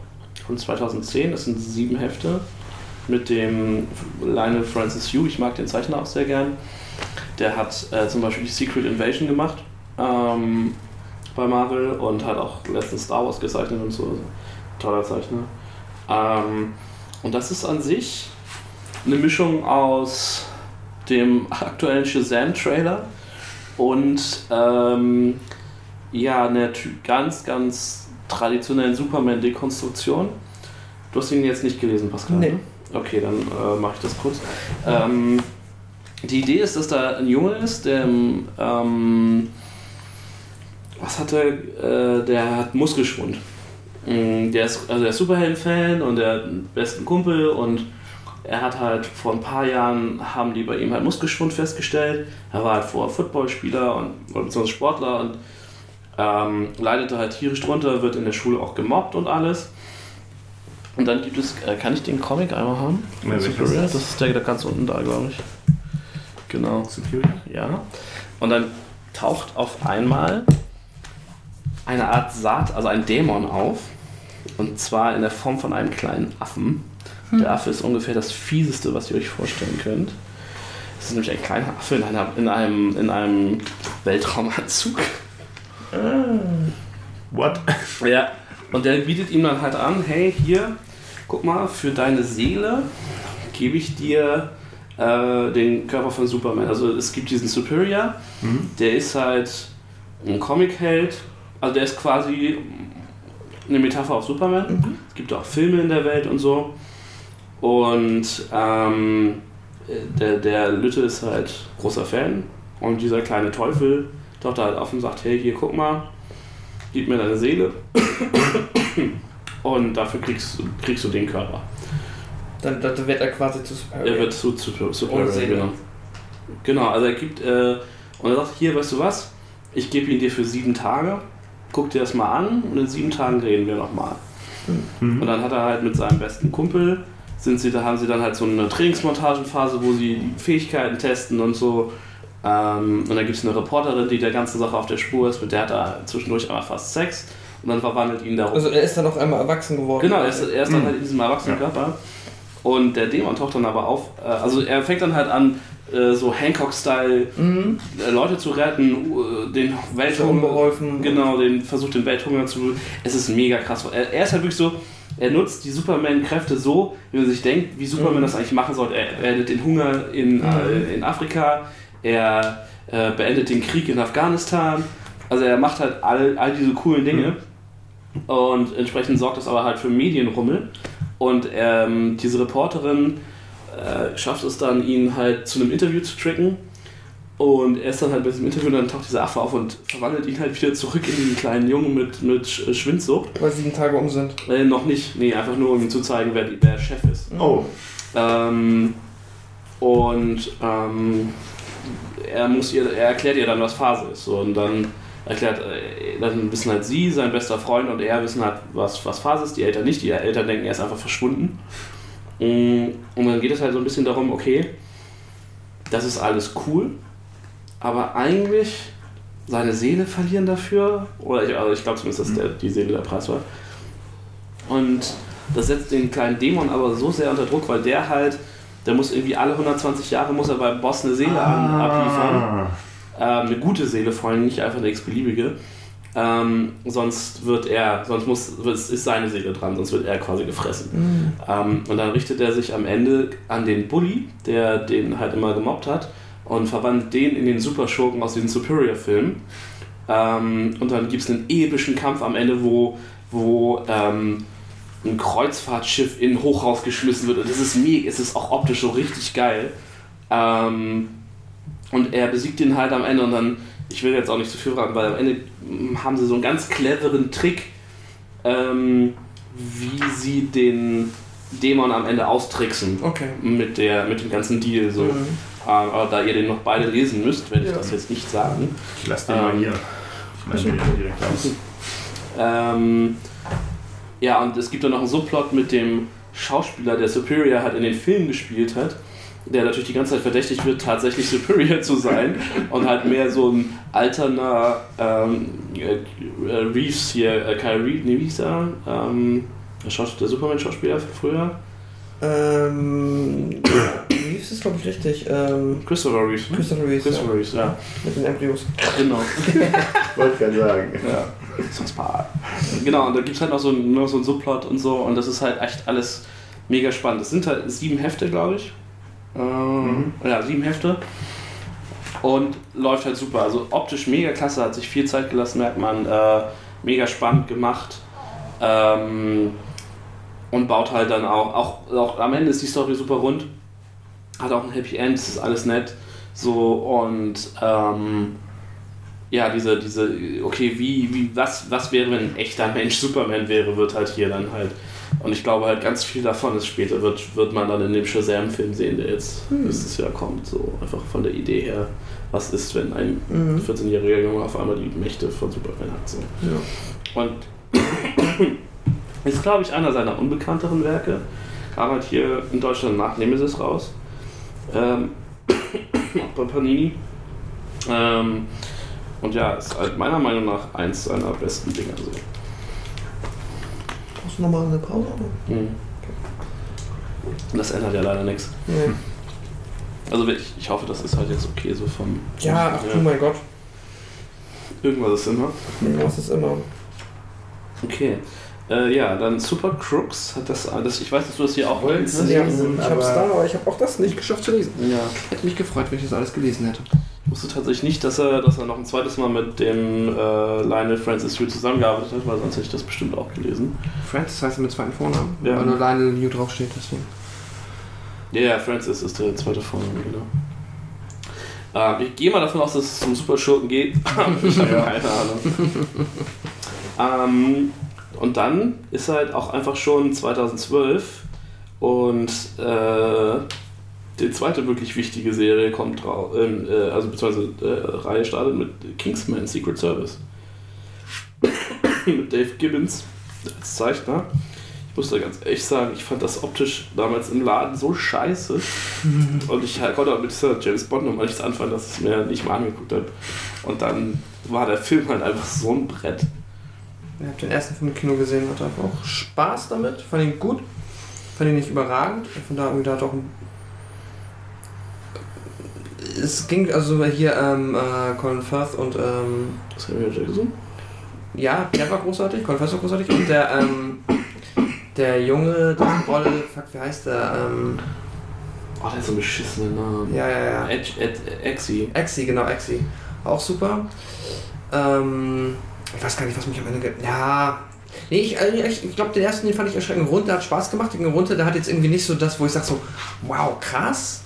[SPEAKER 2] von 2010. Das sind sieben Hefte mit dem Lionel Francis Hugh. Ich mag den Zeichner auch sehr gern. Der hat äh, zum Beispiel die Secret Invasion gemacht ähm, bei Marvel und hat auch letztens Star Wars gezeichnet und so. Toller Zeichner. Ähm, und das ist an sich eine Mischung aus dem aktuellen Shazam-Trailer und ähm, ja, einer ganz, ganz traditionellen Superman-Dekonstruktion. Du hast ihn jetzt nicht gelesen, Pascal?
[SPEAKER 3] Nee.
[SPEAKER 2] ne? Okay, dann äh, mache ich das kurz. Ähm, die Idee ist, dass da ein Junge ist, der ähm, was hat er? Äh, der hat Muskelschwund. Mm, Der ist, also der ist Superhelden-Fan und der hat besten Kumpel und er hat halt vor ein paar Jahren haben die bei ihm halt Muskelschwund festgestellt. Er war halt vorher Footballspieler und oder beziehungsweise Sportler und ähm, leidete halt tierisch drunter, wird in der Schule auch gemobbt und alles. Und dann gibt es, äh, kann ich den Comic einmal haben?
[SPEAKER 4] Ja,
[SPEAKER 2] Superior?
[SPEAKER 4] das?
[SPEAKER 2] Das ist der, der ganz unten da, glaube ich. Genau.
[SPEAKER 4] Superior?
[SPEAKER 2] Ja. Und dann taucht auf einmal eine Art Saat, also ein Dämon auf. Und zwar in der Form von einem kleinen Affen. Der Affe ist ungefähr das fieseste, was ihr euch vorstellen könnt. Es ist nämlich ein kleiner Affe in, einer, in, einem, in einem Weltraumanzug.
[SPEAKER 4] What?
[SPEAKER 2] Ja. Und der bietet ihm dann halt an, hey, hier, guck mal, für deine Seele gebe ich dir äh, den Körper von Superman. Also es gibt diesen Superior, der ist halt ein Comic-Held, also der ist quasi eine Metapher auf Superman. Es gibt auch Filme in der Welt und so. Und ähm, der, der Lütte ist halt großer Fan und dieser kleine Teufel taucht da halt auf und sagt, hey, hier, guck mal, gib mir deine Seele und dafür kriegst, du- kriegst du den Körper.
[SPEAKER 3] Dann, dann wird er quasi zu Superior.
[SPEAKER 2] Er wird zu, zu, zu
[SPEAKER 3] Ohne Seele.
[SPEAKER 2] genau. Genau, also er gibt, äh, und er sagt, hier, weißt du was, ich gebe ihn dir für sieben Tage, guck dir das mal an und in sieben Tagen reden wir nochmal. Und dann hat er halt mit seinem besten Kumpel, sind sie, da haben sie dann halt so eine Trainingsmontagenphase, wo sie die Fähigkeiten testen und so. Ähm, und dann gibt es eine Reporterin, die der ganzen Sache auf der Spur ist, mit der hat er zwischendurch einmal fast Sex und dann verwandelt ihn darauf.
[SPEAKER 3] Also er ist dann auch einmal erwachsen geworden.
[SPEAKER 2] Genau, er ist, er ist dann
[SPEAKER 4] Mhm.
[SPEAKER 2] halt in diesem Erwachsenenkörper. Und der Dämon taucht dann aber auf. Äh, also er fängt dann halt an, äh, so Hancock-Style
[SPEAKER 3] Mhm.
[SPEAKER 2] äh, Leute zu retten, uh, den Welthunger. Genau, den versucht den Welthunger zu. Es ist mega krass. Er, er ist halt wirklich so. Er nutzt die Superman-Kräfte so, wie man sich denkt, wie Superman
[SPEAKER 3] Mhm.
[SPEAKER 2] das eigentlich machen sollte. Er beendet den Hunger in, äh, in Afrika, er äh, beendet den Krieg in Afghanistan. Also er macht halt all, all diese coolen Dinge. Und entsprechend sorgt das aber halt für Medienrummel. Und ähm, diese Reporterin äh, schafft es dann, ihn halt zu einem Interview zu tricken. Und er ist dann halt bei diesem Interview, dann taucht dieser Affe auf und verwandelt ihn halt wieder zurück in diesen kleinen Jungen mit, mit Sch- Schwindsucht.
[SPEAKER 3] Weil sieben Tage um sind.
[SPEAKER 2] Äh, noch nicht, nee, einfach nur um ihm zu zeigen, wer, wer Chef ist.
[SPEAKER 4] Oh,
[SPEAKER 2] Ähm, und ähm, er, muss ihr, er erklärt ihr dann, was Phase ist. Und dann erklärt, äh, dann wissen halt sie, sein bester Freund und er wissen halt, was, was Phase ist. Die Eltern nicht. Die Eltern denken, er ist einfach verschwunden. Mm, Und dann geht es halt so ein bisschen darum, okay, das ist alles cool, aber eigentlich seine Seele verlieren dafür. Oder ich, also ich glaube zumindest, dass der, die Seele der Preis war. Und das setzt den kleinen Dämon aber so sehr unter Druck, weil der halt, der muss irgendwie alle 120 Jahre muss er beim Boss eine Seele an, abliefern. Ähm, eine gute Seele, vor allem nicht einfach eine x-beliebige. Ähm, sonst wird er, sonst muss, ist ist seine Seele dran, sonst wird er quasi gefressen. Ähm, und dann richtet er sich am Ende an den Bully, der den halt immer gemobbt hat, und verwandelt den in den Superschurken aus diesen Superior-Filmen. Ähm, und dann gibt es einen epischen Kampf am Ende, wo, wo ähm, ein Kreuzfahrtschiff in Hochhaus geschmissen wird. Und das ist mega, es ist auch optisch so richtig geil. Ähm, und er besiegt ihn halt am Ende und dann, ich will jetzt auch nicht zu viel verraten, weil am Ende mm, haben sie so einen ganz cleveren Trick, ähm, wie sie den Dämon am Ende austricksen
[SPEAKER 3] Okay.
[SPEAKER 2] mit, der, mit dem ganzen Deal. So.
[SPEAKER 3] Mhm.
[SPEAKER 2] Ähm, aber da ihr den noch beide lesen müsst, werde ich
[SPEAKER 3] Ja.
[SPEAKER 2] das jetzt nicht sagen.
[SPEAKER 4] Ich lasse den mal
[SPEAKER 2] Ähm,
[SPEAKER 4] hier. Ich direkt aus. *laughs*
[SPEAKER 2] Ja, und es gibt dann noch einen Subplot mit dem Schauspieler, der Superior halt in den Filmen gespielt hat, der natürlich die ganze Zeit verdächtigt wird, tatsächlich Superior zu sein *laughs* und halt mehr so ein alterner ähm, äh, äh, Reeves hier, äh, Kyle Reeves, nee, wie hieß er? Ähm, der, Schaus- der Superman-Schauspieler früher?
[SPEAKER 3] Ähm. *coughs* Reeves ist, glaube ich, richtig. Ähm,
[SPEAKER 2] Christopher Reeves. ne?
[SPEAKER 3] Christopher Reeves.
[SPEAKER 2] Christopher
[SPEAKER 3] Ja.
[SPEAKER 2] Reeves, ja.
[SPEAKER 3] Mit den Embryos.
[SPEAKER 2] Genau. *laughs*
[SPEAKER 4] Wollte gerade sagen.
[SPEAKER 2] Ja, sonst paar. Genau, und da gibt es halt noch so, noch so einen Subplot und so und das ist halt echt alles mega spannend. Es sind halt sieben Hefte, glaube ich. Ähm, Ja, sieben Hefte. Und läuft halt super. Also optisch mega klasse, hat sich viel Zeit gelassen, merkt man. Äh, mega spannend gemacht. Ähm, und baut halt dann auch, auch, auch am Ende ist die Story super rund. Hat auch ein Happy End, ist alles nett. So und ähm, ja, diese, diese, okay, wie, wie, was, was wäre, wenn ein echter Mensch Superman wäre, wird halt hier dann halt. Und ich glaube halt ganz viel davon ist später, wird, wird man dann in dem Shazam-Film sehen, der jetzt nächstes Jahr kommt. So einfach von der Idee her, was ist, wenn ein
[SPEAKER 3] Mhm.
[SPEAKER 2] 14-jähriger Junge auf einmal die Mächte von Superman hat. So.
[SPEAKER 3] Ja.
[SPEAKER 2] Und ist, glaube ich, einer seiner unbekannteren Werke. Kam halt hier in Deutschland nach Nemesis raus. Ähm, *coughs* bei Panini. Ähm, und ja, ist halt meiner Meinung nach eins seiner besten Dinger. So.
[SPEAKER 3] Brauchst du nochmal eine Pause?
[SPEAKER 2] Mhm. Das ändert ja leider nichts.
[SPEAKER 3] Nee.
[SPEAKER 2] Also ich, ich hoffe, das ist halt jetzt okay so vom...
[SPEAKER 3] Ja, ach du mein Gott.
[SPEAKER 2] Irgendwas ist immer.
[SPEAKER 3] Das ist immer.
[SPEAKER 2] Okay. Äh, ja, dann Super Crooks hat das, das... Ich weiß, dass du das hier auch
[SPEAKER 4] Wolltest du
[SPEAKER 3] Ja, ich hab's da, aber ich habe auch das nicht geschafft zu lesen.
[SPEAKER 2] Ja.
[SPEAKER 3] Hätte mich gefreut, wenn ich das alles gelesen hätte.
[SPEAKER 2] Ich wusste tatsächlich nicht, dass er, dass er noch ein zweites Mal mit dem äh, Lionel Francis Yu zusammengearbeitet hat, weil sonst hätte ich das bestimmt auch gelesen.
[SPEAKER 3] Francis heißt er mit zweiten Vornamen,
[SPEAKER 2] Ja.
[SPEAKER 3] weil nur Lionel New draufsteht, deswegen.
[SPEAKER 2] Ja, ja, Francis ist der zweite Vorname, genau. Ähm, ich gehe mal davon aus, dass es zum Superschurken geht. *laughs* ich habe keine Ahnung. ähm, und dann ist halt auch einfach schon 2012 und äh, die zweite wirklich wichtige Serie kommt drauf, ähm, äh, also beziehungsweise äh, Reihe startet mit Kingsman Secret Service. mit Dave Gibbons als Zeichner. Ich muss da ganz ehrlich sagen, ich fand das optisch damals im Laden so scheiße. Und ich konnte auch mit dieser James Bond Nummer nichts anfangen, dass ich es mir nicht mal angeguckt habe. Und dann war der Film halt einfach so ein Brett.
[SPEAKER 3] Ich habe den ersten Film im Kino gesehen, hatte einfach auch Spaß damit, fand ihn gut, fand ihn nicht überragend. Von da irgendwie da hat auch ein es ging also hier ähm, äh, Colin Firth und ähm,
[SPEAKER 2] Samuel Jackson?
[SPEAKER 3] ja, der war großartig, Colin Firth war großartig und der ähm, der Junge, das Rolle, fuck, wie heißt der? Ähm,
[SPEAKER 2] Oh, der hat so einen beschissenen Namen.
[SPEAKER 3] ja, ja, ja.
[SPEAKER 2] Exi.
[SPEAKER 3] Exi, genau, Exi. Auch super. Ähm, ich weiß gar nicht, was mich am Ende. Ja. Nee, ich, äh, ich, ich glaube, den ersten, den fand ich erschreckend rund, der hat Spaß gemacht. Den runter, der hat jetzt irgendwie nicht so das, wo ich sage so, wow, krass.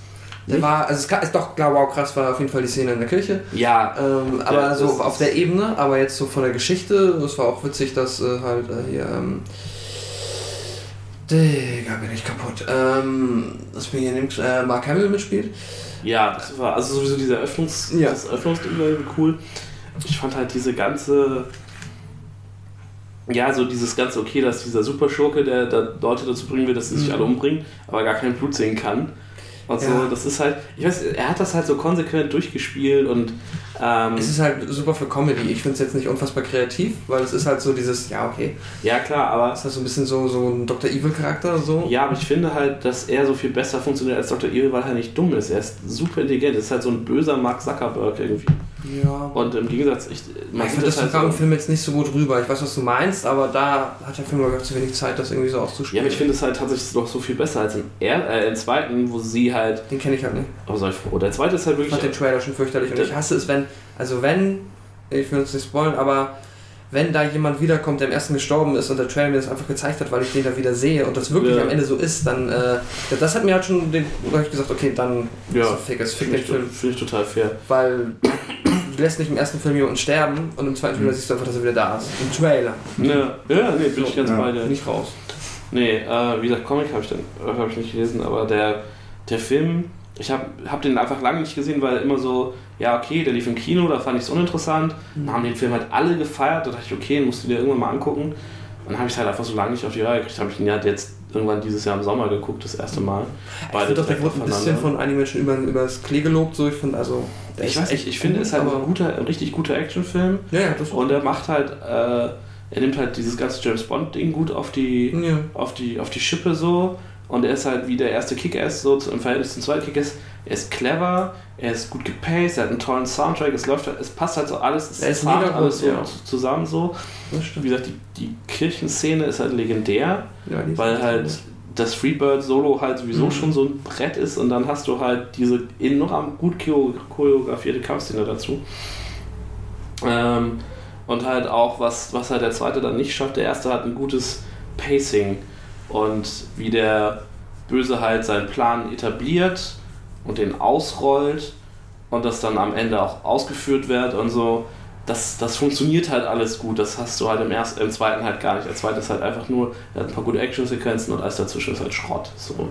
[SPEAKER 3] Der
[SPEAKER 2] Nicht?
[SPEAKER 3] war, also es ist doch klar, wow, krass war auf jeden Fall die Szene in der Kirche.
[SPEAKER 2] Ja,
[SPEAKER 3] Ähm, aber
[SPEAKER 2] Ja,
[SPEAKER 3] so auf der Ebene, aber jetzt so von der Geschichte, das war auch witzig, dass äh, halt äh, hier, ähm, Digga, bin ich kaputt. Ähm, dass mir hier nimmt, äh, Mark Hamill mitspielt.
[SPEAKER 2] ja, das war also sowieso dieser Öffnungs,
[SPEAKER 3] Ja.
[SPEAKER 2] das Öffnungsding war irgendwie cool. Ich fand halt diese ganze. Ja, so dieses ganze okay, dass dieser Superschurke, der, der Leute dazu bringen will, dass sie sich
[SPEAKER 3] Mhm.
[SPEAKER 2] alle umbringen, aber gar kein Blut sehen kann. Und so,
[SPEAKER 3] Ja.
[SPEAKER 2] das ist halt, ich weiß, er hat das halt so konsequent durchgespielt und ähm,
[SPEAKER 3] Es ist halt super für Comedy. Ich finde es jetzt nicht unfassbar kreativ, weil es ist halt so dieses, ja, okay,
[SPEAKER 2] ja klar, aber
[SPEAKER 3] ist halt so ein bisschen so, so ein Dr. Evil-Charakter so.
[SPEAKER 2] Ja, aber ich finde halt, dass er so viel besser funktioniert als Dr. Evil, weil er nicht dumm ist. Er ist super intelligent. Er ist halt so ein böser Mark Zuckerberg irgendwie.
[SPEAKER 3] Ja.
[SPEAKER 2] Und im Gegensatz, ich, man
[SPEAKER 3] ich finde das
[SPEAKER 2] halt
[SPEAKER 3] sogar im
[SPEAKER 2] so,
[SPEAKER 3] Film jetzt nicht so gut rüber. Ich weiß, was du meinst, aber da hat der Film, glaube ich, auch zu wenig Zeit, das irgendwie so
[SPEAKER 2] Ja,
[SPEAKER 3] auszuspielen.
[SPEAKER 2] aber ich finde es halt tatsächlich noch so viel besser als im, er äh, im zweiten, wo sie halt.
[SPEAKER 3] Den kenne ich halt nicht.
[SPEAKER 2] Soll ich froh. Der zweite ist halt
[SPEAKER 3] Ich
[SPEAKER 2] wirklich.
[SPEAKER 3] fand den Trailer schon fürchterlich und ich hasse es, wenn, also wenn, ich will es nicht spoilen, aber wenn da jemand wiederkommt, der im ersten gestorben ist und der Trailer mir das einfach gezeigt hat, weil ich den da wieder sehe und das wirklich
[SPEAKER 2] Ja.
[SPEAKER 3] am Ende so ist, dann, äh, das hat mir halt schon, den, hab ich gesagt, okay, dann
[SPEAKER 2] Ja,
[SPEAKER 3] ist es fick, es fick
[SPEAKER 2] Finde
[SPEAKER 3] den
[SPEAKER 2] ich,
[SPEAKER 3] Film.
[SPEAKER 2] find ich total fair.
[SPEAKER 3] Weil lässt nicht im ersten Film jemanden sterben und im zweiten
[SPEAKER 2] Mhm.
[SPEAKER 3] Film siehst du einfach, dass er wieder da ist. Im Trailer.
[SPEAKER 2] Ja, ja nee, bin ich ganz
[SPEAKER 4] Ja.
[SPEAKER 2] bei dir.
[SPEAKER 3] Bin ich raus.
[SPEAKER 2] Nee, äh, wie gesagt, Comic habe ich, dann- äh, hab ich nicht gelesen, aber der, der Film, ich habe hab den einfach lange nicht gesehen, weil immer so, ja, okay, der lief im Kino, da fand ich es uninteressant. Dann haben den Film halt alle gefeiert, da dachte ich, okay, musst du dir irgendwann mal angucken. Dann habe ich es halt einfach so lange nicht auf die Reihe gekriegt. habe ich ihn halt jetzt irgendwann dieses Jahr im Sommer geguckt, das erste Mal.
[SPEAKER 3] Ich finde
[SPEAKER 2] direkt
[SPEAKER 3] wurde ein bisschen von einigen Menschen über, über das Klee gelobt. So. Ich finde, also.
[SPEAKER 2] Ich weiß
[SPEAKER 3] echt
[SPEAKER 2] ich finde, es ist halt ein, guter, ein richtig guter Actionfilm.
[SPEAKER 3] Ja, ja, das
[SPEAKER 2] Und er macht halt, äh, er nimmt halt dieses ganze James Bond-Ding gut auf die,
[SPEAKER 3] Ja.
[SPEAKER 2] auf die, auf die Schippe so. Und er ist halt wie der erste Kick-Ass, so im Verhältnis zum zweiten Kick-Ass. Er ist clever, er ist gut gepaced, er hat einen tollen Soundtrack, es läuft es passt halt so alles, es
[SPEAKER 3] Er ist gut,
[SPEAKER 2] alles so
[SPEAKER 3] ja.
[SPEAKER 2] zu- zusammen so. Wie gesagt, die, die Kirchenszene ist halt legendär,
[SPEAKER 3] Ja,
[SPEAKER 2] weil halt das Freebird-Solo halt sowieso
[SPEAKER 3] Mhm.
[SPEAKER 2] schon so ein Brett ist und dann hast du halt diese enorm gut choreo- choreografierte Kampfszene dazu. Ähm, und halt auch, was, was halt der zweite dann nicht schafft, der erste hat ein gutes Pacing und wie der Böse halt seinen Plan etabliert und den ausrollt und das dann am Ende auch ausgeführt wird und so. Das, das funktioniert halt alles gut. Das hast du halt im ersten, im zweiten halt gar nicht. Der zweite ist halt einfach nur, er hat ein paar gute Actionsequenzen und alles dazwischen ist halt Schrott. So.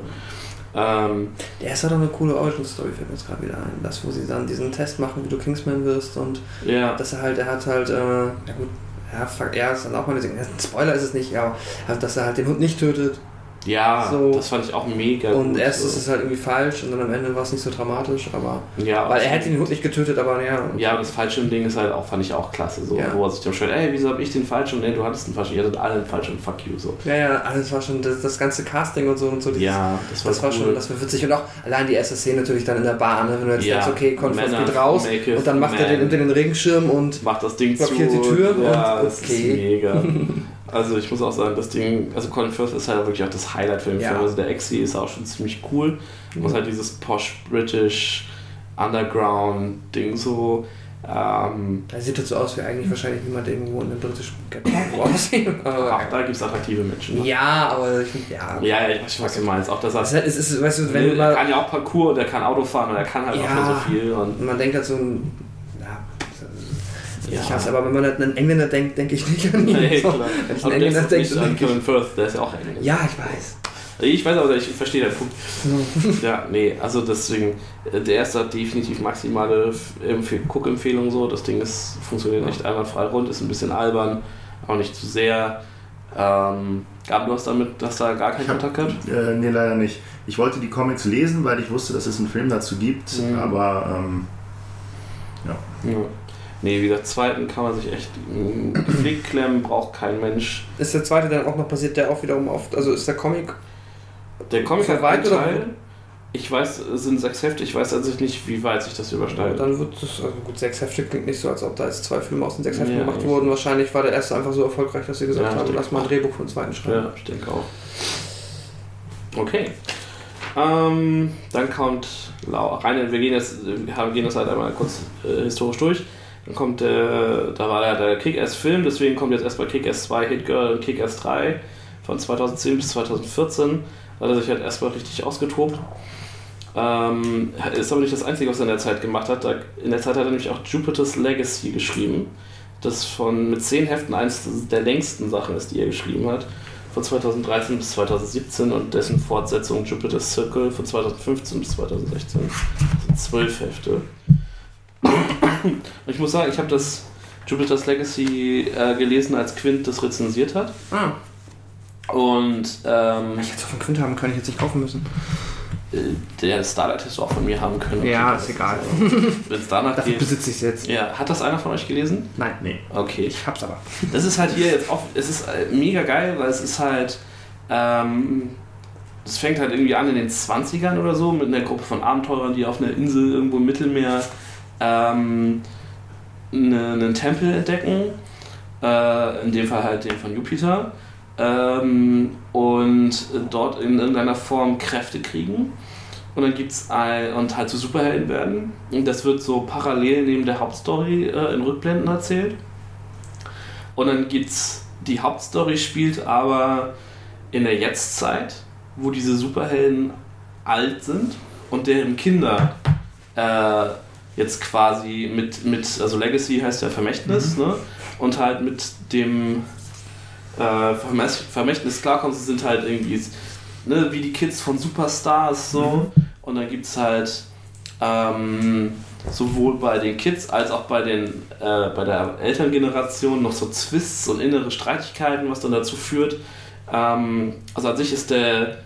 [SPEAKER 2] Ähm,
[SPEAKER 3] Der ist halt auch eine coole Origin-Story, fällt mir jetzt gerade wieder ein. Das, wo sie dann diesen Test machen, wie du Kingsman wirst und
[SPEAKER 2] ja.
[SPEAKER 3] dass er halt, er hat halt, äh, ja gut, ja, fuck, er ist dann auch mal eine ein *laughs* Spoiler ist es nicht, ja, aber dass er halt den Hund nicht tötet
[SPEAKER 2] Ja,
[SPEAKER 3] So.
[SPEAKER 2] das fand ich auch mega
[SPEAKER 3] und
[SPEAKER 2] gut.
[SPEAKER 3] erst
[SPEAKER 2] so.
[SPEAKER 3] ist es halt irgendwie falsch und dann am Ende war es nicht so dramatisch, aber,
[SPEAKER 2] ja,
[SPEAKER 3] weil er hätte den Hund nicht getötet, aber ja.
[SPEAKER 2] Ja, aber das Fallschirm-Ding ist halt auch, fand ich auch klasse. So,
[SPEAKER 3] Ja.
[SPEAKER 2] Wo er sich dann stellt, ey, wieso hab ich den Fallschirm? Nee, du hattest den Fallschirm. Ihr hattet alle einen Fallschirm, fuck you. So.
[SPEAKER 3] Ja, ja, alles war schon, das, das ganze Casting und so und so. dieses-
[SPEAKER 2] Ja, das war,
[SPEAKER 3] Das war
[SPEAKER 2] cool.
[SPEAKER 3] schon, das war witzig. Und auch allein die erste Szene natürlich dann in der Bahn, ne? wenn du jetzt
[SPEAKER 2] Ja,
[SPEAKER 3] denkst, okay,
[SPEAKER 2] Männer,
[SPEAKER 3] geht raus und dann macht er den
[SPEAKER 2] man.
[SPEAKER 3] unter den Regenschirm und
[SPEAKER 2] Macht das Ding
[SPEAKER 3] Blockiert
[SPEAKER 2] zu.
[SPEAKER 3] die Tür
[SPEAKER 2] ja,
[SPEAKER 3] und
[SPEAKER 2] das ist
[SPEAKER 3] okay.
[SPEAKER 2] mega. *laughs* Also ich muss auch sagen, das Ding, also Colin Firth ist halt wirklich auch das Highlight für den
[SPEAKER 3] Ja.
[SPEAKER 2] Film. Also der Exi ist auch schon ziemlich cool.
[SPEAKER 3] Mhm.
[SPEAKER 2] Und halt dieses posh British Underground Ding so. Ähm,
[SPEAKER 3] Er sieht jetzt so aus wie eigentlich wahrscheinlich niemand irgendwo in einem britischen Ghetto aussehen. *laughs*
[SPEAKER 2] Auch da gibt es attraktive Menschen. Ne?
[SPEAKER 3] ja, aber ich, ja.
[SPEAKER 2] Ja, ja, ich weiß schon, was du meinst. Auch dass er,
[SPEAKER 3] Es ist, es ist, weißt du, wenn du
[SPEAKER 2] er kann ja auch Parkour und er kann Auto fahren und er kann halt auch
[SPEAKER 3] Ja.
[SPEAKER 2] nur so viel. Und,
[SPEAKER 3] man denkt halt so ein, Ja. ich hasse, aber wenn man halt an einen Engländer denkt, denke ich nicht an ihn. *laughs*
[SPEAKER 2] Nee,
[SPEAKER 3] so.
[SPEAKER 2] klar.
[SPEAKER 3] Wenn ich an
[SPEAKER 2] der
[SPEAKER 3] Engländer denke,
[SPEAKER 2] an
[SPEAKER 3] denke ich,
[SPEAKER 2] Colin Firth, der ist ja auch Engländer.
[SPEAKER 3] ja, ich weiß.
[SPEAKER 2] Ich weiß aber, ich verstehe den Punkt. *laughs* Ja, nee, also deswegen, äh, der erste hat definitiv maximale Guckempfehlung so. Das Ding ist, funktioniert echt einwandfrei rund, ist ein bisschen albern, auch nicht zu sehr. Ähm, Gabi, du hast damit, dass da gar keinen Kontakt gehabt?
[SPEAKER 4] Äh, nee, leider nicht. Ich wollte die Comics lesen, weil ich wusste, dass es einen Film dazu gibt,
[SPEAKER 2] Mhm.
[SPEAKER 4] aber ähm,
[SPEAKER 2] Ja. Nee, wie der zweiten kann man sich echt mm, gepflegt klemmen, braucht kein Mensch.
[SPEAKER 3] Ist der zweite dann auch noch passiert, der auch wiederum auf, also ist der Comic,
[SPEAKER 2] Der Comic
[SPEAKER 3] Für
[SPEAKER 2] hat einen
[SPEAKER 3] oder-
[SPEAKER 2] Teil. Ich weiß, es sind sechs Hefte, ich weiß also nicht, wie weit sich das überschneidet.
[SPEAKER 3] dann wird das, also gut, sechs Hefte klingt nicht so, als ob da jetzt zwei Filme aus den sechs Heften
[SPEAKER 2] Ja,
[SPEAKER 3] gemacht
[SPEAKER 2] echt.
[SPEAKER 3] wurden. Wahrscheinlich war der erste einfach so erfolgreich, dass sie gesagt
[SPEAKER 2] Ja,
[SPEAKER 3] haben, lass mal ein Drehbuch den zweiten schreiben.
[SPEAKER 2] Ja, ich denke auch. Okay. Ähm, dann kommt Lau rein, wir gehen jetzt, wir gehen das halt einmal kurz äh, historisch durch. Dann kommt der, da war ja der Kick-Ass-Film, deswegen kommt jetzt erstmal Kick-Ass 2, Hit Girl und Kick-Ass 3 von 2010 bis 2014. Da hat er sich halt erstmal richtig ausgetobt. Ähm, ist aber nicht das Einzige, was er in der Zeit gemacht hat. Da, in der Zeit hat er nämlich auch Jupiter's Legacy geschrieben. Das von mit zehn Heften eines der längsten Sachen ist, die er geschrieben hat. Von 2013 bis 2017 und dessen Fortsetzung Jupiter's Circle von 2015 bis 2016. Das sind zwölf Hefte. *coughs* Ich muss sagen, ich habe das Jupiter's Legacy äh, gelesen, als Quint das rezensiert hat.
[SPEAKER 3] Ah,
[SPEAKER 2] Und ähm,
[SPEAKER 3] ich hätte es auch von Quint haben können, ich hätte es nicht kaufen müssen.
[SPEAKER 2] äh, der Starlight hättest du auch von mir haben können.
[SPEAKER 3] Ja, ist egal. *laughs*
[SPEAKER 2] Wenn es danach
[SPEAKER 3] Dafür
[SPEAKER 2] geht.
[SPEAKER 3] besitze ich es jetzt.
[SPEAKER 2] Ja, hat das einer von euch gelesen?
[SPEAKER 3] Nein,
[SPEAKER 4] nee.
[SPEAKER 2] Okay.
[SPEAKER 3] ich hab's aber.
[SPEAKER 2] Das ist halt hier jetzt auch, es ist äh, mega geil, weil es ist halt, ähm, es fängt halt irgendwie an in den 20ern oder so mit einer Gruppe von Abenteurern, die auf einer Insel irgendwo im Mittelmeer ähm, ne- einen Tempel entdecken. Äh, in dem Fall halt den von Jupiter. Ähm, und dort in irgendeiner Form Kräfte kriegen. Und dann gibt's ein, und halt zu Superhelden werden. Und das wird so parallel neben der Hauptstory äh, in Rückblenden erzählt. Und dann gibt's die Hauptstory spielt aber in der Jetztzeit, wo diese Superhelden alt sind und deren Kinder äh, jetzt quasi mit, mit, also Legacy heißt ja Vermächtnis, ne? Und halt mit dem äh, Vermächtnis klarkommen, sie sind halt irgendwie ne, wie die Kids von Superstars so. Und dann gibt es halt ähm, sowohl bei den Kids als auch bei, den, äh, bei der Elterngeneration noch so Twists und innere Streitigkeiten, was dann dazu führt. Ähm, also an sich ist der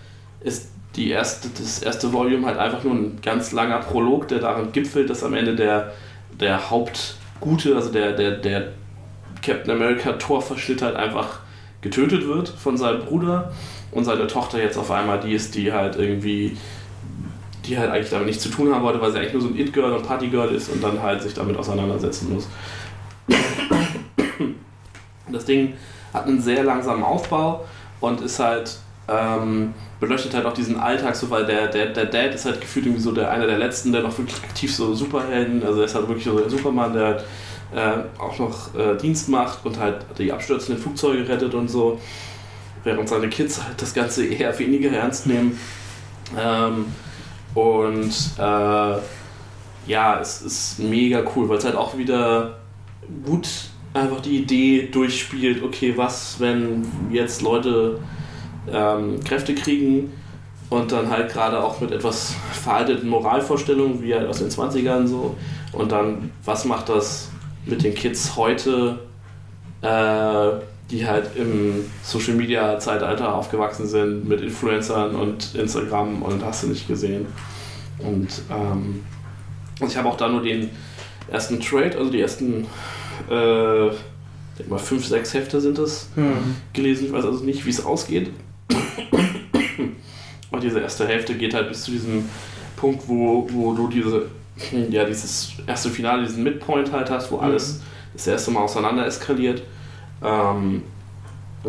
[SPEAKER 2] ist die erste, das erste Volume halt einfach nur ein ganz langer Prolog, der darin gipfelt, dass am Ende der, der Hauptgute, also der, der, der Captain America Torverschnitt halt einfach getötet wird von seinem Bruder und seine Tochter jetzt auf einmal die ist, die halt irgendwie die halt eigentlich damit nichts zu tun haben wollte, weil sie eigentlich nur so ein It-Girl und Party-Girl ist und dann halt sich damit auseinandersetzen muss. Das Ding hat einen sehr langsamen Aufbau und ist halt, ähm, beleuchtet halt auch diesen Alltag so, weil der, der, der Dad ist halt gefühlt irgendwie so der einer der letzten, der noch wirklich aktiv so Superhelden, also er ist halt wirklich so der Superman, der halt, äh, auch noch äh, Dienst macht und halt die abstürzenden Flugzeuge rettet und so, während seine Kids halt das Ganze eher weniger ernst nehmen. Ähm, und äh, ja, es ist mega cool, weil es halt auch wieder gut einfach die Idee durchspielt, okay, was, wenn jetzt Leute ähm, Kräfte kriegen und dann halt gerade auch mit etwas veralteten Moralvorstellungen, wie halt aus den 20ern so, und dann, was macht das mit den Kids heute, äh, die halt im Social Media Zeitalter aufgewachsen sind mit Influencern und Instagram und hast du nicht gesehen. Und ähm, ich habe auch da nur den ersten Trade, also die ersten äh, ich denke mal fünf, sechs Hefte sind das
[SPEAKER 3] Hm.
[SPEAKER 2] gelesen. Ich weiß also nicht, wie es ausgeht. Und diese erste Hälfte geht halt bis zu diesem Punkt, wo, wo du diese, ja, dieses erste Finale, diesen Midpoint halt hast, wo alles das erste Mal auseinander eskaliert. Ähm,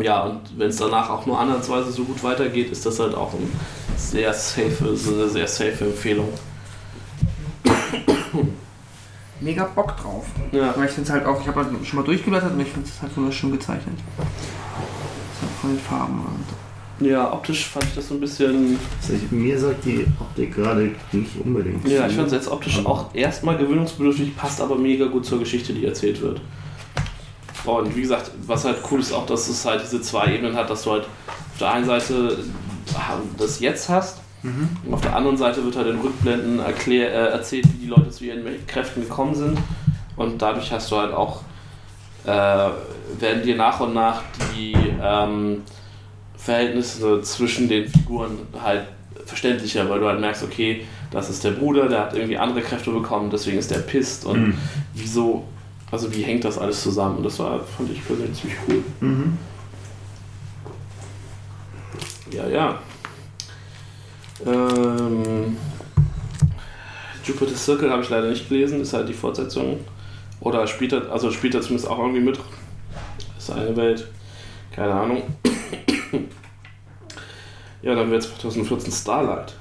[SPEAKER 2] ja, und wenn es danach auch nur ansatzweise so gut weitergeht, ist das halt auch ein sehr safe, so eine sehr safe Empfehlung.
[SPEAKER 3] mega Bock drauf.
[SPEAKER 2] Ja.
[SPEAKER 3] Weil ich finde es halt auch, ich habe halt schon mal durchgeblättert und ich finde es halt wunderschön gezeichnet. So von den Farben und.
[SPEAKER 2] Ja, optisch fand ich das so ein bisschen.
[SPEAKER 4] Also ich, mir sagt die Optik gerade nicht unbedingt.
[SPEAKER 2] Ja, ich fand es jetzt optisch auch erstmal gewöhnungsbedürftig, passt aber mega gut zur Geschichte, die erzählt wird. Und wie gesagt, was halt cool ist auch, dass es halt diese zwei Ebenen hat, dass du halt auf der einen Seite das Jetzt hast und auf der anderen Seite wird halt in Rückblenden erklär, äh, erzählt, wie die Leute zu ihren Kräften gekommen sind. Und dadurch hast du halt auch, äh, werden dir nach und nach die ähm, Verhältnisse zwischen den Figuren halt verständlicher, weil du halt merkst, okay, das ist der Bruder, der hat irgendwie andere Kräfte bekommen, deswegen ist der pisst und
[SPEAKER 4] Mhm.
[SPEAKER 2] wieso, also wie hängt das alles zusammen? Und das war, fand ich persönlich ziemlich cool.
[SPEAKER 4] Mhm.
[SPEAKER 2] Ja, ja. Ähm, Jupiter Circle habe ich leider nicht gelesen, ist halt die Fortsetzung. Oder spielt er, also spielt er zumindest auch irgendwie mit. Ist eine Welt. Keine Ahnung. Ja, dann wird 2014 Starlight.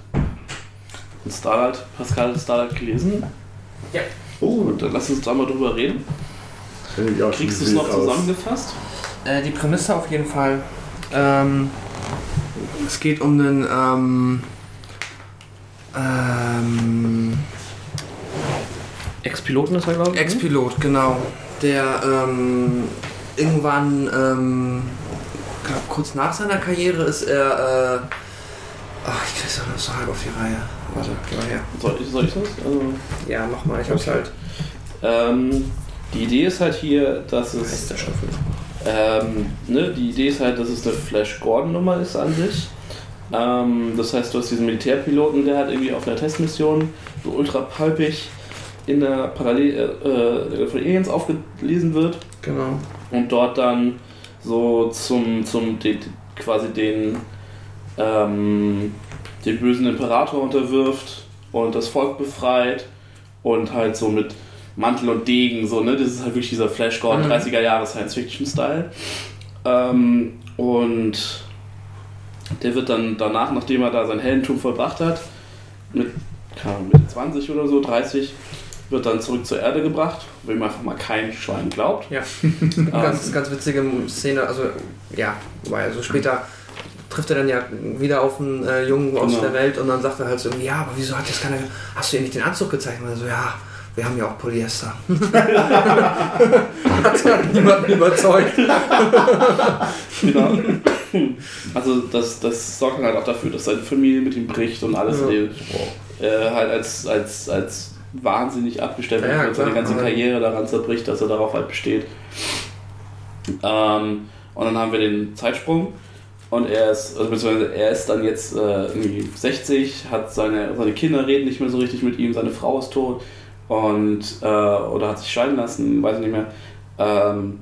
[SPEAKER 2] Und Starlight, Pascal hat Starlight gelesen.
[SPEAKER 4] Oh,
[SPEAKER 2] Gut, dann lass uns da mal drüber reden.
[SPEAKER 4] auch
[SPEAKER 2] Kriegst du es noch zusammengefasst?
[SPEAKER 3] Äh, die Prämisse auf jeden Fall. Ähm, es geht um einen ähm, ähm,
[SPEAKER 2] Ex-Piloten ist er, glaube ich.
[SPEAKER 3] Ex-Pilot, genau. Der ähm, irgendwann, kurz nach seiner Karriere ist er. Äh, ach, ich krieg's doch noch so halb auf die Reihe. Warte, geh mal her.
[SPEAKER 2] Soll ich, soll ich das? Also,
[SPEAKER 3] Ja, mach mal, ich hab's halt.
[SPEAKER 2] ähm, die Idee ist halt hier, dass
[SPEAKER 3] Heißt
[SPEAKER 2] es
[SPEAKER 3] der Staffel.
[SPEAKER 2] Ähm, ne, die Idee ist halt, dass es eine Flash Gordon-Nummer ist an sich. Ähm, das heißt, du hast diesen Militärpiloten, der halt irgendwie auf einer Testmission so ultra palpig in der Parallel äh, von Aliens aufgelesen wird
[SPEAKER 3] Genau.
[SPEAKER 2] und dort dann so zum, zum den, quasi den, ähm, den bösen Imperator unterwirft und das Volk befreit und halt so mit Mantel und Degen, so, ne? Das ist halt wirklich dieser Flash Gordon
[SPEAKER 3] Mhm.
[SPEAKER 2] 30er Jahre Science-Fiction-Style. Ähm, und der wird dann danach, nachdem er da sein Heldentum vollbracht hat, mit keine Ahnung, Mitte 20 oder so, 30, wird dann zurück zur Erde gebracht, wo ihm einfach mal kein Schwein glaubt.
[SPEAKER 3] Ja. *laughs*
[SPEAKER 2] Ähm,
[SPEAKER 3] Ganz, ganz witzige Szene, also ja, wobei, also später trifft er dann ja wieder auf einen äh, Jungen aus
[SPEAKER 2] Genau.
[SPEAKER 3] der Welt und dann sagt er halt so, ja, aber wieso hat jetzt keiner, hast du ihr nicht den Anzug gezeigt? Und er so, ja, wir haben ja auch Polyester. *laughs* hat ja niemanden überzeugt.
[SPEAKER 2] Genau. Also das, das sorgt halt auch dafür, dass seine Familie mit ihm bricht und alles
[SPEAKER 3] Ja.
[SPEAKER 2] äh, halt als, als, als wahnsinnig abgestellt wird
[SPEAKER 3] Ja,
[SPEAKER 2] und seine ganze Karriere daran zerbricht, dass er darauf halt besteht. Ähm, und dann haben wir den Zeitsprung und er ist, also beziehungsweise er ist dann jetzt äh, irgendwie 60, hat seine, seine Kinder reden nicht mehr so richtig mit ihm, seine Frau ist tot und äh, oder hat sich scheiden lassen, weiß ich nicht mehr. Ähm,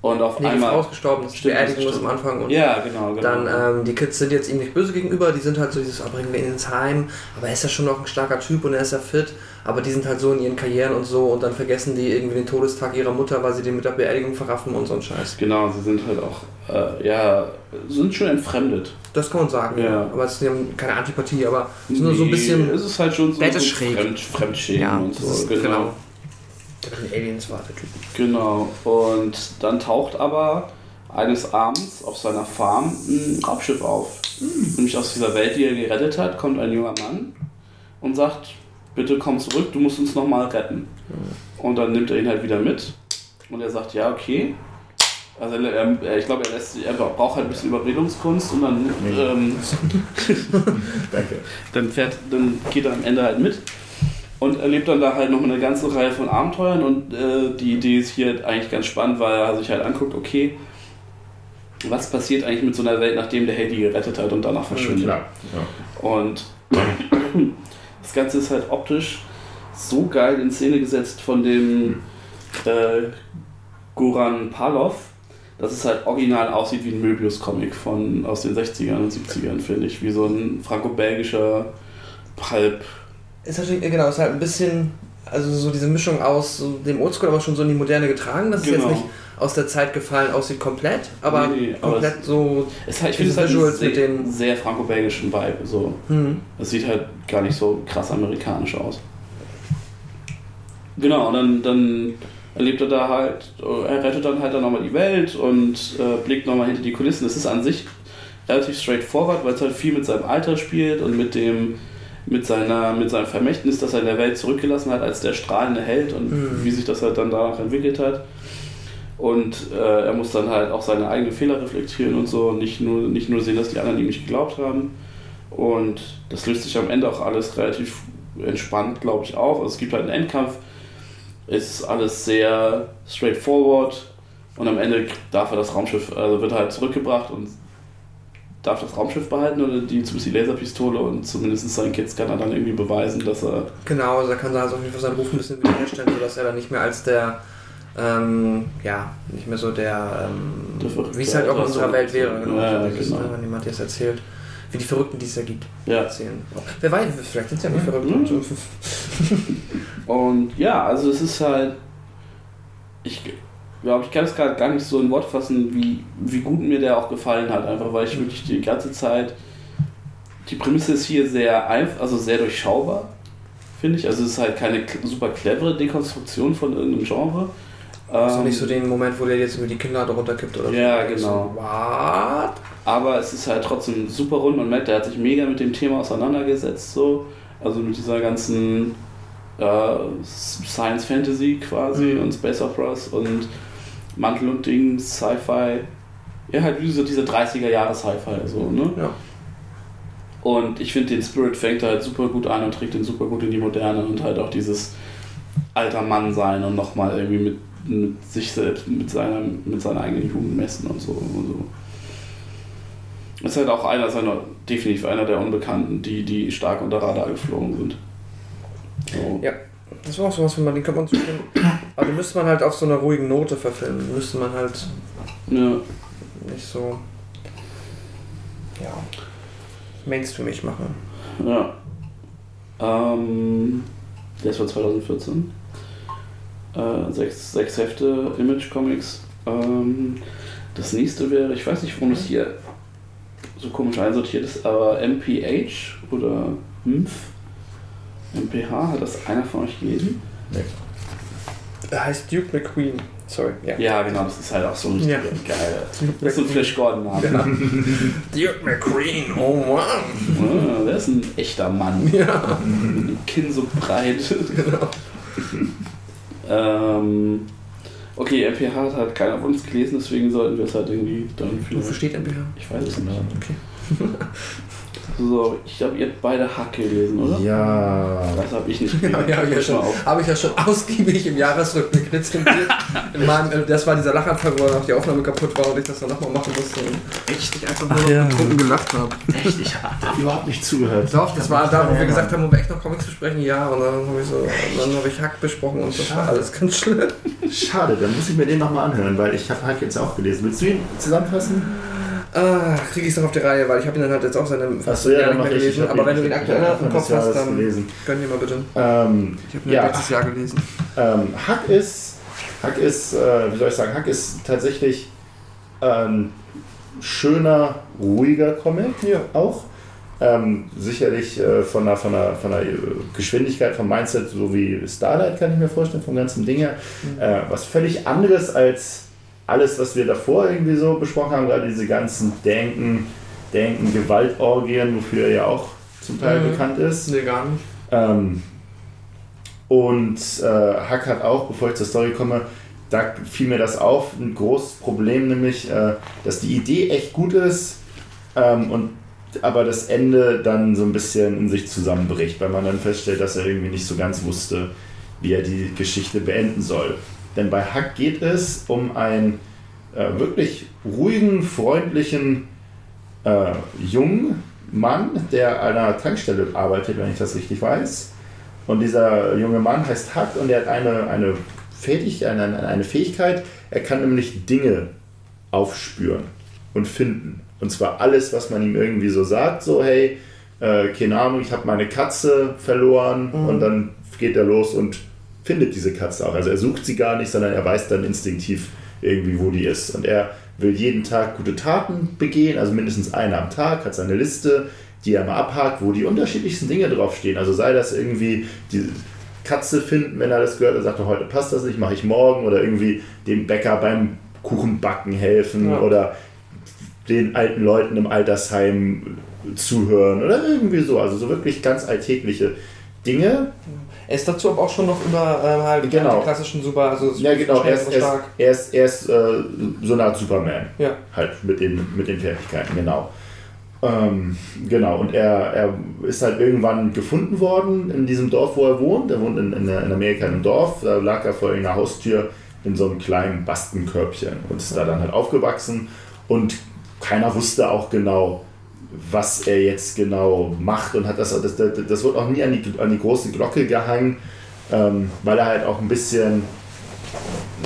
[SPEAKER 2] und auf
[SPEAKER 3] Nee, die
[SPEAKER 2] einmal.
[SPEAKER 3] Frau ist gestorben, das ist die
[SPEAKER 2] Stimmt,
[SPEAKER 3] Beerdigung ist am Anfang und
[SPEAKER 2] Ja, genau, genau.
[SPEAKER 3] dann ähm, die Kids sind jetzt ihm nicht böse gegenüber, die sind halt so dieses, oh, bringen wir ihn ins Heim, aber er ist ja schon noch ein starker Typ und er ist ja fit, aber die sind halt so in ihren Karrieren und so und dann vergessen die irgendwie den Todestag ihrer Mutter, weil sie den mit der Beerdigung verraffen und so ein Scheiß.
[SPEAKER 2] Genau, sie sind halt auch, äh, ja, sind schon entfremdet.
[SPEAKER 3] Das kann man sagen, ja.
[SPEAKER 2] Ja.
[SPEAKER 3] Aber es ist ja keine Antipathie, aber es ist nur so ein bisschen.
[SPEAKER 2] Es ist halt schon so, so. Fremd, Fremdschämen
[SPEAKER 3] Ja,
[SPEAKER 2] und
[SPEAKER 3] das
[SPEAKER 2] so.
[SPEAKER 3] ist,
[SPEAKER 2] genau.
[SPEAKER 3] genau. Der den Aliens war der Typ.
[SPEAKER 2] genau. Und dann taucht aber eines Abends auf seiner Farm ein Raumschiff auf. Nämlich aus dieser Welt, die er gerettet hat, kommt ein junger Mann und sagt, bitte komm zurück, du musst uns nochmal retten. Und dann nimmt er ihn halt wieder mit. Und er sagt, ja, okay. Also er, er, ich glaube, er, lässt, er braucht halt ein bisschen Überredungskunst und dann ähm, *laughs*
[SPEAKER 4] Danke.
[SPEAKER 2] dann fährt, dann geht er am Ende halt mit und erlebt dann da halt noch eine ganze Reihe von Abenteuern und äh, die Idee ist hier eigentlich ganz spannend, weil er sich halt anguckt, okay, was passiert eigentlich mit so einer Welt, nachdem der Held die gerettet hat und danach verschwindet.
[SPEAKER 4] Klar. Ja.
[SPEAKER 2] Und *clears throat* das Ganze ist halt optisch so geil in Szene gesetzt von dem äh, Goran Palov, dass es halt original aussieht wie ein Möbius-Comic von aus den 60ern und 70ern, finde ich. Wie so ein franco-belgischer Pulp.
[SPEAKER 3] Ist natürlich, genau, ist halt ein bisschen, also so diese Mischung aus so dem Oldschool, aber schon so in die Moderne getragen, dass es
[SPEAKER 2] Genau.
[SPEAKER 3] jetzt nicht aus der Zeit gefallen aussieht komplett, aber
[SPEAKER 2] Nee, nee, aber
[SPEAKER 3] komplett so.
[SPEAKER 2] Es hat, ich finde es halt
[SPEAKER 3] Visuals
[SPEAKER 2] sehr,
[SPEAKER 3] mit den-
[SPEAKER 2] sehr franco-belgischen Vibe. So.
[SPEAKER 3] Hm.
[SPEAKER 2] Es sieht halt gar nicht so krass amerikanisch aus. Genau, und dann, dann erlebt er da halt, er rettet dann halt dann nochmal die Welt und äh, blickt nochmal hinter die Kulissen. Das ist an sich relativ straightforward, weil es halt viel mit seinem Alter spielt und mit dem mit seiner mit seinem Vermächtnis, das er in der Welt zurückgelassen hat als der strahlende Held und
[SPEAKER 3] Mhm.
[SPEAKER 2] wie sich das halt dann danach entwickelt hat. Und äh, er muss dann halt auch seine eigenen Fehler reflektieren und so, nicht nur, nicht nur sehen, dass die anderen ihm nicht geglaubt haben. Und das löst sich am Ende auch alles relativ entspannt, glaube ich, auf. Also es gibt halt einen Endkampf, ist alles sehr straightforward und am Ende darf er das Raumschiff, also wird er halt zurückgebracht und darf das Raumschiff behalten oder die zumindest die Laserpistole und zumindest seinen Kids kann er dann irgendwie beweisen, dass er
[SPEAKER 3] Genau, also er kann da also auf jeden Fall seinen Ruf ein bisschen wiederherstellen, sodass er dann nicht mehr als der, ähm, ja, nicht mehr so der, ähm, wie es halt auch in
[SPEAKER 2] also
[SPEAKER 3] unserer Welt wäre, genau.
[SPEAKER 2] Ja,
[SPEAKER 3] so dieses,
[SPEAKER 2] genau.
[SPEAKER 3] wenn jemand das erzählt. Wie die Verrückten, die es da gibt,
[SPEAKER 2] ja.
[SPEAKER 3] erzählen. Wer weiß, vielleicht sind es ja nicht
[SPEAKER 2] Mhm.
[SPEAKER 3] verrückt. *laughs* *laughs*
[SPEAKER 2] Und ja, also es ist halt. Ich glaube, ich kann es gerade gar nicht so in Wort fassen, wie, wie gut mir der auch gefallen hat. Einfach weil ich wirklich die ganze Zeit. Die Prämisse ist hier sehr einfach, also sehr durchschaubar, finde ich. Also es ist halt keine super clevere Dekonstruktion von irgendeinem Genre.
[SPEAKER 3] Du
[SPEAKER 2] Ähm,
[SPEAKER 3] nicht so den Moment, wo der jetzt über die Kinder da runterkippt oder
[SPEAKER 2] Ja,
[SPEAKER 3] so?
[SPEAKER 2] genau.
[SPEAKER 3] So, what?
[SPEAKER 2] Aber es ist halt trotzdem super rund. Man merkt, er hat sich mega mit dem Thema auseinandergesetzt. So. Also mit dieser ganzen äh, Science Fantasy quasi
[SPEAKER 3] Mhm.
[SPEAKER 2] und Space Operas und Mantel und Ding, Sci-Fi. Ja, halt wie so diese 30er Jahre Sci-Fi. So, ne?
[SPEAKER 3] Ja.
[SPEAKER 2] Und ich finde, den Spirit fängt halt super gut an und trägt den super gut in die Moderne und halt auch dieses alter Mann sein und nochmal irgendwie mit, mit sich selbst, mit seiner, mit seiner eigenen Jugend messen und so. Und so. Ist halt auch einer seiner, definitiv einer der Unbekannten, die, die stark unter Radar geflogen sind. So.
[SPEAKER 3] Ja. Das war auch sowas, wenn man den kann man zustimmen. Aber den müsste man halt auf so einer ruhigen Note verfilmen. Müsste man halt
[SPEAKER 2] Ja.
[SPEAKER 3] nicht so. Ja. Mainstreamig machen.
[SPEAKER 2] ja. Ähm, der ist von 2014. Äh, sechs, sechs Hefte Image Comics. Ähm, das nächste wäre, ich weiß nicht, warum das hier so komisch einsortiert ist, aber MPH oder MPH, MPH, hat das einer von euch gelesen?
[SPEAKER 3] Er heißt Duke McQueen. Sorry, ja.
[SPEAKER 2] Ja, genau, das ist halt auch so ein
[SPEAKER 3] Ja.
[SPEAKER 2] geil.
[SPEAKER 3] Duke
[SPEAKER 2] Das ist so ein Flash Gordon-Name.
[SPEAKER 3] Ja. *laughs* Duke McQueen, oh Mann.
[SPEAKER 2] Ja, der ist ein echter Mann.
[SPEAKER 3] Ja.
[SPEAKER 2] Mit dem Kinn so breit. *laughs*
[SPEAKER 3] Genau.
[SPEAKER 2] Ähm, okay, MPH hat halt keiner von uns gelesen, deswegen sollten wir es halt irgendwie dann
[SPEAKER 3] Du
[SPEAKER 2] vielleicht.
[SPEAKER 3] versteht MPH?
[SPEAKER 2] Ich weiß es nicht.
[SPEAKER 3] Okay. *laughs*
[SPEAKER 2] So, ich glaube, ihr habt beide Hack gelesen, oder?
[SPEAKER 4] Ja.
[SPEAKER 2] Das habe ich nicht
[SPEAKER 3] Ja,
[SPEAKER 2] gelesen.
[SPEAKER 3] ja, hab ich ja schon, habe ich ja schon ausgiebig im Jahresrückblick rezensiert. *laughs* Äh, das war dieser Lachanfall, wo dann auch die Aufnahme kaputt war und ich das dann nochmal machen musste. Echt ich einfach nur noch
[SPEAKER 4] ja.
[SPEAKER 3] betrunken gelacht habe.
[SPEAKER 4] Echt, ich habe überhaupt nicht zugehört.
[SPEAKER 3] Doch, das war da, wo wir gesagt haben, wo wir echt noch Comics besprechen, ja. Und dann habe ich so, und dann habe ich Hack besprochen und das war
[SPEAKER 4] Schade.
[SPEAKER 3] alles ganz schlimm.
[SPEAKER 4] Schade, dann muss ich mir den nochmal anhören, weil ich habe Hack jetzt auch gelesen. Willst du ihn zusammenfassen?
[SPEAKER 3] Ah, kriege ich es noch auf die Reihe, weil ich habe ihn dann halt jetzt auch seit einem fast
[SPEAKER 4] Achso, ja,
[SPEAKER 3] nicht mehr
[SPEAKER 4] ich. ich
[SPEAKER 3] gelesen.
[SPEAKER 4] hab
[SPEAKER 3] Aber wenn du den
[SPEAKER 4] ich
[SPEAKER 3] aktuell
[SPEAKER 4] des
[SPEAKER 3] Kopf hast, dann
[SPEAKER 4] gelesen.
[SPEAKER 3] gönn dir mal bitte.
[SPEAKER 4] Ähm,
[SPEAKER 3] Ich habe ihn
[SPEAKER 4] Ja.
[SPEAKER 3] letztes Jahr gelesen.
[SPEAKER 4] Ähm, Hack ist, Hack ist, äh, wie soll ich sagen, Hack ist tatsächlich ein schöner, ruhiger Comic
[SPEAKER 3] Ja.
[SPEAKER 4] auch. Ähm, sicherlich äh, von, der, von, der, von der Geschwindigkeit, vom Mindset, so wie Starlight, kann ich mir vorstellen, vom ganzen Ding her. Äh, was völlig anderes als alles, was wir davor irgendwie so besprochen haben, gerade diese ganzen Denken, Denken, Gewaltorgien, wofür er ja auch zum Teil
[SPEAKER 3] Mhm.
[SPEAKER 4] bekannt ist.
[SPEAKER 3] Nee, gar nicht.
[SPEAKER 4] Ähm, und äh, Hack hat auch, bevor ich zur Story komme, da fiel mir das auf, ein großes Problem, nämlich, äh, dass die Idee echt gut ist, ähm, und aber das Ende dann so ein bisschen in sich zusammenbricht, weil man dann feststellt, dass er irgendwie nicht so ganz wusste, wie er die Geschichte beenden soll. Denn bei Hack geht es um einen äh, wirklich ruhigen, freundlichen äh, jungen Mann, der an einer Tankstelle arbeitet, wenn ich das richtig weiß. Und dieser junge Mann heißt Hack und er hat eine, eine, Fähigkeit, eine, eine Fähigkeit, er kann nämlich Dinge aufspüren und finden. Und zwar alles, was man ihm irgendwie so sagt, so hey, äh, keine Ahnung, ich habe meine Katze verloren
[SPEAKER 3] Mhm.
[SPEAKER 4] und dann geht er los und findet diese Katze auch. Also er sucht sie gar nicht, sondern er weiß dann instinktiv irgendwie, wo die ist. Und er will jeden Tag gute Taten begehen, also mindestens eine am Tag, hat seine Liste, die er mal abhakt, wo die unterschiedlichsten Dinge draufstehen. Also sei das irgendwie die Katze finden, wenn er das gehört. Er sagte, heute passt das nicht, mache ich morgen. Oder irgendwie dem Bäcker beim Kuchenbacken helfen.
[SPEAKER 3] Ja.
[SPEAKER 4] Oder den alten Leuten im Altersheim zuhören. Oder irgendwie so. Also so wirklich ganz alltägliche Dinge.
[SPEAKER 3] Er ist dazu aber auch schon noch über ähm, halt
[SPEAKER 4] Genau.
[SPEAKER 3] die klassischen Super, also
[SPEAKER 4] Ja, genau. Er ist,
[SPEAKER 3] und
[SPEAKER 4] er ist,
[SPEAKER 3] stark.
[SPEAKER 4] er ist, er ist äh, so eine Art Superman.
[SPEAKER 3] Ja.
[SPEAKER 4] Halt mit den, mit den Fertigkeiten, genau. Ähm, genau, und er, er ist halt irgendwann gefunden worden in diesem Dorf, wo er wohnt. Er wohnt in, in, in Amerika in einem Dorf. Da lag er vor irgendeiner Haustür in so einem kleinen Bastenkörbchen und ist da dann halt aufgewachsen. Und keiner wusste auch genau, was er jetzt genau macht und hat das, das, das, das wird auch nie an die, an die große Glocke gehangen, ähm, weil er halt auch ein bisschen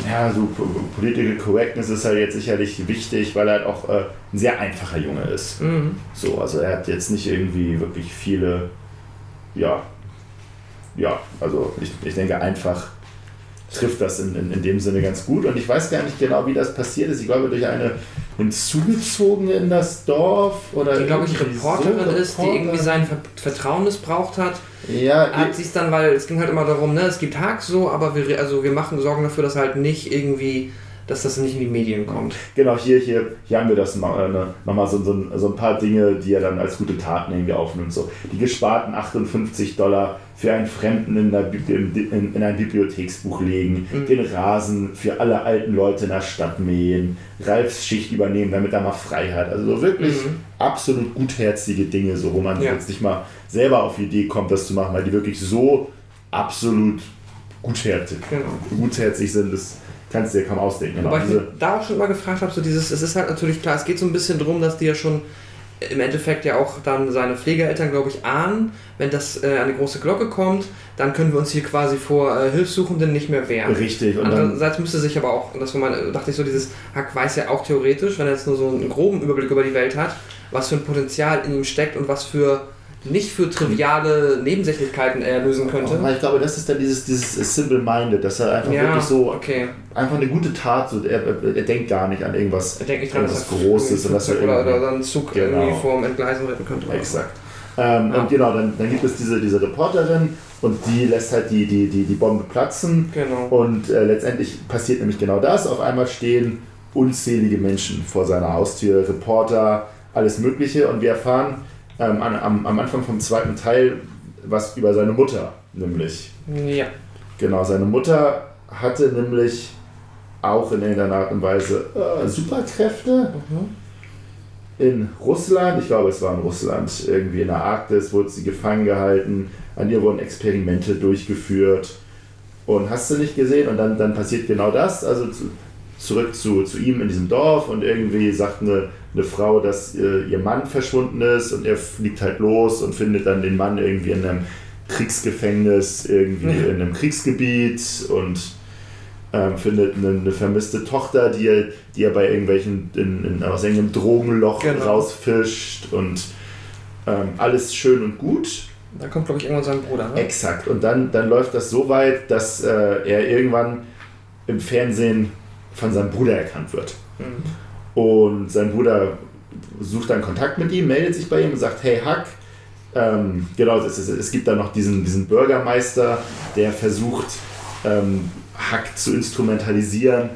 [SPEAKER 4] ja, so Political Correctness ist halt jetzt sicherlich wichtig, weil er halt auch äh, ein sehr einfacher Junge ist.
[SPEAKER 3] Mhm.
[SPEAKER 4] So, also er hat jetzt nicht irgendwie wirklich viele, ja, ja, also ich, ich denke einfach trifft das in, in, in dem Sinne ganz gut und ich weiß gar nicht genau, wie das passiert ist. Ich glaube, durch eine hinzugezogene in das Dorf oder
[SPEAKER 3] Die, glaube ich, Reporterin
[SPEAKER 4] so
[SPEAKER 3] ist, die irgendwie sein Ver Vertrauen missbraucht hat.
[SPEAKER 4] Ja,
[SPEAKER 3] Hat sie es dann, weil es ging halt immer darum, ne, es gibt Hack so, aber wir, also wir machen Sorgen dafür, dass halt nicht irgendwie, dass das nicht in die Medien kommt.
[SPEAKER 4] Genau, hier, hier, hier haben wir das mal, äh, ne, nochmal so, so, ein- so ein paar Dinge, die er dann als gute Taten irgendwie aufnimmt. So, die gesparten 58 Dollar für einen Fremden in, in, in ein Bibliotheksbuch legen,
[SPEAKER 3] Mhm.
[SPEAKER 4] den Rasen für alle alten Leute in der Stadt mähen, Ralfs Schicht übernehmen, damit er mal frei hat. Also so wirklich
[SPEAKER 3] Mhm.
[SPEAKER 4] absolut gutherzige Dinge, so wo man
[SPEAKER 3] Ja.
[SPEAKER 4] jetzt nicht mal selber auf die Idee kommt, das zu machen, weil die wirklich so absolut gutherzig,
[SPEAKER 3] Genau.
[SPEAKER 4] gutherzig sind, das kannst du dir kaum ausdenken. Genau,
[SPEAKER 3] Wobei ich da auch schon mal gefragt habe, so dieses, es ist halt natürlich klar, es geht so ein bisschen drum, dass die ja schon im Endeffekt ja auch dann seine Pflegeeltern, glaube ich, ahnen, wenn das äh, die große Glocke kommt, dann können wir uns hier quasi vor äh, Hilfssuchenden nicht mehr wehren.
[SPEAKER 4] Richtig, und
[SPEAKER 3] Andererseits müsste sich aber auch, das war mal, dachte ich so, dieses Hack weiß ja auch theoretisch, wenn er jetzt nur so einen groben Überblick über die Welt hat, was für ein Potenzial in ihm steckt und was für nicht für triviale Nebensächlichkeiten er lösen könnte.
[SPEAKER 4] Ich glaube, das ist dann dieses, dieses Simple-Minded, dass er einfach
[SPEAKER 3] ja,
[SPEAKER 4] wirklich so,
[SPEAKER 3] okay.
[SPEAKER 4] einfach eine gute Tat, so, er, er, denkt gar nicht an irgendwas.
[SPEAKER 3] Er denkt nicht dran, dass
[SPEAKER 4] Irgendwas
[SPEAKER 3] er
[SPEAKER 4] Großes dass er
[SPEAKER 3] Flugzeug oder,
[SPEAKER 4] irgendwie-
[SPEAKER 3] oder dann einen Zug
[SPEAKER 4] Genau.
[SPEAKER 3] irgendwie vorm Entgleisen retten könnte.
[SPEAKER 4] Exakt. Ähm,
[SPEAKER 3] Ja.
[SPEAKER 4] Und genau, dann, dann gibt es diese, diese Reporterin und die lässt halt die, die, die, die Bombe platzen
[SPEAKER 3] Genau.
[SPEAKER 4] und äh, letztendlich passiert nämlich genau das. Auf einmal stehen unzählige Menschen vor seiner Haustür, Reporter, alles Mögliche und wir erfahren ähm, an, am, am Anfang vom zweiten Teil was über seine Mutter, nämlich.
[SPEAKER 3] Ja.
[SPEAKER 4] Genau, seine Mutter hatte nämlich auch in irgendeiner Art und Weise äh, Superkräfte
[SPEAKER 3] Mhm.
[SPEAKER 4] in Russland. Ich glaube, es war in Russland, irgendwie in der Arktis, wurde sie gefangen gehalten. An ihr wurden Experimente durchgeführt. Und hast du nicht gesehen? Und dann, dann passiert genau das. Also zu, zurück zu, zu ihm in diesem Dorf und irgendwie sagt eine, eine Frau, dass äh, ihr Mann verschwunden ist und er fliegt halt los und findet dann den Mann irgendwie in einem Kriegsgefängnis, irgendwie
[SPEAKER 3] Ja.
[SPEAKER 4] in einem Kriegsgebiet und ähm, findet eine, eine vermisste Tochter, die er, die er bei irgendwelchen, in, in, aus irgendeinem Drogenloch
[SPEAKER 3] Genau.
[SPEAKER 4] rausfischt und ähm, alles schön und gut.
[SPEAKER 3] Da kommt, glaube ich, irgendwann sein Bruder, ne?
[SPEAKER 4] Exakt. Und dann, dann läuft das so weit, dass äh, er irgendwann im Fernsehen von seinem Bruder erkannt wird.
[SPEAKER 3] Mhm.
[SPEAKER 4] Und sein Bruder sucht dann Kontakt mit ihm, meldet sich bei ihm und sagt, hey Hack, ähm, genau, es, es, es gibt da noch diesen, diesen Bürgermeister, der versucht, ähm, Hack zu instrumentalisieren,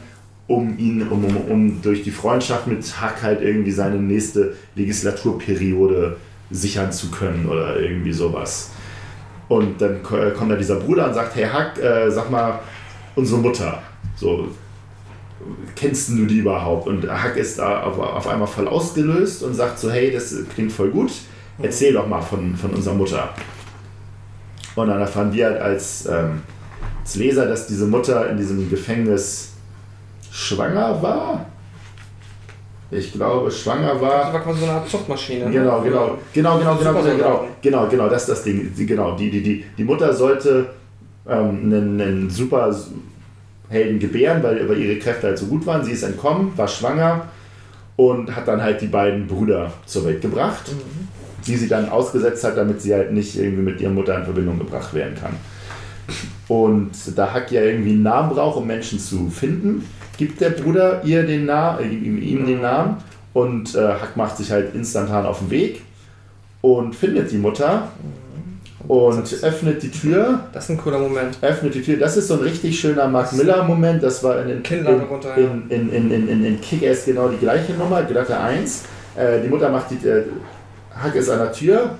[SPEAKER 4] um ihn, um, um, um durch die Freundschaft mit Hack halt irgendwie seine nächste Legislaturperiode sichern zu können oder irgendwie sowas. Und dann äh, kommt da dieser Bruder und sagt, hey Hack, äh, sag mal, unsere Mutter, so, kennst du die überhaupt? Und Hack ist da auf, auf einmal voll ausgelöst und sagt so, hey, das klingt voll gut, erzähl doch mal von, von unserer Mutter. Und dann erfahren wir halt als, ähm, als Leser, dass diese Mutter in diesem Gefängnis schwanger war. Ich glaube, schwanger war.
[SPEAKER 3] Das war quasi so eine Art Zuchtmaschine. ne?
[SPEAKER 4] Genau, genau, genau, genau, genau, genau, genau,
[SPEAKER 3] Supersoldaten.
[SPEAKER 4] genau, genau, das ist das Ding. Die, genau, die, die, die, die Mutter sollte ähm, einen, einen super Helden gebären, weil, weil ihre Kräfte halt so gut waren. Sie ist entkommen, war schwanger und hat dann halt die beiden Brüder zur Welt gebracht, die sie dann ausgesetzt hat, damit sie halt nicht irgendwie mit ihrer Mutter in Verbindung gebracht werden kann. Und da Hack ja irgendwie einen Namen braucht, um Menschen zu finden, gibt der Bruder ihr den Namen, äh, ihm, ihm den Namen und äh, Hack macht sich halt instantan auf den Weg und findet die Mutter und öffnet die Tür.
[SPEAKER 3] Das ist ein cooler Moment.
[SPEAKER 4] Öffnet die Tür. Das ist so ein richtig schöner Mark Miller-Moment. Das war in, in,
[SPEAKER 3] Kinnlade
[SPEAKER 4] in,
[SPEAKER 3] runter, ja.
[SPEAKER 4] in, in, in, in, in, in Kick-Ass genau die gleiche Nummer, glatte 1. Äh, die Mutter macht die, äh, Hack ist an der Tür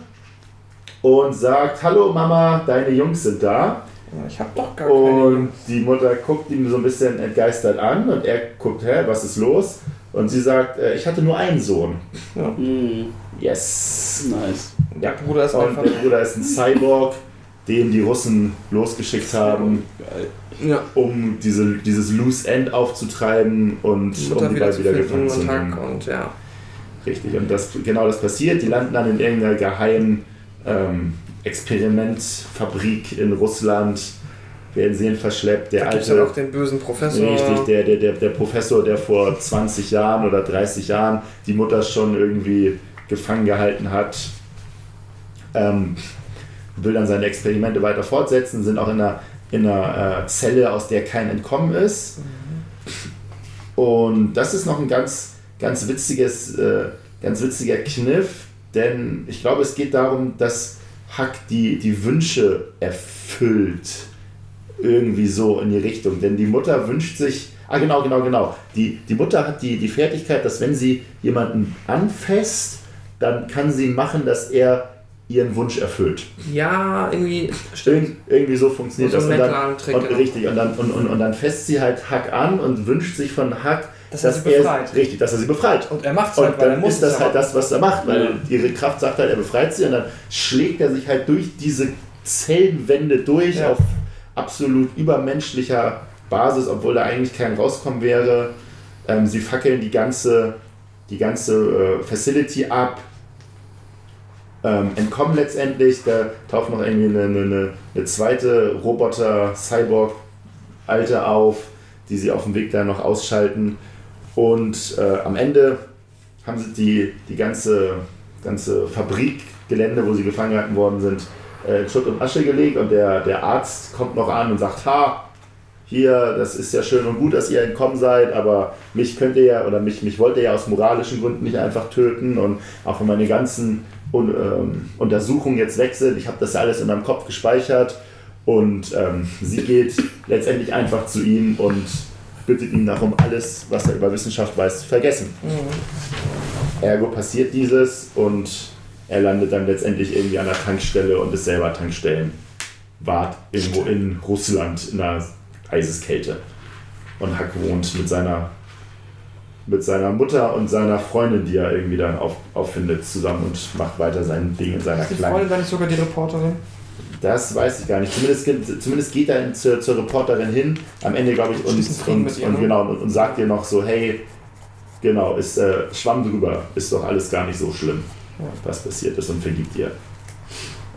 [SPEAKER 4] und sagt, hallo Mama, deine Jungs sind da.
[SPEAKER 3] Ich hab doch gar keine.
[SPEAKER 4] Und die Mutter guckt ihn so ein bisschen entgeistert an und er guckt, hä, was ist los? Und sie sagt, äh, ich hatte nur einen Sohn.
[SPEAKER 2] Mhm.
[SPEAKER 4] Yes.
[SPEAKER 2] Nice.
[SPEAKER 4] Ja.
[SPEAKER 3] Der Bruder ist
[SPEAKER 4] Und
[SPEAKER 3] einfach.
[SPEAKER 4] der Bruder ist ein Cyborg, den die Russen losgeschickt haben.
[SPEAKER 3] Ja.
[SPEAKER 4] um diese, dieses Loose End aufzutreiben und
[SPEAKER 3] Die
[SPEAKER 4] um die
[SPEAKER 3] wieder
[SPEAKER 4] beiden wieder gefangen zu nehmen.
[SPEAKER 3] Und ja.
[SPEAKER 4] Richtig, und das, genau das passiert. Die landen dann in irgendeiner geheimen ähm, Experimentfabrik in Russland, werden sie hin verschleppt. Der
[SPEAKER 3] Da
[SPEAKER 4] alte,
[SPEAKER 3] ja auch den bösen Professor.
[SPEAKER 4] richtig, der, der, der, der Professor, der vor 20 Jahren oder 30 Jahren die Mutter schon irgendwie gefangen gehalten hat, ähm, will dann seine Experimente weiter fortsetzen, sind auch in einer, in einer äh, Zelle, aus der kein Entkommen ist. Und das ist noch ein ganz, ganz witziges, äh, ganz witziger Kniff, denn ich glaube, es geht darum, dass Hack die, die Wünsche erfüllt. Irgendwie so in die Richtung. Denn die Mutter wünscht sich. Ah, genau, genau, genau. Die, die Mutter hat die, die Fertigkeit, dass wenn sie jemanden anfasst, dann kann sie machen, dass er ihren Wunsch erfüllt.
[SPEAKER 3] Ja, irgendwie. Stimmt.
[SPEAKER 4] Irgend, irgendwie so funktioniert
[SPEAKER 3] So
[SPEAKER 4] das. Und dann,
[SPEAKER 3] Mecklenburg-Trick,
[SPEAKER 4] und,
[SPEAKER 3] genau.
[SPEAKER 4] richtig, und dann, und, und, und dann fässt sie halt Hack an und wünscht sich von Hack,
[SPEAKER 3] Dass er sie befreit.
[SPEAKER 4] richtig, dass er sie befreit.
[SPEAKER 3] Und er macht es halt,
[SPEAKER 4] Und
[SPEAKER 3] weil er
[SPEAKER 4] dann
[SPEAKER 3] muss
[SPEAKER 4] ist das halt das, was er macht, weil
[SPEAKER 2] Ja.
[SPEAKER 4] ihre Kraft sagt halt, er befreit sie und dann schlägt er sich halt durch diese Zellenwände durch
[SPEAKER 3] Ja.
[SPEAKER 4] auf absolut übermenschlicher Basis, obwohl da eigentlich kein rauskommen wäre. Ähm, sie fackeln die ganze, die ganze äh, Facility ab, ähm, entkommen letztendlich. Da taucht noch irgendwie eine, eine, eine zweite Roboter-Cyborg-Alte auf, die sie auf dem Weg da noch ausschalten. Und äh, am Ende haben sie die, die ganze, ganze Fabrikgelände, wo sie gefangen gehalten worden sind, äh, in Schutt und Asche gelegt. Und der, der Arzt kommt noch an und sagt, ha, hier, das ist ja schön und gut, dass ihr entkommen seid, aber mich könnt ihr ja, oder mich, mich wollt ihr ja aus moralischen Gründen nicht einfach töten. Und auch wenn meine ganzen Un ähm, Untersuchungen jetzt weg sind, ich habe das ja alles in meinem Kopf gespeichert. Und ähm, sie geht letztendlich einfach zu ihm und bittet ihn darum, alles, was er über Wissenschaft weiß, zu vergessen. Ergo passiert dieses und er landet dann letztendlich irgendwie an der Tankstelle und ist selber Tankstellenwart irgendwo in Russland in einer Eiseskälte. Und Hack wohnt mit seiner, mit seiner Mutter und seiner Freundin, die er irgendwie dann auf, auffindet, zusammen und macht weiter sein Ding in seiner
[SPEAKER 3] Ist die
[SPEAKER 4] kleinen
[SPEAKER 3] Freundin dann nicht sogar die Reporterin?
[SPEAKER 4] das weiß ich gar nicht. Zumindest, geht- zumindest geht er zur, zur Reporterin hin, am Ende, glaube ich, und, und, und,
[SPEAKER 3] ne?
[SPEAKER 4] genau, und, und sagt ihr noch so, hey, genau, ist äh, Schwamm drüber, ist doch alles gar nicht so schlimm, was passiert ist und vergibt ihr.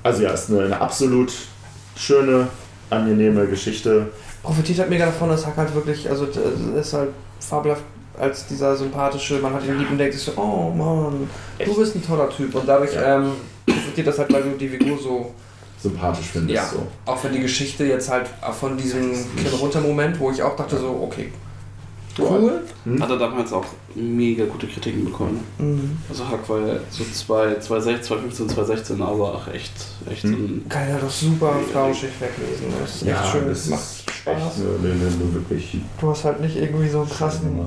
[SPEAKER 4] Also ja, ist eine, eine absolut schöne, angenehme Geschichte.
[SPEAKER 3] Profitiert halt mega davon, dass Hack halt wirklich, also ist halt fabelhaft als dieser sympathische, man hat ihn lieb und denkt sich so, oh Mann, du bist ein toller Typ. Und dadurch
[SPEAKER 4] Ja.
[SPEAKER 3] ähm, profitiert das halt, weil du die Figur so
[SPEAKER 4] Sympathisch finde ich
[SPEAKER 3] Ja.
[SPEAKER 4] so.
[SPEAKER 3] Auch wenn die Geschichte jetzt halt von diesem Kinn-Runter-Moment, wo ich auch dachte so, okay, cool.
[SPEAKER 2] Hat er damals auch mega gute Kritiken bekommen.
[SPEAKER 3] Mhm.
[SPEAKER 2] Also Hack war ja so 2, 2016, 2015, 2016, aber auch echt, echt
[SPEAKER 4] Mhm.
[SPEAKER 2] ein
[SPEAKER 3] Kann halt auch super flauschig weglesen. Das ist echt schön,
[SPEAKER 4] das
[SPEAKER 3] macht
[SPEAKER 4] ist
[SPEAKER 3] Spaß.
[SPEAKER 4] echt eine, eine, eine wirklich
[SPEAKER 3] Du hast halt nicht irgendwie so einen krassen.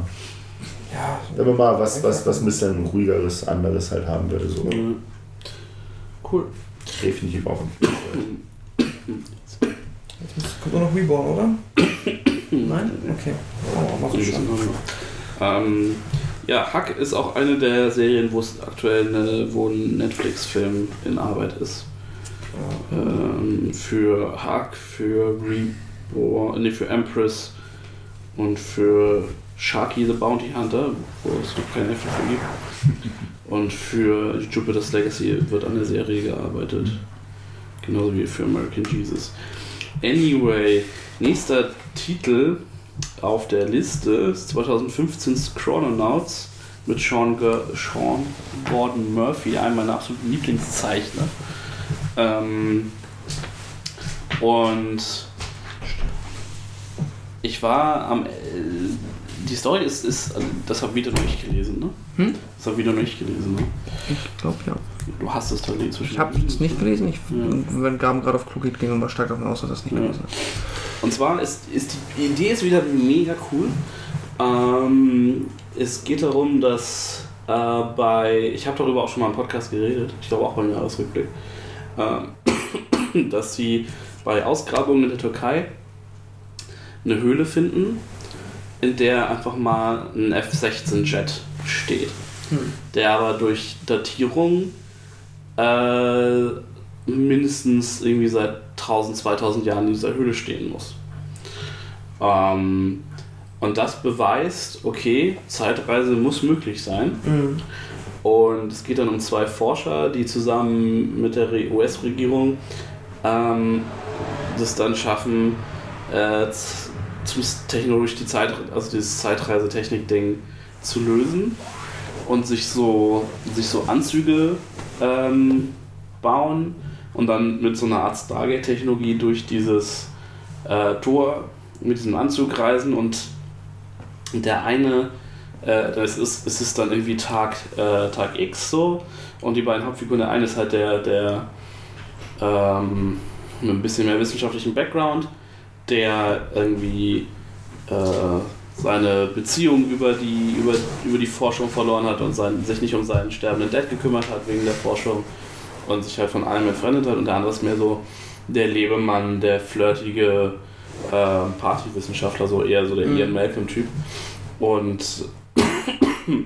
[SPEAKER 3] Ja,
[SPEAKER 4] Wenn man mal was, was, was ein bisschen ruhigeres, anderes halt haben würde, so
[SPEAKER 2] Mhm. Cool.
[SPEAKER 4] definitiv auch. *coughs*
[SPEAKER 3] jetzt muss- kommt nur noch Reborn, oder? Nein? Okay. Oh, mach ich schon.
[SPEAKER 2] Ähm, ja, Hack ist auch eine der Serien, wo es aktuell eine, wo ein Netflix-Film in Arbeit ist. Ähm, für Hack, für Reborn, nee, für Empress und für Sharky the Bounty Hunter, wo es noch keine FFG gibt. Und für Jupiter's Legacy wird an der Serie gearbeitet. Genauso wie für American Jesus. Anyway, nächster Titel auf der Liste ist 2015's Chrononauts mit Sean, Sean Gordon Murphy, einem meiner absoluten Lieblingszeichner. Ähm, und ich war am. Äh, die Story ist, ist also das habe wieder noch nicht gelesen, ne?
[SPEAKER 3] Hm?
[SPEAKER 2] Das habe wieder noch nicht gelesen, ne?
[SPEAKER 3] Ich glaube ja.
[SPEAKER 2] Du hast es da zwischen.
[SPEAKER 3] Ich habe es nicht gelesen. Ich,
[SPEAKER 2] Ja.
[SPEAKER 3] Wenn Gaben gerade auf Klo geht, ging immer stark davon aus, dass es nicht
[SPEAKER 2] Ja.
[SPEAKER 3] gelesen hat.
[SPEAKER 2] Und zwar ist, ist die Idee ist wieder mega cool. Ähm, es geht darum, dass äh, bei, ich habe darüber auch schon mal im Podcast geredet, ich glaube auch beim Jahresrückblick, ähm, *coughs* dass sie bei Ausgrabungen in der Türkei eine Höhle finden, in der einfach mal ein F-16-Jet steht, der aber durch Datierung äh, mindestens irgendwie seit 1000, 2000 Jahren in dieser Höhle stehen muss. Ähm, und das beweist, okay, Zeitreise muss möglich sein. Und es geht dann um zwei Forscher, die zusammen mit der Re- US-Regierung ähm, das dann schaffen, äh, technologisch die Zeit, also dieses Zeitreisetechnik-Ding zu lösen und sich so, sich so Anzüge ähm, bauen und dann mit so einer Art Stargate-Technologie durch dieses äh, Tor mit diesem Anzug reisen und der eine, äh, das ist, es ist dann irgendwie Tag, äh, Tag X so und die beiden Hauptfiguren, der eine ist halt der, der ähm, mit ein bisschen mehr wissenschaftlichen Background, der irgendwie äh, seine Beziehung über die, über, über die Forschung verloren hat und sein, sich nicht um seinen sterbenden Dad gekümmert hat wegen der Forschung und sich halt von allem entfremdet hat und der andere ist mehr so der Lebemann, der flirtige äh, Partywissenschaftler, so eher so der
[SPEAKER 3] Mhm.
[SPEAKER 2] Ian Malcolm-Typ. Und *clears throat*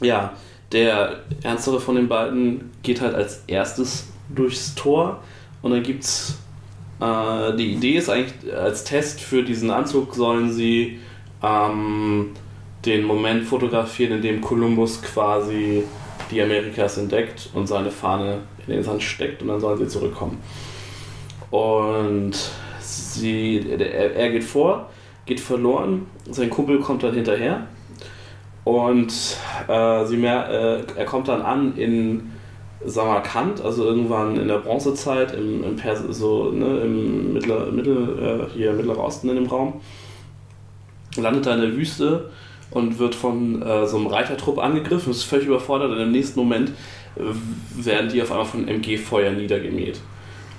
[SPEAKER 2] ja, der ernstere von den beiden geht halt als erstes durchs Tor und dann gibt's äh, die Idee ist eigentlich als Test für diesen Anzug sollen sie ähm, den Moment fotografieren, in dem Kolumbus quasi die Amerikas entdeckt und seine Fahne in den Sand steckt und dann sollen sie zurückkommen. Und sie, er, er geht vor, geht verloren, sein Kumpel kommt dann hinterher und äh, sie mer äh, er kommt dann an in Samarkand, also irgendwann in der Bronzezeit, im, im, Pers so, ne, im Mittler, Mittel, äh, hier Mittlerer Osten in dem Raum, landet da in der Wüste und wird von äh, so einem Reitertrupp angegriffen, ist völlig überfordert und im nächsten Moment äh, werden die auf einmal von MG-Feuer niedergemäht.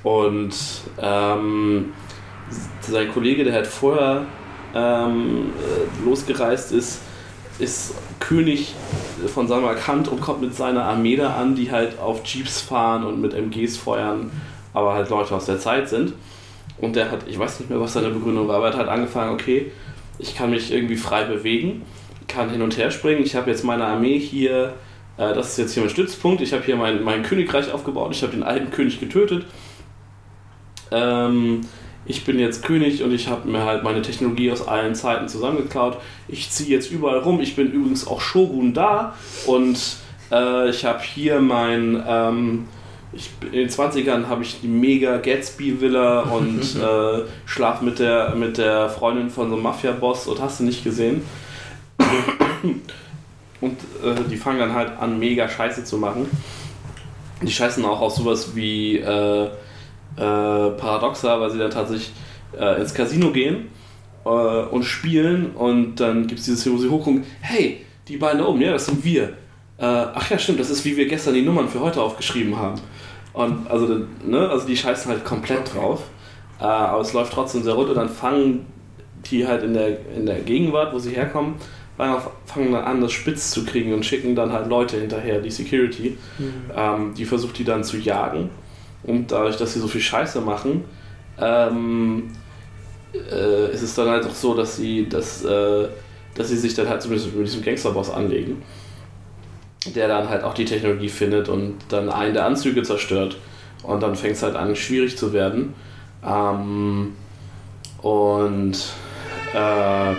[SPEAKER 2] Und ähm, sein Kollege, der halt vorher ähm, äh, losgereist ist, ist König von Samarkand und kommt mit seiner Armee da an, die halt auf Jeeps fahren und mit MGs feuern, aber halt Leute aus der Zeit sind. Und der hat, ich weiß nicht mehr, was seine Begründung war, aber er hat halt angefangen, okay, ich kann mich irgendwie frei bewegen, kann hin und her springen, ich habe jetzt meine Armee hier, äh, das ist jetzt hier mein Stützpunkt, ich habe hier mein, mein Königreich aufgebaut, ich habe den alten König getötet. Ähm, ich bin jetzt König und ich habe mir halt meine Technologie aus allen Zeiten zusammengeklaut. Ich ziehe jetzt überall rum. Ich bin übrigens auch Shogun da und äh, ich habe hier mein. Ähm, ich, in den 20ern habe ich die mega Gatsby-Villa *laughs* und äh, schlaf mit der, mit der Freundin von so einem Mafia-Boss und hast du nicht gesehen. *coughs* Und äh, die fangen dann halt an, mega Scheiße zu machen. Die scheißen auch auf sowas wie äh, äh, Paradoxa, weil sie dann tatsächlich äh, ins Casino gehen äh, und spielen und dann gibt es dieses hier, wo sie hochgucken, hey, die beiden da oben, ja, das sind wir. Äh, ach ja, stimmt, das ist wie wir gestern die Nummern für heute aufgeschrieben haben. Und also, ne, also die scheißen halt komplett drauf. Äh, aber es läuft trotzdem sehr rund und dann fangen die halt in der, in der Gegenwart, wo sie herkommen, fangen dann an, das spitz zu kriegen und schicken dann halt Leute hinterher, die Security. Ähm, die versucht die dann zu jagen. Und dadurch, dass sie so viel Scheiße machen, ähm, äh, ist es dann halt auch so, dass sie, dass, äh, dass sie sich dann halt zumindest mit diesem Gangsterboss anlegen. Der dann halt auch die Technologie findet und dann einen der Anzüge zerstört. Und dann fängt es halt an, schwierig zu werden. Ähm, und äh,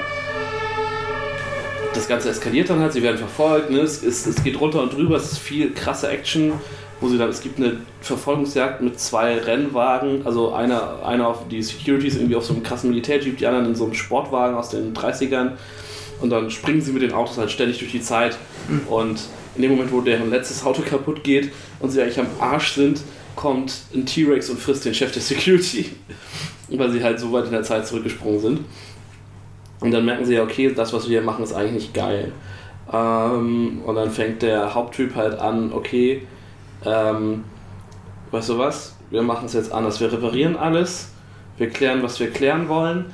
[SPEAKER 2] das Ganze eskaliert dann halt, sie werden verfolgt, ne? es, es, es geht runter und drüber, es ist viel krasse Action, wo sie dann, es gibt eine Verfolgungsjagd mit zwei Rennwagen, also einer, einer auf die Securities irgendwie auf so einem krassen Militärjeep, die anderen in so einem Sportwagen aus den 30ern und dann springen sie mit den Autos halt ständig durch die Zeit und in dem Moment, wo deren letztes Auto kaputt geht und sie eigentlich am Arsch sind, kommt ein T-Rex und frisst den Chef der Security, *laughs* weil sie halt so weit in der Zeit zurückgesprungen sind. Und dann merken sie ja, okay, das, was wir hier machen, ist eigentlich nicht geil. Ähm, und dann fängt der Haupttyp halt an, okay, ähm, weißt du was, wir machen es jetzt anders. Wir reparieren alles, wir klären, was wir klären wollen.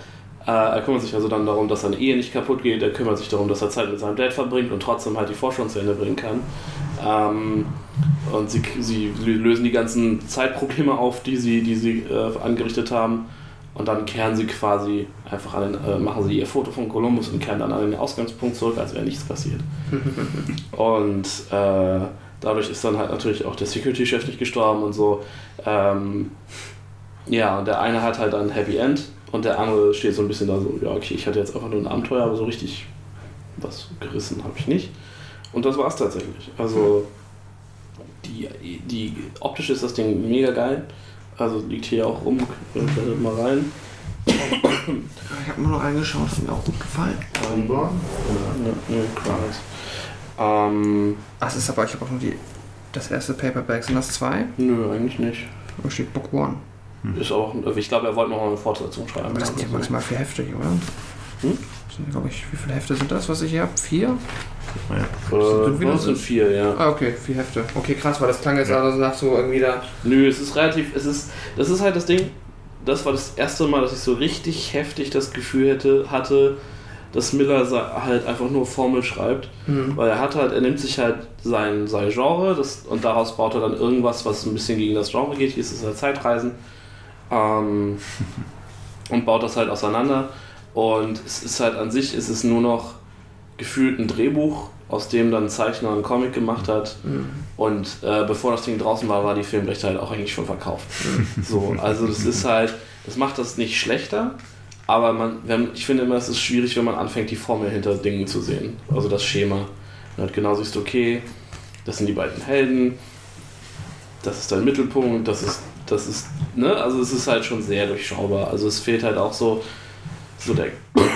[SPEAKER 2] Äh, er kümmert sich also dann darum, dass seine Ehe nicht kaputt geht. Er kümmert sich darum, dass er Zeit mit seinem Dad verbringt und trotzdem halt die Forschung zu Ende bringen kann. Ähm, und sie, sie lösen die ganzen Zeitprobleme auf, die sie, die sie äh, angerichtet haben. Und dann kehren sie quasi einfach an den, äh, machen sie ihr Foto von Kolumbus und kehren dann an den Ausgangspunkt zurück, als wäre nichts passiert. *laughs* und äh, dadurch ist dann halt natürlich auch der Security-Chef nicht gestorben und so. Ähm, ja, und der eine hat halt ein Happy End und der andere steht so ein bisschen da so, ja, okay, ich hatte jetzt einfach nur ein Abenteuer, aber so richtig was gerissen habe ich nicht. Und das war es tatsächlich. Also die, die optisch ist das Ding mega geil. Also liegt hier auch rum, äh, mal rein.
[SPEAKER 3] Ich habe mir noch reingeschaut, hat mir auch gut gefallen.
[SPEAKER 4] Reborn?
[SPEAKER 2] Ne, ne, Cries. Ähm,
[SPEAKER 3] Ach, es ist aber, ich habe auch nur die, das erste Paperback. Sind das zwei?
[SPEAKER 2] nö, eigentlich nicht.
[SPEAKER 3] Da steht Book One.
[SPEAKER 2] Ist auch, ich glaube, er wollte noch mal eine Fortsetzung schreiben.
[SPEAKER 3] Aber das sind ja maximal vier Hefte hier, oder?
[SPEAKER 2] Hm?
[SPEAKER 3] Das sind, glaube ich, wie viele Hefte sind das, was ich hier habe? Vier?
[SPEAKER 2] Äh,
[SPEAKER 3] sind wieder
[SPEAKER 2] das sind vier, ja.
[SPEAKER 3] Ah, okay, vier Hefte. Okay, krass, weil das klang jetzt also nach so irgendwie da.
[SPEAKER 2] Nö, es ist relativ, es ist, das ist halt das Ding, das war das erste Mal, dass ich so richtig heftig das Gefühl hätte, hatte, dass Miller halt einfach nur Formel schreibt,
[SPEAKER 3] Hm.
[SPEAKER 2] weil er hat halt, er nimmt sich halt sein, sein Genre das, und daraus baut er dann irgendwas, was ein bisschen gegen das Genre geht, hier ist es halt Zeitreisen ähm, *laughs* und baut das halt auseinander und es ist halt an sich, ist es nur noch gefühlt ein Drehbuch, aus dem dann ein Zeichner einen Comic gemacht hat
[SPEAKER 3] Hm.
[SPEAKER 2] und äh, bevor das Ding draußen war, war die Filmrechte halt auch eigentlich schon verkauft. so, also das ist halt, das macht das nicht schlechter, aber man, wenn, ich finde immer, es ist schwierig, wenn man anfängt, die Formel hinter Dingen zu sehen. Also das Schema. Und halt genau siehst okay, das sind die beiden Helden, das ist dein Mittelpunkt, das ist, das ist, ne, also es ist halt schon sehr durchschaubar. Also es fehlt halt auch so, so der. *clears throat*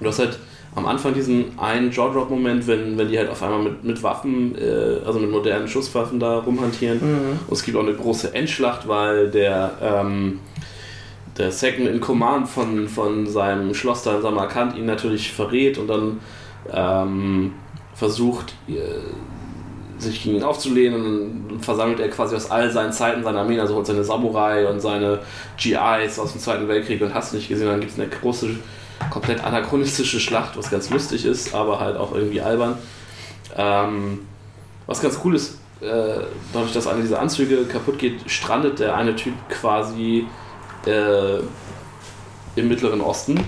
[SPEAKER 2] Du hast halt am Anfang diesen einen Jaw-Drop-Moment, wenn, wenn die halt auf einmal mit, mit Waffen, äh, also mit modernen Schusswaffen da rumhantieren.
[SPEAKER 3] Mhm.
[SPEAKER 2] Und es gibt auch eine große Endschlacht, weil der, ähm, der Second in Command von, von seinem Schloss da in Samarkand ihn natürlich verrät und dann ähm, versucht, äh, sich gegen ihn aufzulehnen dann versammelt er quasi aus all seinen Zeiten seine Armeen, also holt seine Samurai und seine GIs aus dem Zweiten Weltkrieg und hast nicht gesehen, dann gibt es eine große, komplett anachronistische Schlacht, was ganz lustig ist, aber halt auch irgendwie albern. Ähm, was ganz cool ist, äh, dadurch, dass eine dieser Anzüge kaputt geht, strandet der eine Typ quasi äh, im Mittleren Osten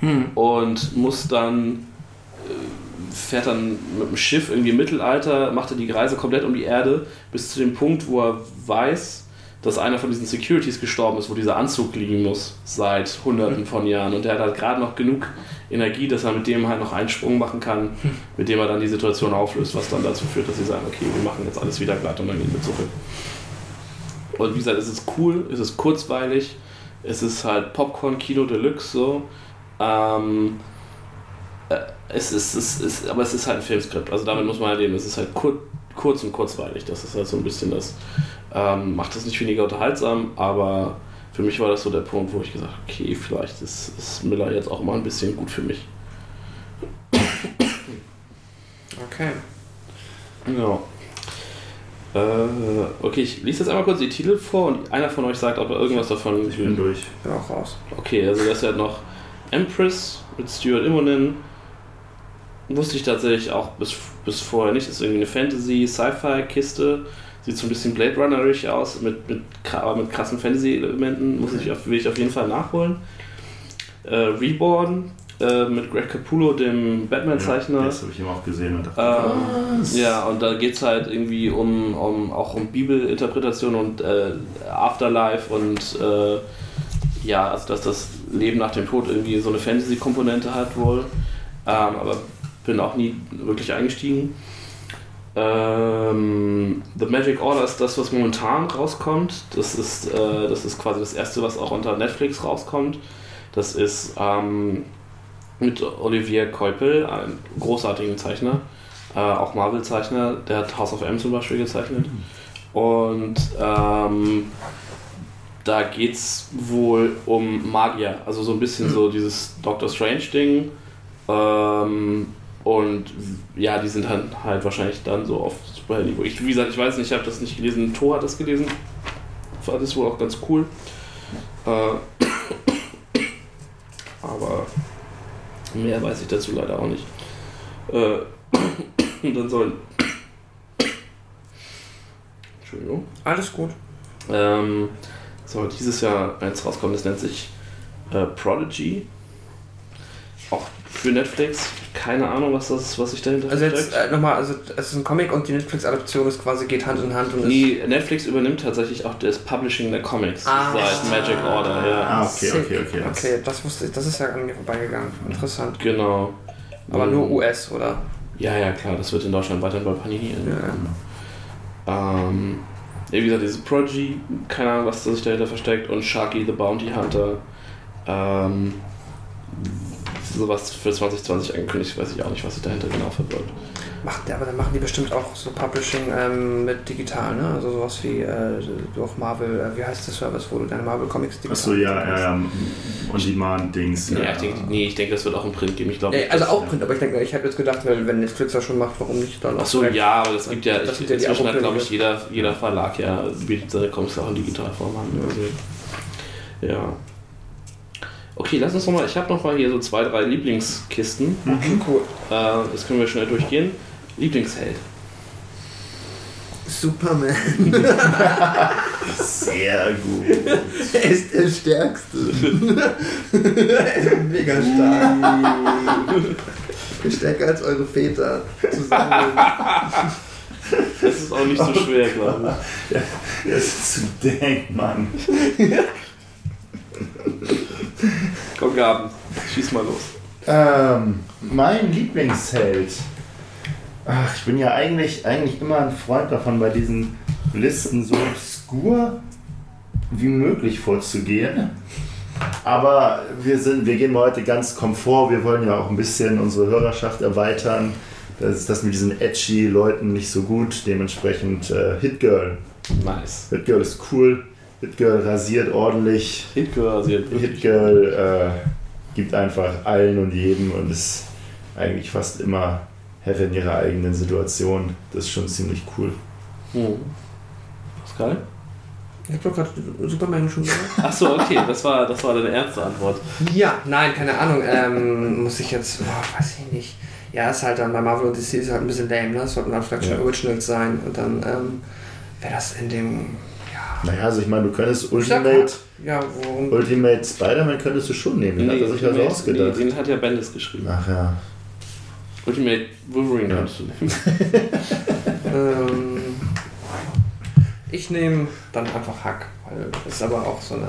[SPEAKER 3] Hm.
[SPEAKER 2] und muss dann äh, fährt dann mit dem Schiff irgendwie im Mittelalter, macht er die Reise komplett um die Erde bis zu dem Punkt, wo er weiß, dass einer von diesen Securities gestorben ist, wo dieser Anzug liegen muss seit hunderten von Jahren und der hat halt gerade noch genug Energie, dass er mit dem halt noch einen Sprung machen kann, mit dem er dann die Situation auflöst, was dann dazu führt, dass sie sagen, okay, wir machen jetzt alles wieder glatt und dann gehen wir zurück. Und wie gesagt, es ist cool, es ist kurzweilig, es ist halt Popcorn-Kino Deluxe so. Ähm, äh, es ist, es ist, aber es ist halt ein Filmskript, also damit muss man halt leben. Es ist halt kur kurz und kurzweilig. Das ist halt so ein bisschen das, ähm, macht es nicht weniger unterhaltsam, aber für mich war das so der Punkt, wo ich gesagt habe, okay, vielleicht ist, ist Miller jetzt auch mal ein bisschen gut für mich.
[SPEAKER 3] Okay.
[SPEAKER 2] Ja. Äh, okay, ich lese jetzt einmal kurz die Titel vor und einer von euch sagt, ob er irgendwas davon
[SPEAKER 4] Ich bin durch.
[SPEAKER 3] Bin auch raus.
[SPEAKER 2] Okay, also das ist ja noch Empress mit Stuart Immonen. Wusste ich tatsächlich auch bis, bis vorher nicht. Das ist irgendwie eine Fantasy-Sci-Fi-Kiste. Sieht so ein bisschen Blade Runner-isch aus, mit, mit, aber mit krassen Fantasy-Elementen. Muss ich auf, will ich auf jeden Fall nachholen. Äh, Reborn äh, mit Greg Capullo, dem Batman-Zeichner.
[SPEAKER 4] das habe ich immer auch gesehen und dachte,
[SPEAKER 2] Ähm, ja, und da geht es halt irgendwie um, um auch um Bibelinterpretation und äh, Afterlife und äh, ja, also dass das Leben nach dem Tod irgendwie so eine Fantasy-Komponente hat wohl. Ähm, aber bin auch nie wirklich eingestiegen. Ähm, The Magic Order ist das, was momentan rauskommt. Das ist, äh, das ist quasi das erste, was auch unter Netflix rauskommt. Das ist ähm, mit Olivier Keupel, einem großartigen Zeichner, äh, auch Marvel-Zeichner, der hat House of M zum Beispiel gezeichnet. Und ähm, da geht's wohl um Magier, also so ein bisschen so dieses Doctor Strange-Ding. Ähm, und ja, die sind dann halt wahrscheinlich dann so auf Superhelden-Niveau. Ich, wie gesagt, ich weiß nicht, ich habe das nicht gelesen. Thor hat das gelesen. Fand das wohl auch ganz cool. Äh, *coughs* aber mehr weiß ich dazu leider auch nicht. Äh, und *coughs* dann sollen. Entschuldigung.
[SPEAKER 3] Alles gut.
[SPEAKER 2] Ähm, soll dieses Jahr eins rauskommen, das nennt sich äh, Prodigy. Auch für Netflix. Keine Ahnung, was das ist, was sich dahinter
[SPEAKER 3] Also jetzt
[SPEAKER 2] versteckt.
[SPEAKER 3] äh, nochmal, also es ist ein Comic und die Netflix-Adaption ist quasi geht Hand in Hand und ist
[SPEAKER 2] Nee, Netflix übernimmt tatsächlich auch das Publishing der Comics
[SPEAKER 3] Ah.
[SPEAKER 2] seit Magic Order, ja.
[SPEAKER 4] Ah, okay, okay, okay. Das-
[SPEAKER 3] Okay, das wusste ich, das ist ja an mir vorbeigegangen. Interessant.
[SPEAKER 2] Genau.
[SPEAKER 3] Aber
[SPEAKER 2] Mhm.
[SPEAKER 3] nur US, oder?
[SPEAKER 2] Ja, ja, klar, das wird in Deutschland weiterhin bei Panini. Ähm, ja, wie gesagt, diese Prodigy, keine Ahnung, was sich dahinter versteckt, und Sharky the Bounty Hunter. Ähm, sowas für 2020 angekündigt, weiß ich auch nicht, was sich dahinter genau verbirgt.
[SPEAKER 3] Macht, aber dann machen die bestimmt auch so Publishing ähm, mit digital, ne? Also sowas wie äh, durch Marvel, äh, wie heißt der Service, wo du deine Marvel Comics digital
[SPEAKER 4] Achso, ja, ja, ja. On-Demand-Dings.
[SPEAKER 2] Ja, ich denke, nee, ich denke, das wird auch im Print geben. Ich glaube,
[SPEAKER 3] Ja, also auch Print, aber ich denke, ich habe jetzt gedacht, weil wenn Netflix das schon macht, warum nicht dann auch
[SPEAKER 2] Achso, ja, aber es gibt ja,
[SPEAKER 3] Das
[SPEAKER 2] ich,
[SPEAKER 3] sind ja die
[SPEAKER 2] inzwischen hat, glaube ich, jeder, jeder Verlag ja, bietet seine Comics auch in Digitalform an. Also, ja. Okay, lass uns nochmal, ich habe nochmal hier so zwei, drei Lieblingskisten.
[SPEAKER 3] Okay, cool.
[SPEAKER 2] Äh, das können wir schnell durchgehen. Lieblingsheld.
[SPEAKER 3] Superman.
[SPEAKER 4] Sehr gut.
[SPEAKER 3] er ist der Stärkste. er *laughs* ist mega stark. Stärker als eure Väter zusammen.
[SPEAKER 2] Das ist auch nicht so schwer, glaube ich.
[SPEAKER 4] Das ist zu denk, Mann. *laughs*
[SPEAKER 2] Komm, Gaben, schieß mal los.
[SPEAKER 4] Ähm, mein Lieblingsheld. Ach, ich bin ja eigentlich, eigentlich immer ein Freund davon, bei diesen Listen so obskur wie möglich vorzugehen. Aber wir, sind, wir gehen mal heute ganz komfort. Wir wollen ja auch ein bisschen unsere Hörerschaft erweitern. Das ist das mit diesen edgy Leuten nicht so gut. Dementsprechend äh, Hit Girl.
[SPEAKER 2] Nice.
[SPEAKER 4] Hit Girl ist cool. Hit Girl rasiert ordentlich.
[SPEAKER 2] Hitgirl rasiert
[SPEAKER 4] Hit
[SPEAKER 2] wirklich.
[SPEAKER 4] Girl äh, gibt einfach allen und jedem und ist eigentlich fast immer Herrin ihrer eigenen Situation. Das ist schon ziemlich cool.
[SPEAKER 2] Hm. Pascal?
[SPEAKER 3] Ich hab doch gerade Superman schon gesagt.
[SPEAKER 2] Achso, okay, das war, das war deine ernste Antwort.
[SPEAKER 3] Ja, nein, keine Ahnung. Ähm, muss ich jetzt, oh, weiß ich nicht. Ja, ist halt dann bei Marvel und DC ist halt ein bisschen lame, ne? Das sollten dann vielleicht schon
[SPEAKER 4] Ja.
[SPEAKER 3] Originals sein. Und dann ähm, wäre das in dem.
[SPEAKER 4] Naja, also ich meine, du könntest Ultimate,
[SPEAKER 3] Ja.
[SPEAKER 4] Ultimate Spider-Man könntest du schon nehmen. Den hat er sich also
[SPEAKER 2] Ultimate-
[SPEAKER 4] ausgedacht.
[SPEAKER 2] nee, den hat ja Bendis geschrieben.
[SPEAKER 4] Ach ja.
[SPEAKER 2] Ultimate Wolverine
[SPEAKER 4] Ja.
[SPEAKER 2] kannst du nehmen. *laughs*
[SPEAKER 3] Ähm, ich nehme dann einfach Hack, weil das ist aber auch so eine.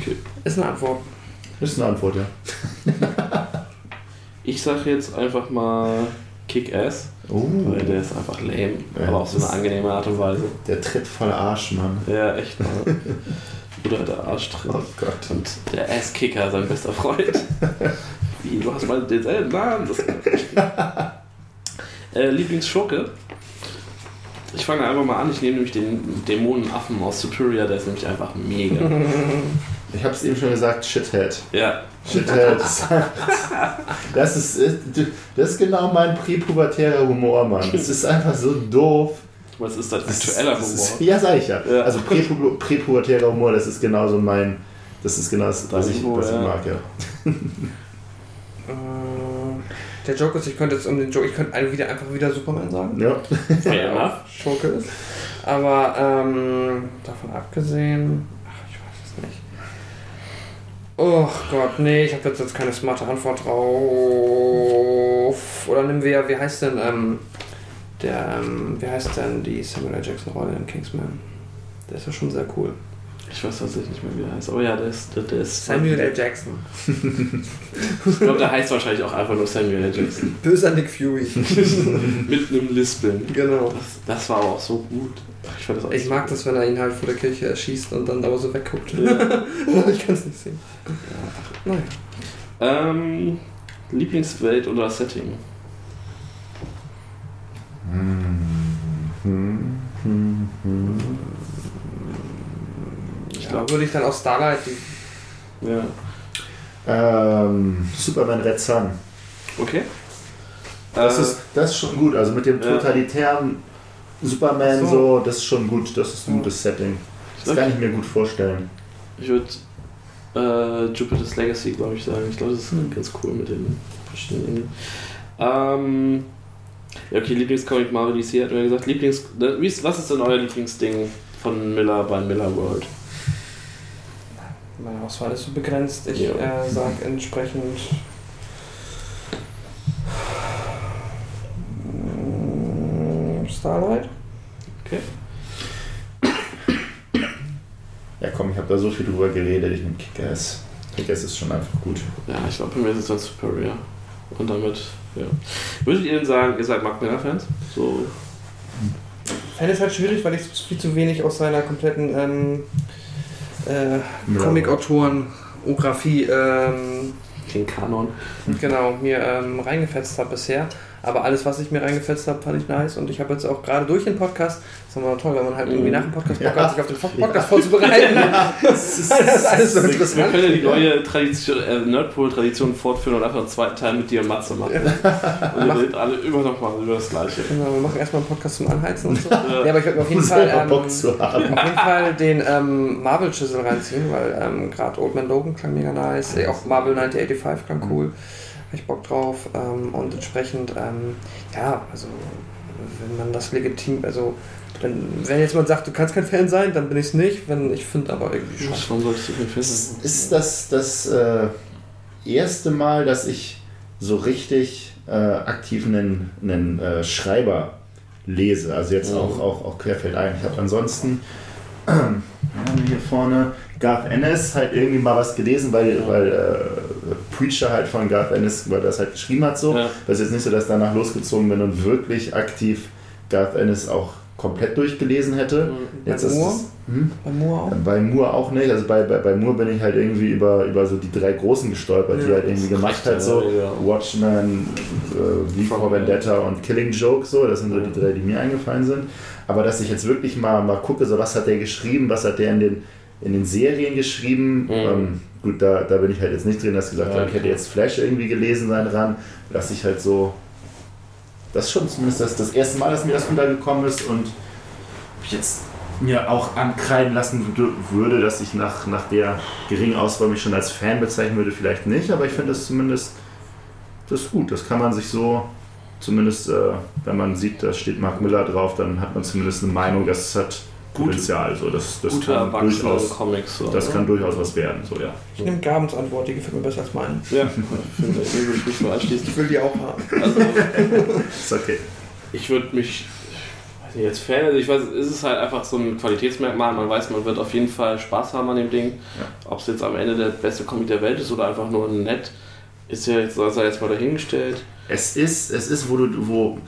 [SPEAKER 2] Okay.
[SPEAKER 3] Ist eine Antwort.
[SPEAKER 4] Ist eine Antwort, ja.
[SPEAKER 2] Ich sag jetzt einfach mal Kick-Ass,
[SPEAKER 4] Oh,
[SPEAKER 2] weil der ist einfach lame,
[SPEAKER 4] Ja,
[SPEAKER 2] aber auf so eine angenehme Art und Weise.
[SPEAKER 4] der tritt voller Arsch, Mann.
[SPEAKER 2] Ja, echt mal. Oder der Arschtritt.
[SPEAKER 4] Oh Gott.
[SPEAKER 2] Und der Ass-Kicker, sein bester Freund. *laughs* Wie, du hast mal denselben Namen? Das äh, Lieblingsschurke? Ich fange einfach mal an, ich nehme nämlich den Dämonenaffen aus Superior, der ist nämlich einfach mega. *laughs*
[SPEAKER 4] Ich hab's eben schon gesagt, Shithead.
[SPEAKER 2] ja,
[SPEAKER 4] Shithead. *laughs* das, ist, äh, das ist genau mein präpubertärer Humor, Mann. Das ist einfach so doof.
[SPEAKER 2] was ist das? Aktueller
[SPEAKER 4] das ist,
[SPEAKER 2] Humor.
[SPEAKER 4] Ja, sag ich ja.
[SPEAKER 2] Ja.
[SPEAKER 4] Also präpu- präpubertärer Humor, das ist genauso mein. Das ist genau das, was ich,
[SPEAKER 2] Humor,
[SPEAKER 4] was ich mag, ja.
[SPEAKER 3] Ähm, der Joke ist, ich könnte jetzt um den Joke, ich könnte wieder einfach wieder Superman sagen.
[SPEAKER 4] ja.
[SPEAKER 2] Fair enough.
[SPEAKER 3] Schurke ist. Aber ähm, davon abgesehen, ach, ich weiß es nicht. Oh Gott, nee, ich habe jetzt, jetzt keine smarte Antwort drauf. Oder nehmen wir, wie heißt denn, ähm, der, ähm, wie heißt denn die Samuel L. Jackson Rolle in Kingsman? Der ist ja schon sehr cool.
[SPEAKER 2] Ich weiß tatsächlich nicht mehr, wie er heißt. Aber ja, der ist. Der, der ist
[SPEAKER 3] Samuel L. Jackson.
[SPEAKER 2] Ich glaube, der heißt wahrscheinlich auch einfach nur Samuel L. Jackson.
[SPEAKER 3] Böser Nick Fury. *laughs*
[SPEAKER 2] Mit einem Lispeln.
[SPEAKER 3] genau.
[SPEAKER 2] Das, das war aber auch so gut. Ich, das auch
[SPEAKER 3] Ich mag das, wenn er ihn halt vor der Kirche erschießt und dann aber so wegguckt.
[SPEAKER 2] Ja. *laughs*
[SPEAKER 3] ich kann es nicht sehen. Naja.
[SPEAKER 2] Ähm, Lieblingswelt oder Setting? Ich
[SPEAKER 3] Ja,
[SPEAKER 2] glaube,
[SPEAKER 3] Würde ich dann aus Starlight die
[SPEAKER 2] ja.
[SPEAKER 4] Ähm, Superman Red Sun.
[SPEAKER 2] Okay.
[SPEAKER 4] Das,
[SPEAKER 2] Äh,
[SPEAKER 4] ist, das ist schon gut. Also mit dem
[SPEAKER 2] Ja.
[SPEAKER 4] totalitären Superman
[SPEAKER 3] So.
[SPEAKER 4] so. das ist schon gut. Das ist ein
[SPEAKER 3] Ja.
[SPEAKER 4] gutes Setting. Das kann ich mir gut vorstellen.
[SPEAKER 2] Ich würde äh, Jupiter's Legacy, glaube ich, sagen. Ich glaube, das ist
[SPEAKER 3] Hm.
[SPEAKER 2] ganz cool mit den verschiedenen. Ähm, ja, okay, Lieblingscomic Marvel DC hat mir gesagt. Lieblings, ne, wie ist, was ist denn euer Lieblingsding von Miller bei Miller World?
[SPEAKER 3] Meine Auswahl ist so begrenzt. Ich
[SPEAKER 2] Ja.
[SPEAKER 3] äh, sage entsprechend. Starlight?
[SPEAKER 4] Ja komm, ich habe da so viel drüber geredet. Ich nehme Kick-Ass. Kick-Ass ist schon einfach gut.
[SPEAKER 2] Ja, ich glaube, bei mir ist es dann Superior. Und damit, ja. Würdet ihr denn sagen, ihr seid Mark Miller-Fans? So,
[SPEAKER 3] Fan ist halt schwierig, weil ich viel zu wenig aus seiner kompletten ähm, äh. Comic-Autoren-Ografie ähm,
[SPEAKER 2] den Kanon.
[SPEAKER 3] genau, mir ähm, reingefetzt habe bisher. Aber alles, was ich mir reingefetzt habe, fand ich nice. Und ich habe jetzt auch gerade durch den Podcast, das ist immer toll, wenn man halt irgendwie nach dem Podcast Bock
[SPEAKER 4] Ja.
[SPEAKER 3] hat, sich auf den Podcast vorzubereiten. *laughs*
[SPEAKER 4] das ist, *laughs*
[SPEAKER 3] Das ist alles so
[SPEAKER 2] Wir
[SPEAKER 3] interessant.
[SPEAKER 2] können ja die neue Tradition, äh, Nerdpool-Tradition fortführen und einfach einen zweiten Teil mit dir und Matze machen. Und *laughs* ihr redet alle immer noch mal über das Gleiche.
[SPEAKER 3] Genau, wir machen erstmal einen Podcast zum Anheizen und so.
[SPEAKER 2] Ja.
[SPEAKER 3] Ja, aber ich werde mir auf jeden Fall, ähm,
[SPEAKER 4] Bock zu haben.
[SPEAKER 3] auf jeden Fall den ähm, Marvel-Chisel reinziehen, weil ähm, gerade Old Man Logan klang mega nice, äh, auch Marvel 1985 klang cool. Hab ich Bock drauf. Ähm, und entsprechend, ähm, ja, also wenn man das legitim, also wenn, wenn jetzt jemand sagt, du kannst kein Fan sein, dann bin ich es nicht. Wenn ich finde aber irgendwie schon.
[SPEAKER 2] Warum solltest du kein Fan
[SPEAKER 4] Es
[SPEAKER 2] sein?
[SPEAKER 4] ist das das äh, erste Mal, dass ich so richtig äh, aktiv einen, einen äh, Schreiber lese. Also jetzt
[SPEAKER 2] Mhm.
[SPEAKER 4] auch, auch, auch querfeldein. Ich habe ansonsten *clears throat* äh, hier vorne Garth Ennis halt irgendwie mal was gelesen, weil, weil äh, Preacher halt von Garth Ennis, weil das halt geschrieben hat so.
[SPEAKER 2] Ja.
[SPEAKER 4] Das ist jetzt nicht so, dass ich danach losgezogen bin und wirklich aktiv Garth Ennis auch komplett durchgelesen hätte.
[SPEAKER 3] Bei
[SPEAKER 4] Jetzt ist
[SPEAKER 3] Moore?
[SPEAKER 4] es, hm?
[SPEAKER 3] Bei Moore auch?
[SPEAKER 4] Bei Moore auch nicht. Also bei, bei, bei Moore bin ich halt irgendwie über, über so die drei Großen gestolpert, die
[SPEAKER 3] Ja,
[SPEAKER 4] halt irgendwie gemacht hat.
[SPEAKER 2] ja,
[SPEAKER 4] So
[SPEAKER 2] ja.
[SPEAKER 4] Watchmen, äh, V for Vendetta und Killing Joke. So, das sind so die drei, die mir eingefallen sind. Aber dass ich jetzt wirklich mal, mal gucke, so was hat der geschrieben, was hat der in den, in den Serien geschrieben.
[SPEAKER 2] Mhm.
[SPEAKER 4] Ähm, gut, da, da bin ich halt jetzt nicht drin, dass ich gesagt
[SPEAKER 2] Ja,
[SPEAKER 4] habe, ich hätte jetzt Flash irgendwie gelesen sein dran. Dass ich halt so. Das ist schon zumindest das, das erste Mal, dass mir das untergekommen ist und ich jetzt mir auch ankreiden lassen wür- würde, dass ich nach, nach der geringen Auswahl mich schon als Fan bezeichnen würde, vielleicht nicht, aber ich finde das zumindest das ist gut. Das kann man sich so, zumindest äh, wenn man sieht, da steht Mark Miller drauf, dann hat man zumindest eine Meinung, das hat
[SPEAKER 2] Gut-
[SPEAKER 4] Potenzial. So, das das
[SPEAKER 2] Gute
[SPEAKER 4] kann, durchaus,
[SPEAKER 2] Comics. So,
[SPEAKER 4] das
[SPEAKER 2] ne?
[SPEAKER 4] kann durchaus was werden. So, ja.
[SPEAKER 3] Ich nehme Gabens Antwort, die gefällt mir besser als meine.
[SPEAKER 2] Ja, *laughs* ich, mich anschließen.
[SPEAKER 3] Will die auch haben.
[SPEAKER 2] Also,
[SPEAKER 4] Ist okay.
[SPEAKER 2] ich würde mich, ich weiß nicht, jetzt Fan, also ich weiß, es ist halt einfach so ein Qualitätsmerkmal. Man weiß, man wird auf jeden Fall Spaß haben an dem Ding. Ob es jetzt am Ende der beste Comic der Welt ist oder einfach nur nett, ist ja jetzt, sei jetzt mal dahingestellt.
[SPEAKER 4] Es ist, es ist, wo du, wo,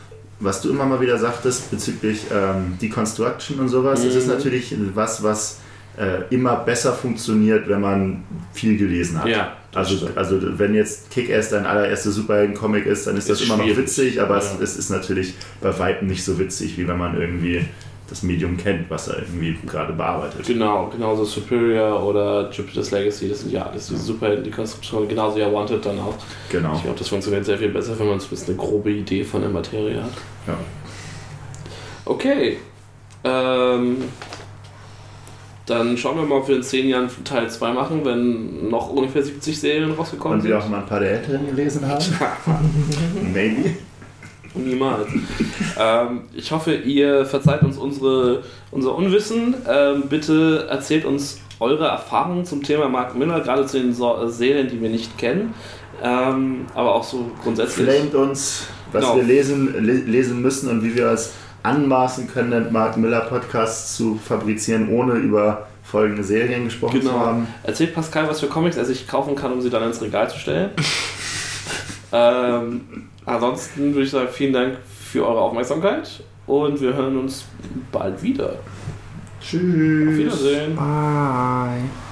[SPEAKER 4] was du immer mal wieder sagtest bezüglich ähm, Deconstruction und sowas, es ist
[SPEAKER 2] Mhm.
[SPEAKER 4] natürlich was, was äh, immer besser funktioniert, wenn man viel gelesen hat.
[SPEAKER 2] Ja, das
[SPEAKER 4] Also,
[SPEAKER 2] stimmt.
[SPEAKER 4] also wenn jetzt Kick-Ass dein allererster Superhelden-Comic ist, dann ist das
[SPEAKER 2] Ist
[SPEAKER 4] immer noch
[SPEAKER 2] schwierig.
[SPEAKER 4] witzig, aber es,
[SPEAKER 2] Ja.
[SPEAKER 4] es ist natürlich bei weitem nicht so witzig, wie wenn man irgendwie das Medium kennt, was er irgendwie gerade bearbeitet.
[SPEAKER 2] Genau, genauso Superior oder Jupiter's Legacy, das sind ja alles diese Superhelden, die Konstruktion, genauso ja Wanted dann auch.
[SPEAKER 4] Genau.
[SPEAKER 2] Ich glaube, das funktioniert sehr viel besser, wenn man zumindest eine grobe Idee von der Materie hat.
[SPEAKER 4] Ja.
[SPEAKER 2] Okay. Ähm, dann schauen wir mal, ob wir in 10 Jahren Teil 2 machen, wenn noch ungefähr 70 Serien rausgekommen
[SPEAKER 4] Und
[SPEAKER 2] sind.
[SPEAKER 4] wir auch mal ein paar der Älteren gelesen haben. *laughs* Maybe.
[SPEAKER 2] Niemals. ähm, ich hoffe, ihr verzeiht uns unsere, unser Unwissen. Ähm, bitte erzählt uns eure Erfahrungen zum Thema Mark Miller, gerade zu den so Serien, die wir nicht kennen. Ähm, aber auch so grundsätzlich.
[SPEAKER 4] Flamet uns, was
[SPEAKER 2] Genau.
[SPEAKER 4] wir lesen, le lesen müssen und wie wir es anmaßen können, den Mark Miller Podcast zu fabrizieren, ohne über folgende Serien gesprochen zu
[SPEAKER 2] Genau.
[SPEAKER 4] haben.
[SPEAKER 2] Erzählt Pascal, was für Comics er sich kaufen kann, um sie dann ins Regal zu stellen. *laughs* ähm, ansonsten würde ich sagen, vielen Dank für eure Aufmerksamkeit und wir hören uns bald wieder.
[SPEAKER 4] Tschüss.
[SPEAKER 2] Auf Wiedersehen.
[SPEAKER 3] Bye.